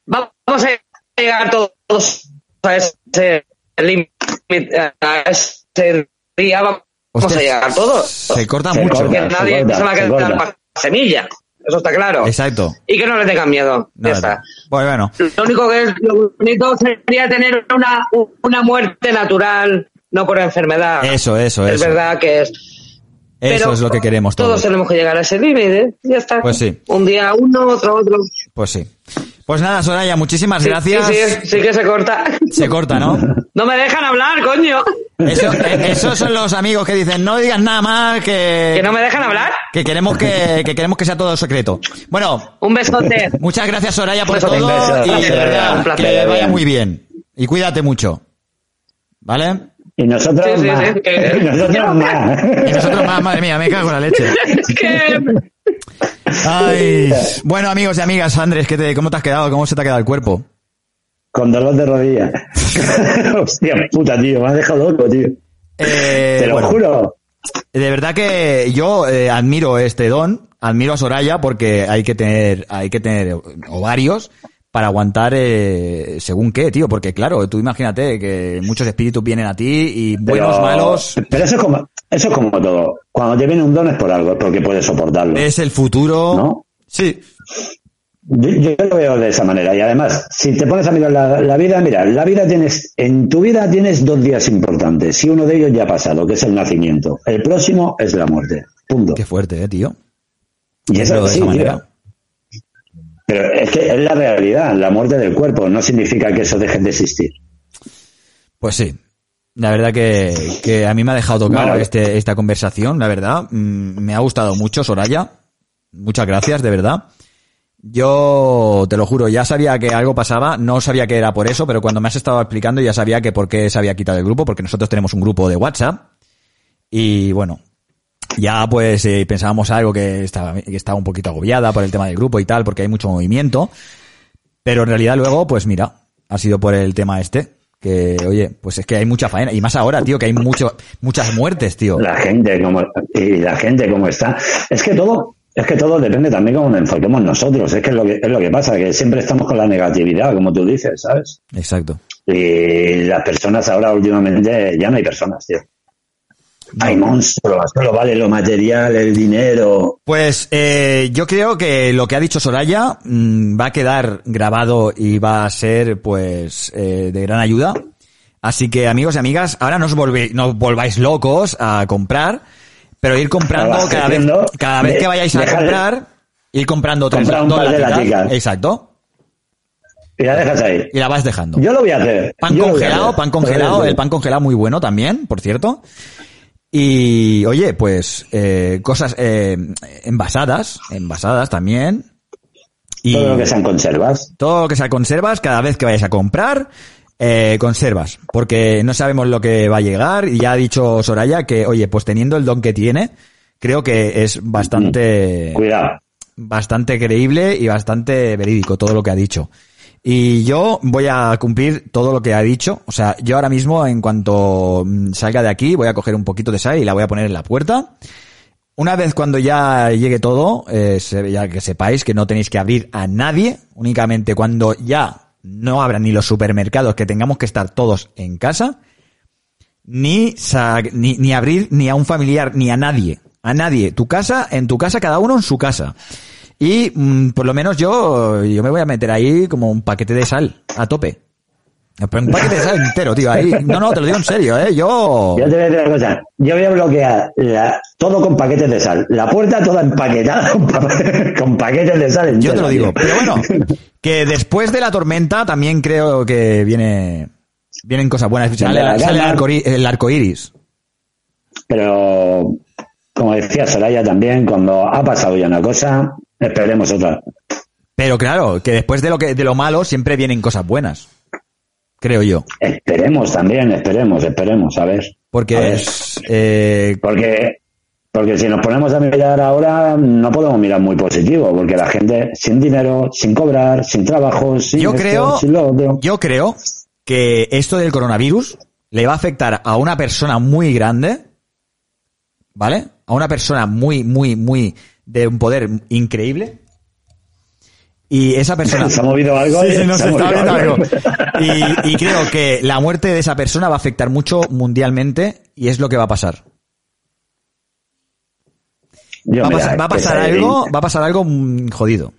Vamos a llegar todos a ese límite, a ese día. Vamos Hostia, a llegar todos. Se corta Se mucho. Porque corta, se nadie corta, se va a quedar semilla. Eso está claro. Exacto. Y que no le tengan miedo. Ya Nada. está. Pues bueno, Lo único que es lo bonito sería tener una, una muerte natural, no por enfermedad. eso, eso, es eso. verdad que es. Eso pero es lo que queremos Todos todos. tenemos que llegar a ese límite. Ya está. Pues sí. Un día uno, otro otro. Pues sí. Pues nada, Soraya, muchísimas Sí, gracias. Sí, sí, sí que se corta. Se corta, ¿no? No me dejan hablar, coño. Eso, eh, esos son los amigos que dicen, no digas nada más, que... ¿Que no me dejan hablar? Que queremos que, que queremos que sea todo secreto. Bueno, Un besote. muchas gracias Soraya por Besote. todo beso. y de verdad un placer. que vaya muy bien. Y cuídate mucho. ¿Vale? Y nosotros Sí, sí, más. sí, que- Y nosotros más. Y nosotros más, madre mía, me cago en la leche. Es que. Ay. Bueno, amigos y amigas, Andrés, ¿qué te, ¿cómo te has quedado? ¿Cómo se te ha quedado el cuerpo? Con dolor de rodilla. Hostia puta, tío, me has dejado loco, tío. Eh, Te lo bueno, juro. De verdad que yo eh, admiro este don, admiro a Soraya porque hay que tener, hay que tener ovarios para aguantar eh, según qué, tío, porque claro, tú imagínate que muchos espíritus vienen a ti y buenos, Pero- malos, Pero eso es como, eso es como todo. Cuando te viene un don es por algo, es porque puedes soportarlo. es el futuro. ¿No? Sí, Yo, yo lo veo de esa manera. Y además, si te pones a mirar la, la vida, mira, la vida tienes, en tu vida tienes dos días importantes. Y uno de ellos ya ha pasado, que es el nacimiento. El próximo es la muerte. Punto. qué fuerte, eh, tío. Y eso de sí, esa tío. Pero es que es la realidad, la muerte del cuerpo. No significa que eso deje de existir. Pues sí. La verdad que, que a mí me ha dejado Vale. este, esta conversación, la verdad. Mm, Me ha gustado mucho, Soraya. Muchas gracias, de verdad. Yo te lo juro, ya sabía que algo pasaba, no sabía que era por eso, pero cuando me has estado explicando ya sabía que por qué se había quitado el grupo, porque nosotros tenemos un grupo de WhatsApp y bueno, ya pues eh, pensábamos algo que estaba, que estaba un poquito agobiada por el tema del grupo y tal, porque hay mucho movimiento, pero en realidad luego, pues mira, ha sido por el tema este, que oye, pues es que hay mucha faena, y más ahora, tío, que hay mucho, muchas muertes, tío. La gente como, y la gente como está. Es que todo, es que todo depende también cómo nos enfoquemos nosotros. Es que es lo que, es lo que pasa, que siempre estamos con la negatividad, como tú dices, ¿sabes? Exacto. Y las personas ahora últimamente ya no hay personas, tío. Hay monstruos, solo vale lo material, el dinero. Pues eh, yo creo que lo que ha dicho Soraya mm, va a quedar grabado y va a ser pues eh, de gran ayuda. Así que amigos y amigas, ahora no os, volvéis, no os volváis locos a comprar, pero ir comprando cada vez, cada vez que vayáis a comprar, ir comprando tres Comprar un dos par de latitas. laticas. Exacto. Y la dejas ahí. Y la vas dejando. Yo lo voy a hacer. Pan Yo congelado, hacer. pan congelado, el pan congelado muy bueno también, por cierto. Y oye, pues eh, cosas eh, envasadas, envasadas también. Y Todo lo que sean conservas. Todo lo que sean conservas, cada vez que vayas a comprar, eh, conservas. Porque no sabemos lo que va a llegar. Y ya ha dicho Soraya que, oye, pues teniendo el don que tiene, creo que es bastante... Cuidado. Bastante creíble y bastante verídico todo lo que ha dicho. Y yo voy a cumplir todo lo que ha dicho. O sea, yo ahora mismo, en cuanto mm, salga de aquí, voy a coger un poquito de sal y la voy a poner en la puerta. Una vez cuando ya llegue todo, eh, ya que sepáis que no tenéis que abrir a nadie, únicamente cuando ya no abran ni los supermercados, que tengamos que estar todos en casa, ni, ni, ni abrir ni a un familiar, ni a nadie. A nadie. Tu casa, en tu casa, cada uno en su casa. Y mm, por lo menos yo, yo me voy a meter ahí como un paquete de sal, a tope. Un paquete de sal entero, tío. Ahí. No, no, te lo digo en serio, eh. Yo... Yo te voy a decir una cosa. Yo voy a bloquear la- todo con paquetes de sal. La puerta toda empaquetada con, pa- con paquetes de sal. Yo te lo digo. tío. Pero bueno, que después de la tormenta también creo que viene vienen cosas buenas. Sale, Vendrá la sale el, arco, el arco iris. Pero, como decía Soraya también, cuando ha pasado ya una cosa, esperemos otra. Pero claro, que después de lo que de lo malo siempre vienen cosas buenas. Creo yo. Esperemos también, esperemos, esperemos, a ver. Porque A ver. es eh, Porque, porque si nos ponemos a mirar ahora, no podemos mirar muy positivo, porque la gente sin dinero, sin cobrar, sin trabajo, sin yo esto, creo sin lo otro. yo creo que esto del coronavirus le va a afectar a una persona muy grande, ¿vale? A una persona muy muy muy de un poder increíble. Y esa persona ¿Se ha movido algo? Sí, sí, no, ¿Se se ha está movido viendo algo? Y, y creo que la muerte de esa persona va a afectar mucho mundialmente y es lo que va a pasar. Yo, va, mira, pasar, va a pasar algo, va a pasar algo jodido.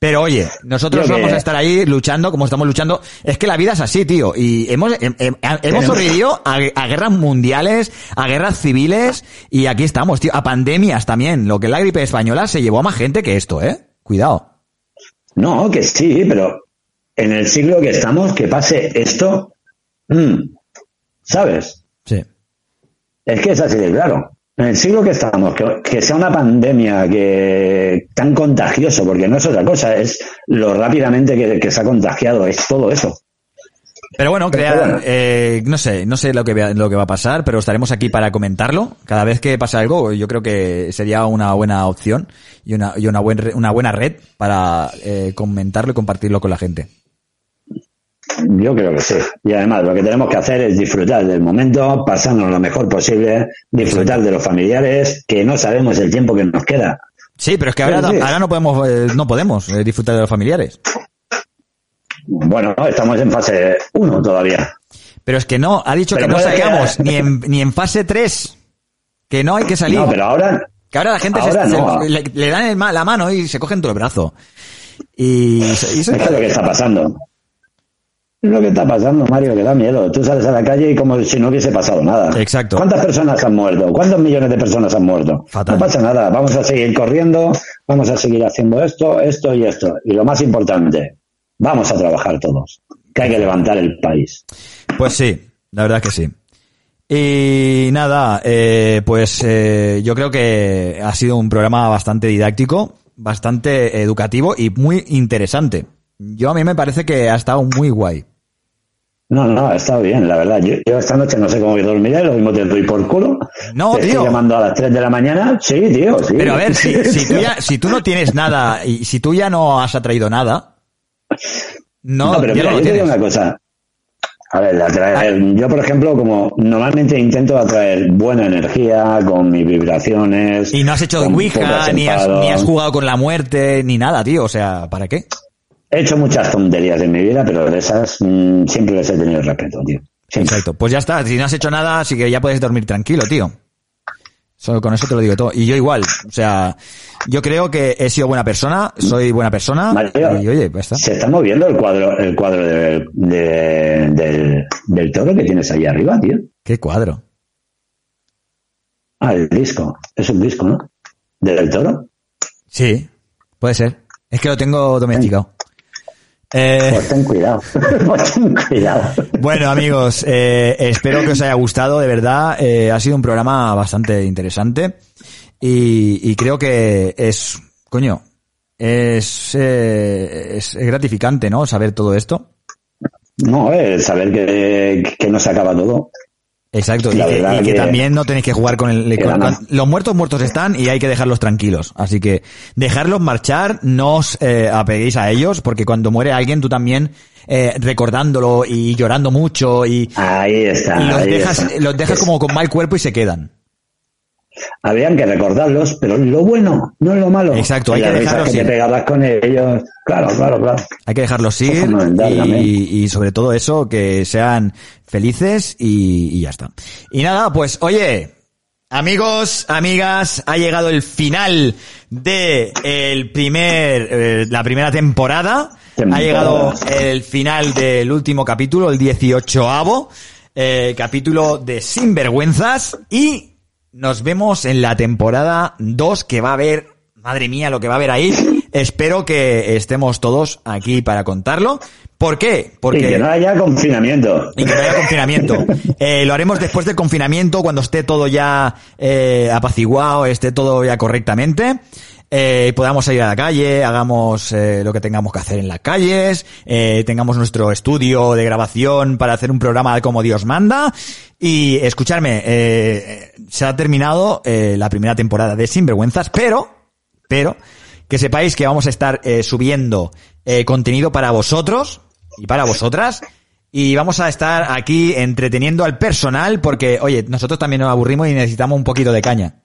Pero oye, nosotros vamos a estar ahí luchando como estamos luchando. Es que la vida es así, tío. Y hemos, em- em- hemos sobrevivido a, a guerras mundiales, a guerras civiles y aquí estamos, tío. A pandemias también. Lo que es la gripe española se llevó a más gente que esto, ¿eh? Cuidado. No, que sí, pero en el siglo que estamos, que pase esto, mm, ¿sabes? Sí. Es que es así de claro. En el siglo que estamos, que, que sea una pandemia que tan contagioso, porque no es otra cosa, es lo rápidamente que, que se ha contagiado, es todo eso. Pero bueno, Pero crea- bueno. eh, no sé, no sé lo que, lo que va a pasar, pero estaremos aquí para comentarlo. Cada vez que pase algo, yo creo que sería una buena opción y una, y una, buen una buena red para eh, comentarlo y compartirlo con la gente. Yo creo que sí. Y además lo que tenemos que hacer es disfrutar del momento, pasarnos lo mejor posible, disfrutar de los familiares, que no sabemos el tiempo que nos queda. Sí, pero es que ahora, Sí, ahora no podemos, eh, no podemos eh, disfrutar de los familiares. Bueno, estamos en fase 1 todavía. Pero es que no, ha dicho Pero que no que- salgamos ni en, ni en fase 3. Que no hay que salir. No, pero ahora, Que ahora la gente se- Ahora se- no. le, le dan el la mano y se cogen todo el brazo. Y, y se- es que es lo que está pasando. Es lo que está pasando, Mario, que da miedo. Tú sales a la calle y como si no hubiese pasado nada. Exacto. ¿Cuántas personas han muerto? ¿Cuántos millones de personas han muerto? Fatal. No pasa nada. Vamos a seguir corriendo, vamos a seguir haciendo esto, esto y esto. Y lo más importante, vamos a trabajar todos. Que hay que levantar el país. Pues sí, la verdad que sí. Y nada, eh, pues eh, yo creo que ha sido un programa bastante didáctico. bastante educativo y muy interesante. Yo a mí me parece que ha estado muy guay. No, no, ha estado bien, la verdad. Yo, yo esta noche no sé cómo voy a dormir, lo mismo te doy por culo. No, te tío. Estoy llamando a las 3 de la mañana. Sí, tío, sí. Pero a ver, si, si, tú ya, si tú no tienes nada y si tú ya no has atraído nada, no, pero ya mira, no yo te digo una cosa. A ver, atraer- yo por ejemplo, como normalmente intento atraer buena energía con mis vibraciones. Y no has hecho Ouija, ni has, ni has jugado con la muerte, ni nada, tío. O sea, ¿para qué? He hecho muchas tonterías en mi vida, pero de esas mm, siempre les he tenido respeto, tío. Exacto. Pues ya está. Si no has hecho nada, así que ya puedes dormir tranquilo, tío. Solo con eso te lo digo todo. Y yo igual. O sea, yo creo que he sido buena persona, soy buena persona. Mario, y oye, pues está. Se está moviendo el cuadro, el cuadro de- de- del, del toro que tienes ahí arriba, tío. ¿Qué cuadro? Ah, el disco. Es un disco, ¿no? ¿De del toro? Sí, puede ser. Es que lo tengo domesticado. Eh, Pues ten cuidado. pues ten cuidado. Bueno, amigos, eh, espero que os haya gustado, de verdad. Eh, ha sido un programa bastante interesante y, y creo que es, coño, es, eh, es gratificante, ¿no? Saber todo esto. No, eh, saber que, que no se acaba todo. Exacto, y, que, y también no tenéis que jugar con el... con- con- los muertos muertos están y hay que dejarlos tranquilos. Así que dejarlos marchar, no os eh, apeguéis a ellos, porque cuando muere alguien tú también eh, recordándolo y llorando mucho y, Ahí está. y los, ahí dejas, está. los dejas como con mal cuerpo y se quedan. Habían que recordarlos, pero lo bueno, no lo malo. Exacto, hay que dejarlos que ir. te pegabas con ellos. Claro, claro, claro. Hay que dejarlos ir fundamental también. y, y sobre todo eso, que sean felices y, y ya está. Y nada, pues oye, amigos, amigas, ha llegado el final de el primer, eh, la primera temporada. Ha llegado el final del último capítulo, el 18avo, eh, capítulo de Sinvergüenzas y nos vemos en la temporada 2 que va a haber, madre mía, lo que va a haber ahí. Espero que estemos todos aquí para contarlo. ¿Por qué? Porque Y que no haya confinamiento. y que no haya confinamiento. Eh, lo haremos después del confinamiento, cuando esté todo ya eh, apaciguado, esté todo ya correctamente. Eh, podamos salir a la calle, hagamos eh, lo que tengamos que hacer en las calles, eh, tengamos nuestro estudio de grabación para hacer un programa como Dios manda. Y escucharme, eh, se ha terminado eh, la primera temporada de Sinvergüenzas, pero, pero, que sepáis que vamos a estar eh, subiendo eh, contenido para vosotros y para vosotras. Y vamos a estar aquí entreteniendo al personal porque, oye, nosotros también nos aburrimos y necesitamos un poquito de caña.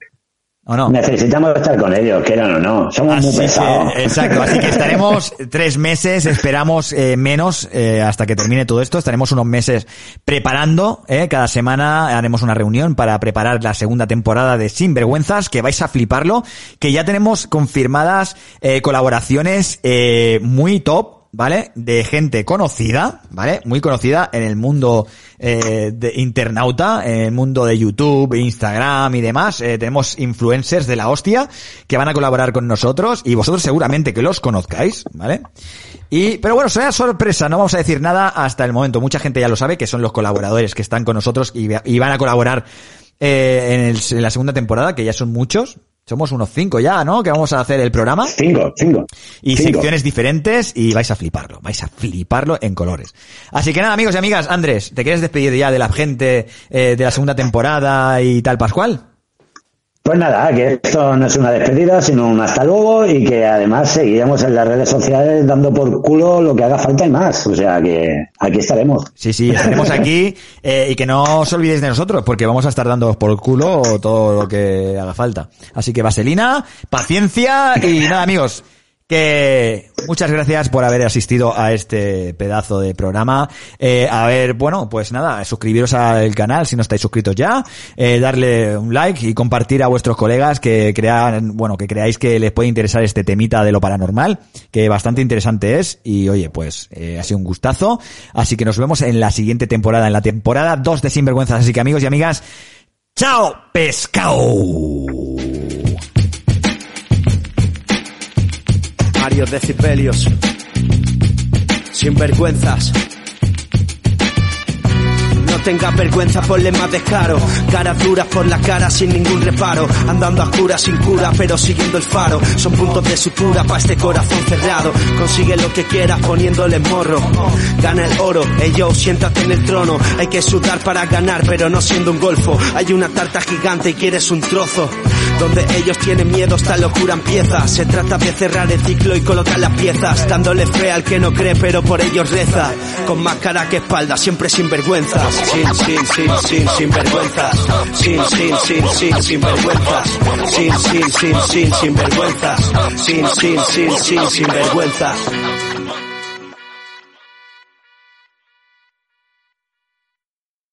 ¿O no? Necesitamos estar con ellos, quieran o no. Somos muy pesados. que, exacto, así que estaremos tres meses, esperamos eh, menos eh, hasta que termine todo esto. Estaremos unos meses preparando, eh, cada semana haremos una reunión para preparar la segunda temporada de Sinvergüenzas, que vais a fliparlo, que ya tenemos confirmadas eh, colaboraciones eh, muy top. ¿Vale? De gente conocida, ¿vale? Muy conocida en el mundo eh, de internauta, en el mundo de YouTube, Instagram y demás. Eh, tenemos influencers de la hostia que van a colaborar con nosotros y vosotros seguramente que los conozcáis, ¿vale? Y, pero bueno, será sorpresa, no vamos a decir nada hasta el momento. Mucha gente ya lo sabe que son los colaboradores que están con nosotros y, y van a colaborar eh, en, el- en la segunda temporada, que ya son muchos. Somos unos cinco ya, ¿no? Que vamos a hacer el programa. Cinco, cinco. Y Cinco. secciones diferentes y vais a fliparlo, vais a fliparlo en colores. Así que nada, amigos y amigas, Andrés, ¿te quieres despedir ya de la gente eh, de la segunda temporada y tal, Pascual? Pues nada, que esto no es una despedida, sino un hasta luego y que además seguiremos en las redes sociales dando por culo lo que haga falta y más. O sea que aquí estaremos. Sí, sí, estaremos aquí eh, y que no os olvidéis de nosotros porque vamos a estar dando por culo todo lo que haga falta. Así que vaselina, paciencia y nada, amigos. Que muchas gracias por haber asistido a este pedazo de programa. Eh, a ver, bueno, pues nada, suscribiros al canal si no estáis suscritos ya, eh, darle un like y compartir a vuestros colegas que crean, bueno, que creáis que les puede interesar este temita de lo paranormal, que bastante interesante es. Y oye, pues eh, ha sido un gustazo. Así que nos vemos en la siguiente temporada, en la temporada 2 de Sinvergüenzas. Así que amigos y amigas, ¡chao, pescado! Varios decibelios. Sin vergüenzas. No tengas vergüenza, ponle más descaro. Caras duras por la cara sin ningún reparo. Andando a cura sin cura, pero siguiendo el faro. Son puntos de sutura para este corazón cerrado. Consigue lo que quieras poniéndole morro. Gana el oro, ellos siéntate en el trono. Hay que sudar para ganar, pero no siendo un golfo. Hay una tarta gigante y quieres un trozo. Donde ellos tienen miedo, esta locura empieza. Se trata de cerrar el ciclo y colocar las piezas. Dándole fe al que no cree, pero por ellos reza. Con más cara que espalda, siempre sin vergüenzas. Sin, sin, sin, sin, sin vergüenzas. Sin, sin, sin, sin, sin vergüenzas. Sin, sin, sin, sin, sin vergüenzas. Sin, sin, sin, sin, sin vergüenzas.